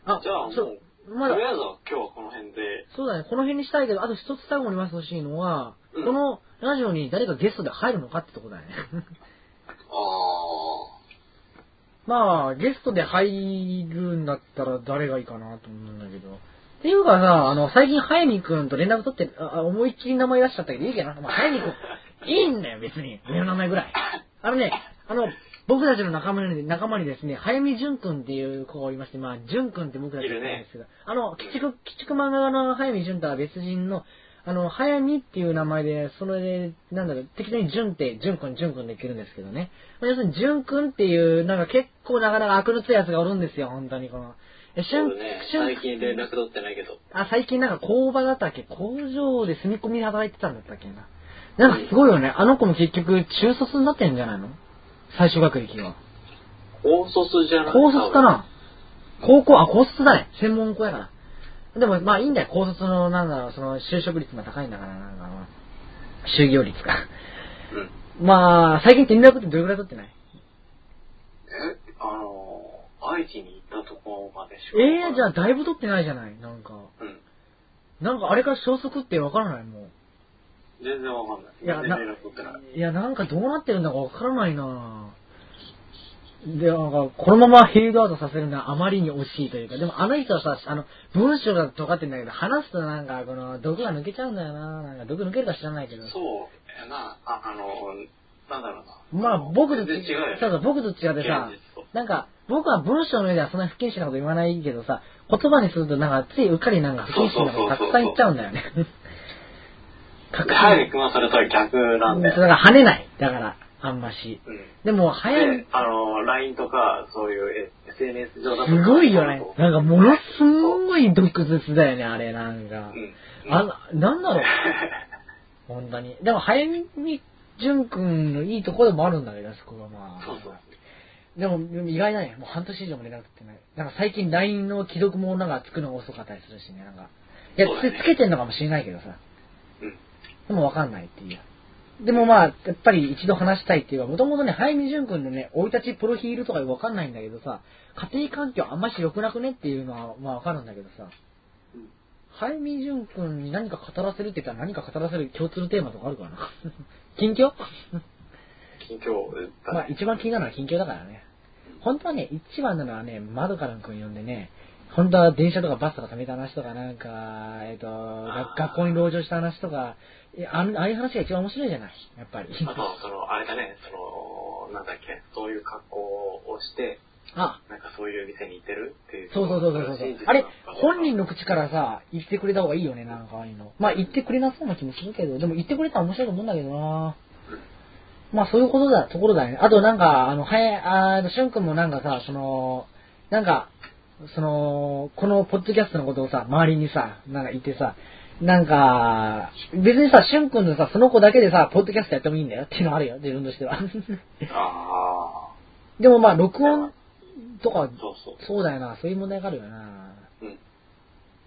[SPEAKER 1] あ、
[SPEAKER 3] じゃあもう、
[SPEAKER 1] そう、まだ
[SPEAKER 3] とり、あえずは今日はこの辺で、
[SPEAKER 1] そうだね、この辺にしたいけど、あと一つ最後に言わせてほしいのは、
[SPEAKER 3] うん
[SPEAKER 1] このラジオに誰かゲストで入るのかってとこだよね。
[SPEAKER 4] あ
[SPEAKER 1] まあ、ゲストで入るんだったら誰がいいかなと思うんだけど。っていうかさ、あの、最近、早見くんと連絡取って、ああ思いっきり名前出しちゃったけど、いいけどな。まあ、早見くん、いいんだよ、別に。上の名前ぐらい。あのね、あの、僕たちの仲間に、仲間にですね、早見淳くんっていう子がいまして、まあ、淳くんって僕たちが言うんですけど、あの、鬼畜、鬼畜漫画家の早見淳とは別人の、あの、早見っていう名前で、それで、なんだろう、適当に淳って、淳くん、淳くんで言ってるんですけどね。まあ要するに、淳くんっていう、なんか結構なかなか悪の強いやつがおるんですよ、本当にこの。え、
[SPEAKER 3] そうだね、
[SPEAKER 1] しゅん
[SPEAKER 3] 最近連絡取ってないけど。
[SPEAKER 1] あ、最近なんか工場だったっけ？工場で住み込みで働いてたんだったっけな。なんかすごいよね。あの子も結局中卒になってんじゃないの？最初学歴は。
[SPEAKER 3] 高卒じゃない
[SPEAKER 1] 高卒かな？高校、あ、高卒だね。専門校やから。でも、まあいいんだよ。高卒の、なんだろう、その就職率が高いんだから、なんか、就業率が。
[SPEAKER 3] うん。
[SPEAKER 1] まあ、最近連絡ってどれくらい取ってない？
[SPEAKER 4] え
[SPEAKER 3] あのー、愛知に行ったところまでしか。
[SPEAKER 1] ええー、じゃあだいぶ取ってないじゃない？なんか。
[SPEAKER 3] うん。
[SPEAKER 1] なんかあれから消息ってわからない？もう。
[SPEAKER 3] 全然わかんない。
[SPEAKER 1] いやな
[SPEAKER 3] い。
[SPEAKER 1] いや、なんかどうなってるんだかわからないなで、なんか、このままフェードアウトさせるのはあまりに惜しいというか、でもあの人はさ、あの、文章が尖ってんだけど、話すとなんか、この、毒が抜けちゃうんだよななんか、毒抜けるか知らないけど。
[SPEAKER 3] そうやな、あ、あのー、なんだろうな。
[SPEAKER 1] まあ、僕と違
[SPEAKER 3] う。
[SPEAKER 1] そうそう、僕と違ってさなんか、僕は文章の上ではそんな不謹慎なこと言わないけどさ、言葉にするとなんか、ついうっかりなんか不謹慎なことたくさん言っちゃうんだよね。確
[SPEAKER 3] で、ハイリ君はそれとは逆なんだよ。
[SPEAKER 1] だから跳ねない。だから、あんまし。
[SPEAKER 3] うん。
[SPEAKER 1] でも、早い
[SPEAKER 3] で、、あの、LINE とか、そういう SNS 上だと。
[SPEAKER 1] すごいよね。なんか、ものす
[SPEAKER 3] うん
[SPEAKER 1] ごい毒舌だよね、あれ、なんか。
[SPEAKER 3] うん。
[SPEAKER 1] あ、なんだろう。本当に。でも、早見淳くんのいいところもあるんだけど、そこがまあ。
[SPEAKER 3] そうそう。
[SPEAKER 1] でも、意外だね。もう半年以上も連絡取ってない。なんか最近 LINE の既読もなんかつくのが遅かったりするしね、なんか。いや、
[SPEAKER 3] ね
[SPEAKER 1] つつけてんのかもしれないけどさ。
[SPEAKER 3] うん。
[SPEAKER 1] でもわかんないっていう。でもまあ、やっぱり一度話したいっていうか、もともとね、早見淳くんのね、生い立ちプロフィールとかわかんないんだけどさ、家庭環境あんまし良くなくねっていうのは、まあわかるんだけどさ、
[SPEAKER 3] うん
[SPEAKER 1] 早見淳くんに何か語らせるって言ったら何か語らせる共通のテーマとかあるかな近況？
[SPEAKER 3] 近況だね
[SPEAKER 1] まあ一番気になるのは近況だからね。本当はね、一番なのはね、窓からくん呼んでね、本当は電車とかバスとか止めた話とか、なんか、えっ、と、学学校に籠城した話とか、あんああいう話が一番面白いじゃない、やっぱり。
[SPEAKER 3] あと、その、あれだね、その、なんだっけ、そういう格好をして、
[SPEAKER 1] あ、
[SPEAKER 3] なんかそういう店に行ってるっていう。
[SPEAKER 1] そうそうそうそうそう。あれ本人の口からさ、言ってくれた方がいいよね、なんかああいうの。まあ言ってくれなそうな気もするけど、でも言ってくれたら面白いと思うんだけどなまあそういうことだ、ところだね。あとなんか、あの、はや、あの、しゅんくんもなんかさ、その、なんか、その、このポッドキャストのことをさ、周りにさ、なんか言ってさ、なんか、別にさ、しゅんくんのさ、その子だけでさ、ポッドキャストやってもいいんだよっていうのあるよ、自分としては。
[SPEAKER 3] あ
[SPEAKER 1] でもまあ、録音とか
[SPEAKER 3] あ、、そうそう。
[SPEAKER 1] そうだよな、そういう問題があるよな。
[SPEAKER 3] うん。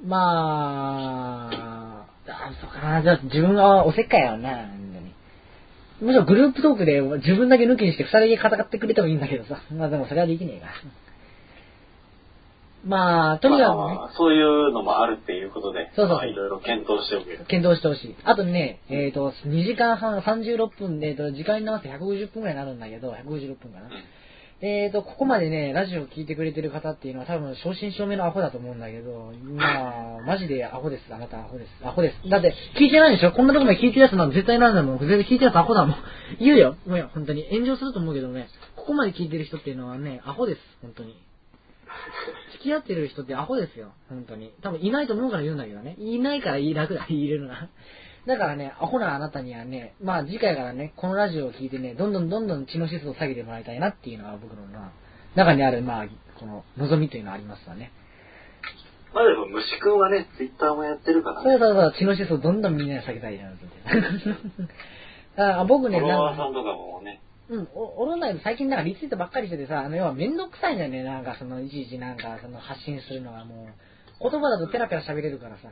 [SPEAKER 1] まあ、あ、そうかな、じゃあ自分はおせっかいやろな。むしろグループトークで自分だけ抜きにして二人だけ戦ってくれてもいいんだけどさ。まあでもそれはできねえから。まあ、とにかくね、
[SPEAKER 3] まあそういうのもあるっていうことで、
[SPEAKER 1] そうそう
[SPEAKER 3] いろいろ検討しておくよ。
[SPEAKER 1] 検討してほしい。あとね、えっ、と、2時間半、36分で、えっ、と、時間に合わせて150分くらいになるんだけど、156分かな。えーと、ここまでね、ラジオ聞いてくれてる方っていうのは多分、正真正銘のアホだと思うんだけど、まあ、マジでアホです。あなたアホです。アホです。だって、聞いてないでしょ？こんなとこまで聞いてるやつなんて絶対なんだもん。絶対聞いてるやつアホだもん。言うよ。もういや、本当に。炎上すると思うけどね、ここまで聞いてる人っていうのはね、アホです。本当に。付き合ってる人ってアホですよ。本当に。多分いないと思うから言うんだけどね。いないから言い楽だ、言いれるな。だからね、アホなあなたにはね、まあ次回からね、このラジオを聞いてね、どんどんどんどん知の指数を下げてもらいたいなっていうのが僕の、まあ、中にある、まあ、この望みというのはありますわね。
[SPEAKER 4] まあでも、虫くんはね、ツイッターもやってるから
[SPEAKER 1] そうそうそう、知の指数をどんどんみんなに下げたいなって。あ僕ね、
[SPEAKER 3] フォロワーさ
[SPEAKER 1] なん
[SPEAKER 3] とかもね、
[SPEAKER 1] うん、お、おろんない最近なんかリツイートばっかりしててさ、あの、要はめんどくさいんだよね、なんかその、いちいちなんか、その発信するのがもう、言葉だとペラペラ喋れるからさ。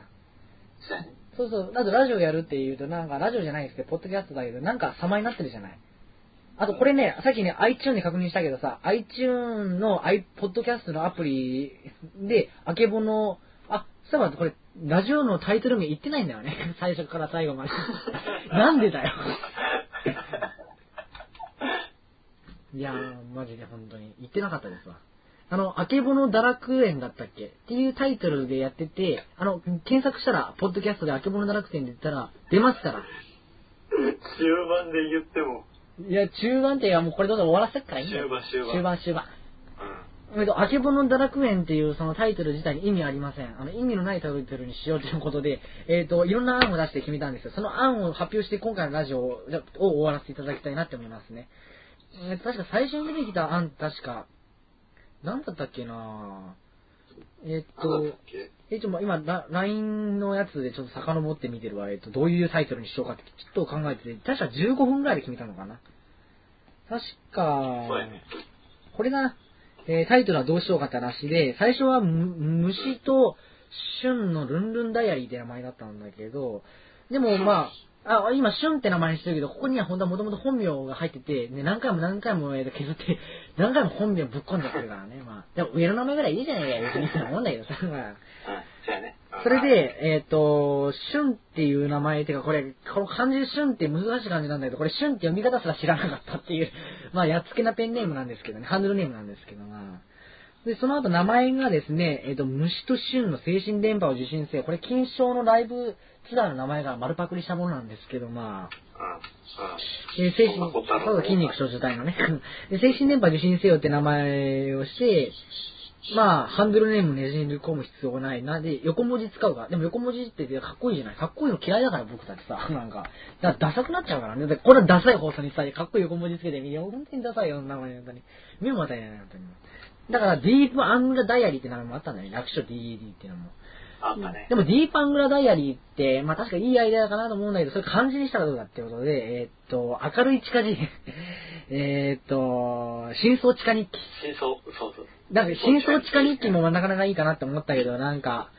[SPEAKER 4] そうやね
[SPEAKER 1] そうそう、あとラジオやるって言うと、なんかラジオじゃないですけど、ポッドキャストだけど、なんか様になってるじゃない。あとこれね、さっきね、iTune で確認したけどさ、iTune の iPodcast のアプリで、あけぼの、あ、そういえばこれ、ラジオのタイトル名言ってないんだよね。最初から最後まで。なんでだよ。いやー、マジで本当に。言ってなかったですわ。あの、あけぼの堕落園だったっけ？っていうタイトルでやってて、あの、検索したら、ポッドキャストであけぼの堕落園で言ったら、出ますから。
[SPEAKER 3] 終盤で言っても、
[SPEAKER 1] いや、中盤って、いや、もうこれどうぞ終わらせっからいいんだよ。
[SPEAKER 3] 終盤終盤
[SPEAKER 1] 終盤、終盤。
[SPEAKER 3] うん。
[SPEAKER 1] えっと、あけぼの堕落園っていうそのタイトル自体に意味ありません。あの、意味のないタイトルにしようということで、えっ、と、いろんな案を出して決めたんですよ。その案を発表して今回のラジオを終わらせていただきたいなって思いますね。えー確か最初に出てきた案、確か、なんだったっけなえっ、と
[SPEAKER 4] なんだったっ、け？
[SPEAKER 1] え、ちょ、今、ラ LINE のやつでちょっと遡って見てるわ。えっと、どういうタイトルにしようかってちょっと考えてて、確か15分ぐらいで決めたのかな。確か。これな、えータイトルはどうしようかって話で、最初はむ虫と旬のルンルンダイアリーって名前だったんだけど、でもまあ、あ、今、旬って名前にしてるけど、ここには本当はもともと本名が入ってて、ね、何回も何回もえー削って、何回も本名ぶっ込んじゃってるからね。まあ、でも上の名前ぐらいいいじゃないかよ、別にって思うんだけどさ、まあ。
[SPEAKER 3] うん、そ
[SPEAKER 1] れ、で、えっ、と、春っていう名前、てかこれ、この漢字で春って難しい漢字なんだけど、これ春って読み方すら知らなかったっていう、まあ、やっつけなペンネームなんですけどね、ハンドルネームなんですけど、まあ。で、その後名前がですね、えっ、と、虫と春の精神電波を受信せよ。これ、金賞のライブツアーの名前が丸パクリしたものなんですけど、まあ。
[SPEAKER 3] うん。
[SPEAKER 1] で、精神、
[SPEAKER 3] そ
[SPEAKER 1] う筋肉少女体のね。で、精神電波受信せよって名前をして、まあ、ハンドルネームねじり込む必要がないな。で、横文字使うから。でも横文字ってかっこいいじゃない？かっこいいの嫌いだから僕たちさ。なんか、だからダサくなっちゃうからね。でこれはダサい放送にさ、かっこいい横文字つけてみるよ。本当にダサいよ、名前本当に。目も当たりない、本当に。だから、ディープアングラダイアリーって名前もあったんだよね。略称 DED っていうのも。
[SPEAKER 3] あったね
[SPEAKER 1] で。も、ディープアングラダイアリーって、まあ確かいいアイデアかなと思うんだけど、それ漢字にしたらどうだってことで、えーっと、明るい地下人、えーっと、真相地下日記。
[SPEAKER 3] 真相、そうそう。
[SPEAKER 1] だから、真相地下日記もなかなかいいかなって思ったけど、なんか、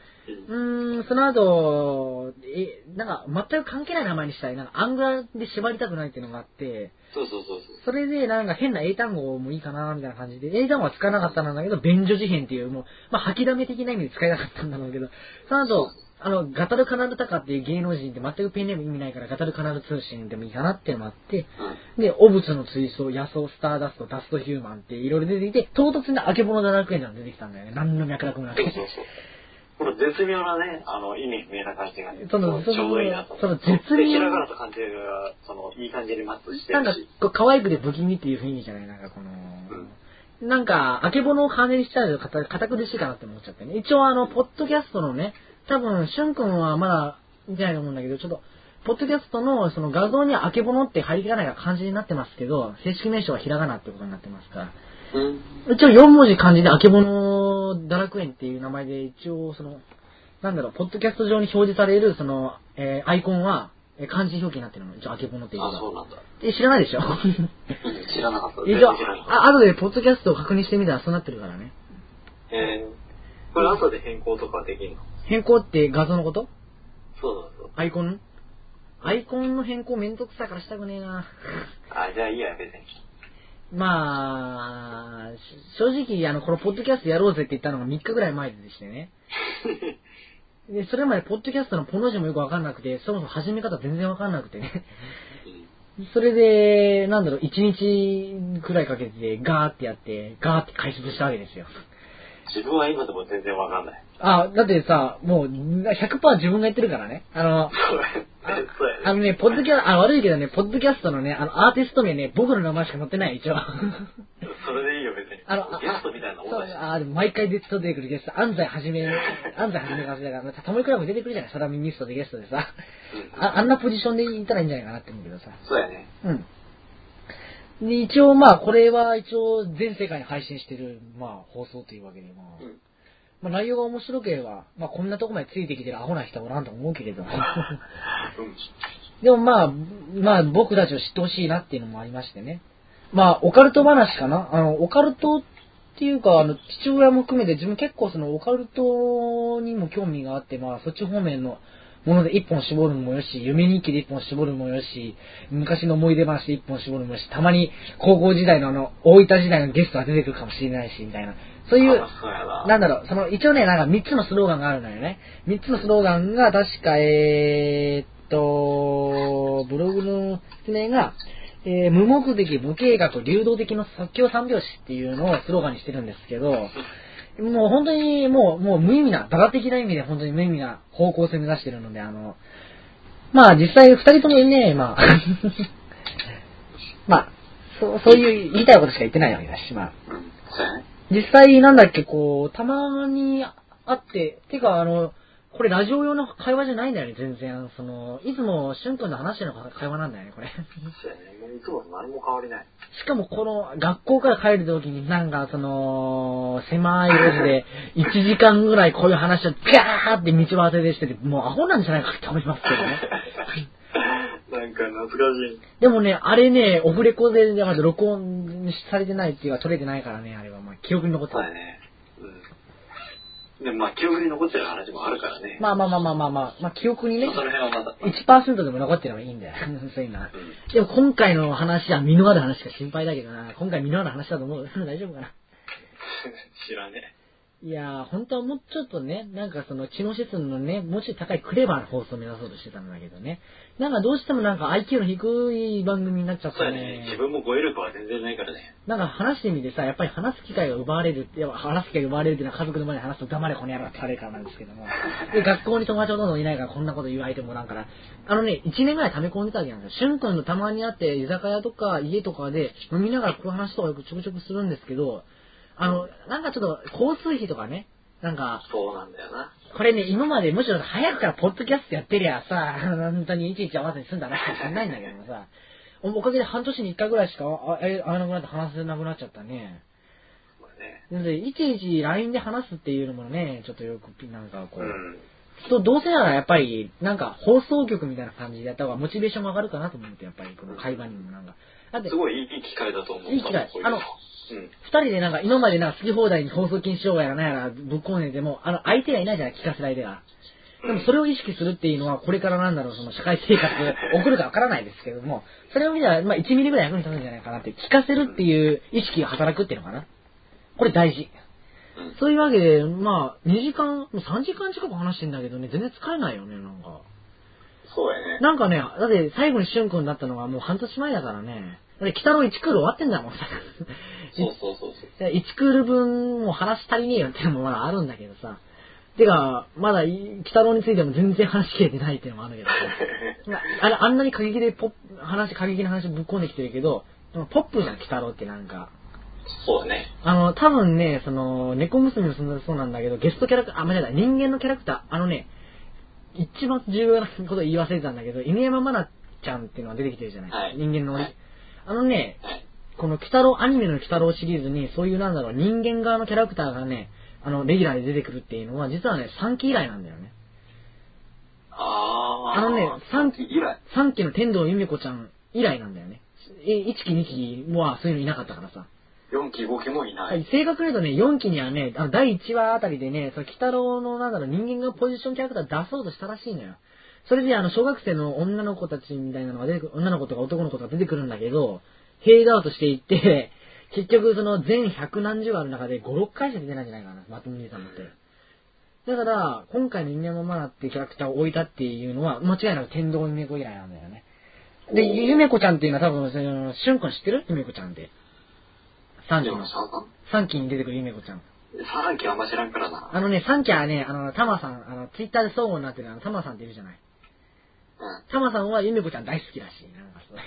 [SPEAKER 3] うん
[SPEAKER 1] その後、え、なんか、全く関係ない名前にしたい。なんか、アングラで縛りたくないっていうのがあって、
[SPEAKER 3] そうそうそうそう。
[SPEAKER 1] それで、なんか変な英単語もいいかな、みたいな感じで、英単語は使わなかったんだけど、便所事変っていう、もう、まあ、吐きだめ的な意味で使えなかったんだろうけど、その後、あの、ガタルカナルタカっていう芸能人って全くペンネーム意味ないから、ガタルカナル通信でもいいかなっていうのもあって、で、汚物の追走、野草、スターダスト、ダストヒューマンっていろいろ出てきて、唐突にあけぼの堕落園が出てきたんだよね。何の脈絡もなく。
[SPEAKER 3] この絶妙なね、あの、意味不明な感じがね、
[SPEAKER 1] その
[SPEAKER 3] ちょうどいいなと。
[SPEAKER 1] その絶妙
[SPEAKER 3] でひらがなと漢字が、その、いい感じにマッチして
[SPEAKER 1] なんか
[SPEAKER 3] るし。、
[SPEAKER 1] こう可愛くて不気味っていう雰囲気じゃないなんかこの、なんか、あけぼのを漢字にしちゃうと堅堅苦しいかなって思っちゃってね。一応あの、ポッドキャストのね、多分、しゅんくんはまだ、見てないと思うんだけど、ちょっと、ポッドキャストのその画像にはあけぼのって入りがないが漢字になってますけど、正式名称はひらがなってことになってますから。
[SPEAKER 4] うん。
[SPEAKER 1] 一応4文字漢字であけぼの堕落園っていう名前で一応その、なんだろう、ポッドキャスト上に表示されるその、えーアイコンは、えー漢字表記になってるの。一応あけぼのっていうの
[SPEAKER 4] あ、
[SPEAKER 1] が
[SPEAKER 4] そうなんだ。
[SPEAKER 1] え、知らないでしょ？
[SPEAKER 4] う ん知らなかった。
[SPEAKER 1] 一応、あ、後でポッドキャストを確認してみたらそうなってるからね。
[SPEAKER 3] えー、これ後で変更とかできるの？
[SPEAKER 1] 変更って画像のこと？
[SPEAKER 3] そうそうそう。
[SPEAKER 1] アイコン？アイコンの変更めんどくさいからしたくねえな。
[SPEAKER 3] あ、じゃあいいや、別に。
[SPEAKER 1] まあ、し正直、あの、このポッドキャストやろうぜって言ったのが3日ぐらい前でしてね。で、それまでポッドキャストのポの字もよくわかんなくて、そもそも始め方全然わかんなくてね。それで、なんだろう、1日くらいかけてガーってやって、ガーって解説したわけですよ。
[SPEAKER 3] 自分は今でも全然わかんない。
[SPEAKER 1] あ、だってさ、もう100%自分がやってるからね。あの。あのね、ポッドキャあ、悪いけどね、ポッドキャストのね、あの、アーティスト名ね、僕の名前しか載ってない、一応。
[SPEAKER 3] それでいいよ、別に。
[SPEAKER 1] あの、
[SPEAKER 3] ゲストみたいなもん
[SPEAKER 1] そう。あ、でも毎回出てくるゲスト、安西はじめ、安西はじめがせだから、タモリクラブ出てくるじゃない、サラミニストでゲストでさ。
[SPEAKER 3] うん
[SPEAKER 1] ああんなポジションでいたらいいんじゃないかなって思うけどさ。
[SPEAKER 3] そうやね。
[SPEAKER 1] うん。で、一応まあ、これは一応全世界に配信してる、まあ、放送というわけで、まあ、
[SPEAKER 3] うん
[SPEAKER 1] まあ内容が面白ければ、まあこんなとこまでついてきてるアホな人はおらんと思うけれど。
[SPEAKER 3] うん。
[SPEAKER 1] でもまあ、まあ僕たちを知ってほしいなっていうのもありましてね。まあ、オカルト話かな？あの、オカルトっていうか、あの、父親も含めて自分結構そのオカルトにも興味があって、まあそっち方面のもので一本絞るのもよし、夢日記で一本絞るのもよし、昔の思い出話で一本絞るのもよし、たまに高校時代のあの、大分時代のゲストが出てくるかもしれないし、みたいな。そういう。
[SPEAKER 3] な
[SPEAKER 1] んだろう、その、一応ね、なんか3つのスローガンがあるのよね。3つのスローガンが、確か、えーっと、ブログの説明が、えー無目的、無計画、流動的の即興三拍子っていうのをスローガンにしてるんですけど、もう本当にもう、もう無意味な、バカ的な意味で本当に無意味な方向性目指してるので、あの、まあ実際二人ともね、まあ、まあ、そう、そういう言いたいことしか言ってないわけだし、まあ、実際なんだっけ、こう、たまにあって、てか、あの、これラジオ用の会話じゃないんだよね、全然。その、いつも、しゅんくんの話してる会話なんだよね、これ。
[SPEAKER 3] そうやね。もういつもと何も変わりない。
[SPEAKER 1] しかもこの、学校から帰るときになんか、その、狭い路地で、1時間ぐらいこういう話をガーって道端でしてて、もうアホなんじゃないかって思いますけどね。
[SPEAKER 3] なんか懐かしい。
[SPEAKER 1] でもね、あれね、オフレコでまだ録音されてないっていうか、撮れてないからね、あれは。まあ、記憶に残ってる。
[SPEAKER 3] そうやね。うん。でもまあ、記憶に残ってる話もあるからね。
[SPEAKER 1] まあまあまあまあまあまあ、まあ、記憶にね
[SPEAKER 3] まあ、その辺はまた。
[SPEAKER 1] 1%でも残ってればいいんだよ。そういうのは。
[SPEAKER 3] うん。
[SPEAKER 1] でも今回の話は身のある話が心配だけどな。今回身のある話だと思う。大丈夫かな。
[SPEAKER 3] 知らね
[SPEAKER 1] いやー、本当はもうちょっとね、なんかその知能指数のね、もうちょい高いクレバーな放送を目指そうとしてたんだけどね。なんかどうしてもなんか IQ の低い番組になっちゃっ
[SPEAKER 3] そう
[SPEAKER 1] た
[SPEAKER 3] やね。自
[SPEAKER 1] ね。
[SPEAKER 3] 分も語彙力は全然ないからね。
[SPEAKER 1] なんか話してみてさ、やっぱり話す機会が奪われるって、いや話す機会が奪われるっていうのは家族の前で話すと黙れこの野郎って言われるからなんですけども。で、学校に友達ほとんどいないからこんなこと言う相手もおらんから。あのね、1年ぐらい溜め込んでたわけなんですよ。しゅんくんのたまに会って居酒屋とか家とかで飲みながらこういう話とかよくちょくちょくするんですけど、あの、なんかちょっと交通費とかね、なんか、
[SPEAKER 3] そうなんだよな。
[SPEAKER 1] これね、今までむしろ早くからポッドキャストやってりゃさ、本当にいちいち合わせに済んだ話かもしれないんだけどもさ、おおかげで半年に一回ぐらいしか会わなくなって話せなくなっちゃったね。
[SPEAKER 3] ね。
[SPEAKER 1] いちいち LINE で話すっていうのもね、ちょっとよく、なんかこう、
[SPEAKER 3] うん。
[SPEAKER 1] とどうせならやっぱり、なんか放送局みたいな感じでやった方がモチベーションも上がるかなと思って、やっぱりこの会話にもなんか。だって
[SPEAKER 3] す、ごいいい機会だと思った。
[SPEAKER 1] いい機会あの
[SPEAKER 3] うん。
[SPEAKER 1] 二人でなんか今までなんか好き放題に放送禁止用やらなんやらぶっ込んでても、あの相手がいないじゃない、聞かせる相手が。でもそれを意識するっていうのは、これからなんだろう、その社会生活送るかわからないですけども、それを見たら、まあ1ミリぐらい役に立つんじゃないかなって、聞かせるっていう意識が働くっていうのかな。これ大事。
[SPEAKER 3] うん
[SPEAKER 1] そういうわけで、まあ、2時間、もう3時間近く話してんだけどね、全然疲れないよね、なんか。
[SPEAKER 3] そうやね。
[SPEAKER 1] なんかね、だって最後にしゅんくんだったのがもう半年前だからね。だって北郎1クール終わってんだもん、さ。
[SPEAKER 3] そうそうそうそう。
[SPEAKER 1] 1クール分もう話足りねえよっていうのもまだあるんだけどさ。てか、まだい、北郎についても全然話しきれてないっていうのもあるけどさ。まああれ、あんなに過激でポップ、話、過激な話ぶっ込んできてるけど、でもポップじゃん、北郎ってなんか。
[SPEAKER 3] そうだね。
[SPEAKER 1] あの、多分ね、その、猫娘もそうなんだけど、ゲストキャラクター、あ、間違えた、人間のキャラクター、あのね、一番重要なこと言い忘れてたんだけど、犬山マナちゃんっていうのが出てきてるじゃない、
[SPEAKER 3] はい
[SPEAKER 1] 人間の、
[SPEAKER 3] はい
[SPEAKER 1] あのね、
[SPEAKER 3] はい。
[SPEAKER 1] この鬼太郎、アニメの鬼太郎シリーズに、そういうなんだろう、人間側のキャラクターがね、あの、レギュラーで出てくるっていうのは、実はね、3期以来なんだよね。
[SPEAKER 3] あー。
[SPEAKER 1] あのね三
[SPEAKER 3] 期以来。
[SPEAKER 1] 3期の天童由美子ちゃん以来なんだよね。え1期、2期はそういうのいなかったからさ。
[SPEAKER 3] 4期、5期もいな。
[SPEAKER 1] はいい、正確に言うとね、4期にはね、あの第1話あたりでね、その鬼太郎のなんだろう、人間がポジションキャラクター出そうとしたらしいのよ。それであの、小学生の女の子たちみたいなのが出てくる、女の子とか男の子とか出てくるんだけど、フェードアウトしていって、結局その全百何十話の中で5、6回しか出てないんじゃないかな、マトム兄さんもって。だから、今回の犬山マナっていうキャラクターを置いたっていうのは、間違いなく天童夢子以来なんだよね。で、ゆめこちゃんっていうのは多分、その、しゅんくん知ってる？ゆめこちゃんって。3期の
[SPEAKER 4] でも。さ、
[SPEAKER 1] 3期に出てくるゆめこちゃん。
[SPEAKER 4] さんきあんま知らんからな。
[SPEAKER 1] あのね、3期はね、あの、たまさん、あの、ツイッターで相互になってるあの、たまさんっているじゃない。
[SPEAKER 4] うん。
[SPEAKER 1] たまさんはゆめこちゃん大好きらしい。なんかそう。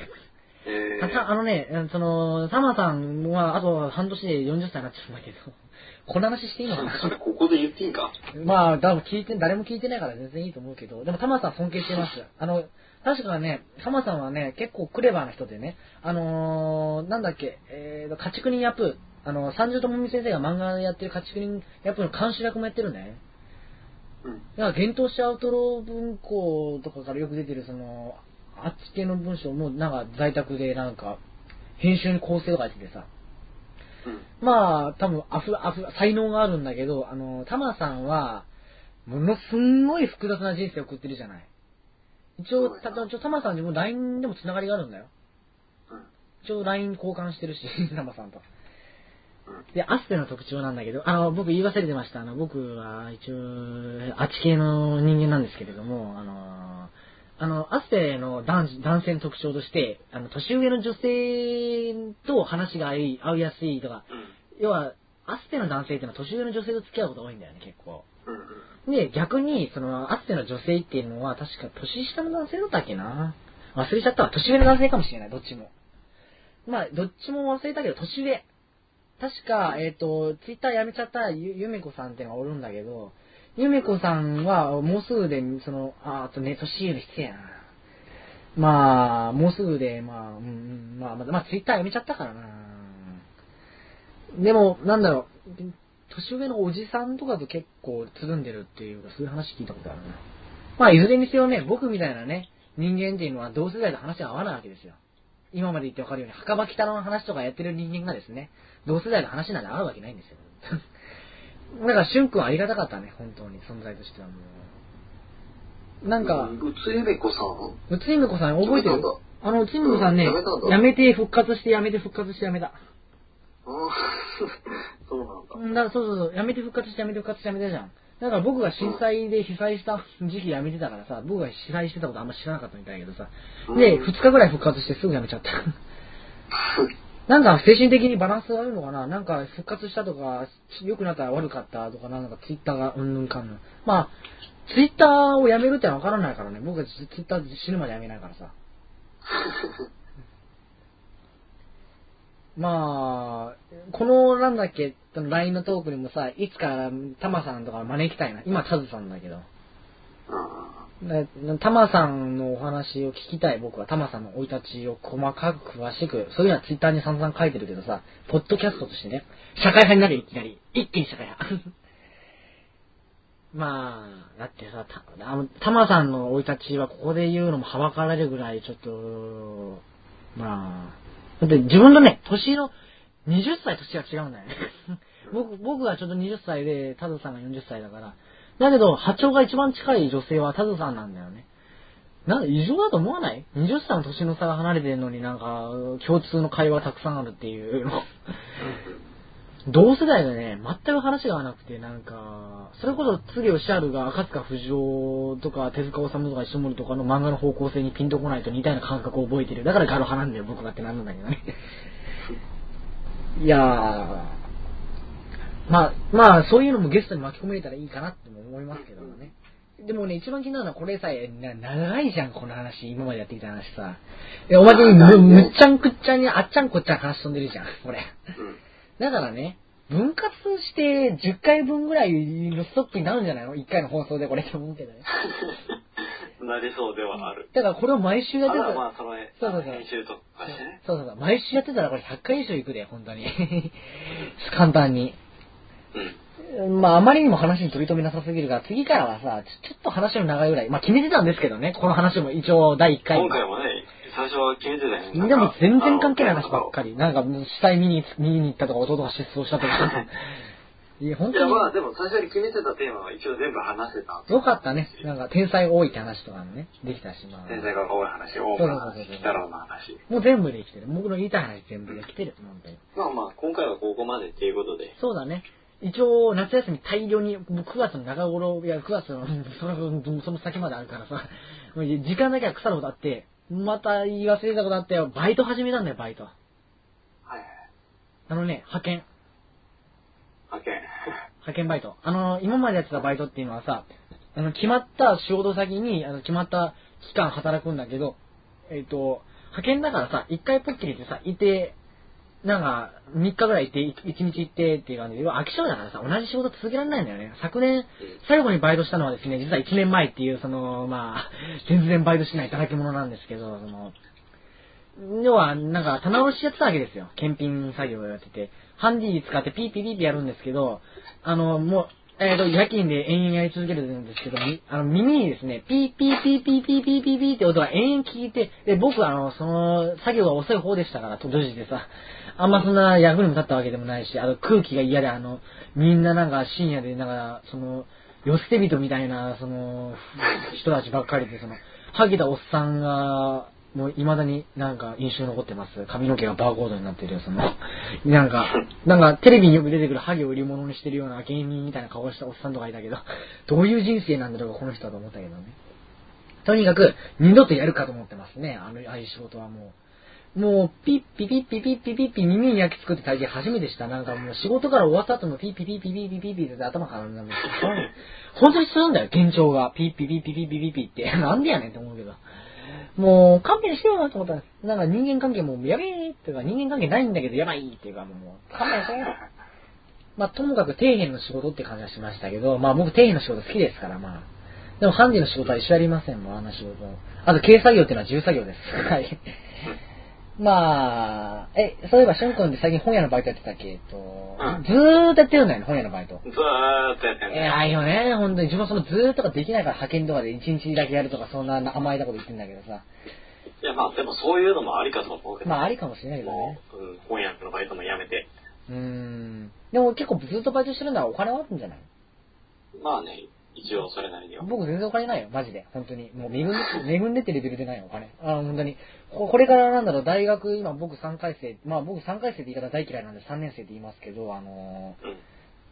[SPEAKER 4] え
[SPEAKER 1] たたあのね、うんその、たまさんは、あと半年で40歳になっちゃうんだけど、この話していいのかな？
[SPEAKER 4] そ れここで言っていいか？
[SPEAKER 1] まあ、多分聞いて、誰も聞いてないから全然いいと思うけど、でもタマさん尊敬してます。あの、確かね、タマさんはね、結構クレバーな人でね、あのー、なんだっけ、えーと、家畜人ヤプー、あの、三十友美先生が漫画でやってる家畜人ヤプーの監修役もやってるんだよね。
[SPEAKER 4] うん。
[SPEAKER 1] だから、幻冬者アウトロー文庫とかからよく出てる、その、あっち系の文章も、なんか在宅でなんか、編集に構成とかやっててさ、
[SPEAKER 4] うん。
[SPEAKER 1] まあ、多分、あふ、あふ、才能があるんだけど、あの、タマさんは、ものすんごい複雑な人生を送ってるじゃない。一応、た一応タマさんにも LINE でもつながりがあるんだよ。
[SPEAKER 4] うん。
[SPEAKER 1] 一応 LINE 交換してるし、タマさんと。
[SPEAKER 4] うん。
[SPEAKER 1] で、アスペの特徴なんだけど、あの、僕言い忘れてました。あの、僕は一応、あっち系の人間なんですけれども、あの、あの、アスペの男男性の特徴として、あの、年上の女性と話が合い合いやすいとか、
[SPEAKER 4] うん。
[SPEAKER 1] 要は、アスペの男性っていうのは年上の女性と付き合うことが多いんだよね、結構。
[SPEAKER 4] うん。うん。
[SPEAKER 1] で、逆に、その、アスペの女性っていうのは、確か年下の男性だったっけな？忘れちゃったわ。年上の男性かもしれない、どっちも。まあ、どっちも忘れたけど、年上。確か、えっ、と、ツイッターやめちゃったゆゆめこさんっていうのがおるんだけど、ゆめこさんは、もうすぐで、その、あ、あとね、年上失礼やな。まあ、もうすぐで、まあ、うん、うん、まあ、まあ、まあ、ツイッターやめちゃったからな。でも、なんだろう、年上のおじさんとかと結構つるんでるっていうか、そういう話聞いたことあるな。まあ、いずれにせよね、僕みたいなね、人間っていうのは同世代と話が合わないわけですよ。今まで言ってわかるように、墓場北の話とかやってる人間がですね、同世代の話なんて合うわけないんですよ。だから、しゅんくんはありがたかったね、本当に、存在としてはもう。なんか、
[SPEAKER 4] うつゆめこさん？
[SPEAKER 1] うついめこさん覚えてる？あの、うついめこさんね、
[SPEAKER 4] うんやめ
[SPEAKER 1] て復活してやめて復活してやめた。
[SPEAKER 4] ああ、そうなんだ。
[SPEAKER 1] うんだそうそうそう、やめて復活してやめて復活してやめたじゃん。だから僕が震災で被災した時期やめてたからさ、僕が被災してたことあんま知らなかったみたいだけどさ。で、
[SPEAKER 4] うん
[SPEAKER 1] 2日ぐらい復活してすぐやめちゃった。なんか精神的にバランスが悪いのかな？なんか復活したとか、良くなったら悪かったとか、なんかツイッターがうんぬんかんぬん。まあ、ツイッターをやめるってのは分からないからね。僕はツイッター死ぬまでやめないからさ。まあ、このなんだっけ、LINE のトークにもさ、いつかタマさんとか招きたいな。今タズさんだけど。でタマさんのお話を聞きたい僕はタマさんの生い立ちを細かく詳しく、そういうのはツイッターに散々書いてるけどさ、ポッドキャストとしてね、社会派になるいきなり。一気に社会派。まあ、だってさ、タマさんの生い立ちはここで言うのもはばかられるぐらいちょっと、まあ、だって自分のね、年の20歳年が違うんだよね。僕、僕がちょっと20歳で、タズさんが40歳だから。だけど、波長が一番近い女性はタズさんなんだよね。なんか異常だと思わない ?20 歳の年の差が離れてるのになんか、共通の会話たくさんあるっていうの。同世代でね、全く話が合わなくて、なんか、それこそ、次吉春が赤塚不二夫とか手塚治虫とか石森とかの漫画の方向性にピンとこないと似たような感覚を覚えてる。だからガロ派なんだよ、僕がってなるんだけどね。いやー、まあ、まあ、そういうのもゲストに巻き込めれたらいいかなっても思いますけどもね。でもね、一番気になるのはこれさえ、な長いじゃん、この話。今までやってきた話さ。えおまけにむ、むっちゃんくっちゃんにあっちゃんこっちゃん話飛んでるじゃん、これ。
[SPEAKER 4] うん。
[SPEAKER 1] だからね、分割して10回分ぐらいのストックになるんじゃないの ?1 回の放送でこれって思うけどね。
[SPEAKER 3] なりそうではある。
[SPEAKER 1] だからこれを毎週やってたら
[SPEAKER 3] まあ、その、
[SPEAKER 1] そうそうそう
[SPEAKER 3] 編集とかしてね。
[SPEAKER 1] そうそうそう、毎週やってたらこれ100回以上いくで、本当に。簡単に。
[SPEAKER 3] うん。
[SPEAKER 1] まあ、あまりにも話に取り留めなさすぎるから、次からはさ、ちょっと話の長いぐらい。まあ、決めてたんですけどね、この話も一応第1回。
[SPEAKER 3] 今回もね、最初は決めてたよね。
[SPEAKER 1] でも全然関係ない話ばっ
[SPEAKER 3] り。
[SPEAKER 1] かり。なんか、死体見に、見に行ったとか、弟が失踪したとか。いや、本
[SPEAKER 4] いや、
[SPEAKER 1] 当に。
[SPEAKER 4] まあでも最初に決めてたテーマは一応全部話せた。
[SPEAKER 1] よかったね。なんか、天才多いって話とかもね、できたし、まあ。
[SPEAKER 3] 先生が多い話、多くの話、北郎の話。
[SPEAKER 1] もう全部できてる。僕の言いたい話全部できてる。本当に。
[SPEAKER 3] まあまあ、今回はここまでっていうことで。
[SPEAKER 1] そうだね。一応、夏休み大量に、もう9月の中頃、いや、9月の、うんその、その先まであるからさ、時間だけは腐るほどあって、また言い忘れたことあったよ。バイト始めたんだよ、バイト。
[SPEAKER 3] はいはい。
[SPEAKER 1] あのね、派遣。
[SPEAKER 3] 派遣。
[SPEAKER 1] 派遣バイト。あの、今までやってたバイトっていうのはさ、あの、決まった仕事先に、あの、決まった期間働くんだけど、えっ、と、派遣だからさ、一回ポッキリってさ、いて、なんか、3日ぐらい行って、1日行ってっていう感じで、要は飽き性だからさ、同じ仕事続けられないんだよね。昨年、最後にバイトしたのはですね、実は1年前っていう、その、まあ、全然バイトしない働き者なんですけど、その、要は、なんか、棚卸しやってたわけですよ。検品作業をやってて。ハンディ使ってピーピーピーピーやるんですけど、あの、もう、えっ、と、夜勤で延々やり続けるんですけど、みあの、耳にですね、ピーピーピーピーピーピーピーピーって音が延々聞いて、で、僕はあの、その、作業が遅い方でしたから、閉じてさ、あんまそんな役にも立ったわけでもないし、あの、空気が嫌で、あの、みんななんか深夜で、なんか、その、寄捨て人みたいな、その、人たちばっかりで、その、ハゲたおっさんが、もう未だになんか印象に残ってます。髪の毛がバーコードになってるよ、その、なんか、なんかテレビによく出てくるハゲを売り物にしてるような芸人みたいな顔をしたおっさんとかいたけど、どういう人生なんだろう、この人はと思ったけどね。とにかく、二度とやるかと思ってますね、あの、ああいう仕事はもう。もう、ピッピピッピピッピピッピ耳に焼き付くって体験初めてした。なんかもう仕事から終わった後のピッピピピピピピピって頭からなんか本当にするんだよ、幻聴が。ピッピピピピピピピって。なんでやねんって思うけど。もう、勘弁してよなと思ったんです。なんか人間関係もやべえっていうか、人間関係ないんだけどやばいっていうか、もう、勘弁してよ。まあ、ともかく底辺の仕事って感じはしましたけど、まあ僕底辺の仕事好きですから、まあ。でもハンディの仕事は一緒やりませんもん、あんな仕事。あと、軽作業っていうのは重作業です。はい。まあ、え、そういえば、しゅんくんって最近本屋のバイトやってたっけ？と、
[SPEAKER 3] ん
[SPEAKER 1] ずーっとやってるんだよね、本屋のバイト。
[SPEAKER 3] ずーっとやってんね。
[SPEAKER 1] 偉いよね、本当に。自分はそのずーっとかできないから派遣とかで一日だけやるとか、そんな甘いたこと言ってんだけどさ。
[SPEAKER 3] いや、まあ、でもそういうのもありかと思うけど。
[SPEAKER 1] まあ、ありかもしれないけど
[SPEAKER 3] も
[SPEAKER 1] ね。
[SPEAKER 3] う、うん、本屋のバイトもやめて。
[SPEAKER 1] うーん。でも結構ずっとバイトしてるならお金はあるんじゃない？
[SPEAKER 3] まあね、一応それなりには。
[SPEAKER 1] 僕全然お金ないよ、マジで。本当に。もう恵んで、恵んでってレベルでないよ、お金。あ本当に。ここれからなんだろう、大学、今僕3回生、まあ僕3回生って言い方大嫌いなんで3年生って言いますけど、あの
[SPEAKER 3] うん。
[SPEAKER 1] ー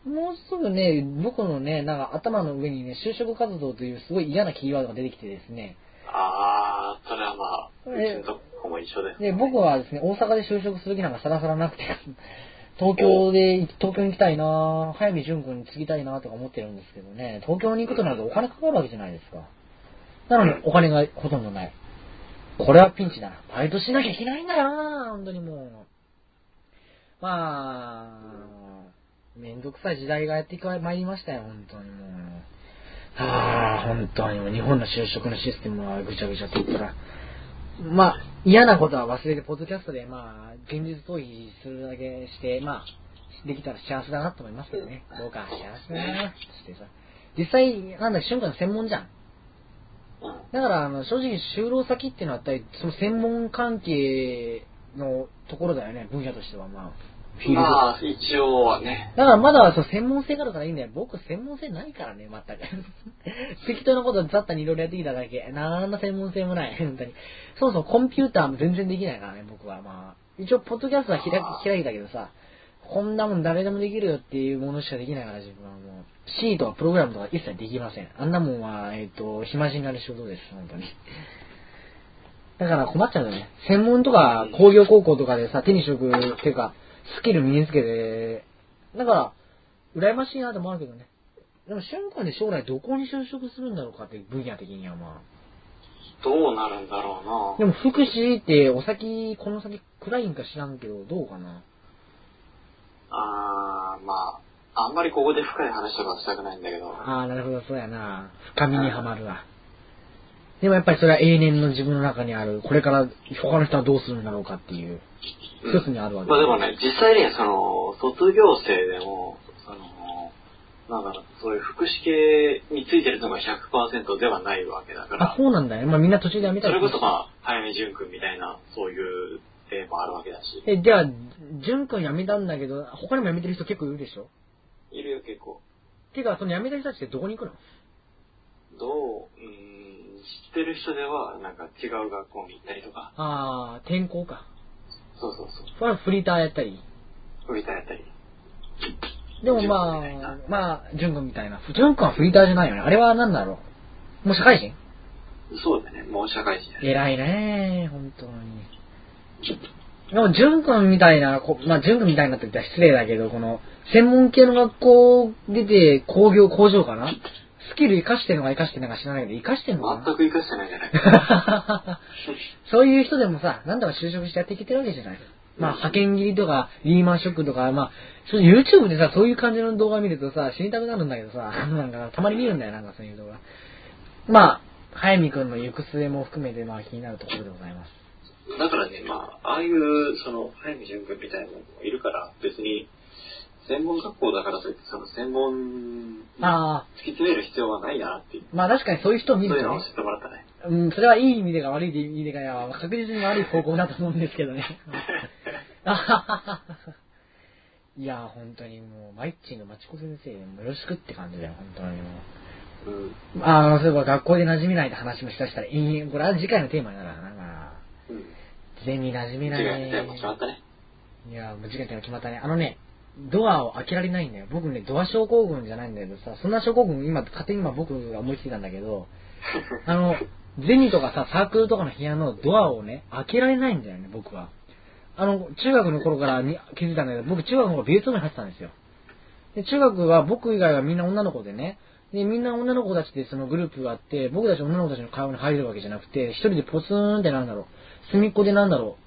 [SPEAKER 1] もうすぐね、僕のね、なんか頭の上にね、就職活動というすごい嫌なキーワードが出てきてですね、
[SPEAKER 3] あー、それはまあ、う
[SPEAKER 1] え
[SPEAKER 3] ちのとこも一緒です、
[SPEAKER 1] で、僕はですね、大阪で就職する気なんかさらさらなくて、東京で、東京に行きたいな早見淳君に継ぎたいなとか思ってるんですけどね、東京に行くとなるとお金かかるわけじゃないですか。なのにお金がほとんどない。これはピンチだな。バイトしなきゃいけないんだよな本当にもう。まあ、めんどくさい時代がやってまいりましたよ、本当にもう。はあ、本当にもう日本の就職のシステムはぐちゃぐちゃって言ったら、まあ、嫌なことは忘れて、ポッドキャストで、まあ、現実逃避するだけして、まあ、できたら幸せだなと思いますけどね。どうか幸せだなしてさ。実際、なんだ、瞬間の専門じゃん。だから、あの、正直、就労先っていうのは、その専門関係のところだよね、分野としては、まあ、フィールド。
[SPEAKER 3] まあ、一応はね。
[SPEAKER 1] だからまだそう専門性があるからいいんだよ。僕専門性ないからね、全く。適当なこと雑多にいろいろやってきただけ。なんだ専門性もない、本当に。そもそもコンピューターも全然できないからね、僕は。まあ、一応、ポッドキャストは開き開いたけどさ、こんなもん誰でもできるよっていうものしかできないから、自分はもう。C とかプログラムとか一切できません。あんなもんは、えっ、と、暇人になる仕事です、本当に。だから困っちゃうよね。専門とか工業高校とかでさ、手に職っていうか、スキル身につけて、だから、羨ましいなと思うけどね。でも、瞬間で将来どこに就職するんだろうかって分野的にはま
[SPEAKER 3] どうなるんだろう
[SPEAKER 1] あ。
[SPEAKER 3] な
[SPEAKER 1] でも、福祉ってお先、この先暗いんか知らんけど、どうかな。
[SPEAKER 3] あー、まあ、あんまりここで深い話とかはしたくないんだけど。
[SPEAKER 1] ああ、なるほど、そうやな。深みにはまるわ。でもやっぱりそれは永年の自分の中にある、これから他の人はどうするんだろうかっていう、一つにあるわけ。
[SPEAKER 3] まあでもね、実際にその、卒業生でも、その、なんだろう、そういう福祉系についてるのが100%ではないわけだか
[SPEAKER 1] あ
[SPEAKER 3] ら、、
[SPEAKER 1] そうなんだね。まあみんな途中でやめたり
[SPEAKER 3] それこそまあ、早見淳君みたいな、そういう例もあるわけだし、
[SPEAKER 1] え、じゃあ、淳君辞めたんだけど、他にも辞めてる人結構いるでしょ？
[SPEAKER 3] いるよ結構。
[SPEAKER 1] てか、その辞めた人たちってどこに行くの？
[SPEAKER 3] どう、うーん、知ってる人では、なんか違う学校に行ったりとか、
[SPEAKER 1] ああ、転校か。
[SPEAKER 3] そうそうそう、
[SPEAKER 1] それはフリーターやったり？
[SPEAKER 3] フリーターやったり。
[SPEAKER 1] でもまあ、まあ、淳君みたいな。淳君はフリーターじゃないよね。あれは何だろう？もう社会人？
[SPEAKER 3] そうだね、もう社会人。
[SPEAKER 1] 偉いね本当に。でも、淳君みたいな、こまあ、淳君みたいなって言ったら失礼だけど、この、専門系の学校出て、工業、工場かな？スキル活かしてるのか活かしてるのか知らないけど、活かしてるのかな？
[SPEAKER 3] 全く活かしてないじゃない。
[SPEAKER 1] そういう人でもさ、なんだか就職してやっていけてるわけじゃない。まあ、派遣切りとか、リーマンショックとか、まあ、YouTube でさ、そういう感じの動画見るとさ、死にたくなるんだけどさ、なんか、たまに見るんだよ、なんかそういう動画。まあ、早見くんの行く末も含めて、まあ、気になるところでございます。
[SPEAKER 3] だからね、まあ、ああいう、その、早見純君みたいなのもいるから、別に、専門学校だからといって、その専門、
[SPEAKER 1] ああ、
[SPEAKER 3] 突き詰める必要はないなっていう。
[SPEAKER 1] まあ確かにそういう人を見るとね
[SPEAKER 3] そういうのを知、ってもらったね。
[SPEAKER 1] うん、それはいい意味でか悪い意味でかや、確実に悪い方向だと思うんですけどね。あはははいや、本当にもう、マイッチのまちこ先生、よろしくって感じだよ、本当にもう。
[SPEAKER 3] うん。
[SPEAKER 1] あの、そういえば学校で馴染めないって話もしだしたら、延々これは次回のテーマになるな、なんか、
[SPEAKER 3] うん。
[SPEAKER 1] 全に馴染めない。
[SPEAKER 3] 違う、でも決まったね。
[SPEAKER 1] いや、もう次回のテーマ決まったね。あのね、ドアを開けられないんだよ。僕ね、ドア症候群じゃないんだけどさ、そんな症候群、今、勝手に今僕が思いついたんだけど、あの、ゼミとかさ、サークルとかの部屋のドアをね、開けられないんだよね、僕は。あの、中学の頃からに気づいたんだけど、僕中学の頃美術部に入ってたんですよ。で、中学は僕以外はみんな女の子でね、で、みんな女の子たちでそのグループがあって、僕たち女の子たちの会話に入るわけじゃなくて、一人でポツンってなんだろう、隅っこでなんだろう、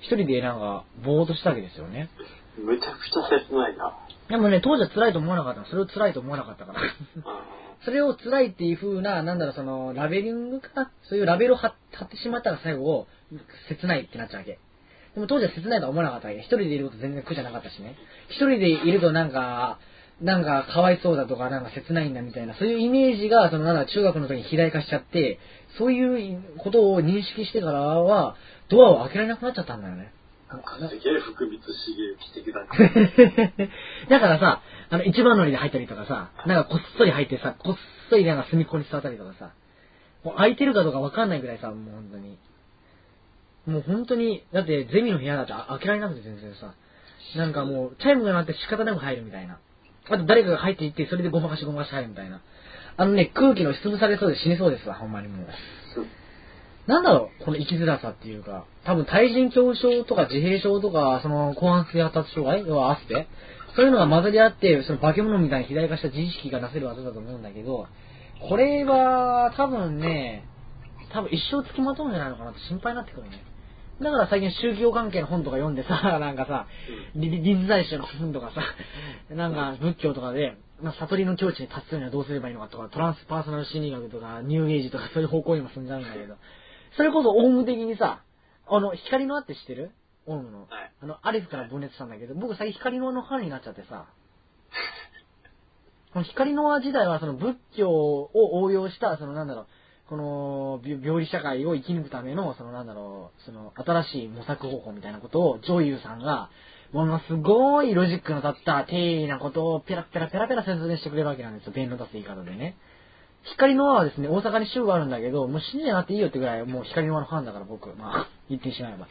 [SPEAKER 1] 一人でなんか、ぼーっとしたわけですよね。
[SPEAKER 3] むちゃくちゃ切ないな。
[SPEAKER 1] でもね、当時は辛いと思わなかったの。それを辛いと思わなかったから。
[SPEAKER 3] あ
[SPEAKER 1] それを辛いっていう風な、なんだろう、その、ラベリングかな？そういうラベルを貼貼ってしまったら最後、切ないってなっちゃうわけ。でも当時は切ないとは思わなかったわけ。一人でいること全然苦じゃなかったしね。一人でいるとなんか、なんかかわいそうだとか、なんか切ないんだみたいな、そういうイメージが、そのなんだ、中学の時に肥大化しちゃって、そういうことを認識してからは、ドアを開けられなくなっちゃったんだよね。
[SPEAKER 3] なんかすげえ福光刺激的だね。
[SPEAKER 1] だからさ、あの、一番乗りで入ったりとかさ、なんかこっそり入ってさ、こっそりなんか隅っこに座ったりとかさ、もう空いてるかどうかわかんないぐらいさ、もう本当に。もう本当に、だってゼミの部屋だって開けられなくて全然さ、なんかもう、チャイムが鳴って仕方なく入るみたいな。あと誰かが入っていって、それでごまかしごまかし入るみたいな。あのね、空気の押しつぶされそうで死にそうですわ、ほんまにもう。なんだろう、この生きづらさっていうか、多分対人恐怖症とか自閉症とか、その後半性発達障害要はアスペそういうのが混ざり合って、その化け物みたいに肥大化した自意識がなせる技だと思うんだけど、これは多分ね、多分一生付きまとうんじゃないのかなって心配になってくるね。だから最近宗教関係の本とか読んでさ、なんかさ、リリリズ大師の本とかさ、なんか仏教とかで、まあ、悟りの境地に達するにはどうすればいいのかとか、トランスパーソナル心理学とか、ニューエイジとかそういう方向にも進んじゃうんだけど、それこそオウム的にさ、あの、光の輪って知ってる？オウムの。
[SPEAKER 3] はい。
[SPEAKER 1] あの、アレフから分裂したんだけど、僕最近光の輪のファンになっちゃってさ、こ の光の輪時代はその仏教を応用した、そのなんだろう、この病理社会を生き抜くための、そのなんだろう、その新しい模索方法みたいなことを、女優さんが、ものすごいロジックの立った丁寧なことをペラペラペラペラ説明してくれるわけなんですよ。弁の出す言い方でね。光の輪はですね、大阪に州があるんだけど、もう信じゃなくていいよってぐらい、もう光の輪のファンだから僕、まあ、言ってしまえば。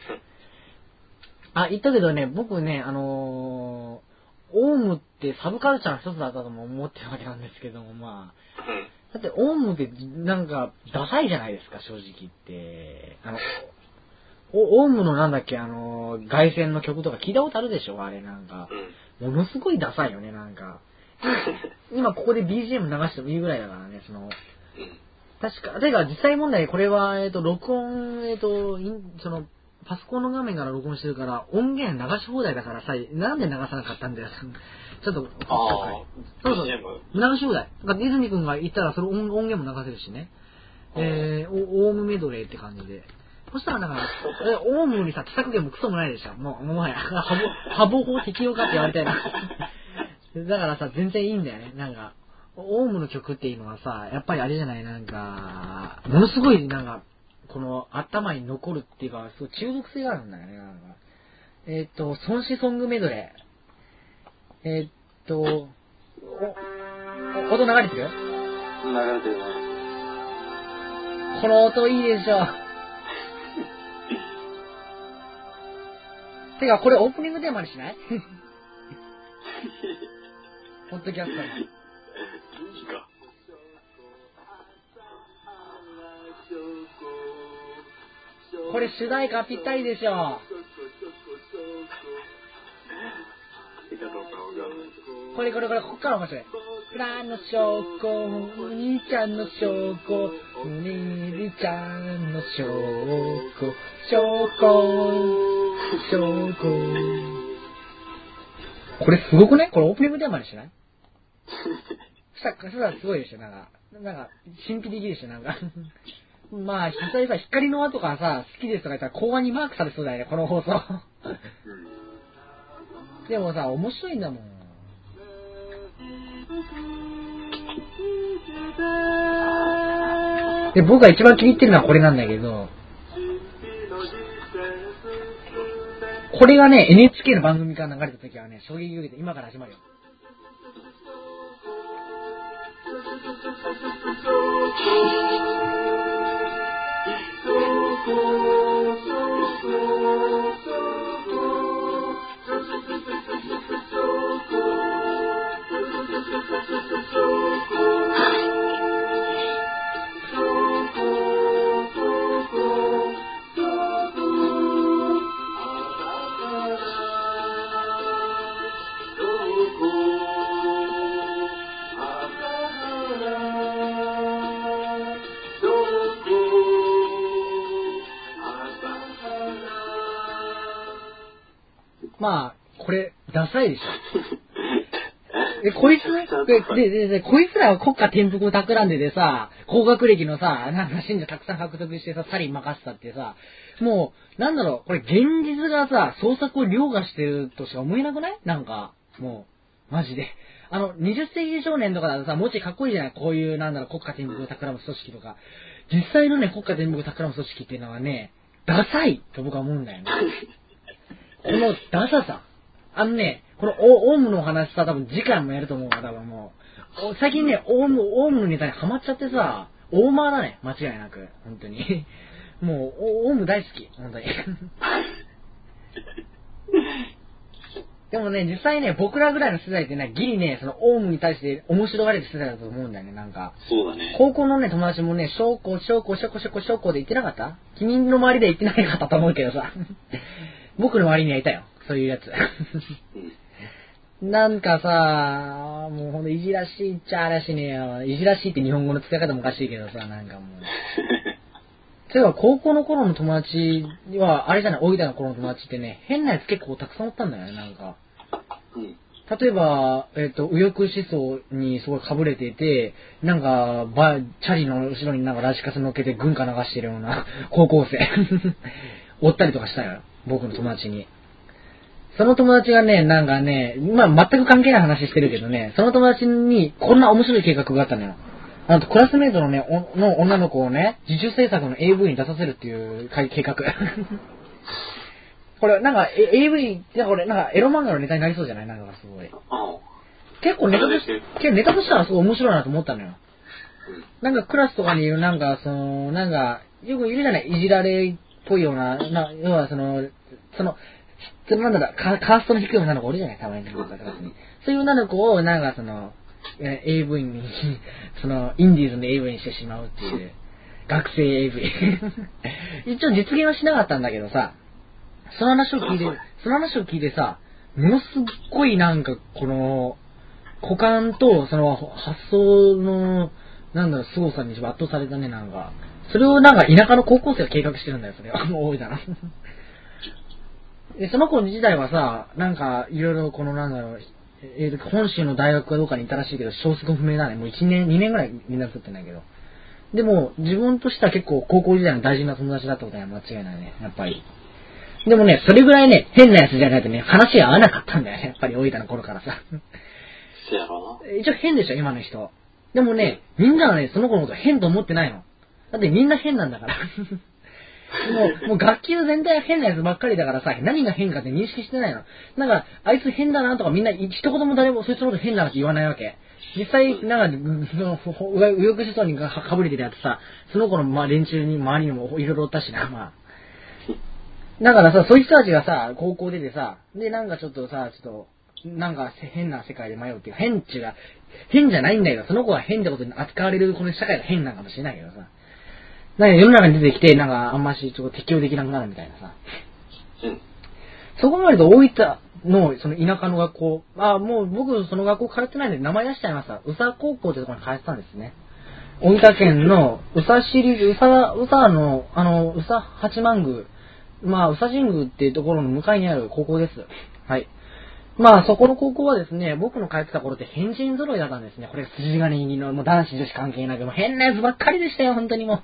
[SPEAKER 1] あ、言ったけどね、僕ね、あのー、オウムってサブカルチャーの一つだったとも思ってるわけなんですけども、まあ、だってオウムってなんかダサいじゃないですか、正直言って。あの、おオウムのなんだっけ、あのー、外旋の曲とか聞いたことあるでしょ？あれなんか
[SPEAKER 3] う。ん。
[SPEAKER 1] ものすごいダサいよね、なんか。今ここで BGM 流してもいいぐらいだからね、その、
[SPEAKER 3] うん。
[SPEAKER 1] 確か、てか実際問題これは、えっ、と、録音、えっ、と、その、パソコンの画面から録音してるから、音源流し放題だからさ、なんで流さなかったんだよ。ちょっと、
[SPEAKER 3] ああ、
[SPEAKER 1] そうそう流し放題。だからディズニー君が言ったらそれ音音源も流せるしね。えー、おオウムメドレーって感じで。そしたらなんか、え、オウムにさ、著作権もクソもないでしょ。もう、もはや、ハボ、ハボ法適用かって言われたいな。だからさ、全然いいんだよね。なんか、オウムの曲っていうのはさ、やっぱりあれじゃない、なんか、ものすごい、なんか、この頭に残るっていうか、すごい中毒性があるんだよね、なんか。えっ、と、孫子ソングメドレー。えっ、と、お、お音流れてる？
[SPEAKER 3] 流れてるね。
[SPEAKER 1] この音いいでしょ？てか、これオープニングテーマにしない？ポッドキャストの。
[SPEAKER 3] いいか。
[SPEAKER 1] これ主題歌ぴったりでしょ。これこれこれ、こっから面白い。フラの証拠、お兄ちゃんの証拠、お兄ちゃんの証拠、証拠、証拠。これすごくね？これオープニングテーマにしない？さ、さ、すごいでしょ、なんか。なんか、神秘的でしょ、なんか。まあ、実際さ、光の輪とかさ、好きですとか言ったら、公安にマークされそうだよね、この放送。でもさ、面白いんだもん。で、僕が一番気に入ってるのはこれなんだけど、これがね、NHK の番組から流れた時はね、衝撃を受けて、今から始まるよ。まあ、これ、ダサいでしょ。え、こいつね、で、で、で、こいつらは国家転覆を企んでてさ、高学歴のさ、なんか信者たくさん獲得してさ、サリン任せたってさ、もう、なんだろう、これ現実がさ、創作を凌駕してるとしか思えなくない？なんか、もう、マジで。あの、20世紀少年とかだとさ、もうちょいかっこいいじゃない？こういう、なんだろう、国家転覆を企む組織とか。実際のね、国家転覆を企む組織っていうのはね、ダサいと僕は思うんだよね。このダサさ。あのね、このオウムの話さ、多分次回もやると思うわ、多分もう。お最近ね、オウム、オウムのネタにハマっちゃってさ、オーマーだね、間違いなく。本当に。もう、オウム大好き、本当に。でもね、実際ね、僕らぐらいの世代ってね、ギリね、その、オウムに対して面白がれる世代だと思うんだよね、なんか。
[SPEAKER 3] そうだね。
[SPEAKER 1] 高校のね、友達もね、証拠、証拠、証拠、証拠、証拠で言ってなかった？君の周りで言ってなかったと思うけどさ。僕の周りにはいたよ、そういうやつ。なんかさ、もうほんといじらしいっちゃあらしねえよ。いじらしいって日本語の使い方もおかしいけどさ、なんかもう。そういえば高校の頃の友達は、あれじゃない、大分の頃の友達ってね、変なやつ結構たくさんおったんだよね、なんか。
[SPEAKER 3] うん。
[SPEAKER 1] 例えば、えっ、と、右翼思想にすごい被れていて、なんか、バチャリの後ろになんかラジカセ乗っけて軍歌流してるような高校生。おったりとかしたよ。僕の友達に。その友達がね、なんかね、まあ全く関係ない話してるけどね、その友達にこんな面白い計画があったのよ。あと、クラスメイトのね、の女の子をね、自主制作の AV に出させるっていう計画。これ、なんか、AV、じゃこれ、なんか、エロ漫画のネタになりそうじゃない？なんかすごい。結構ネタとし
[SPEAKER 3] それで
[SPEAKER 1] 結構ネタとしてはすごい面白いなと思ったのよ。なんかクラスとかにいる、なんか、その、なんか、よくいるじゃない、いじられっぽいような、な要はその、その、そのなんだろう、カカーストの低い女の子おるじゃない、たまに。そういう女の子を、なんかその、え AV に、その、インディーズの AV にしてしまうっていう、学生 AV。一応実現はしなかったんだけどさ、その話を聞いて、その話を聞いてさ、ものすっごいなんか、この、股間と、その、発想の、なんだろう、凄さに圧倒されたね、なんか。それをなんか田舎の高校生が計画してるんだよ、それは。もう多いだな。で、その子自体はさ、なんか、いろいろこのなんだろう、えー本州の大学かどうかにいたらしいけど、消息不明だね。もう1年、2年ぐらい連絡取ってないけど。でも、自分としては結構高校時代の大事な友達だったことには間違いないね、やっぱり。でもね、それぐらいね、変なやつじゃないとね、話が合わなかったんだよね、やっぱり大分の頃からさ。
[SPEAKER 3] せやろ
[SPEAKER 1] 一応変でしょ、今の人。でもね、みんなはね、その子のこと変と思ってないの。だってみんな変なんだから。もう、もう学級全体が変なやつばっかりだからさ、何が変かって認識してないの。なんか、あいつ変だなとかみんな一言も誰もそいつのこと変だなって言わないわけ。実際、なんか、うんその、右翼思想にかかぶれてるやつさ、その子のまあ連中に周りにもいろいろおったしな、まあ。だからさ、そういう人たちがさ、高校出てさ、で、なんかちょっとさ、ちょっと、なんか変な世界で迷うっていうか、変っちゅうが、変じゃないんだけど、その子が変ってことに扱われるこの社会が変なのかもしれないけどさ。なんか世の中に出てきて、なんかあんましちょっと適応できなくなるみたいなさ。
[SPEAKER 3] うん。
[SPEAKER 1] そこまでと大分のその田舎の学校、あ、もう僕その学校通ってないんで名前出しちゃいました。宇佐高校ってところに通ってたんですね。大分県の宇佐市立、宇佐、宇佐の、あの、宇佐八幡宮、まあ、宇佐神宮っていうところの向かいにある高校です。はい。まあ、そこの高校はですね、僕の通ってた頃って変人揃いだったんですね。これ筋金入りの、もう男子女子関係なく、もう変なやつばっかりでしたよ、本当にもう。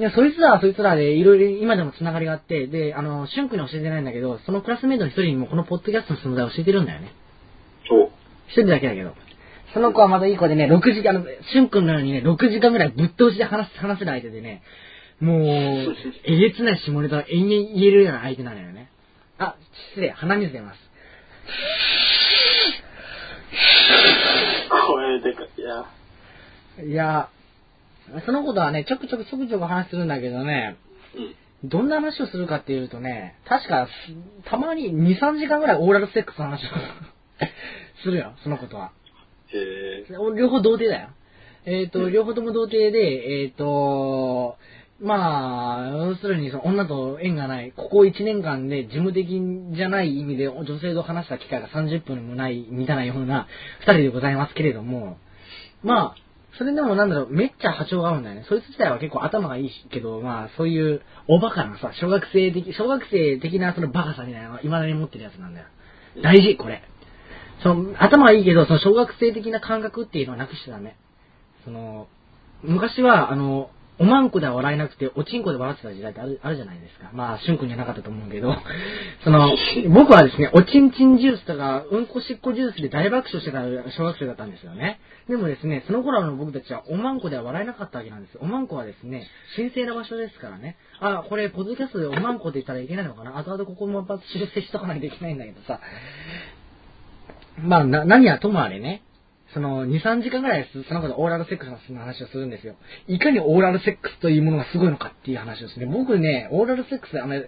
[SPEAKER 1] いや、そいつらはそいつらで、いろいろ今でも繋がりがあって、で、あの、シュン君に教えてないんだけど、そのクラスメイトの一人にもこのポッドキャストの存在を教えてるんだよね。
[SPEAKER 3] お
[SPEAKER 1] 一人だけだけど。その子はまたいい子でね、6時間、あの、しゅんくんのようにね、6時間ぐらいぶっ通しで話す、話せる相手でね、もう、えげつない下ネタを延々言えるような相手なのよね。あ、失礼、鼻水出ます。
[SPEAKER 3] 声でかい。いや。
[SPEAKER 1] いや、その子とはね、ちょくちょくちょくちょく話するんだけどね、
[SPEAKER 3] うん。
[SPEAKER 1] どんな話をするかっていうとね、確か、たまに2、3時間ぐらいオーラルセックスの話を するよ、その子とは。
[SPEAKER 3] へえ。
[SPEAKER 1] 両方童貞だよ。えっ、と、両方とも童貞で、えっ、と、まあ、要するにその女と縁がない、ここ1年間で事務的じゃない意味で女性と話した機会が30分もない、満たないような2人でございますけれども、まあ、それでもなんだろう、めっちゃ波長が合うんだよね。そいつ自体は結構頭がいいけど、まあ、そういうおバカなさ、小学生的、小学生的なそのバカさみたいなのは未だに持ってるやつなんだよ。大事、これ。その、頭はいいけど、その小学生的な感覚っていうのはなくしちゃダメ。その、昔は、あの、おまんこでは笑えなくて、おちんこで笑ってた時代ってあるあるじゃないですか。まあ、しゅんくんじゃなかったと思うけど、その、僕はですね、おちんちんジュースとか、うんこしっこジュースで大爆笑してた小学生だったんですよね。でもですね、その頃の僕たちはおまんこでは笑えなかったわけなんです。おまんこはですね、神聖な場所ですからね。あ、これ、ポッドキャストでおまんこって言ったらいけないのかな？後々ここもまた修正しとかないといけないんだけどさ。まあ、な、何はともあれね、その、2、3時間ぐらいその子でオーラルセックスの話をするんですよ。いかにオーラルセックスというものがすごいのかっていう話をですね。僕ね、オーラルセックス、あの、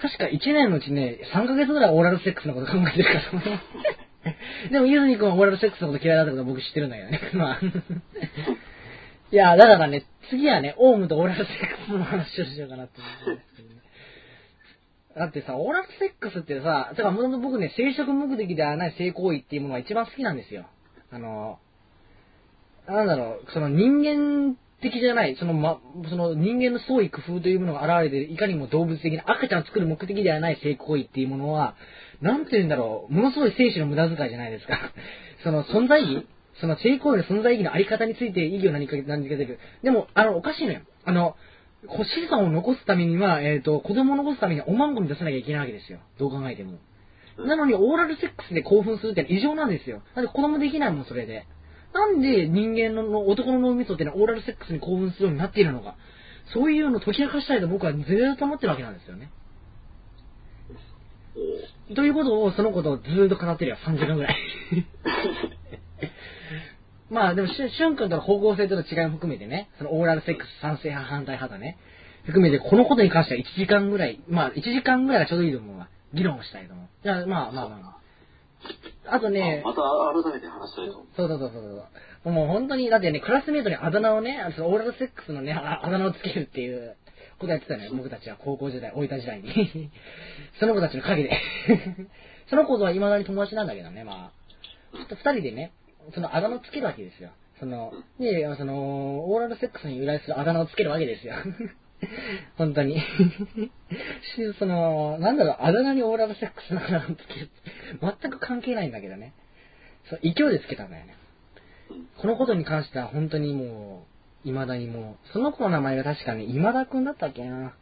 [SPEAKER 1] 確か1年のうちね、3ヶ月ぐらいオーラルセックスのこと考えてるから。でも、ゆずに君はオーラルセックスのこと嫌いだったことは僕知ってるんだけどね。まあ。いや、だからね、次はね、オウムとオーラルセックスの話をしようかなって思うんですけどね。だってさ、オーラルセックスってさ、だからもともと僕ね、生殖目的ではない性行為っていうものが一番好きなんですよ。あの、なんだろう、その人間的じゃない、そのま、その人間の創意工夫というものが現れて、いかにも動物的な赤ちゃんを作る目的ではない性行為っていうものは、なんて言うんだろう、ものすごい精子の無駄遣いじゃないですか。その存在意義？その性行為の存在意義のあり方について意義を何か、何か出る。でも、あの、おかしいのよ。あの、こう子孫を残すためには、えっ、と、子供を残すためにはおまんこに出さなきゃいけないわけですよ。どう考えても。なのに、オーラルセックスで興奮するってのは異常なんですよ。だって子供できないもん、それで。なんで人間のの男の脳みそってのはオーラルセックスに興奮するようになっているのか。そういうのを解き明かしたいと僕はずーっと思ってるわけなんですよね。ということを、そのことをずーっと語ってるよ、3時間ぐらい。まあでもし、しゅんくんとの方向性との違いも含めてね、そのオーラルセックス賛成派、反対派だね。含めて、このことに関しては1時間ぐらい、まあ1時間ぐらいがちょうどいいと思うわ。議論をしたいと思う。じゃあ、まあまあまあまあ。あとね、
[SPEAKER 3] また改めて話したいと思う
[SPEAKER 1] そうそうそうそう。もう本当に、だってね、クラスメートにあだ名をね、そのオーラルセックスのね、ああだ名をつけるっていうことやってたのよ。僕たちは高校時代、大分時代に。その子たちの陰で。その子とは未だに友達なんだけどね、まあ。二人でね、そのあだ名をつけるわけですよ。その、で、その、オーラルセックスに由来するあだ名をつけるわけですよ。本当に。その、なんだろう、あだ名にオーラルセックスのあだ名をつける。全く関係ないんだけどね。そう、勢いでつけたんだよね。このことに関しては本当にもう、未だにもう、その子の名前が確かに今田くんだったっけな。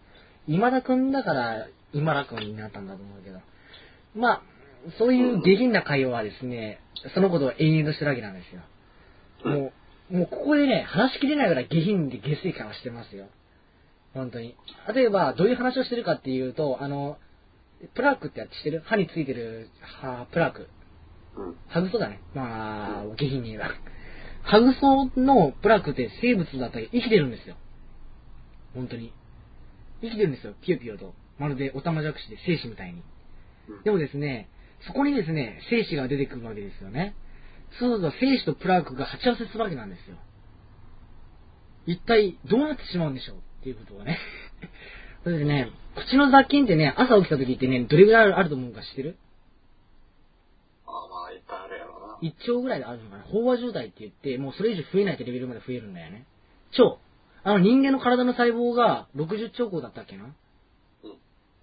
[SPEAKER 1] 今田くんだから、今田くんになったんだと思うけど。まあ、そういう下品な会話はですね、そのことを延々としてるわけなんですよ。もう、もうここでね、話しきれないぐらい下品で下水会話してますよ。本当に。例えば、どういう話をしてるかっていうと、あの、プラークってやつしてる？歯についてる、はプラーク。
[SPEAKER 3] うん。
[SPEAKER 1] ハグソだね。まあ、下品に言えば。ハグソのプラークって生物だったり生きてるんですよ。本当に。生きてるんですよ。ピヨピヨと。まるでオタマジャクシで精子みたいに。でもですね、そこにですね、精子が出てくるわけですよね。そうすると精子とプラークが鉢合わせするわけなんですよ。一体どうなってしまうんでしょう？っっていうことがね。それでね、口の雑菌ってね、朝起きた時ってね、どれぐらいあると思うか知ってる
[SPEAKER 3] あまあ、いっぱいあるやろうな。
[SPEAKER 1] 1兆ぐらいであるのかな？飽和状態って言って、もうそれ以上増えないってレベルまで増えるんだよね。腸。あの人間の体の細胞が60兆個だったっけな？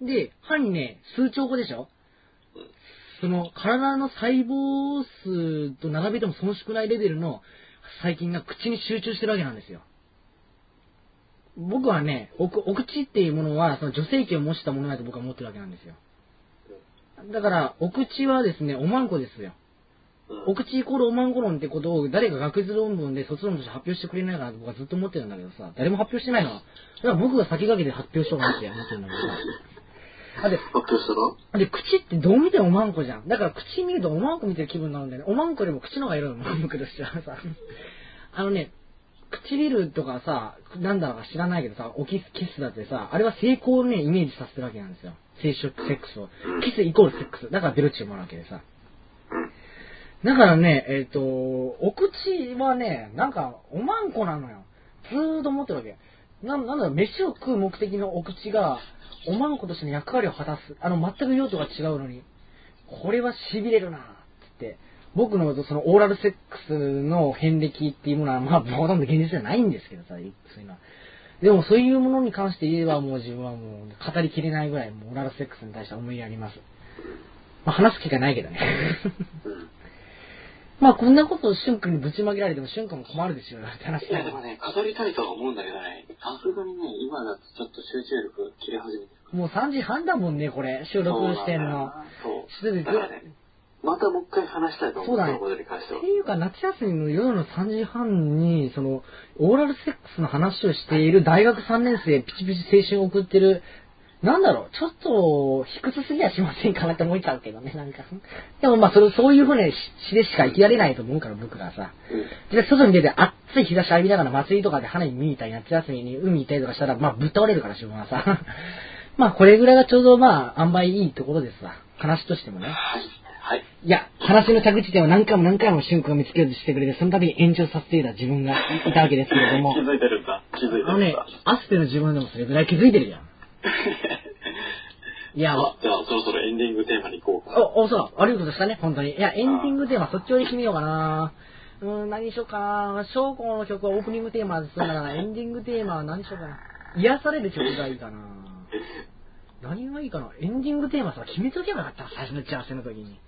[SPEAKER 1] で、歯にね、数兆個でしょ？その体の細胞数と並べても遜色ないレベルの細菌が口に集中してるわけなんですよ。僕はね、おお口っていうものは、その女性器を模したものだと僕は思ってるわけなんですよ。だから、お口はですね、おまんこですよ。
[SPEAKER 3] うん
[SPEAKER 1] お口イコールおまんこ論ってことを誰か学術論文で卒論として発表してくれないかなと僕はずっと思ってるんだけどさ、誰も発表してないのは、だから僕が先駆けて発表しようかなって思ってるんだけどさ。あで、
[SPEAKER 3] 発表したら
[SPEAKER 1] で、口ってどう見てもおまんこじゃん。だから口見るとおまんこ見てる気分になるんだよね。おまんこよりも口の方が色々おまんことしてはさ。あのね、唇とかさ、なんだろうか知らないけどさ、オキス、キスだってさ、あれは成功をね、イメージさせてるわけなんですよ。生殖、セックスを。キスイコールセックス。だからベロチもあるわけでさ。だからね、えっ、と、お口はね、なんか、おまんこなのよ。ずーっと思ってるわけ。なんなんだろ、飯を食う目的のお口が、おまんことしての役割を果たす。あの、全く用途が違うのに、これは痺れるなつって。僕のそのオーラルセックスの遍歴っていうものは、まあ、ほとんど現実じゃないんですけどさ、そういうのは。でもそういうものに関して言えばもう自分はもう語りきれないぐらいもうオーラルセックスに対して思い入れあります。まあ話す気がないけどね。
[SPEAKER 3] うん。
[SPEAKER 1] まあこんなことを俊君にぶちまけられても俊君も困るでしょうよって話
[SPEAKER 3] いや、でもね、語りたいとは思うんだけどね、さすがにね、今だとちょっと集中力切れ始めてる。
[SPEAKER 1] もう3時半だもんね、これ。収録してんの。
[SPEAKER 3] そう。
[SPEAKER 1] で
[SPEAKER 3] だからね、またもう一回話したいと思う。
[SPEAKER 1] そうだね
[SPEAKER 3] ことに関しては
[SPEAKER 1] って。いうか、夏休みの夜の3時半に、その、オーラルセックスの話をしている大学3年生、ピチピチ青春を送ってる、なんだろう、ちょっと、卑屈すぎやしませんかなって思っちゃうけどね、なんか。でもまあ、それ、そういうふうにしでしか生きられないと思うから、僕がさ。
[SPEAKER 3] うん。
[SPEAKER 1] で、外に出て暑い日差し浴びながら祭りとかで花火見に行ったり、夏休みに海行ったりとかしたら、まあ、ぶっ倒れるから、自分はさ。まあ、これぐらいがちょうど、まあ、塩梅いいところですわ。話としてもね。
[SPEAKER 3] はい。はい。
[SPEAKER 1] いや、話の着地点を何回も何回も瞬間を見つけようとしてくれて、その度に延長させていた自分がいたわけですけれども
[SPEAKER 3] 気、づいてるんだ。気づいてるんだ。
[SPEAKER 1] あのね、アスペの自分でもそれぐらい気づいてるじゃん。いや、
[SPEAKER 3] あ、じゃあそろそろエンディングテーマに行こうか。
[SPEAKER 1] お、お、そう、悪いことしたね、本当に。いや、エンディングテーマ、そっちを決めようかな。うーん、何にしようかな。翔子の曲はオープニングテーマでするなら、エンディングテーマは何にしようかな。癒される曲がいいかな。何がいいかな。エンディングテーマさ、決めとけばよかった、最初の打ち合わせの時に。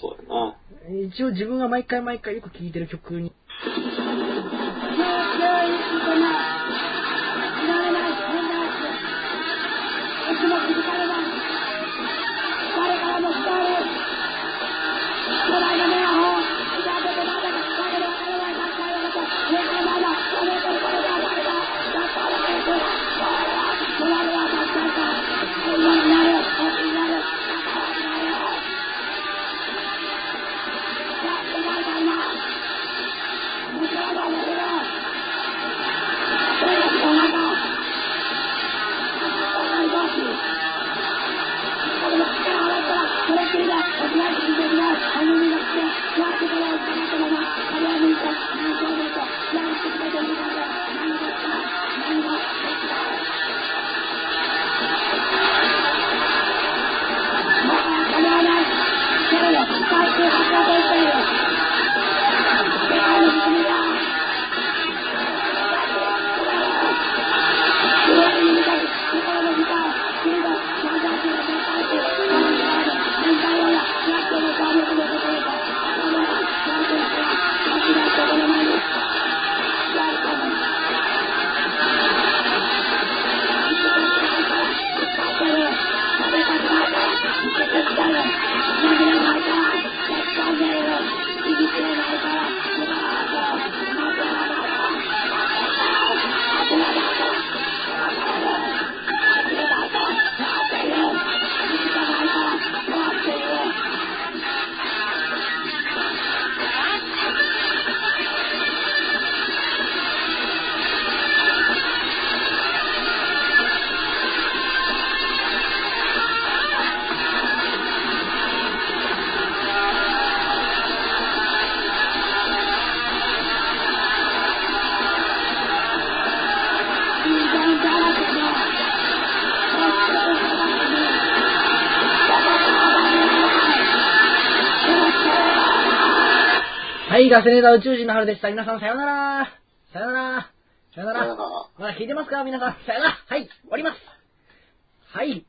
[SPEAKER 3] そうやな。
[SPEAKER 1] 一応自分が毎回毎回よく聴いてる曲に。「Come on, come on. はい、ガセネタ宇宙人の春でした。皆さん、さよなら。さよなら。さよなら。まだ聞いてますか？皆さん。さよなら。はい、終わります。はい。